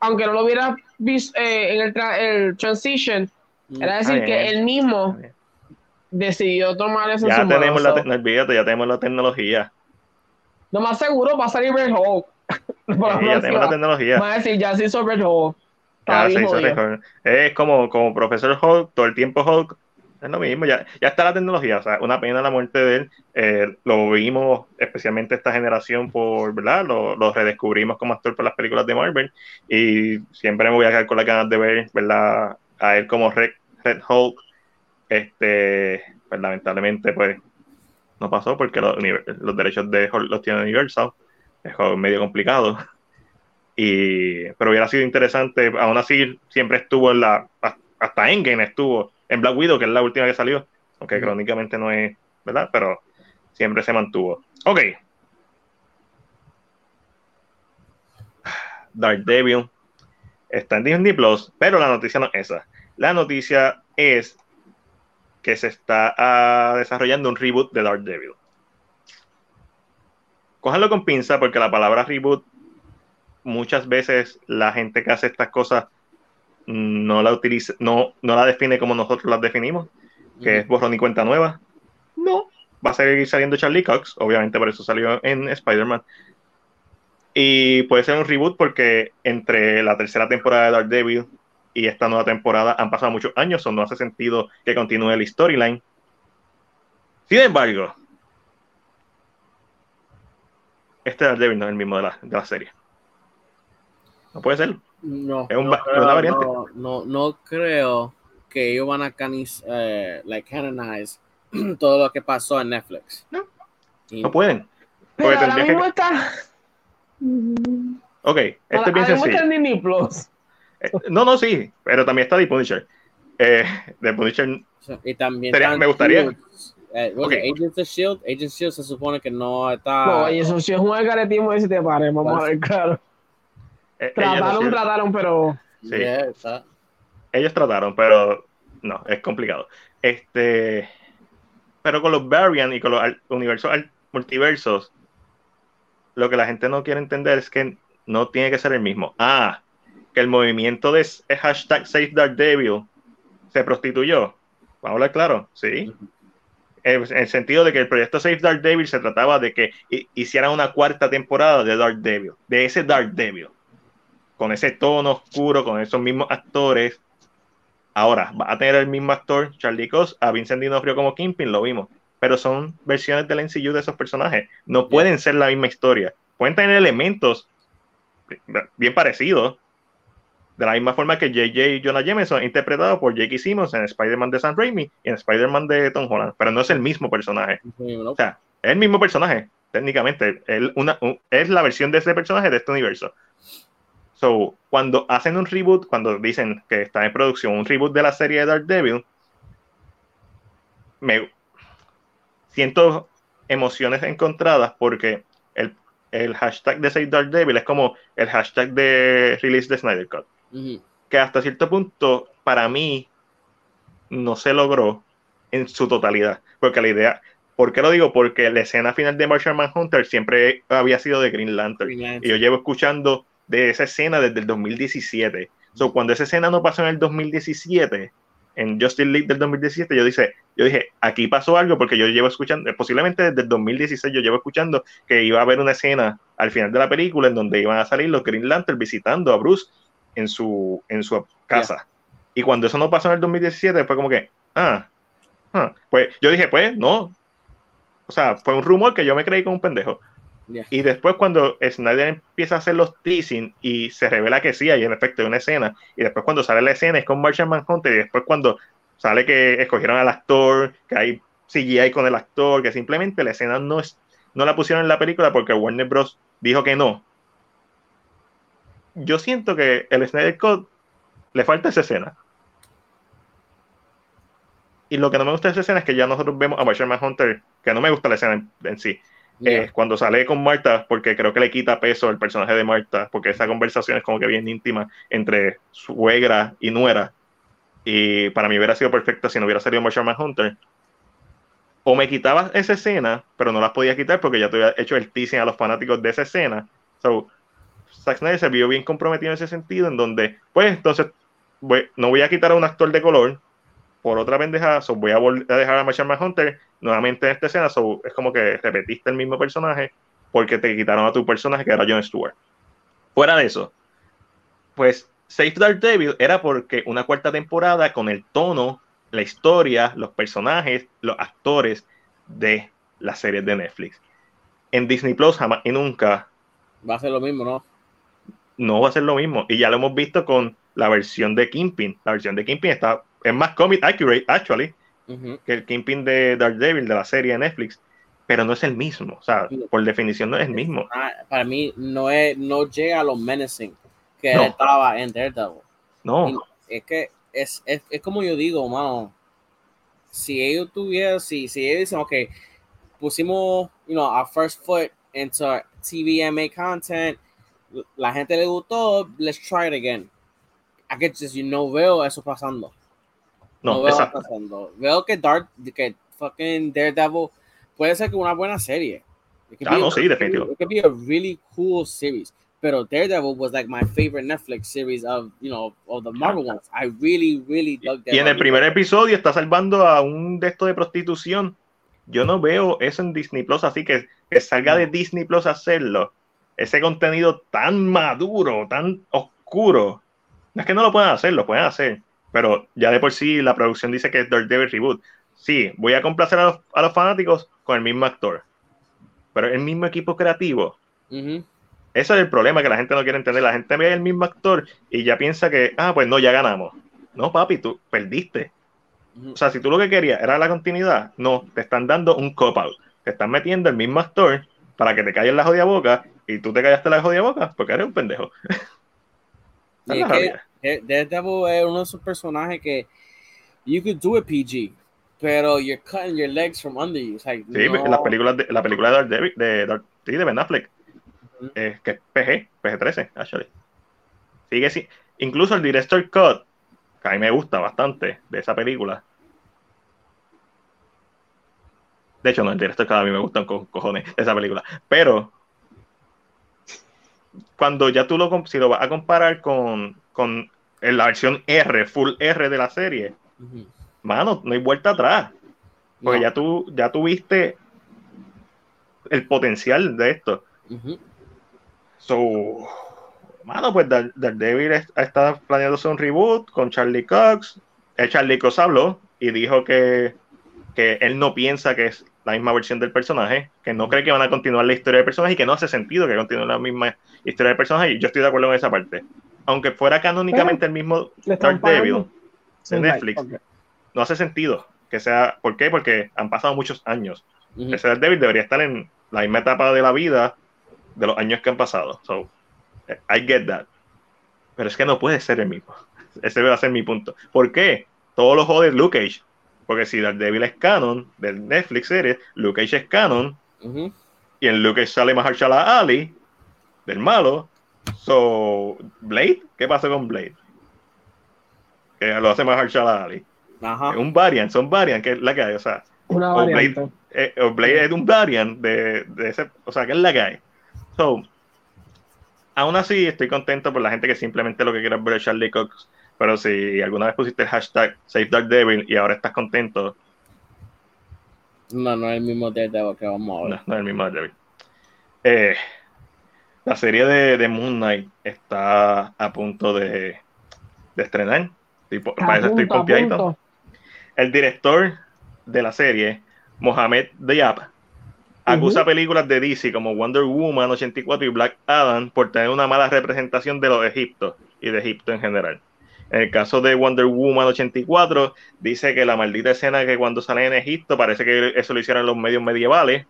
aunque no lo hubiera visto eh, en el, tra- el transition, era decir que él mismo decidió tomar eso en Ya tenemos manos. la, te- ya tenemos la tecnología. Lo más seguro va a salir Red Hulk. [LAUGHS] Sí, ya tenemos la tecnología. Va a decir, ya se hizo Red Hulk. Ya se hizo jodido. mejor. Es como, como profesor Hulk, todo el tiempo Hulk. Es lo mismo, ya, ya está la tecnología. O sea, una pena la muerte de él. Eh, lo vimos, especialmente esta generación, por, ¿verdad? Lo, lo redescubrimos como actor por las películas de Marvel. Y siempre me voy a quedar con las ganas de ver, ¿verdad? A él como Red, Red Hulk. Este, pues lamentablemente, pues no pasó porque los, derechos de Hulk los tiene Universal. Es medio complicado. [LAUGHS] Y, pero hubiera sido interesante, aún así siempre estuvo en la, hasta Endgame estuvo en Black Widow, que es la última que salió, aunque crónicamente no es, ¿verdad? Pero siempre se mantuvo. Ok. Daredevil está en Disney Plus, pero la noticia no es esa. La noticia es que se está ah, desarrollando un reboot de Daredevil. Cójanlo con pinza porque la palabra reboot muchas veces la gente que hace estas cosas no la utiliza, no, no la define como nosotros las definimos, que es borrón y cuenta nueva. No, va a seguir saliendo Charlie Cox, obviamente por eso salió en Spider-Man. Y puede ser un reboot porque entre la tercera temporada de Daredevil y esta nueva temporada han pasado muchos años, o no hace sentido que continúe el storyline. Sin embargo, este Daredevil no es el mismo de la, de la serie. No puede ser. No, Es un no va- creo, una variante. No, no, no creo que ellos van a canis, eh, like, canonize [CLEARS THROAT] todo lo que pasó en Netflix. No. Y- No pueden. Pero Porque ahora tendría mismo que. está. Ok, esto ahora, es bien ahora mismo está sencillo. en Disney Plus. Eh, No, no, sí, pero también está The Punisher. Eh, The Punisher, y también Sería- me gustaría-. Eh, what is it, Ok. Agents of Shield, Agents of Shield se supone que no está. No, y eso sí es un algaretismo de si te pares, vamos a ver, claro. eh, ellos, Trataron, trataron, pero. sí, Yeah, está- ellos trataron, pero no, es complicado. Este, pero con los Variant y con los al- universos al- multiversos, lo que la gente no quiere entender es que no tiene que ser el mismo. Ah, que el movimiento de hashtag Save Daredevil se prostituyó. Vamos a hablar claro, sí. En el sentido de que el proyecto Save Daredevil se trataba de que hi- hicieran una cuarta temporada de Daredevil, de ese Daredevil, con ese tono oscuro, con esos mismos actores. Ahora, va a tener el mismo actor, Charlie Cox, a Vincent D'Onofrio como Kingpin, lo vimos, pero son versiones del MCU de esos personajes. No pueden ser la misma historia. Pueden tener elementos bien parecidos, de la misma forma que J.J. Jonah Jameson, interpretado por J.K. Simmons en Spider-Man de Sam Raimi y en Spider-Man de Tom Holland, pero no es el mismo personaje. O sea, es el mismo personaje, técnicamente. Es, una, un- es la versión de ese personaje de este universo. So, cuando hacen un reboot, cuando dicen que está en producción un reboot de la serie de Daredevil, me siento emociones encontradas porque el, el hashtag de Save Daredevil es como el hashtag de Release the Snyder Cut Que hasta cierto punto para mí no se logró en su totalidad. Porque la idea, ¿por qué lo digo? Porque la escena final de Martian Manhunter siempre había sido de Green Lantern. Green Lantern. Y yo llevo escuchando de esa escena desde el 2017. So, cuando esa escena no pasó en el 2017, en Justice League del 2017, yo, dice, yo dije, aquí pasó algo porque yo llevo escuchando, posiblemente desde el 2016 yo llevo escuchando que iba a haber una escena al final de la película en donde iban a salir los Green Lantern visitando a Bruce en su, en su casa. Y cuando eso no pasó en el 2017, fue como que, ah, ah, pues yo dije, pues no. O sea, fue un rumor que yo me creí como un pendejo. Yeah. Y después cuando Snyder empieza a hacer los teasing y se revela que sí, hay en efecto una escena, y después cuando sale la escena es con Martian Manhunter, y después cuando sale que escogieron al actor, que hay CGI con el actor, que simplemente la escena no, es, no la pusieron en la película porque Warner Bros. dijo que no. Yo siento que el Snyder Cut le falta esa escena. Y lo que no me gusta de esa escena es que ya nosotros vemos a Martian Manhunter, que no me gusta la escena en, en sí, Yeah. eh, cuando sale con Marta, porque creo que le quita peso el personaje de Marta, porque esa conversación es como que bien íntima entre suegra y nuera. Y para mí hubiera sido perfecta si no hubiera salido Marshall Manhunter. O me quitabas esa escena, pero no la podía quitar porque ya te había hecho el teasing a los fanáticos de esa escena. So, Zack Snyder se vio bien comprometido en ese sentido, en donde, pues, entonces, no voy a quitar a un actor de color por otra pendeja, so voy a, a dejar a Marshall Manhunter nuevamente en esta escena, so es como que repetiste el mismo personaje porque te quitaron a tu personaje que era John Stewart. Fuera de eso, pues Save Daredevil era porque una cuarta temporada con el tono, la historia, los personajes, los actores de las series de Netflix. En Disney Plus jamás y nunca Va a ser lo mismo, ¿no? No va a ser lo mismo. Y ya lo hemos visto con la versión de Kingpin. La versión de Kingpin está, es más comic accurate, actually, Ujú. que el Kingpin de Daredevil, de la serie de Netflix, pero no es el mismo. O sea, por definición no es el mismo. Ah, para mí no es no llega a lo menacing que No. estaba en Daredevil. No, Y es que es, es, es como yo digo, mano. Si ellos tuvieran, si, si ellos dicen, ok, pusimos, you know, our first foot into TVMA content, la gente le gustó, let's try it again. You know, veo eso pasando. no, veo exacto. pasando. Veo que Dark, que fucking Daredevil puede ser que una buena serie. Ah, no, a- sí, definitivo. It could be a really cool series. Pero Daredevil was like my favorite Netflix series of, you know, of the Marvel ones. I really, really dug Y en el primer episodio está salvando a un de estos de prostitución. Yo no veo eso en Disney Plus, así que que salga de Disney Plus a hacerlo. Ese contenido tan maduro, tan oscuro. No es que no lo puedan hacer, lo pueden hacer, pero ya de por sí la producción dice que es Daredevil Reboot. Sí, voy a complacer a los, a los fanáticos con el mismo actor, pero el mismo equipo creativo. Ujú. Ese es el problema que la gente no quiere entender. La gente ve el mismo actor y ya piensa que, ah, pues no, ya ganamos. No, papi, tú perdiste. O sea, si tú lo que querías era la continuidad, no, te están dando un cop-out. Te están metiendo el mismo actor para que te calles la jodida boca y tú te callaste la jodida boca porque eres un pendejo. [LAUGHS] Y es es que Daredevil uno de esos personajes que you could do it PG, pero you're cutting your legs from under you. It's like, Sí, no. las películas de, la película de Daredevil, de, Dar- sí, de Ben Affleck, eh, que es PG, PG-13, actually. Sigue sí. Incluso el director cut, que a mí me gusta bastante de esa película. De hecho, no, el director cut a mí me gusta un co- cojones de esa película. Pero, cuando ya tú lo, si lo vas a comparar con, con la versión R, full R de la serie, Ujú. mano, no hay vuelta atrás. Porque No. ya tú, ya tuviste el potencial de esto. So, mano, pues Dar- Daredevil es- está planeándose un reboot con Charlie Cox. El Charlie Cox habló y dijo que, que él no piensa que es la misma versión del personaje, que no cree que van a continuar la historia del personaje y que no hace sentido que continúe la misma historia del personaje. Y yo estoy de acuerdo con esa parte. Aunque fuera canónicamente el mismo Daredevil pagando. de Netflix, Ok. no hace sentido que sea. ¿Por qué? Porque han pasado muchos años. Ujú. Ese Daredevil debería estar en la misma etapa de la vida de los años que han pasado. So, eh, I get that. Pero es que no puede ser el mismo. [LAUGHS] Ese va a ser mi punto. ¿Por qué? Todos los jodes Luke Cage. Porque si Daredevil es canon del Netflix series, Luke Cage es canon y en Luke Cage sale Mahershala Ali del malo. So, Blade, ¿qué pasó con Blade? Que lo hace Mahershala Ali. Ajá. Es un variant, son variant, que es la que hay. O sea, Una o variante. Blade, eh, o Blade es un variant de, de ese, o sea, que es la que hay. So, aún así estoy contento por la gente que simplemente lo que quiere es ver a Charlie Cox, pero si alguna vez pusiste el hashtag Save Dark Devil y ahora estás contento, No, no es el mismo Daredevil que vamos a ver. no, no es el mismo Daredevil. Eh, la serie de, de Moon Knight está a punto de, de estrenar. Estoy po- A para eso estoy pompeadito. El director de la serie, Mohamed Diab, acusa películas de DC como Wonder Woman 84 y Black Adam por tener una mala representación de los Egiptos y de Egipto en general. En el caso de Wonder Woman 84, dice que la maldita escena que cuando sale en Egipto parece que eso lo hicieron los medios medievales,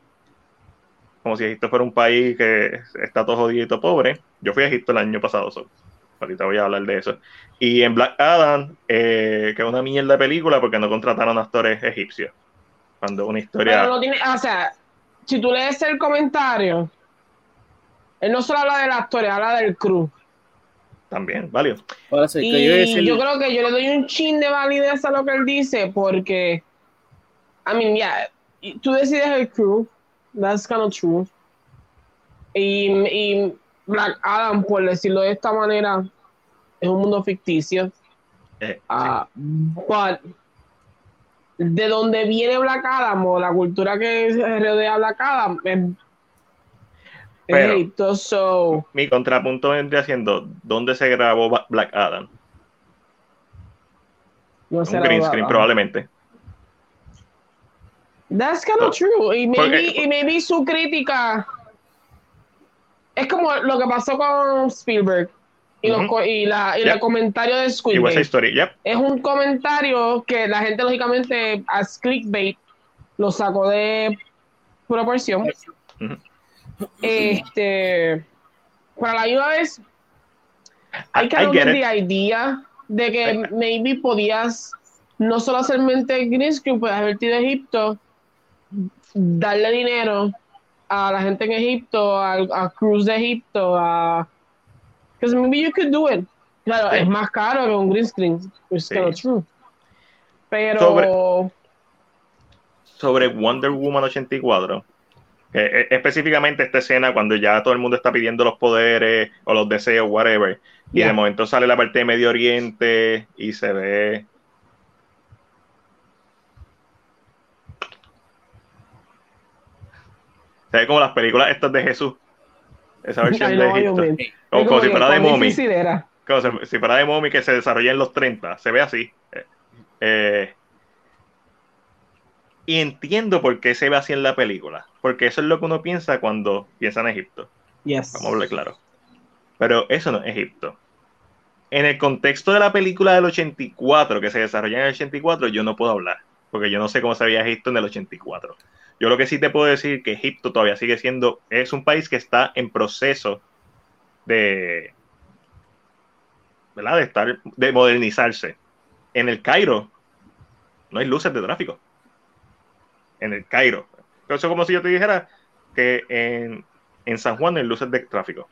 como si Egipto fuera un país que está todo jodido y todo pobre. Yo fui a Egipto el año pasado, so, ahorita voy a hablar de eso. Y en Black Adam, eh, que es una mierda de película porque no contrataron actores egipcios. Cuando una historia. Pero no tiene, o sea, si tú lees el comentario, él no solo habla del actor, habla del crew. También, válido. Ahora sí, que yo Y decir- yo creo que yo le doy un chin de validez a lo que él dice, porque, I mean, yeah, y tú decides el crew, that's kind of true. Y, y Black Adam, por decirlo de esta manera, es un mundo ficticio. Eh, Ah, but de donde viene Black Adam o la cultura que rodea a Black Adam es Pero- Egipto, so sí. Mi contrapunto vendría siendo: ¿dónde se grabó Black Adam? no Un green screen, probablemente. That's kind of true. Y maybe, porque- y maybe su crítica es como lo que pasó con Spielberg y, los y, la, y Yep. el comentario de Squid Game. Yep. Es un comentario que la gente, lógicamente, as clickbait, lo sacó de proporción. Ujú. Este, para la misma vez, hay que hablar de idea de que maybe podías no solo hacer mente green screen, puedes haberte ido a Egipto, darle dinero a la gente en Egipto, a, a Cruz de Egipto, a because maybe you could do it. Claro, Sí. es más caro que un green screen, it's Sí. true. Pero Sobre- sobre Wonder Woman 84. Que, eh, específicamente esta escena cuando ya todo el mundo está pidiendo los poderes o los deseos, whatever. Y Ya. de momento sale la parte de Medio Oriente y se ve. Se ve como las películas estas de Jesús. Esa versión Ay, de Egipto. Como, si fuera de mommy. como si, si fuera de mommy que se desarrolla en los 30, se ve así. Eh, eh, y entiendo por qué se ve así en la película, porque eso es lo que uno piensa cuando piensa en Egipto. Yes. Vamos a hablar claro. Pero eso no es Egipto. En el contexto de la película del 84, que se desarrolla en el 84, yo no puedo hablar, porque yo no sé cómo se veía Egipto en el 84. Yo lo que sí te puedo decir que Egipto todavía sigue siendo, es un país que está en proceso de, ¿verdad? De estar, de modernizarse. En el Cairo no hay luces de tráfico. En el Cairo. Eso es como si yo te dijera que en, en San Juan hay luces de tráfico.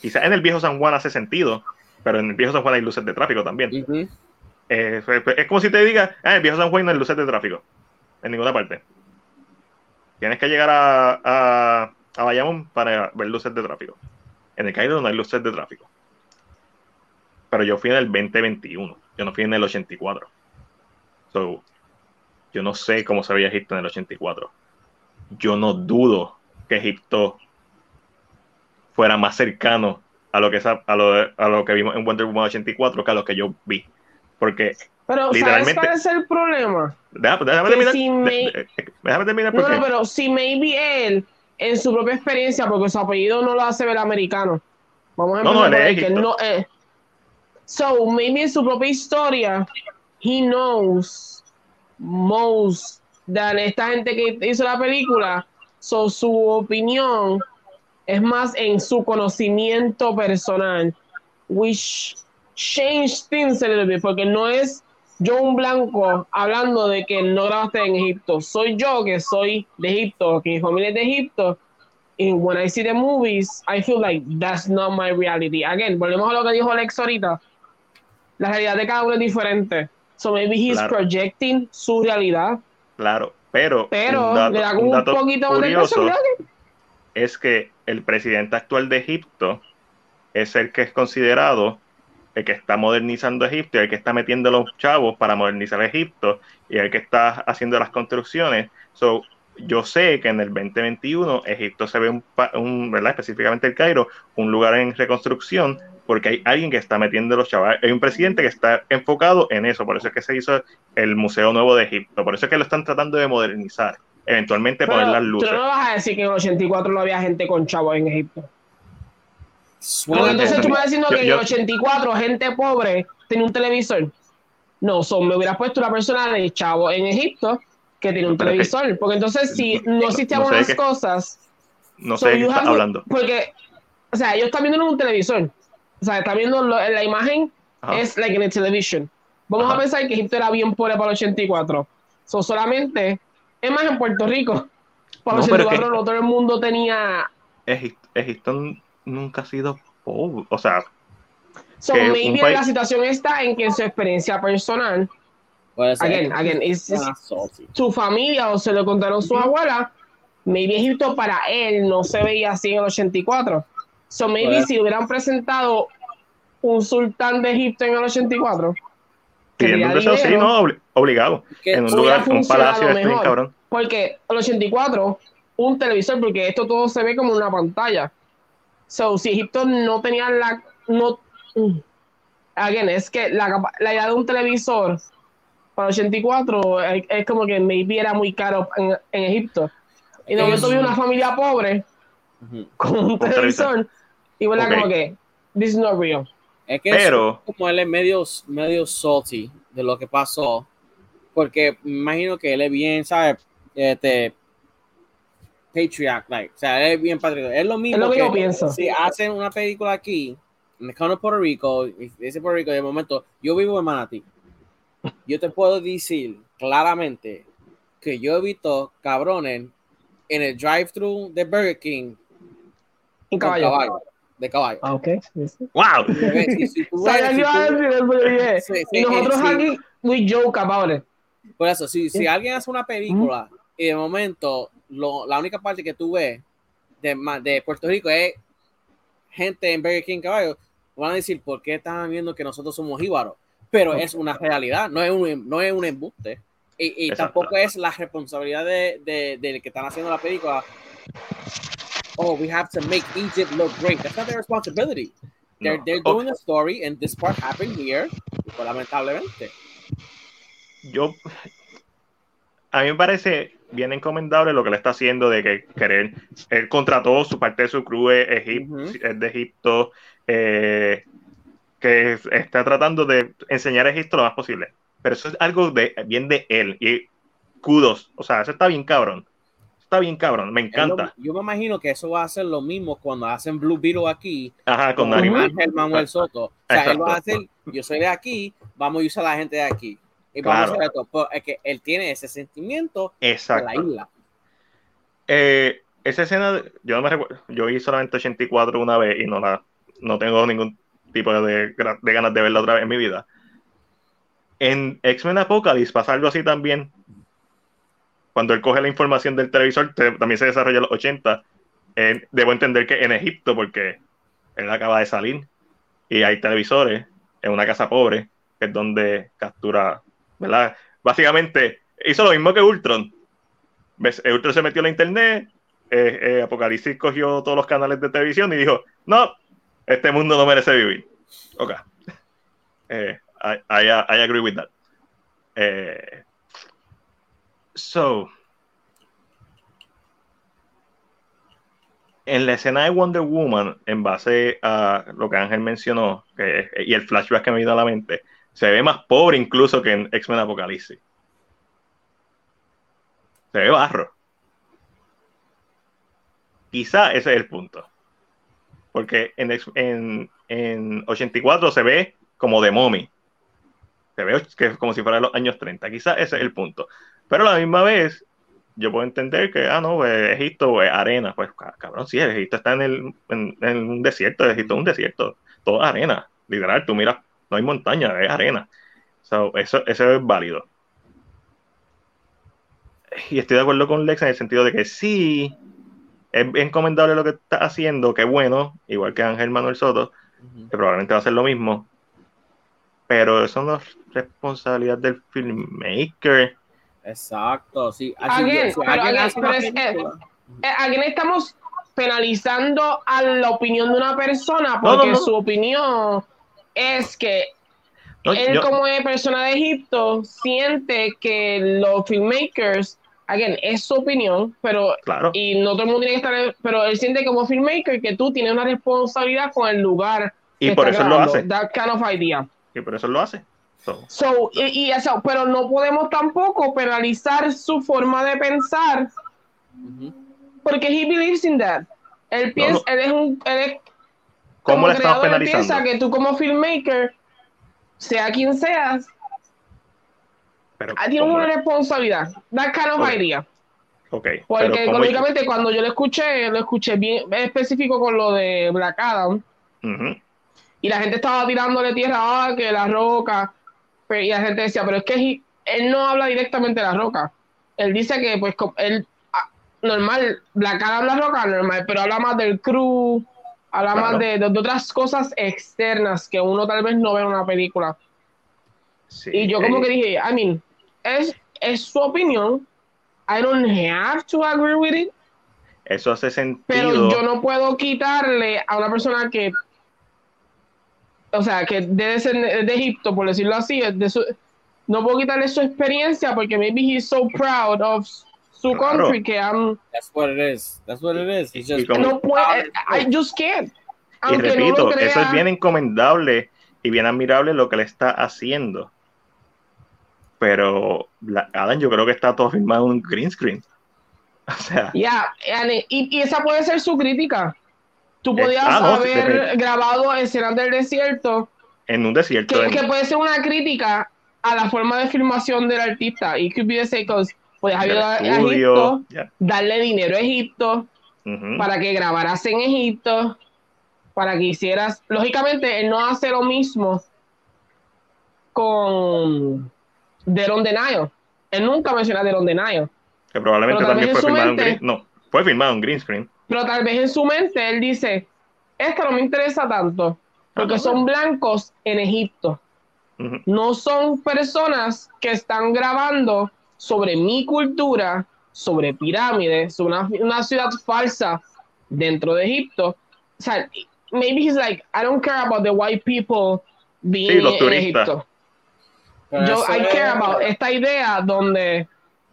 Quizás en el viejo San Juan hace sentido, pero en el viejo San Juan hay luces de tráfico también. Eh, es como si te diga, ah, en el viejo San Juan no hay luces de tráfico. En ninguna parte. Tienes que llegar a, a, a Bayamón para ver luces de tráfico. En el Cairo no hay luces de tráfico. Pero yo fui en el 2021. Yo no fui en el 84. So, yo no sé cómo se veía Egipto en el 84. Yo no dudo que Egipto fuera más cercano a lo que, a lo, a lo que vimos en Wonder Woman 84 que a lo que yo vi. Porque Pero, ¿sabes Literalmente. cuál es el problema? Déjame, déjame Que terminar. si déjame terminar No, porque. no, pero si maybe él, en su propia experiencia, porque su apellido no lo hace ver americano. Vamos a No, no, él es que no eh. So, maybe en su propia historia, he knows most than esta gente que hizo la película. So, su opinión es más en su conocimiento personal, which change things a little bit, porque no es yo un blanco hablando de que no grabaste en Egipto. Soy yo que soy de Egipto, que mi familia es de Egipto. Y when I see the movies, I feel like that's not my reality. Again, volvemos a lo que dijo Alex ahorita. La realidad de cada uno es diferente. So maybe he's Claro. projecting su realidad, Claro, pero. pero un dato, le da un como un dato poquito más de curioso es que el presidente actual de Egipto es el que es considerado el que está modernizando Egipto el que está metiendo los chavos para modernizar Egipto y el que está haciendo las construcciones. So, yo sé que en el 2021 Egipto se ve un, un, ¿verdad? Específicamente el Cairo, un lugar en reconstrucción porque hay alguien que está metiendo los chavos. Hay un presidente que está enfocado en eso, por eso es que se hizo el Museo Nuevo de Egipto, por eso es que lo están tratando de modernizar, eventualmente poner las tú luces. no me vas a decir que en el 84 no había gente con chavos en Egipto. Suena Porque entonces tú me no. estás diciendo Yo- que en el 84 gente pobre tenía un televisor. No, son, me hubieras puesto una persona de chavo en Egipto que tiene un que- televisor. Porque entonces si no- no no existían sé de unas cosas, No so sé de qué estás have- hablando. Porque, o sea, ellos están viendo en un televisor. O sea, están viendo lo- la imagen Ajá. es like in a television. Vamos Ajá. a pensar que Egipto era bien pobre para el 84. So, solamente, es más en Puerto Rico. Para el No, pero es 84 que- no todo el mundo tenía Egipto, Egipto nunca ha sido pobre. O sea, So maybe país- la situación está en que en su experiencia personal, again, again, it's, it's salty. su familia o se lo contaron su abuela, maybe Egipto para él no se veía así en el 84. So maybe si hubieran presentado un sultán de Egipto en el 84, que pidiendo un tenía deseo, sí, dinero, no, obli- obligado. En un lugar, un palacio, este cabrón. porque el 84, un televisor, porque esto todo se ve como una pantalla. So, si Egipto no tenía la. No, mm, again, es que la, la idea de un televisor para el 84 es, es como que maybe era muy caro en, en Egipto. Y de momento vi una familia pobre con un televisor y Ok. como que this is not real. Es que Pero- es como él es medio, medio salty de lo que pasó. Porque me imagino que él es bien, ¿sabes? Este. Patriot, like. O sea, él es bien patriota. Es lo mismo. Es lo que yo pienso. Si hacen una película aquí, en el de Puerto Rico, y dice Puerto Rico, de momento, yo vivo en Manatí. Yo te puedo decir claramente que yo he visto cabrones en el drive-thru de Burger King con caballo. caballo, de caballo. Ah, ok. sí, sí. ¡Wow! Si- tú ves- tú- eso, [LAUGHS] Sí, sí, y nosotros sí. aquí, we joke about it. Por eso, si, si alguien hace una película y de momento lo- la única parte que tú ves de, ma- de Puerto Rico es gente en Burger King caballo, van a decir, ¿por qué están viendo que nosotros somos jíbaros? Pero es una realidad, no es un, no es un embuste. Y, y tampoco es la responsabilidad de, de, del que están haciendo la película. Oh, we have to make Egypt look great. That's not their responsibility. They're, No. they're doing a story and this part happened here, pues, lamentablemente. yo a mí me parece bien encomendable lo que le está haciendo de que querer él contrató su parte de su crew es, egip- Ujú. es de Egipto eh, que es- está tratando de enseñar a Egipto lo más posible pero eso es algo de bien de él y kudos o sea eso está bien cabrón está bien cabrón me Es lo- encanta yo me imagino que eso va a ser lo mismo cuando hacen Blue Beetle aquí ajá con con Ángel Manuel Soto. O sea, él va a Exacto. hacer, yo soy de aquí, vamos a usar a la gente de aquí. Y vamos Claro. a hacer esto. Pero es que él tiene ese sentimiento de la exacto isla. Eh, esa escena, yo no me recuerdo, yo vi solamente 84 una vez y no la, no tengo ningún tipo de, de ganas de verla otra vez en mi vida. En X-Men Apocalypse pasa algo así también. Cuando él coge la información del televisor, te- también se desarrolla en los 80. Eh, debo entender que en Egipto, porque él acaba de salir y hay televisores en una casa pobre, que es donde captura, ¿verdad? Básicamente hizo lo mismo que Ultron. ¿Ves? Ultron se metió en la internet, eh, eh, Apocalipsis cogió todos los canales de televisión y dijo, no, este mundo no merece vivir. Ok. [LAUGHS] Eh, I, I, I agree with that. Eh, so, en la escena de Wonder Woman, en base a lo que Ángel mencionó, y el flashback que me vino a la mente, se ve más pobre incluso que en X-Men Apocalipsis. Se ve barro. Quizá ese es el punto. Porque en, en, en 84 se ve como de mommy. Se ve que es como si fuera los años 30. Quizá ese es el punto. Pero a la misma vez, yo puedo entender que, ah, no, pues, Egipto es arena. Pues, ca- cabrón, sí, Egipto está en, el, en, en un desierto. Egipto es un desierto. Todo arena. Literal, tú miras, no hay montaña, es arena. So, eso, eso es válido. Y estoy de acuerdo con Lex en el sentido de que sí, es encomendable lo que está haciendo, que bueno, igual que Ángel Manuel Soto, que probablemente va a hacer lo mismo, pero eso no es responsabilidad del filmmaker. Exacto, sí. Así Again, que si pero alguien again, hace una pero es- película- Eh, aquí no estamos penalizando a la opinión de una persona No, porque no, no. su opinión es que No, él yo- como persona de Egipto siente que los filmmakers, again, es su opinión, pero claro, y no todo el mundo tiene que estar, pero él siente como filmmaker que tú tienes una responsabilidad con el lugar. y que por está eso lo grabando. hace, That kind of idea. y por eso lo hace. So, So, y, y eso, pero no podemos tampoco penalizar su forma de pensar porque he believes in that. Él piensa, no. él es un, él es ¿Cómo como le estamos penalizando? piensa que tú como filmmaker, sea quien seas, Pero, ah, tienes ¿cómo una le- responsabilidad. That kind of Ok. idea. ok, pero Porque ¿cómo- lógicamente cuando yo lo escuché, lo escuché bien específico con lo de Black Adam. Y la gente estaba tirándole tierra, ah, que la roca. Pero- y la gente decía, pero es que él no habla directamente de la roca. Él dice que, pues, él, ah, normal, Black Adam la roca, normal, pero habla más del crew, habla Claro. más de, de- de otras cosas externas que uno tal vez no ve en una película. sí, Y yo como eh, que dije, I mean, es, es su opinión. I don't have to agree with it. Eso hace sentido. Pero yo no puedo quitarle a una persona que, o sea, que debe ser de, de Egipto, por decirlo así, de su- no puedo quitarle su experiencia porque maybe he's so proud of su Claro. country que I'm, That's what it is. That's what it is. Just no puede, I just can't. Y repito, no crea, eso es bien encomendable y bien admirable lo que le está haciendo. Pero Adam yo creo que está todo filmado en un green screen. [LAUGHS] O sea, yeah, and- y, y esa puede ser su crítica. Tú podías ah, no, haber grabado escenas del desierto en un desierto. que, en- que puede ser una crítica a la forma de filmación del artista. Y 'cause puedes del ayudar a Egipto, darle dinero a Egipto para que grabaras en Egipto, para que hicieras. Lógicamente, él no hace lo mismo con Dead on the Nile. Él nunca menciona Dead on the Nile. que probablemente también fue filmado en mente- green No, fue filmado en green screen. Pero tal vez en su mente él dice: Esto no me interesa tanto, porque son blancos en Egipto. No son personas que están grabando sobre mi cultura, sobre pirámides, sobre una, una ciudad falsa dentro de Egipto. O sea, maybe he's like, I don't care about the white people being Sí, los en. Egipto. Pero Yo, I care about esta idea donde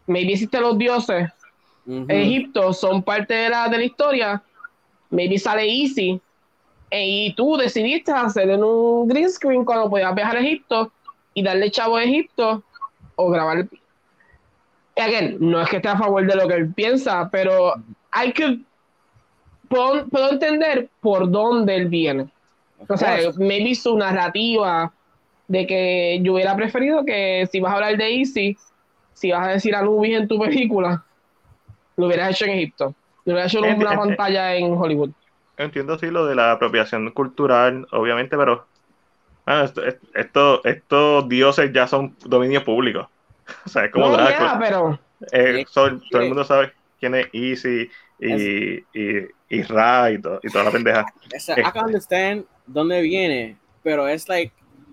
maybe existen los dioses Egipto, son parte de la, de la historia, maybe sale easy, e- y tú decidiste hacer en un green screen cuando podías viajar a Egipto y darle chavo a Egipto o grabar. Y again, no es que esté a favor de lo que él piensa, pero hay que. Puedo, puedo entender por dónde él viene. O sea, maybe su narrativa de que yo hubiera preferido que si vas a hablar de Easy, si vas a decir a Anubis en tu película, lo hubieras hecho en Egipto. Lo hubieras hecho en una pantalla en Hollywood. Entiendo sí lo de la apropiación cultural, obviamente, pero ah, esto- esto- estos dioses ya son dominio público. [LAUGHS] O sea, es como no, ya, pero Eh, Sí, todo, todo el mundo sabe quién es Easy y, y, y Ra y, to- y toda la pendeja. [LAUGHS] Like, I can understand dónde viene, pero it's like,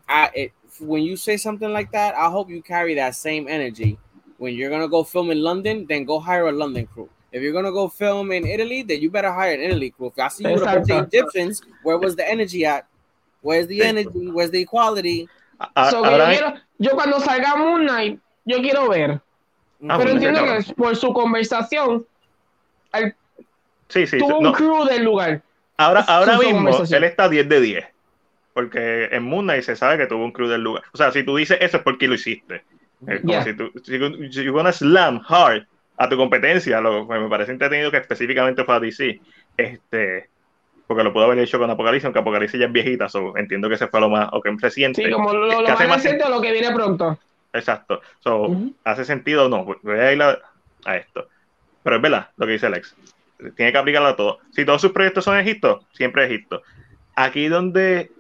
I, it, when you say something like that, I hope you carry that same energy. When you're gonna go film in London, then go hire a London crew. If you're gonna go film in Italy, then you better hire an Italy crew. If I see you with Exacto. Egyptians, where was the energy at? Where's the energy? Where's the equality? A- so yo, ahora hay- quiero- yo cuando salga Moon Knight, yo quiero ver. Ah, pero entiendo que por su conversación, él sí, sí, tuvo no, un crew del lugar. ahora, ahora mismo él está 10 de 10. Porque en Moon Knight se sabe que tuvo un crew del lugar. O sea, si tú dices eso es porque lo hiciste. Es como Yeah. si tú si, si gonna slam hard a tu competencia, lo que me parece entretenido que específicamente fue a DC, este, porque lo pudo haber hecho con Apocalipsis, aunque Apocalipsis ya es viejita, so, entiendo que se fue lo más, o que reciente. Sí, como lo, lo que más reciente o lo que viene pronto. Exacto. So, Ujú. hace sentido, no, voy a ir a, a esto. Pero es verdad lo que dice Alex. Tiene que aplicarlo a todo. Si todos sus proyectos son Egipto, siempre Egipto. Aquí donde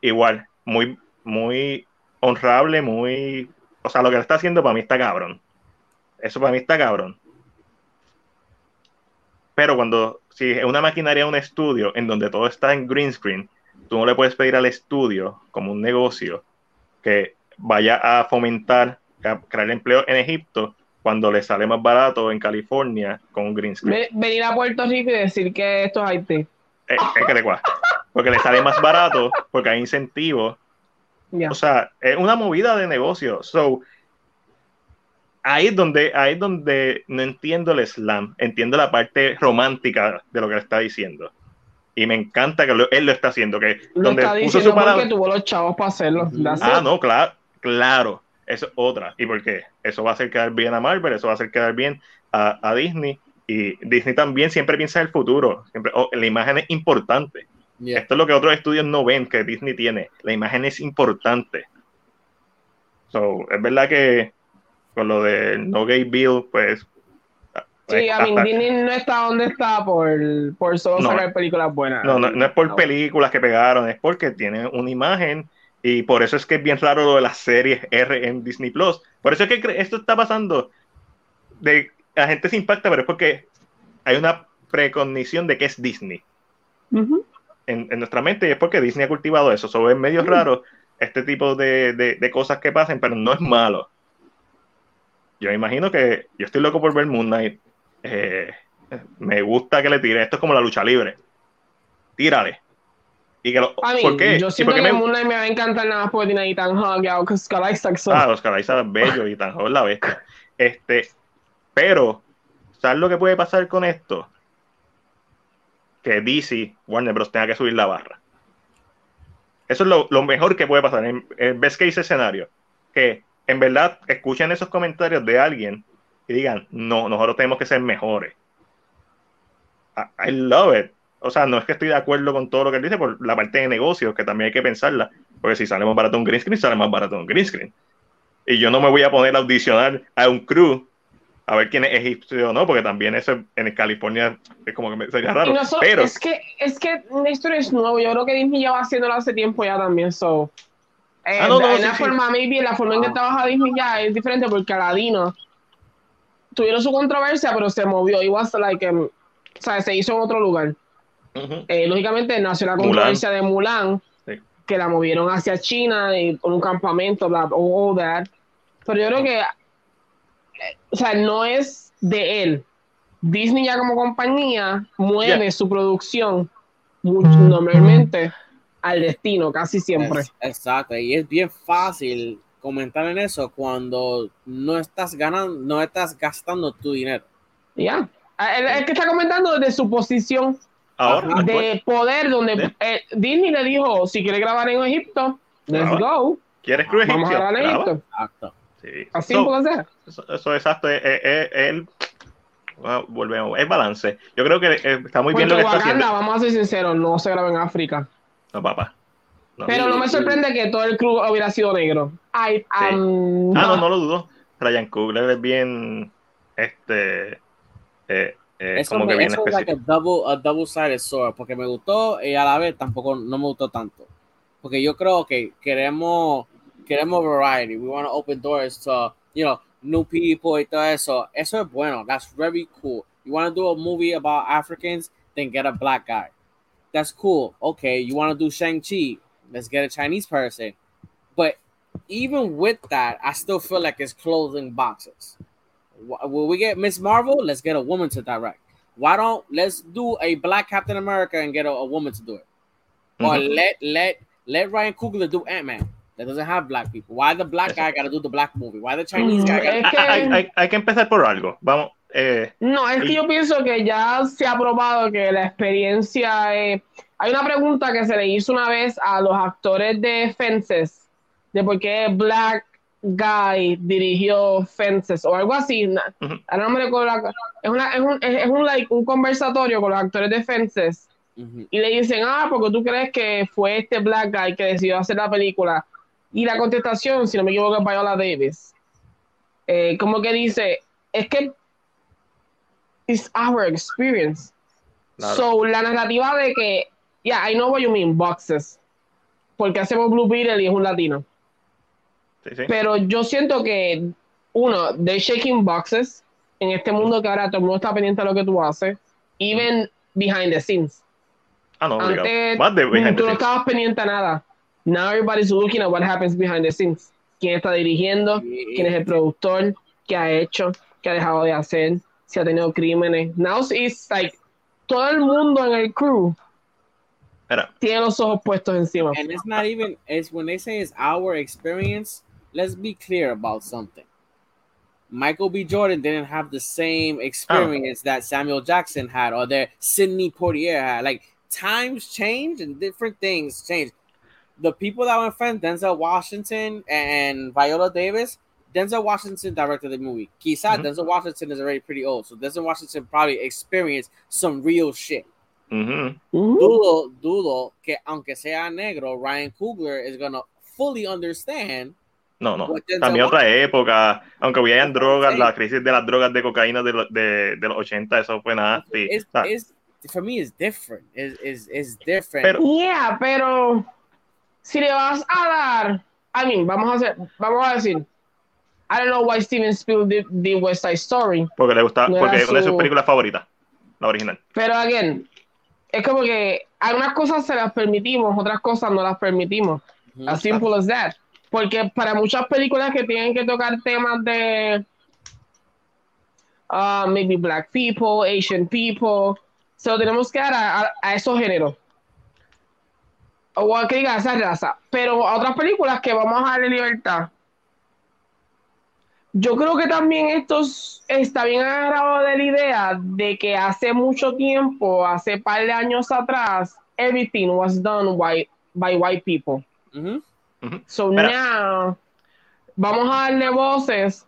igual, muy, muy honrable, muy. O sea, lo que le está haciendo para mí está cabrón. Eso para mí está cabrón. Pero cuando, si es una maquinaria, un estudio en donde todo está en green screen, tú no le puedes pedir al estudio como un negocio que vaya a fomentar, a crear empleo en Egipto cuando le sale más barato en California con un green screen. Ve- Venir a Puerto Rico y decir que esto es Haití. Es, es que le cuesta. Porque le sale más barato, porque hay incentivos. Ya. O sea, es una movida de negocio. So, ahí es donde, ahí es donde no entiendo el slam, entiendo la parte romántica de lo que le está diciendo. Y me encanta que lo- él lo está haciendo, que Lo donde está puso diciendo su palabra. porque tuvo los chavos para hacerlo. Ah, no, claro, claro. Eso es otra. ¿Y por qué? Eso va a hacer quedar bien a Marvel, eso va a hacer quedar bien a, a Disney. Y Disney también siempre piensa en el futuro. Siempre, oh, la imagen es importante. Yeah. Esto es lo que otros estudios no ven que Disney tiene. La imagen es importante. So, es verdad que con lo del No Gay Bill, pues. Sí, a mí Disney no está donde está por, por solo No. sacar películas buenas. no, no, no es por No. películas que pegaron, es porque tiene una imagen. Y por eso es que es bien raro lo de las series R en Disney Plus. Por eso es que esto está pasando. De, la gente se impacta, pero es porque hay una precognición de que es Disney. Ujú. En, en nuestra mente y es porque Disney ha cultivado eso. So, es medio Mm. raro este tipo de, de- de cosas que pasen, pero no es malo. Yo me imagino que yo estoy loco por ver Moon Knight. Eh, me gusta que le tire. Esto es como la lucha libre. Tírale. Y que lo, A mí, ¿Por qué? yo ¿Y siento por que me- Moon Knight me va a encantar nada más porque tiene ahí tan que Skull Isaac so- Ah, Oscar Isaac es bello y tan joven la bestia. [LAUGHS] Este, pero, ¿sabes lo que puede pasar con esto? Que DC, Warner Bros. tenga que subir la barra. Eso es lo, mejor que puede pasar en el best case escenario. Que en verdad escuchen esos comentarios de alguien y digan, no, nosotros tenemos que ser mejores. I, I love it. O sea, no es que estoy de acuerdo con todo lo que él dice por la parte de negocios, que también hay que pensarla. Porque si sale más barato un green screen, sale más barato un green screen. Y yo no me voy a poner a audicionar a un crew a ver quién es egipcio o no, porque también eso en California es como que me- sería raro. no solo- Pero es que es que no es nuevo. Yo creo que Disney ya va haciéndolo hace tiempo ya también. So. Eh, Ah, no, no, en sí, la sí. forma, maybe la forma en que trabaja Disney ya es diferente porque Aladino tuvieron su controversia, pero se movió. Y was like, em, o sea, se hizo en otro lugar. Ujú. Eh, lógicamente nació la Mulan. controversia de Mulan, Sí. que la movieron hacia China y con un campamento, bla, all that. Pero yo creo que, o sea, no es de él. Disney ya como compañía mueve su producción mucho, normalmente al destino, casi siempre. Es- exacto, y es bien fácil comentar en eso cuando no estás ganando, no estás gastando tu dinero. Ya. Ah, El, el que está comentando desde su posición Ahora, Ajá. después, de poder, donde Sí. eh, Disney le dijo, si quiere grabar en Egipto, let's go, ¿quieres crew vamos a grabar en. Egipto. Exacto. Sí. Así So, puede ser. Eso, eso exacto, es, es- es- el- bueno, volvemos, es balance. Yo creo que eh, está muy bien lo que está haciendo. vamos a ser sinceros, no se graba en África. No, papá. No. Pero no me sorprende que todo el club hubiera sido negro. Ay, Sí. um, Ah, no, no lo dudo. Ryan Coogler es bien, este, eh, eh, Eso, como que me- bien eso es like específico. a double, a double sided sword, porque me gustó y a la vez tampoco no me gustó tanto. Porque yo creo que queremos, queremos variety. We want to open doors to, you know, new people y todo eso. Eso es bueno. That's very cool. You want to do a movie about Africans, then get a black guy. That's cool. Okay, you want to do Shang-Chi, let's get a Chinese person. But even with that, I still feel like it's closing boxes. Will we get Miss Marvel? Let's get a woman to direct. Why don't let's do a black Captain America and get a, a woman to do it? Or mm-hmm. let let let Ryan Coogler do Ant Man. That doesn't have black people. Why the black guy got to do the black movie? Why the Chinese Mm, guy? Gotta... es Ah, que- hay, hay- hay que empezar por algo. Vamos, eh, No, es que yo pienso que ya se ha probado que la experiencia. eh, hay una pregunta que se le hizo una vez a los actores de Fences, de por qué Black Guy dirigió Fences o algo así. na- Ujú. ahora no me recuerdo la- es, una, es, un, es, es un, like, un conversatorio con los actores de Fences Mhm. y le dicen, ah, porque tú crees que fue este Black Guy que decidió hacer la película. Y la contestación, si no me equivoco, es Viola Davis. Eh, como que dice, es que it's our experience. Claro. So, la narrativa de que, yeah, I know what you mean, boxes. Porque hacemos Blue Beetle y es un latino. sí, sí. Pero yo siento que, uno, de shaking boxes, en este mundo que ahora todo el mundo está pendiente de lo que tú haces, even behind the scenes. Ah, no. Antes tú no estabas pendiente a nada. Now everybody's looking at what happens behind the scenes. ¿Quién está dirigiendo? ¿Quién es el productor? ¿Qué ha hecho? ¿Qué ha dejado de hacer? Si ha tenido crímenes. Now it's like todo el mundo en el crew Espera, tiene los ojos puestos encima. And it's not even it's when they say it's our experience, let's be clear about something. Michael B. Jordan didn't have the same experience oh. that Samuel Jackson had or that Sidney Poitier had. Like times change and different things change. The people that were friends, Denzel Washington and Viola Davis, Denzel Washington directed the movie. Quizá Mhm. Denzel Washington is already pretty old, so Denzel Washington probably experienced some real shit. ujú. Ujú. dudo, dudo que aunque sea negro, Ryan Coogler is gonna fully understand. No, no. También otra época, aunque hubieran drogas, Sí. la crisis de las drogas de cocaína de, lo- de, de los 80, eso fue nasty. It's, it's, for me, it's different. It's, it's, it's different. Pero- Yeah, pero si le vas a dar, I mean, vamos a hacer, vamos a decir, I don't know why Steven Spielberg did, did West Side Story, porque le gusta, No porque es una de sus su- películas favoritas, la original. pero again, es como que algunas cosas se las permitimos, otras cosas no las permitimos. Mhm. As simple as that. Porque para muchas películas que tienen que tocar temas de uh, maybe black people, Asian people, se lo tenemos que dar a, a- a esos géneros. O a que diga esa raza. Pero a otras películas que vamos a darle libertad. Yo creo que también esto es- está bien agarrado de la idea de que hace mucho tiempo, hace par de años atrás, everything was done white, by white people. Mhm. So Pero- now vamos a darle voces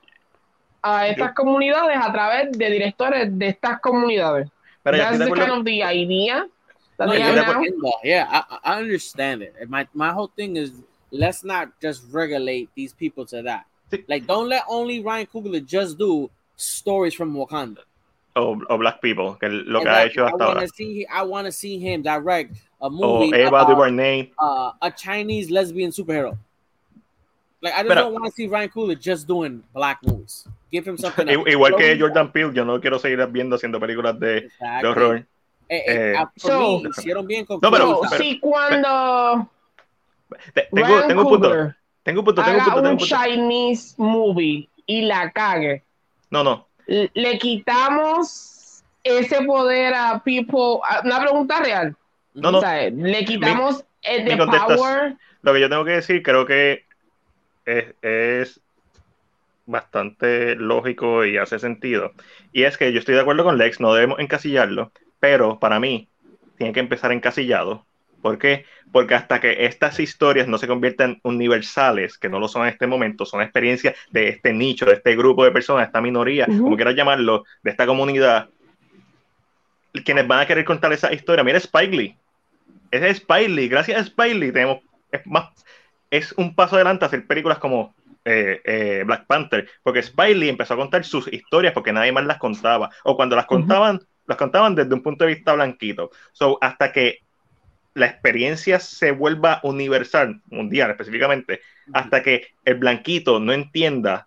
a estas comunidades a través de directores de estas comunidades. Pero ya That's the kind of the idea that No, they yo now. in law. Yeah, I, I I understand it. My my whole thing is let's not just regulate these people to that. Like, don't let only Ryan Coogler just do stories from Wakanda. O, o Black People, que es lo que And ha hecho I hasta wanna ahora. see I want to see him direct a movie Eva about DuVernay. uh, a Chinese lesbian superhero. Like I just Pero- don't want to see Ryan Coogler just doing black movies. Give him something. else. Igual que Jordan Peele, yo no quiero seguir viendo haciendo películas de, de Exactly. horror. Eh, eh, Eh, So- me, hicieron bien con No, pero- si cuando Te- tengo, un punto. Tengo un punto, tengo un punto, tengo un un punto. Chinese movie y la cague, No, no. le quitamos ese poder a people. Una pregunta real. No, no. O sea, le quitamos el mi de contestación- power. Lo que yo tengo que decir, creo que es, es bastante lógico y hace sentido. Y es que yo estoy de acuerdo con Lex, no debemos encasillarlo, pero para mí tiene que empezar encasillado. ¿Por qué? Porque hasta que estas historias no se conviertan universales, que no lo son en este momento, son experiencias de este nicho, de este grupo de personas, de esta minoría, Ujú. como quieras llamarlo, de esta comunidad, quienes van a querer contar esa historia. Mira Spike Lee. Ese es Spike Lee. Gracias a Spike Lee tenemos es más es un paso adelante hacer películas como eh, eh, Black Panther, porque Spike Lee empezó a contar sus historias porque nadie más las contaba, o cuando las contaban, las contaban desde un punto de vista blanquito. So, hasta que la experiencia se vuelva universal, mundial específicamente, hasta que el blanquito no entienda,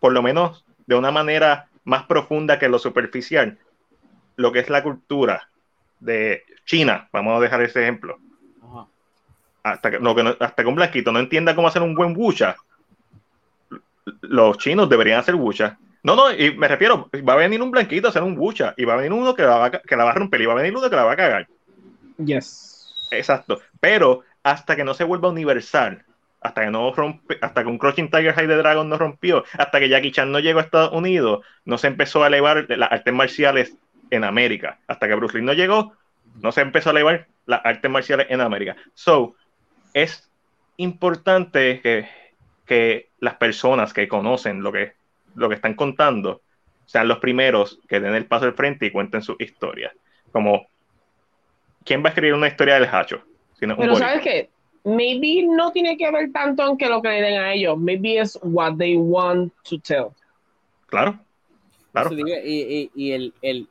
por lo menos de una manera más profunda que lo superficial, lo que es la cultura de China, vamos a dejar ese ejemplo, Ajá. hasta que, no- hasta que un blanquito no entienda cómo hacer un buen wucha, los chinos deberían hacer wucha. No, no, y me refiero, va a venir un blanquito a hacer un wucha, y va a venir uno que la va que la va a romper, y va a venir uno que la va a cagar. Yes. Exacto. Pero hasta que no se vuelva universal, hasta que no rompe, hasta que un Crouching Tiger High de Dragon no rompió, hasta que Jackie Chan no llegó a Estados Unidos, no se empezó a elevar las artes marciales en América. Hasta que Bruce Lee no llegó, no se empezó a elevar las artes marciales en América. So, es importante que, que las personas que conocen lo que, lo que están contando sean los primeros que den el paso al frente y cuenten su historia. Como, ¿quién va a escribir una historia del Hacho? Si no un Pero boricua? sabes que maybe no tiene que ver tanto en que lo que le den a ellos. Maybe es what they want to tell. Claro, claro. Digo, y, y- y el, el,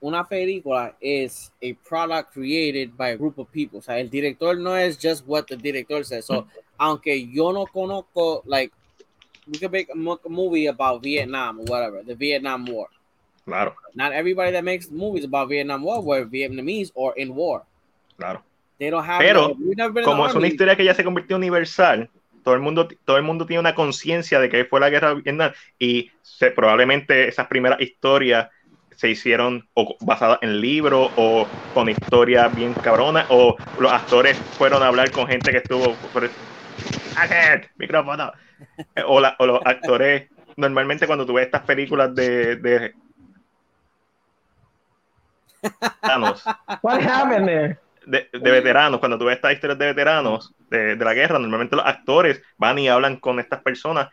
una película es a product created by a group of people. O sea, el director no es just what the director says. So, aunque yo no conozco, like, we could make a mo- a movie about Vietnam or whatever, the Vietnam War. Claro, Not everybody that makes movies about Vietnam War were Vietnamese or in war. claro. They don't have. Pero, no- Como es una historia que ya se convirtió universal, todo el mundo, todo el mundo tiene una conciencia de que fue la guerra de Vietnam y se, probablemente esas primeras historias se hicieron o basadas en libros o con historias bien cabronas o los actores fueron a hablar con gente que estuvo por ¡Ahead! micrófono [LAUGHS] o, la- o los actores normalmente cuando tú ves estas películas de, de veteranos, What happened there? de, de veteranos, cuando tú ves estas historias de veteranos de, de la guerra, normalmente los actores van y hablan con estas personas.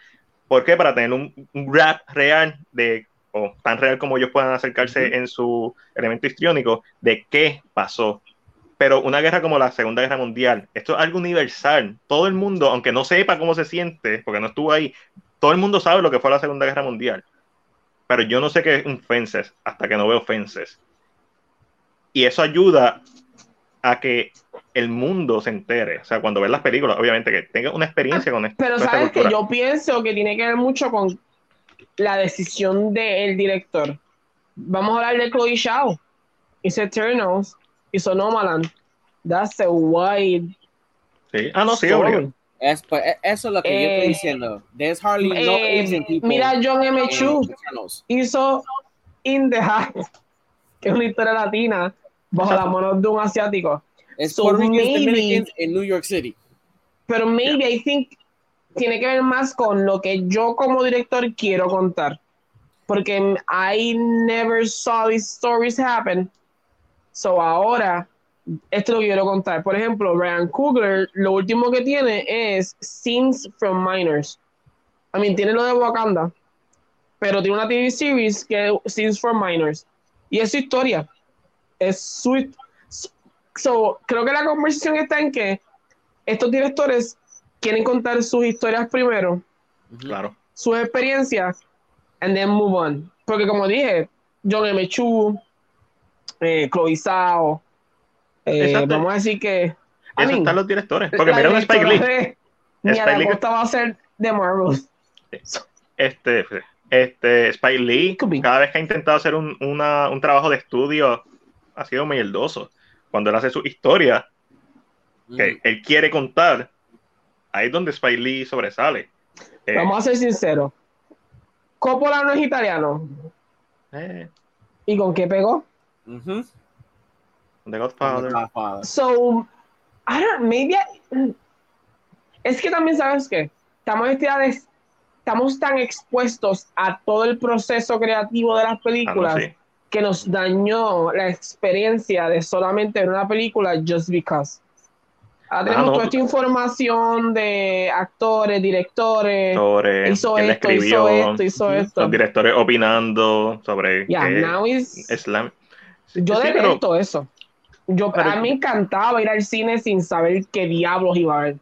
¿Por qué? Para tener un, un rap real de, o tan real como ellos puedan acercarse en su elemento histriónico, de qué pasó. Pero una guerra como la Segunda Guerra Mundial, esto es algo universal. Todo el mundo, aunque no sepa cómo se siente, porque no estuvo ahí, todo el mundo sabe lo que fue la Segunda Guerra Mundial. Pero yo no sé qué es un fences hasta que no veo fences. Y eso ayuda a que el mundo se entere. O sea, cuando ves las películas, obviamente que tenga una experiencia con, esto, Pero con esta sabes que yo pienso que tiene que ver mucho con la decisión del director. Vamos a hablar de Chloe Zhao. Hizo Eternals, hizo Nomaland. That's a wide Sí. Ah, no, sí. Es, pues, e- eso es lo que yo Eh, estoy diciendo. There's hardly no Eh, Asian people. mira, John M. in Chu hizo In the Heights, que es una historia latina, bajo las manos de un asiático. It's So maybe- in New York City. Pero maybe I think tiene que ver más con lo que yo como director quiero contar. Porque I never saw these stories happen. So ahora, esto es lo que quiero contar. Por ejemplo, Ryan Coogler, lo último que tiene es Scenes from Minors. I mean, tiene lo de Wakanda, pero tiene una TV series que es Scenes from Minors. Y es su historia. Es su. So, creo que la conversación está en que estos directores quieren contar sus historias primero, Claro. sus experiencias, and then move on. Porque como dije, John M. Chu, eh, Chloe Zhao, eh, vamos a decir que... Eso mean, están los directores. Porque mira un Spike Lee. Nia Spike Lee- Costa va a ser de Marvel. Este, este, Spike Lee, cada vez que ha intentado hacer un, una- un trabajo de estudio, ha sido mierdoso. Cuando él hace su historia, que él quiere contar, ahí es donde Spike Lee sobresale. Eh, Vamos a ser sinceros. Coppola no es italiano. eh, ¿Y con qué pegó? Mhm. The Godfather. Godfather. So, I don't, maybe I- es que también sabes que estamos estudiados- estamos tan expuestos a todo el proceso creativo de las Ah, no, películas sí. que nos dañó la experiencia de solamente ver una película just because. Ahora tenemos Ah, no. toda esta información de actores, directores, Sobre hizo esto, hizo escribió, esto, hizo esto. los directores opinando sobre Yeah, qué now is- Slam. Yo Sí, pero- detesto eso. Yo, Pero- a mí me encantaba ir al cine sin saber qué diablos iba a ver.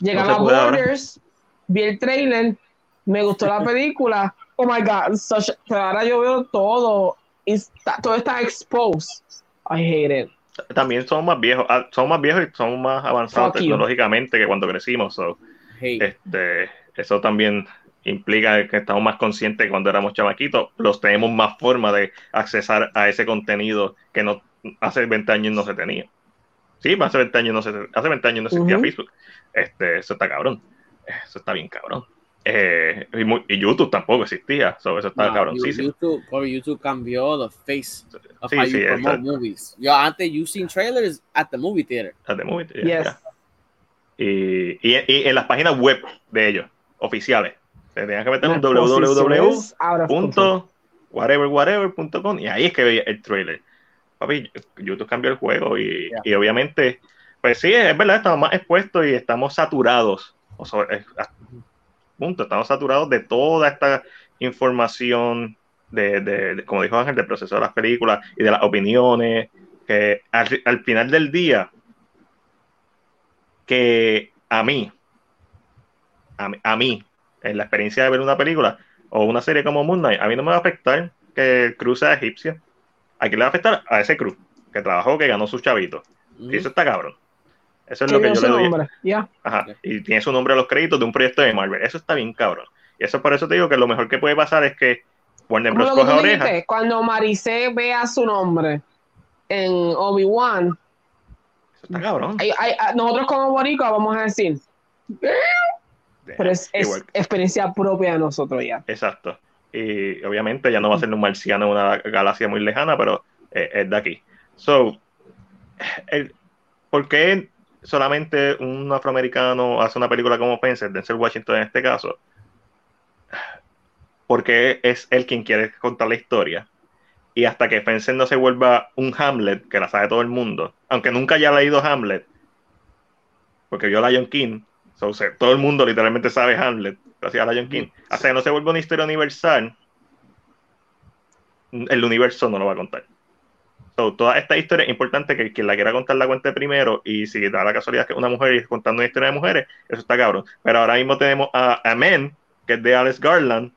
Llegaba No ahora. Borders, vi el trailer, me gustó la [LAUGHS] película. Oh my God, such- pero ahora yo veo todo. está- todo está exposed. I hate it. También somos más viejos, ah, somos más viejos y somos más avanzados Fuck you. tecnológicamente que cuando crecimos. so, Hate. este, eso también implica que estamos más conscientes cuando éramos chamaquitos, los tenemos más forma de accesar a ese contenido que no hace 20 años no se tenía. Sí, hace 20 años no, se, hace 20 años no existía Ujú. Facebook. Este, eso está cabrón. Eso está bien cabrón. Eh, y, mu- y YouTube tampoco existía. so, eso está No, cabroncísimo. YouTube, YouTube cambió the face of Sí, how sí, you promote exacto. movies. Yo antes you seen trailers at the movie theater. At the movie, yeah, Yes. yeah. Y, y- y en las páginas web de ellos, oficiales, se tenían que meter un Las www. posiciones out of control. punto whatever whatever punto com y ahí es que veía el trailer papi YouTube cambió el juego y, Yeah. y obviamente pues sí es verdad estamos más expuestos y estamos saturados o sobre- a- punto estamos saturados de toda esta información de, de- de- como dijo Ángel del proceso de las películas y de las opiniones que al, al final del día que a mí a mí, a mí en la experiencia de ver una película o una serie como Moon Knight, a mí no me va a afectar que el crew sea egipcio. ¿A quién le va a afectar? A ese crew que trabajó, que ganó sus chavitos. Mm. Y eso está cabrón. Eso es lo que yo le doy. Ajá. Y tiene su nombre a los créditos de un proyecto de Marvel. Eso está bien cabrón. Y eso por eso te digo que lo mejor que puede pasar es que Warner Bros. coja oreja. dijiste, cuando Maricé vea su nombre en Obi-Wan, Eso está cabrón. hay- hay- nosotros como boricua vamos a decir, pero es, experiencia propia de nosotros ya. Exacto. Y obviamente ya no va a ser un marciano en una galaxia muy lejana, pero eh, es de aquí. So, el, ¿por qué solamente un afroamericano hace una película como Fencer, Denzel Washington en este caso? Porque es él quien quiere contar la historia. Y hasta que Fencer no se vuelva un Hamlet, que la sabe todo el mundo, aunque nunca haya leído Hamlet, porque vio Lion King, so, se- todo el mundo literalmente sabe Hamlet, gracias a Lion King. Hasta que no se vuelva una historia universal, el universo no lo va a contar. So, toda esta historia es importante que quien la quiera contar la cuente primero y si da la casualidad que una mujer y contando una historia de mujeres, eso está cabrón. Pero ahora mismo tenemos a, a Men, que es de Alex Garland.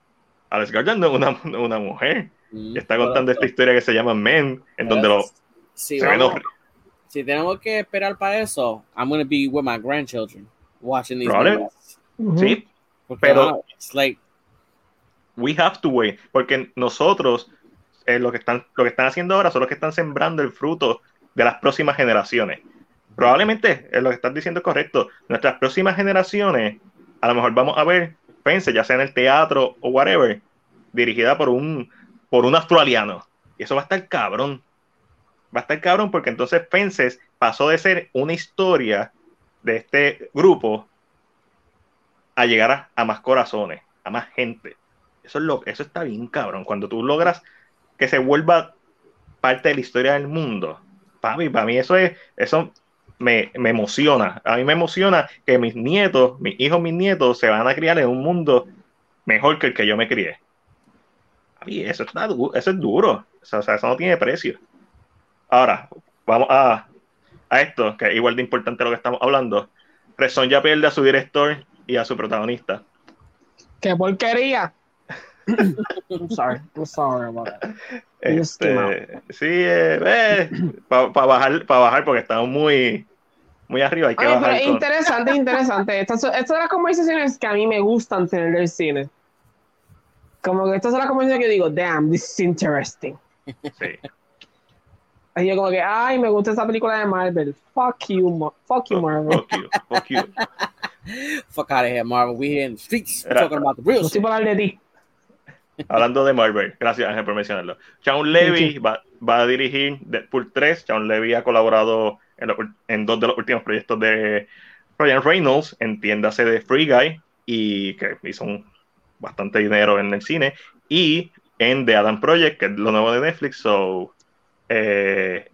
Alex Garland es una, una mujer. Mm. Y está contando esta historia que se llama Men, en donde lo, Si, se vamos- si tenemos que esperar para eso, I'm going to be with my grandchildren watching these movies. Sí, Porque, Pero- ah, it's like, we have to wait, porque nosotros eh, lo, que están, lo que están haciendo ahora son los que están sembrando el fruto de las próximas generaciones. Probablemente eh, lo que estás diciendo es correcto. Nuestras próximas generaciones, a lo mejor vamos a ver Fence, ya sea en el teatro o whatever, dirigida por un, por un australiano. Y eso va a estar cabrón. Va a estar cabrón porque entonces Fences pasó de ser una historia de este grupo a llegar a, a más corazones, a más gente. Eso, es lo, eso está bien cabrón. Cuando tú logras que se vuelva parte de la historia del mundo, papi, para mí eso es, eso me, me emociona. A mí me emociona que mis nietos, mis hijos, mis nietos se van a criar en un mundo mejor que el que yo me crié. Papi, eso, está, eso es duro. O sea, eso no tiene precio. Ahora, vamos a, a esto, que es igual de importante lo que estamos hablando. Rezón ya pierde a su director y a su protagonista. ¡Qué porquería! [LAUGHS] I'm sorry, I'm sorry about that. Este, sí, para bajar, para bajar, porque estamos muy, muy arriba. Hay que bajar. con- interesante, interesante. [LAUGHS] Estas son, estas son las conversaciones que a mí me gustan tener del cine. Como que estas son las conversaciones que digo, damn, this is interesting. sí. Así yo como que, ay, me gusta esa película de Marvel. Fuck you, Mar- fuck you, Marvel. Fuck you, fuck you. fuck [LAUGHS] out of here, Marvel. We here in the streets. Era- talking about the real No estoy shit. hablar de ti. hablando de Marvel, gracias Ángel por mencionarlo. Sean Levy va, va a dirigir Deadpool 3. Sean Levy ha colaborado en, lo- en dos de los últimos proyectos de Ryan Reynolds, entiéndase de Free Guy, y que hizo un- bastante dinero en el cine, y en The Adam Project, que es lo nuevo de Netflix. So, eh,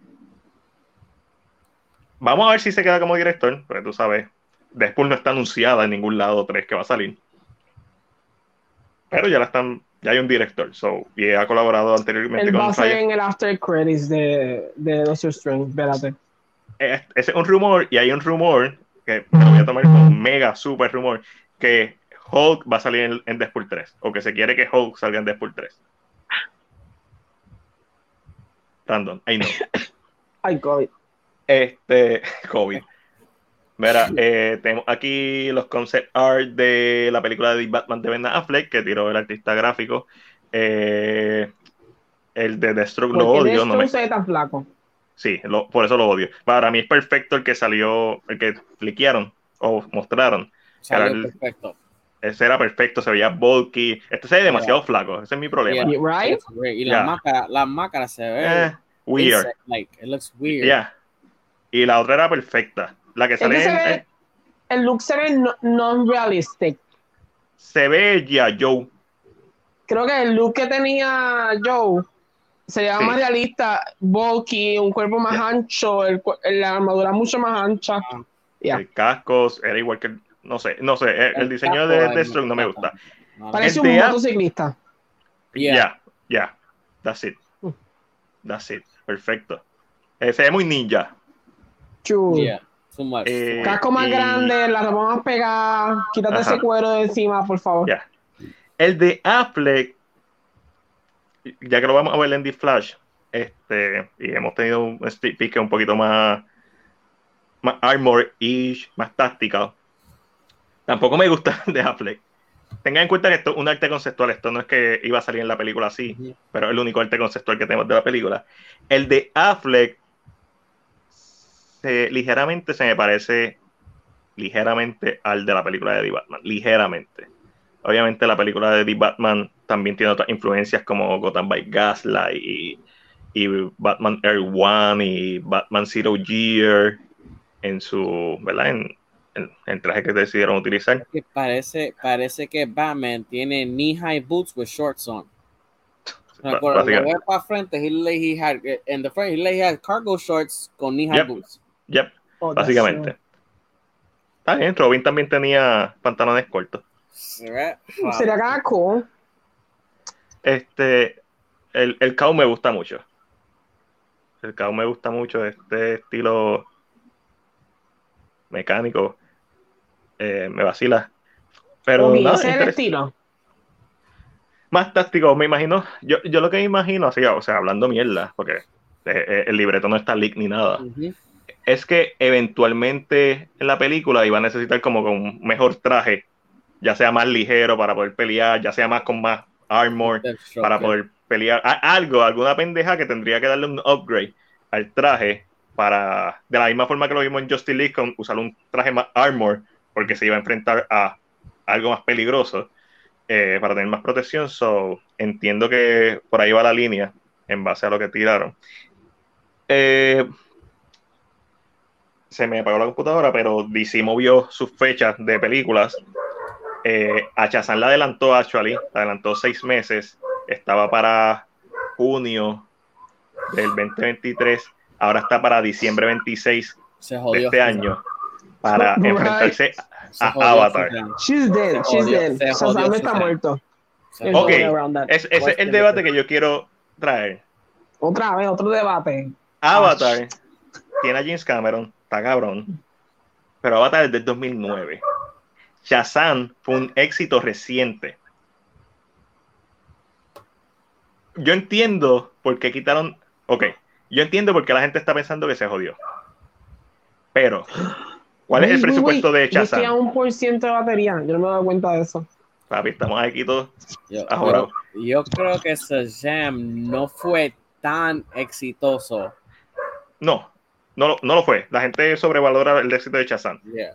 vamos a ver si se queda como director, porque tú sabes, Deadpool no está anunciada en ningún lado 3 que va a salir. Pero ya la están, ya hay un director, so, y ha colaborado anteriormente Él va con a ser en el after credits de, de Doctor Strange, espérate. Eh, ese es un rumor y hay un rumor que me lo voy a tomar como un mega super rumor que Hulk va a salir en, en Deadpool 3 o que se quiere que Hulk salga en Deadpool 3 random, ahí no [COUGHS] Ay, COVID. este [LAUGHS] COVID Mira, eh, tenemos aquí los concept art de la película de The Batman de Ben Affleck que tiró el artista gráfico Eh, el de Deathstroke lo ¿Por qué odio no me, se ve tan flaco? Sí, lo- por eso lo odio. Para mí es perfecto el que salió, el que fliquearon o mostraron. Salió el- perfecto. Ese era perfecto, se veía bulky. Este se ve demasiado flaco, ese es mi problema. Yeah. Right? Y Yeah. la máscara, la máscara se ve Eh, weird. like it looks weird. Yeah. Y la otra era perfecta. La que Es que sale se en- ve, en- el look se ve no- non-realistic. se ve ya Joe. Creo que el look que tenía Joe se veía Sí. más realista, bulky, un cuerpo más ancho, el la armadura mucho más ancha. Ah. Yeah. El casco era igual que el- no sé, no sé, el, el diseño de Deathstroke no me gusta. Parece un motociclista. Ya, Yeah. ya. That's it. Mm. That's it. Perfecto. Eh, se ve muy ninja. Chulo. Yeah. Eh, Casco más y- grande, la ropa más pegada. Quítate Ajá. ese cuero de encima, por favor. Ya. El de Affleck, ya que lo vamos a ver en The Flash, este, y hemos tenido un speed peek un poquito más, más armor-ish, más táctico. Tampoco me gusta [LAUGHS] de Affleck. Tengan en cuenta que esto es un arte conceptual, esto no es que iba a salir en la película así, pero es el único arte conceptual que tenemos de la película. El de Affleck, se- ligeramente se me parece ligeramente al de la película de The Batman, ligeramente. Obviamente la película de The Batman también tiene otras influencias como Gotham by Gaslight y, y Batman Air One y Batman Zero Year en su, ¿verdad? En, en- en el traje que decidieron utilizar. Que parece, parece que Batman tiene knee high boots with shorts on. Lo veo para frente, he, had in the front, he like he had cargo shorts con knee high Yep. boots. Yep, Oh, básicamente. Está bien, Robin también tenía pantalones cortos. Sería cada cool. Este, el, el cow me gusta mucho. El cow me gusta mucho, este estilo mecánico. Eh, me vacila. Pero nada, ese es el estilo. más táctico, me imagino. Yo, yo lo que me imagino, así, o sea, hablando mierda, porque eh, eh, el libreto no está leak ni nada, es que eventualmente en la película iba a necesitar como con un mejor traje, ya sea más ligero para poder pelear, ya sea más con más armor. Para poder pelear. Algo, alguna pendeja que tendría que darle un upgrade al traje para, de la misma forma que lo vimos en Justice League, con usar un traje más armor, porque se iba a enfrentar a algo más peligroso eh, para tener más protección. So, entiendo que por ahí va la línea en base a lo que tiraron. Eh, se me apagó la computadora, pero DC movió sus fechas de películas. Eh, a Shazam la adelantó, actually, la adelantó seis meses. Estaba para junio del 2023. Ahora está para diciembre 26 Se de este año para Right. enfrentarse Se a Avatar. She's dead, she's dead. Shazam está muerto. Ok. ese es el debate que yo quiero traer. Otra vez, otro debate. Avatar tiene a James Cameron, está cabrón. Pero Avatar es del 2009. Shazam fue un éxito reciente. Yo entiendo por qué quitaron. Ok, yo entiendo por qué la gente está pensando que se jodió. Pero, ¿cuál es el presupuesto de Yo estoy a un por ciento de batería. Yo no me he dado cuenta de eso. Papi, estamos aquí todos. Yo, Ahora. yo, yo creo que Shazam no fue tan exitoso. No, no, lo- no lo fue. La gente sobrevalora el éxito de Shazam. Yeah.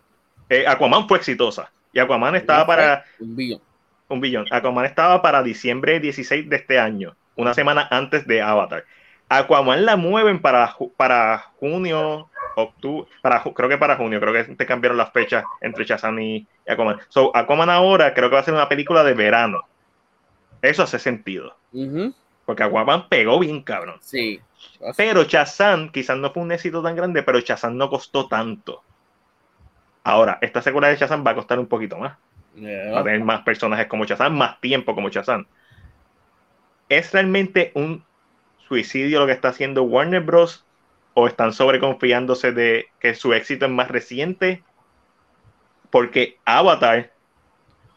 Eh, Aquaman fue exitosa. Y Aquaman estaba para un billón. un billón. Aquaman estaba para diciembre 16 de este año, una semana antes de Avatar. Aquaman la mueven para, para junio, octubre, para, creo que para junio, creo que te cambiaron las fechas entre Shazam y Aquaman. So, Aquaman ahora creo que va a ser una película de verano. Eso hace sentido. Porque Aquaman pegó bien cabrón. Sí. Pero Shazam quizás no fue un éxito tan grande, pero Shazam no costó tanto. Ahora, esta secuela de Shazam va a costar un poquito más. Va a tener más personajes como Shazam, más tiempo como Shazam. ¿Es realmente un suicidio lo que está haciendo Warner Bros. O están sobreconfiándose de que su éxito es más reciente? Porque Avatar,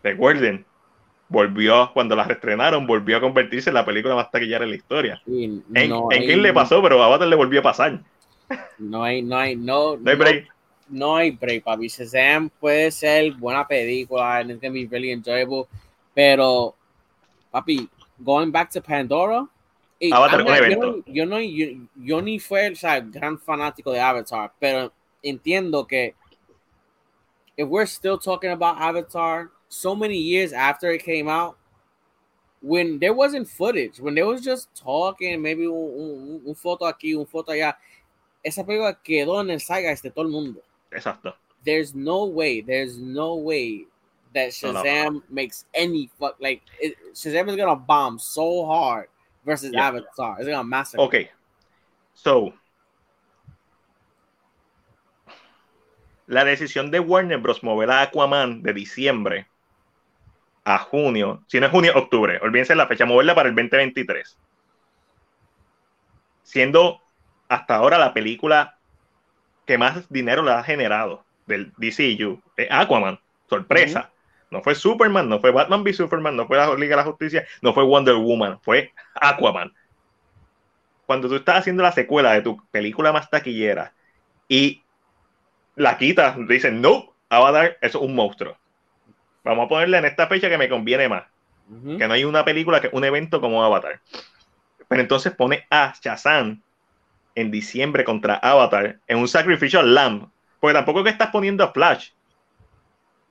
recuerden, volvió, cuando la reestrenaron, volvió a convertirse en la película más taquillera de la historia. en, no en le pasó, pero a Avatar le volvió a pasar. No hay, no hay, no, no hay break. No, hay break, papi. Shazam puede ser buena película, and it's gonna be really enjoyable, pero, papi, going back to Pandora, Avatar un evento. Yo, no, yo, yo, ni fue o sea, gran fanático de Avatar, pero entiendo que if we're still talking about Avatar so many years after it came out, when there wasn't footage, when there was just talking, maybe un, un, un foto aquí, un foto allá, esa película quedó en el zeitgeist de todo el mundo. Exacto. There's no way, there's no way that Shazam no, no. makes any fuck like it, Shazam is gonna bomb so hard versus yeah. Avatar. It's gonna massacre. Okay, so la decisión de Warner Bros. mover a Aquaman de diciembre a junio, si no es junio, octubre, olvídense la fecha, moverla para el 2023. Siendo hasta ahora la película que más dinero le ha generado del DCU, Aquaman, sorpresa. No fue Superman, no fue Batman v Superman, no fue la Liga de la Justicia, no fue Wonder Woman, fue Aquaman. Cuando tú estás haciendo la secuela de tu película más taquillera y la quitas, dicen, no, Avatar, eso es un monstruo. Vamos a ponerle en esta fecha que me conviene más. Que no hay una película, que un evento como Avatar. Pero entonces pone a Shazam en diciembre contra Avatar en un Sacrificial Lamb. Porque tampoco es que estás poniendo a Flash.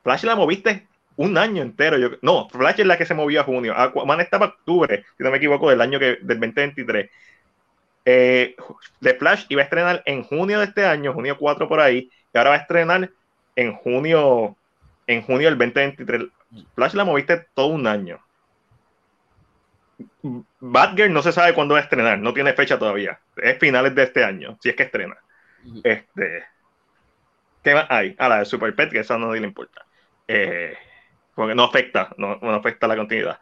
Flash la moviste un año entero. Yo, no, Flash es la que se movió a junio. Aquaman estaba octubre, si no me equivoco, del año que, del 2023. Eh, The Flash iba a estrenar en junio de este año, junio 4 por ahí, y ahora va a estrenar en junio, en junio del 2023. Flash la moviste todo un año. Batgirl no se sabe cuándo va a estrenar, no tiene fecha todavía. Es finales de este año, si es que estrena. Este, ¿Qué más hay? Ah, la de Super Pet, que esa no le importa. Eh, porque no afecta, no, no afecta la continuidad.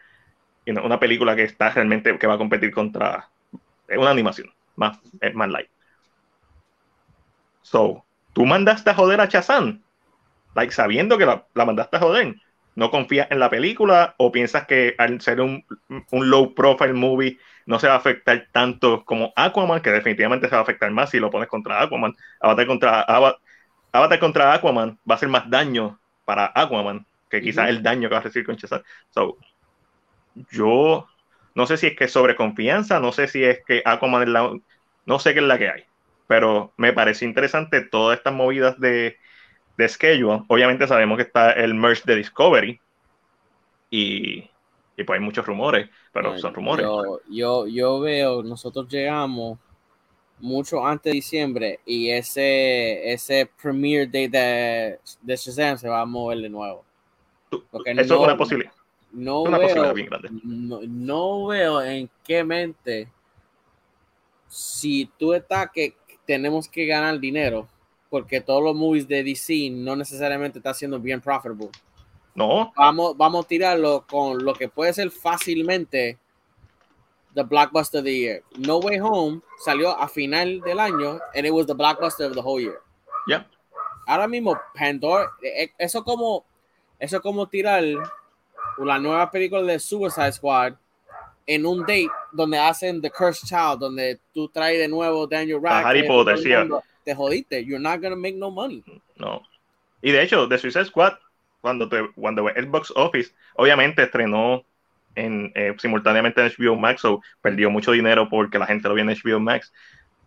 Y una película que está realmente, que va a competir contra, una animación, más, más light. So, tú mandaste a joder a Chazán, like, sabiendo que la, la, mandaste a joder. ¿No confías en la película o piensas que al ser un, un, low profile movie no se va a afectar tanto como Aquaman, que definitivamente se va a afectar más si lo pones contra Aquaman? Avatar contra, Avatar contra Aquaman va a hacer más daño para Aquaman que quizás el daño que va a recibir con Shazam. So, yo no sé si es que es sobre confianza, no sé si es que Aquaman es la, no sé qué es la que hay, pero me parece interesante todas estas movidas de, de schedule. Obviamente sabemos que está el merge de Discovery y, y pues hay muchos rumores, pero son rumores. Yo, yo, yo veo, nosotros llegamos mucho antes de diciembre y ese, ese premiere day de, de Shazam se va a mover de nuevo. Porque Eso no, es una posibilidad. No, veo, No, veo en qué mente si tú estás que tenemos que ganar dinero porque todos los movies de DC no necesariamente están siendo bien profitable. No. Vamos, vamos a tirarlo con lo que puede ser fácilmente the blockbuster of the year. No Way Home salió a final del año and it was the blockbuster of the whole year. Yeah. Ahora mismo Pandora, eh, eh, eso como eso es como tirar la nueva película de Suicide Squad en un date donde hacen The Cursed Child, donde tú traes de nuevo Daniel Radcliffe. Harry Potter, sí. Te jodiste. You're not gonna make no money. No. Y de hecho, The Suicide Squad, cuando, te, cuando el box office, obviamente estrenó en, eh, simultáneamente en HBO Max, o perdió mucho dinero porque la gente lo vio en HBO Max.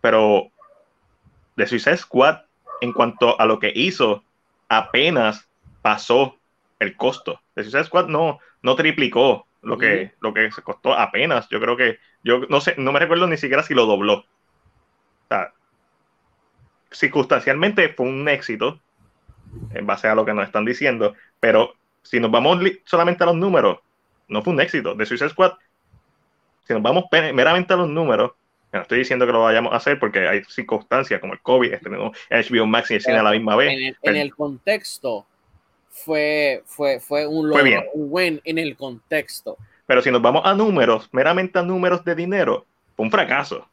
Pero The Suicide Squad, en cuanto a lo que hizo, apenas pasó el costo. The Suicide Squad no, no triplicó lo que, lo que se costó apenas. Yo creo que, yo no sé, no me recuerdo ni siquiera si lo dobló. O sea, circunstancialmente fue un éxito en base a lo que nos están diciendo, pero si nos vamos solamente a los números, no fue un éxito. The Suicide Squad, si nos vamos meramente a los números, no estoy diciendo que lo vayamos a hacer porque hay circunstancias como el COVID, estrenó HBO Max y el cine a la misma vez. En el, en el contexto fue, fue, fue un logro, un win en el contexto. Pero si nos vamos a números, meramente a números de dinero, fue un fracaso.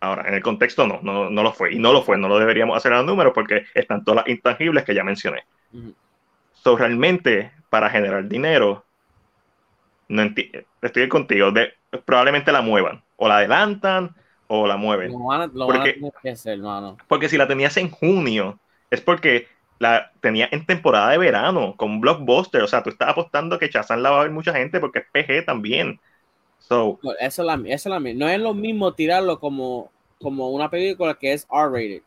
Ahora, en el contexto no, no, no lo fue. Y no lo fue, no lo deberíamos hacer a los números porque están todas las intangibles que ya mencioné. Ujú. So, realmente, para generar dinero, no estoy contigo, de- probablemente la muevan. O la adelantan o la mueven. Lo van a, lo van a Porque- tener que hacer, hermano. Porque si la tenías en junio, es porque la tenía en temporada de verano, con blockbuster. O sea, tú estás apostando que Chazán la va a ver mucha gente porque es PG también. So, Eso es la, eso es la No es lo mismo tirarlo como, como una película que es R-rated.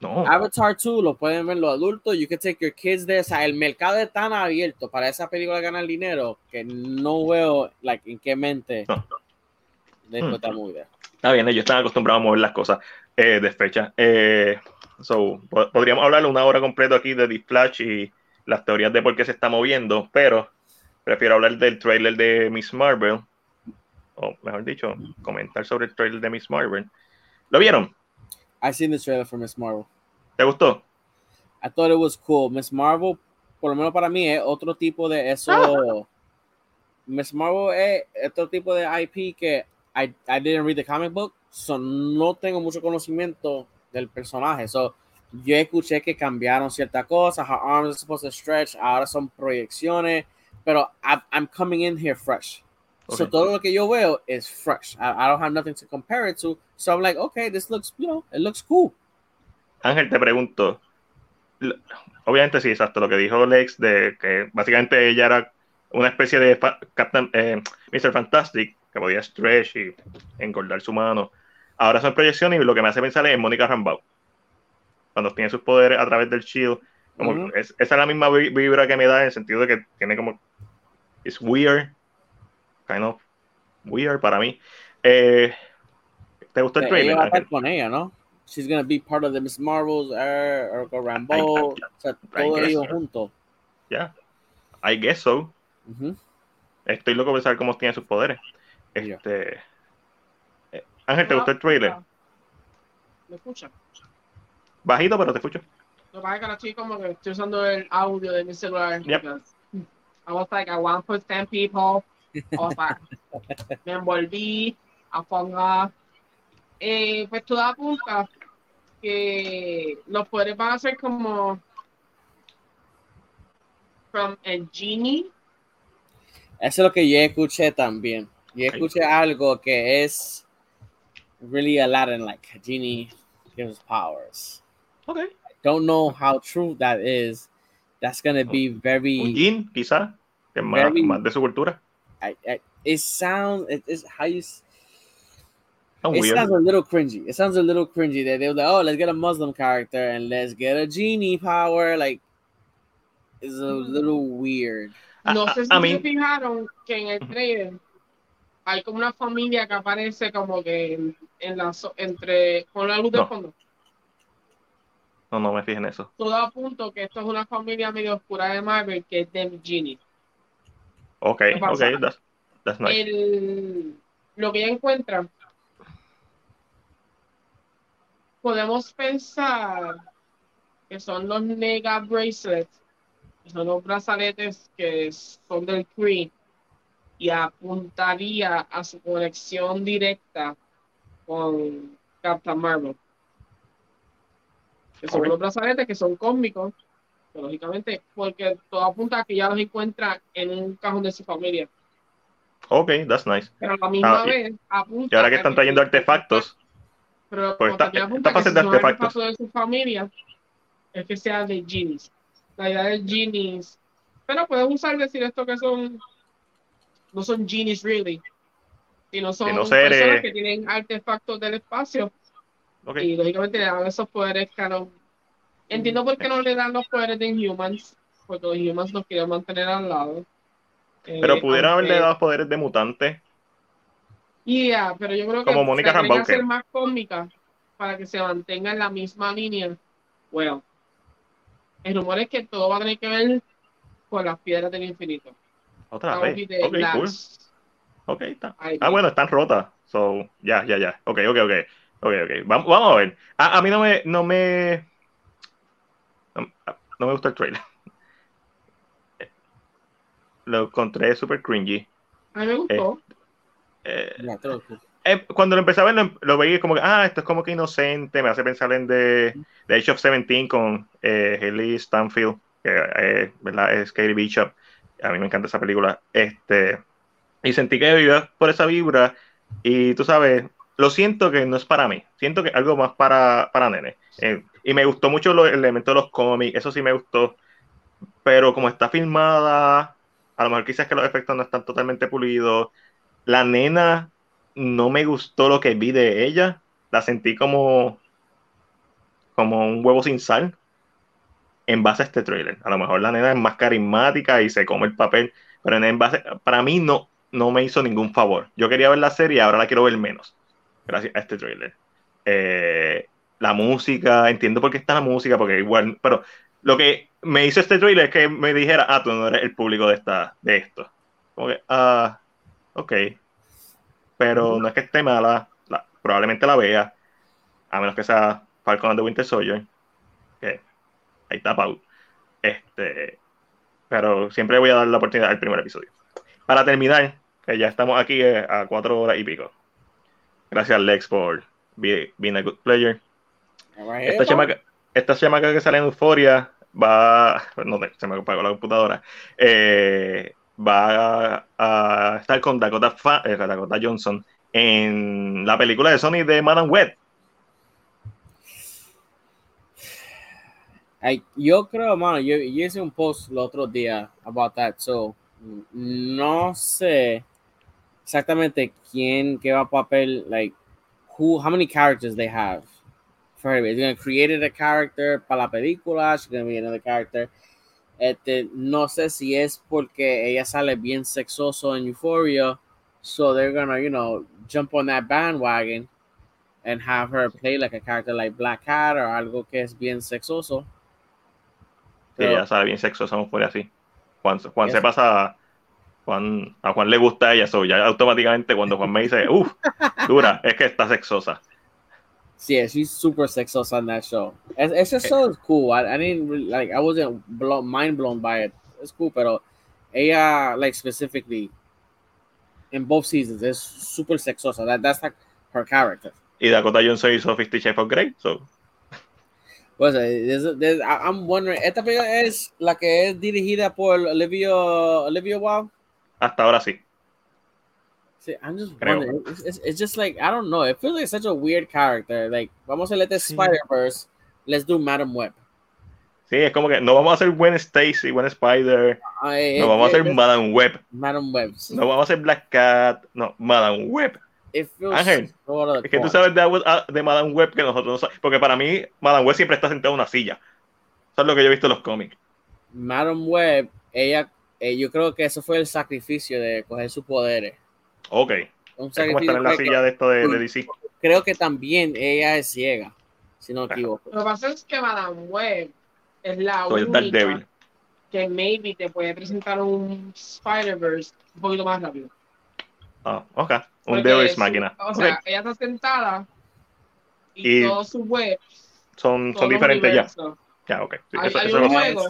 no. Avatar 2 lo pueden ver los adultos. You can take your kids there. O sea, el mercado es tan abierto para esa película ganar dinero que no veo like, en qué mente No. de Hmm. movie. Está bien, ellos están acostumbrados a mover las cosas eh, de fecha. Eh, so, po- podríamos hablar una hora completa aquí de The Flash y las teorías de por qué se está moviendo, pero prefiero hablar del trailer de Miss Marvel, o mejor dicho, comentar sobre el trailer de Miss Marvel. ¿Lo vieron? I seen the trailer for Miss Marvel. ¿Te gustó? I thought it was cool. Miss Marvel, por lo menos para mí, es otro tipo de eso. Ah. Miss Marvel es otro tipo de IP que I, I didn't read the comic book, so no tengo mucho conocimiento del personaje. So, yo escuché que cambiaron ciertas cosas, her arms are supposed to stretch, ahora son proyecciones, pero I, I'm coming in here fresh. So Ok. todo lo que yo veo es fresh. I, I don't have nothing to compare it to. So I'm like, okay, this looks, you know, it looks cool. Ángel, te pregunto. Obviamente sí, exacto, lo que dijo Lex de que básicamente ella era una especie de Captain, eh, Mr. Fantastic, que podía stretch y engordar su mano. Ahora son proyecciones y lo que me hace pensar es en Mónica Rambeau. Cuando tiene sus poderes a través del shield. Como Ujú. es- esa es la misma vi- vibra que me da en el sentido de que tiene como... Es weird. Kind of weird para mí. Eh, ¿Te gustó el Ella trailer, va a estar con ella, ¿no? She's gonna be part of the Miss Marvels, er, Erica Rambo, o sea, I todo guess ellos so. juntos. Ya. I guess so. Ujú. Estoy loco por saber cómo tiene sus poderes. Este. eh, Ángel, ¿te gustó el trailer? ¿Me escucha? Bajito, pero te escucho. Lo que pasa es que ahora estoy como que estoy usando el audio de mi celular. Yep. I was like, I want to put 10 people. I was like, me envolví a ponga. Eh, pues todo apunta que los poderes van a ser como from a genie. Eso es lo que yo escuché también. Yo escuché algo que es really Aladdin, like Genie gives powers. Ok. Don't know how true that is. That's gonna be Un very. Jin, quizá, que más, Very- más de su cultura. I, I, it sounds. It is how you. s- Tan It weird. sounds a little cringy. It sounds a little cringy. That they were like, oh, let's get a Muslim character and let's get a genie power. Like, it's a mm-hmm. little weird. A- No a- sé ah, si a se mí- fijaron que en el trailer hay como una familia que aparece como que en, en la entre con la luz de No. fondo. No, no me fijé en eso. Todo apunta que esto es una familia medio oscura de Marvel que es de Genie. Ok, ¿Qué ok, that's, that's nice. El, lo que ella encuentra, podemos pensar que son los Nega Bracelets, que son los brazaletes que son del Kree, y apuntaría a su conexión directa con Captain Marvel. Que son los brazaletes que son cósmicos, que lógicamente, porque todo apunta a que ya los encuentra en un cajón de su familia. Ok, that's nice. Pero a la misma Ah, vez apunta. Y ahora que están trayendo artefactos, Pero pues que fase si de artefactos de su familia, es que sea de genies. La idea de genies. Pero puedes usar decir esto que son. No son genies, really. Sino son Sino seres- personas que tienen artefactos del espacio y lógicamente le dan esos poderes canon. Entiendo por qué no le dan los poderes de Inhumans. porque los humans nos quieren mantener al lado. Eh, Pero pudieron aunque- haberle dado poderes de mutante. Yeah, pero yo creo que Como Mónica se tiene que Rambeau, ¿qué? hacer más cómica para que se mantenga en la misma línea. Bueno, el rumor es que todo va a tener que ver con las piedras del infinito. Otra would vez. Ok, cool. Ok, está. Ah, bueno, están rotas. So, ya, ya, ya. Ok, ok, ok. Ok, ok. Vamos, vamos a ver. A, a mí no me, no me. No, no me gusta el trailer. [LAUGHS] Lo encontré súper cringy. A mí me gustó. Eh, cool. eh, cuando lo empecé a ver, lo, lo veía como que, ah, esto es como que inocente, me hace pensar en The, The Age of 17 con eh, Haley Stanfield, que eh, ¿verdad? es Katie Bishop. A mí me encanta esa película. Este, y sentí que vivía por esa vibra y tú sabes, lo siento que no es para mí, siento que algo más para, para nene. Eh, y me gustó mucho lo- el elemento de los cómics, eso sí me gustó, pero como está filmada, a lo mejor quizás que los efectos no están totalmente pulidos. La nena no me gustó lo que vi de ella. La sentí como, como un huevo sin sal en base a este trailer. A lo mejor la nena es más carismática y se come el papel, pero en base, para mí no, no me hizo ningún favor. Yo quería ver la serie, ahora la quiero ver menos, gracias a este trailer. Eh, la música, entiendo por qué está la música, porque igual, pero lo que me hizo este trailer es que me dijera, ah, tú no eres el público de, esta, de esto. Como que, ah, ok. Pero no es que esté mala, la- probablemente la vea, a menos que sea Falcon and the Winter Soldier, ahí está Pau. Este, pero siempre voy a dar la oportunidad al primer episodio. Para terminar, que ya estamos aquí eh, a cuatro horas y pico. Gracias, Lex, por be- being a good player. Esta chamaca, esta chamaca que sale en Euforia va, no se me apagó la computadora, eh, va a, a estar con Dakota, Fa- eh, Dakota Johnson en la película de Sony de Madame Web. Ay, yo creo, mano, yo, yo hice un post el otro día about that, so no sé exactamente quién, qué va a papel, like, who, how many characters they have for her. Is gonna create a character para la película, she's gonna be another character. Este, no sé si es porque ella sale bien sexoso en Euphoria, so they're gonna, you know, jump on that bandwagon and have her play like a character like Black Cat o algo que es bien sexoso. Pero- ella sabe bien sexo, somos por así. Juan, Juan se pasa, Juan, a Juan le gusta ella, so ya automáticamente cuando Juan me dice, uff, dura, es que está sexosa. Yeah, she's super sexosa on that show. Es- Ese show is cool. I, I didn't really, like. I wasn't blow, mind blown by it. It's cool, pero ella like specifically in both seasons is super sexosa. That that's like her character. Y Dakota Johnson hizo Fifty Shades of Grey, so Pues, eh, there's- there's- I- I'm wondering. Esta película es la que es dirigida por Olivia Olivia Wilde. hasta ahora sí. See, I'm just Creo. wondering. It's, it's, it's just like I don't know. It feels like such a weird character. Like vamos a let this Sí. Spider Verse. Let's do Madam Web. Sí, es como que no vamos a hacer Gwen Stacy, Gwen Spider, I- no it- vamos a it- hacer Madame Web, Madam Web. no vamos a hacer Black Cat, no, Madame Web. Ángel, so Es que tú sabes de, de Madame Web que nosotros no sabemos. Porque para mí, Madame Web siempre está sentada en una silla. Eso es lo que yo he visto en los cómics. Madam Web, ella, eh, yo creo que eso fue el sacrificio de coger sus poderes. Ok. Un Es como sacrificio estar en la silla de esto de, de DC. creo que también ella es ciega, si no me equivoco. Lo que pasa es que Madame Web es la So, es única que maybe te puede presentar un Spider-Verse un poquito más rápido. Ah, ok. Un su- máquina. O sea, ella está sentada y, Y todos sus webs Son, son diferentes ya. universos. Ya, ok. Sí, Hay, eso, hay eso un juego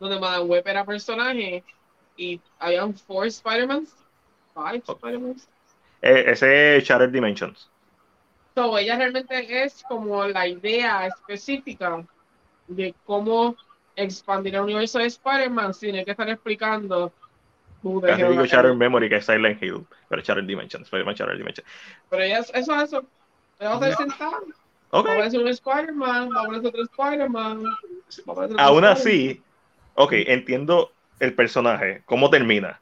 donde Madame Web era personaje y habían four Spider-Mans, five Oh. Spider-Mans. Eh, ese es Shattered Dimensions. So, ella realmente es como la idea específica de cómo expandir el universo de Spider-Man sin que estar explicando Casi digo Shattered. Memory, que es Silent Hill. Pero Shattered Dimensions. Spider-Man Shattered Dimensions. Pero ella, eso es eso. Ella va a estar sentada. Ok. Va a aparecer un Spider-Man, va a aparecer otro Spider-Man. Aún así, ok, entiendo el personaje, cómo termina.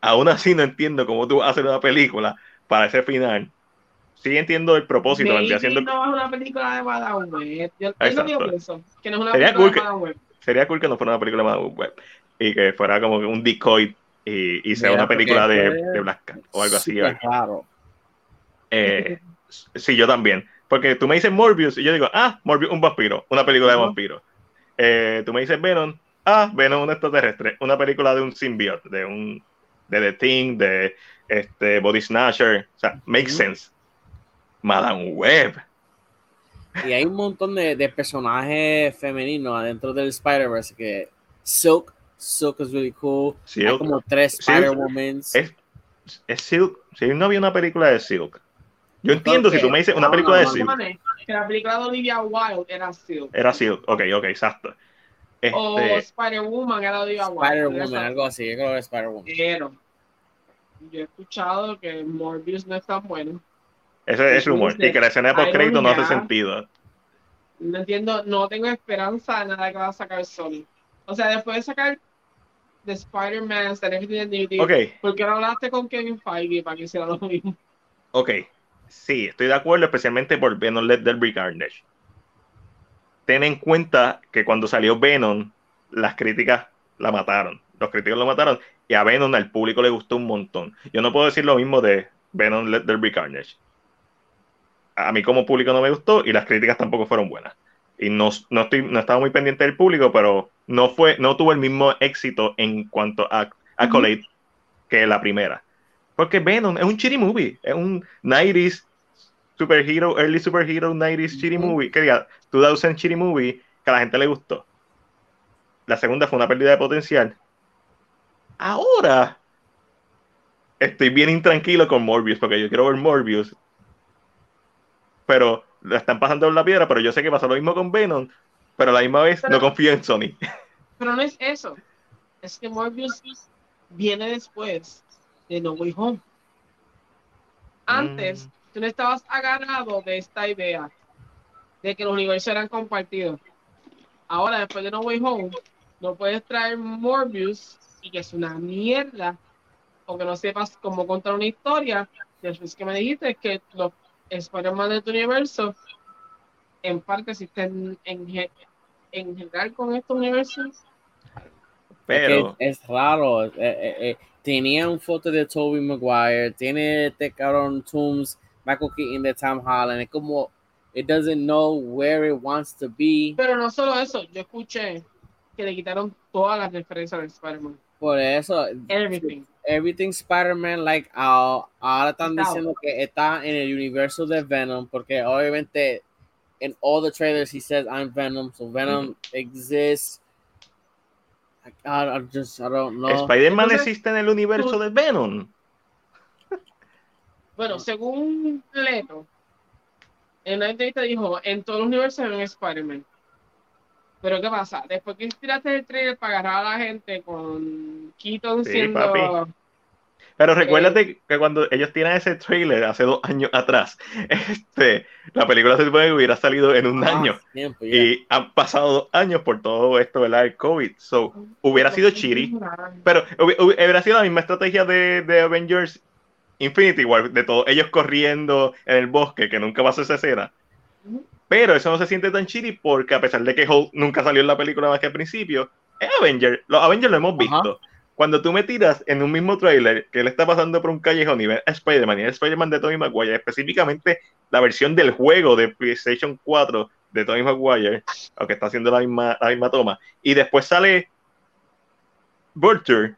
Aún así no entiendo cómo tú hacer una película para ese final. Sí entiendo el propósito, vendría siendo... no es una película de Madame Web. Yo, yo Exacto. no digo eso, que no es una Sería película cool de Madame Web. sería cool que no fuera una película más web y que fuera como un decoy y, y sea Mira, una película de, de Black Cat o algo así. Raro. Eh, sí, yo también. Porque tú me dices Morbius y yo digo, ah, Morbius, un vampiro, una película de vampiro. Eh, tú me dices Venom, ah, Venom, un extraterrestre, una película de un symbiote, de un de The Thing, de este Body Snatcher. O sea, makes sense. Madame Web. Y hay un montón de, de personajes femeninos adentro del Spider-Verse que Silk, Silk es really cool. Hay Silk. como tres Silk Spider-Women. Es, es Silk. Si no había una película de Silk. Yo entiendo si tú me dices una No, película no, de no, Silk. Que la película de Olivia Wilde era Silk. Era Silk. Ok, ok, exacto. O Este, Spider-Woman era Olivia Wilde. Spider-Woman, algo así. Yo creo que es Spider-Woman. Pero yo he escuchado que Morbius no es tan bueno. ese es rumor. Y que la escena de post crédito no hace sentido. No entiendo, no tengo esperanza de nada que va a sacar Sony. O sea, después de sacar de Spider-Man, Stand Everything That You Did, Ok, ¿por qué no hablaste con Kevin Feige para que hiciera lo mismo? ok. Sí, estoy de acuerdo, especialmente por Venom Let There Be Carnage. Ten en cuenta que cuando salió Venom, las críticas la mataron. Los críticos lo mataron y a Venom al público le gustó un montón. Yo no puedo decir lo mismo de Venom Let There Be Carnage. A mí como público no me gustó y las críticas tampoco fueron buenas. Y no, no, estoy, no estaba muy pendiente del público, pero no, fue, no tuvo el mismo éxito en cuanto a accolade que la primera. Porque Venom es un chitty movie, es un 90s superhero, early superhero 90s chitty Ujú. movie, que diga 2000 chitty movie, que a la gente le gustó. La segunda fue una pérdida de potencial. Ahora estoy bien intranquilo con Morbius, porque yo quiero ver Morbius, pero la están pasando por la piedra, pero yo sé que pasó lo mismo con Venom, pero a la misma vez Pero- no confío en Sony. Pero no es eso. Es que Morbius viene después de No Way Home. Antes, Mm. tú no estabas agarrado de esta idea de que los universos eran compartidos. Ahora, después de No Way Home, no puedes traer Morbius y que es una mierda, o que no sepas cómo contar una historia. Después que me dijiste que los Spider-Man de tu universo, en parte existen en, en general con estos universos. Pero, Es, que es raro. eh, eh, eh, tenía un foto de Tobey Maguire, tiene este cabrón Tooms, Michael Keaton de Tom Holland. Es como, it doesn't know where it wants to be. Pero no solo eso, yo escuché que le quitaron todas las referencias de Spider-Man. Por eso, Everything. everything Spider-Man, like, ah, ahora están Está diciendo que está en el universo de Venom, porque obviamente in all the trailers he says I'm Venom, so Venom exists. I, just, I don't know. Spider-Man existe en el universo de Venom. Bueno, según Leto, en una entrevista dijo, en todos los universos hay un Spider-Man. Pero ¿qué pasa? Después que tiraste el trailer para agarrar a la gente con Keaton Sí, siendo... papi. Pero recuérdate que cuando ellos tiran ese trailer hace dos años atrás, [LAUGHS] este, la película se supone que hubiera salido en un Ah, año. tiempo, yeah. Y han pasado dos años por todo esto, ¿verdad? El COVID. So, hubiera sido chiri. Pero hubi- hubi- hubiera sido la misma estrategia de, de Avengers Infinity War, de todos ellos corriendo en el bosque, que nunca pasó esa escena. Pero eso no se siente tan chiri porque a pesar de que Hulk nunca salió en la película más que al principio, es Avenger. Los Avengers lo hemos Ajá. visto. Cuando tú me tiras en un mismo trailer que él está pasando por un callejón y ves a Spider-Man y el Spider-Man de Tobey Maguire, específicamente la versión del juego de PlayStation 4 de Tobey Maguire, aunque está haciendo la misma, la misma toma, y después sale Vulture,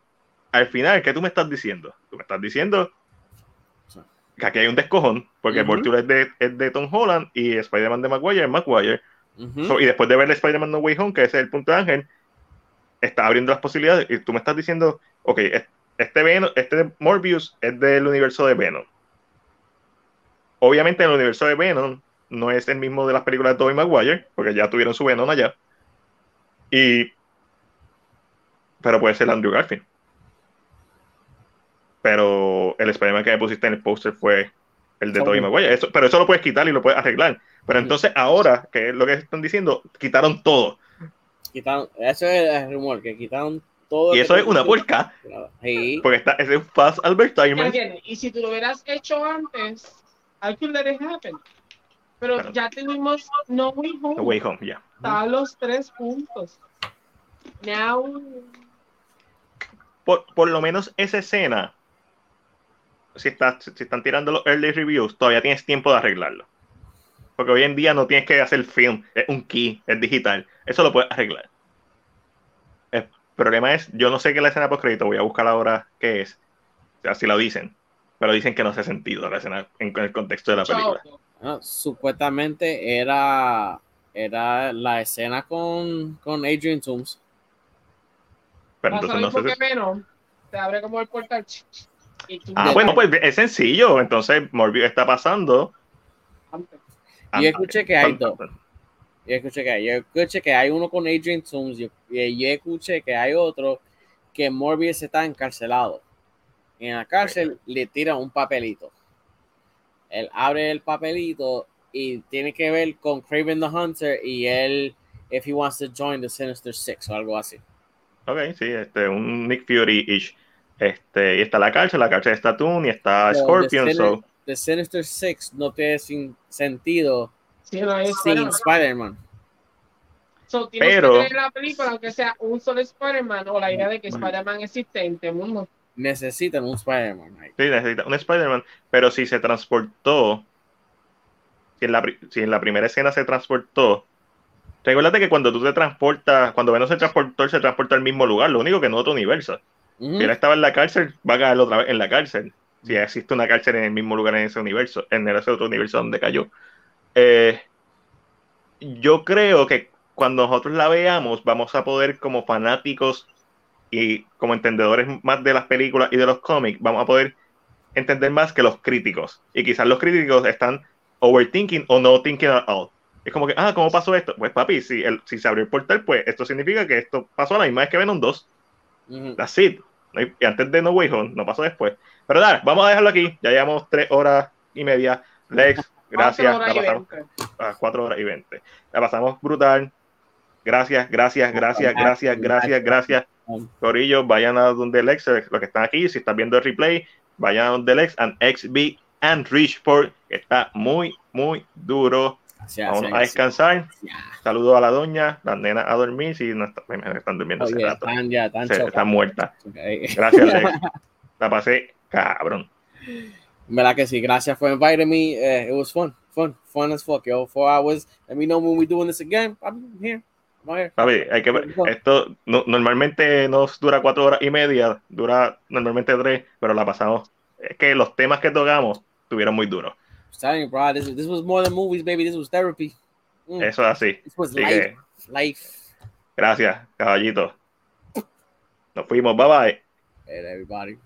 al final, ¿qué tú me estás diciendo? Tú me estás diciendo que aquí hay un descojón, porque. Vulture es de, es de Tom Holland y Spider-Man de Maguire es Maguire. So, y después de ver Spider-Man No Way Home, que ese es el punto de Ángel, está abriendo las posibilidades y tú me estás diciendo, ok, es- este, Venom, este Morbius es del universo de Venom. Obviamente en el universo de Venom no es el mismo de las películas de Tobey Maguire, porque ya tuvieron su Venom allá. Y pero puede ser Andrew Garfield. Pero el Spider-Man que me pusiste en el póster fue el de Tobey. Maguire. Eso, pero eso lo puedes quitar y lo puedes arreglar. Pero entonces ahora, que es lo que están diciendo, quitaron todo. Quitaron, eso es el rumor, que quitaron todo. Y eso es una puerca, Sí. porque está, ese es un fast ¿Me advertisement. Y si tú lo hubieras hecho antes, I could let it happen. Pero Claro. ya tuvimos No Way Home. No Way Home, ya. Está a los tres puntos. Now. Por, por lo menos esa escena, si, está, si están tirando los early reviews, todavía tienes tiempo de arreglarlo. Porque hoy en día no tienes que hacer film, es un key, es digital. Eso lo puedes arreglar. El problema es, yo no sé qué es la escena post crédito, voy a buscar ahora qué es. O sea, si lo dicen. Pero dicen que no hace sentido la escena en, en el contexto de la película. Ah, supuestamente era, era la escena con, con Adrian Toomes. Pero ¿Vas a entonces no sé si- menos? Te abre como el portal. Ah, bueno, pues es sencillo. Entonces Morbius está pasando. Yo escuché que hay dos. Yo escuché que hay, yo escuché que hay uno con Adrian Toomes yo, y yo escuché que hay otro que Morbius está encarcelado. En la cárcel le tiran un papelito. Él abre el papelito y tiene que ver con Craven the Hunter y él, if he wants to join the Sinister Six o algo así. Ok, sí, este, un Nick Fury-ish. Este, y está la cárcel, la cárcel está Toon y está Scorpion. the, So, Sin- the Sinister Six no tiene sin sentido Sí, no hay sin Spider-Man. Spider-Man. So, tienes Pero- que tener la película, aunque sea un solo Spider-Man, o la idea de que Spider-Man existe en este mundo. Necesitan un Spider-Man. sí, necesita un Spider-Man. Pero si se transportó, si en, la, si en la primera escena se transportó, recuérdate que cuando tú te transportas, cuando Venom se transportó, él se transporta al mismo lugar, lo único que no otro universo. Si él estaba en la cárcel, va a caer otra vez en la cárcel. Si existe una cárcel en el mismo lugar en ese universo, en ese otro universo donde cayó. Eh, yo creo que cuando nosotros la veamos, vamos a poder, como fanáticos y como entendedores más de las películas y de los cómics, vamos a poder entender más que los críticos. Y quizás los críticos están overthinking o no thinking at all. Es como que, ah, ¿cómo pasó esto? Pues papi, si, el, si se abrió el portal, pues esto significa que esto pasó a la misma vez que Venom 2. Ujú. That's it. Y antes de No Way Home, no pasó después. Pero vamos a dejarlo aquí. Ya llevamos tres horas y media. Lex, gracias. Cuatro La horas y pasamos a cuatro horas y veinte. La pasamos brutal. Gracias, gracias, gracias, gracias, gracias, gracias. Corillo, vayan a donde Lex, eh, los que están aquí, si están viendo el replay, vayan a donde Lex and XB and Richport, que está muy, muy duro. A descansar. Saludos a la doña, las nenas a dormir, si no está- están durmiendo hace Oye, rato. están ya, están Se- están muertas. Ok. [LAUGHS] Gracias, Lex. La pasé cabrón. ¿Verdad que sí? Gracias for inviting me. Eh, it was fun. Fun. Fun as fuck, yo. Four hours. Let me know when we're doing this again. I'm here. I'm here. Papi, hay que ver- esto no- normalmente nos dura cuatro horas y media, dura normalmente tres, pero la pasamos. Es que los temas que tocamos estuvieron muy duros. I was telling you, bro. This, this was more than movies, baby. This was therapy. Mm, Eso es así. This was life. Life. gracias, caballito. Nos fuimos, bye bye. Hey, everybody.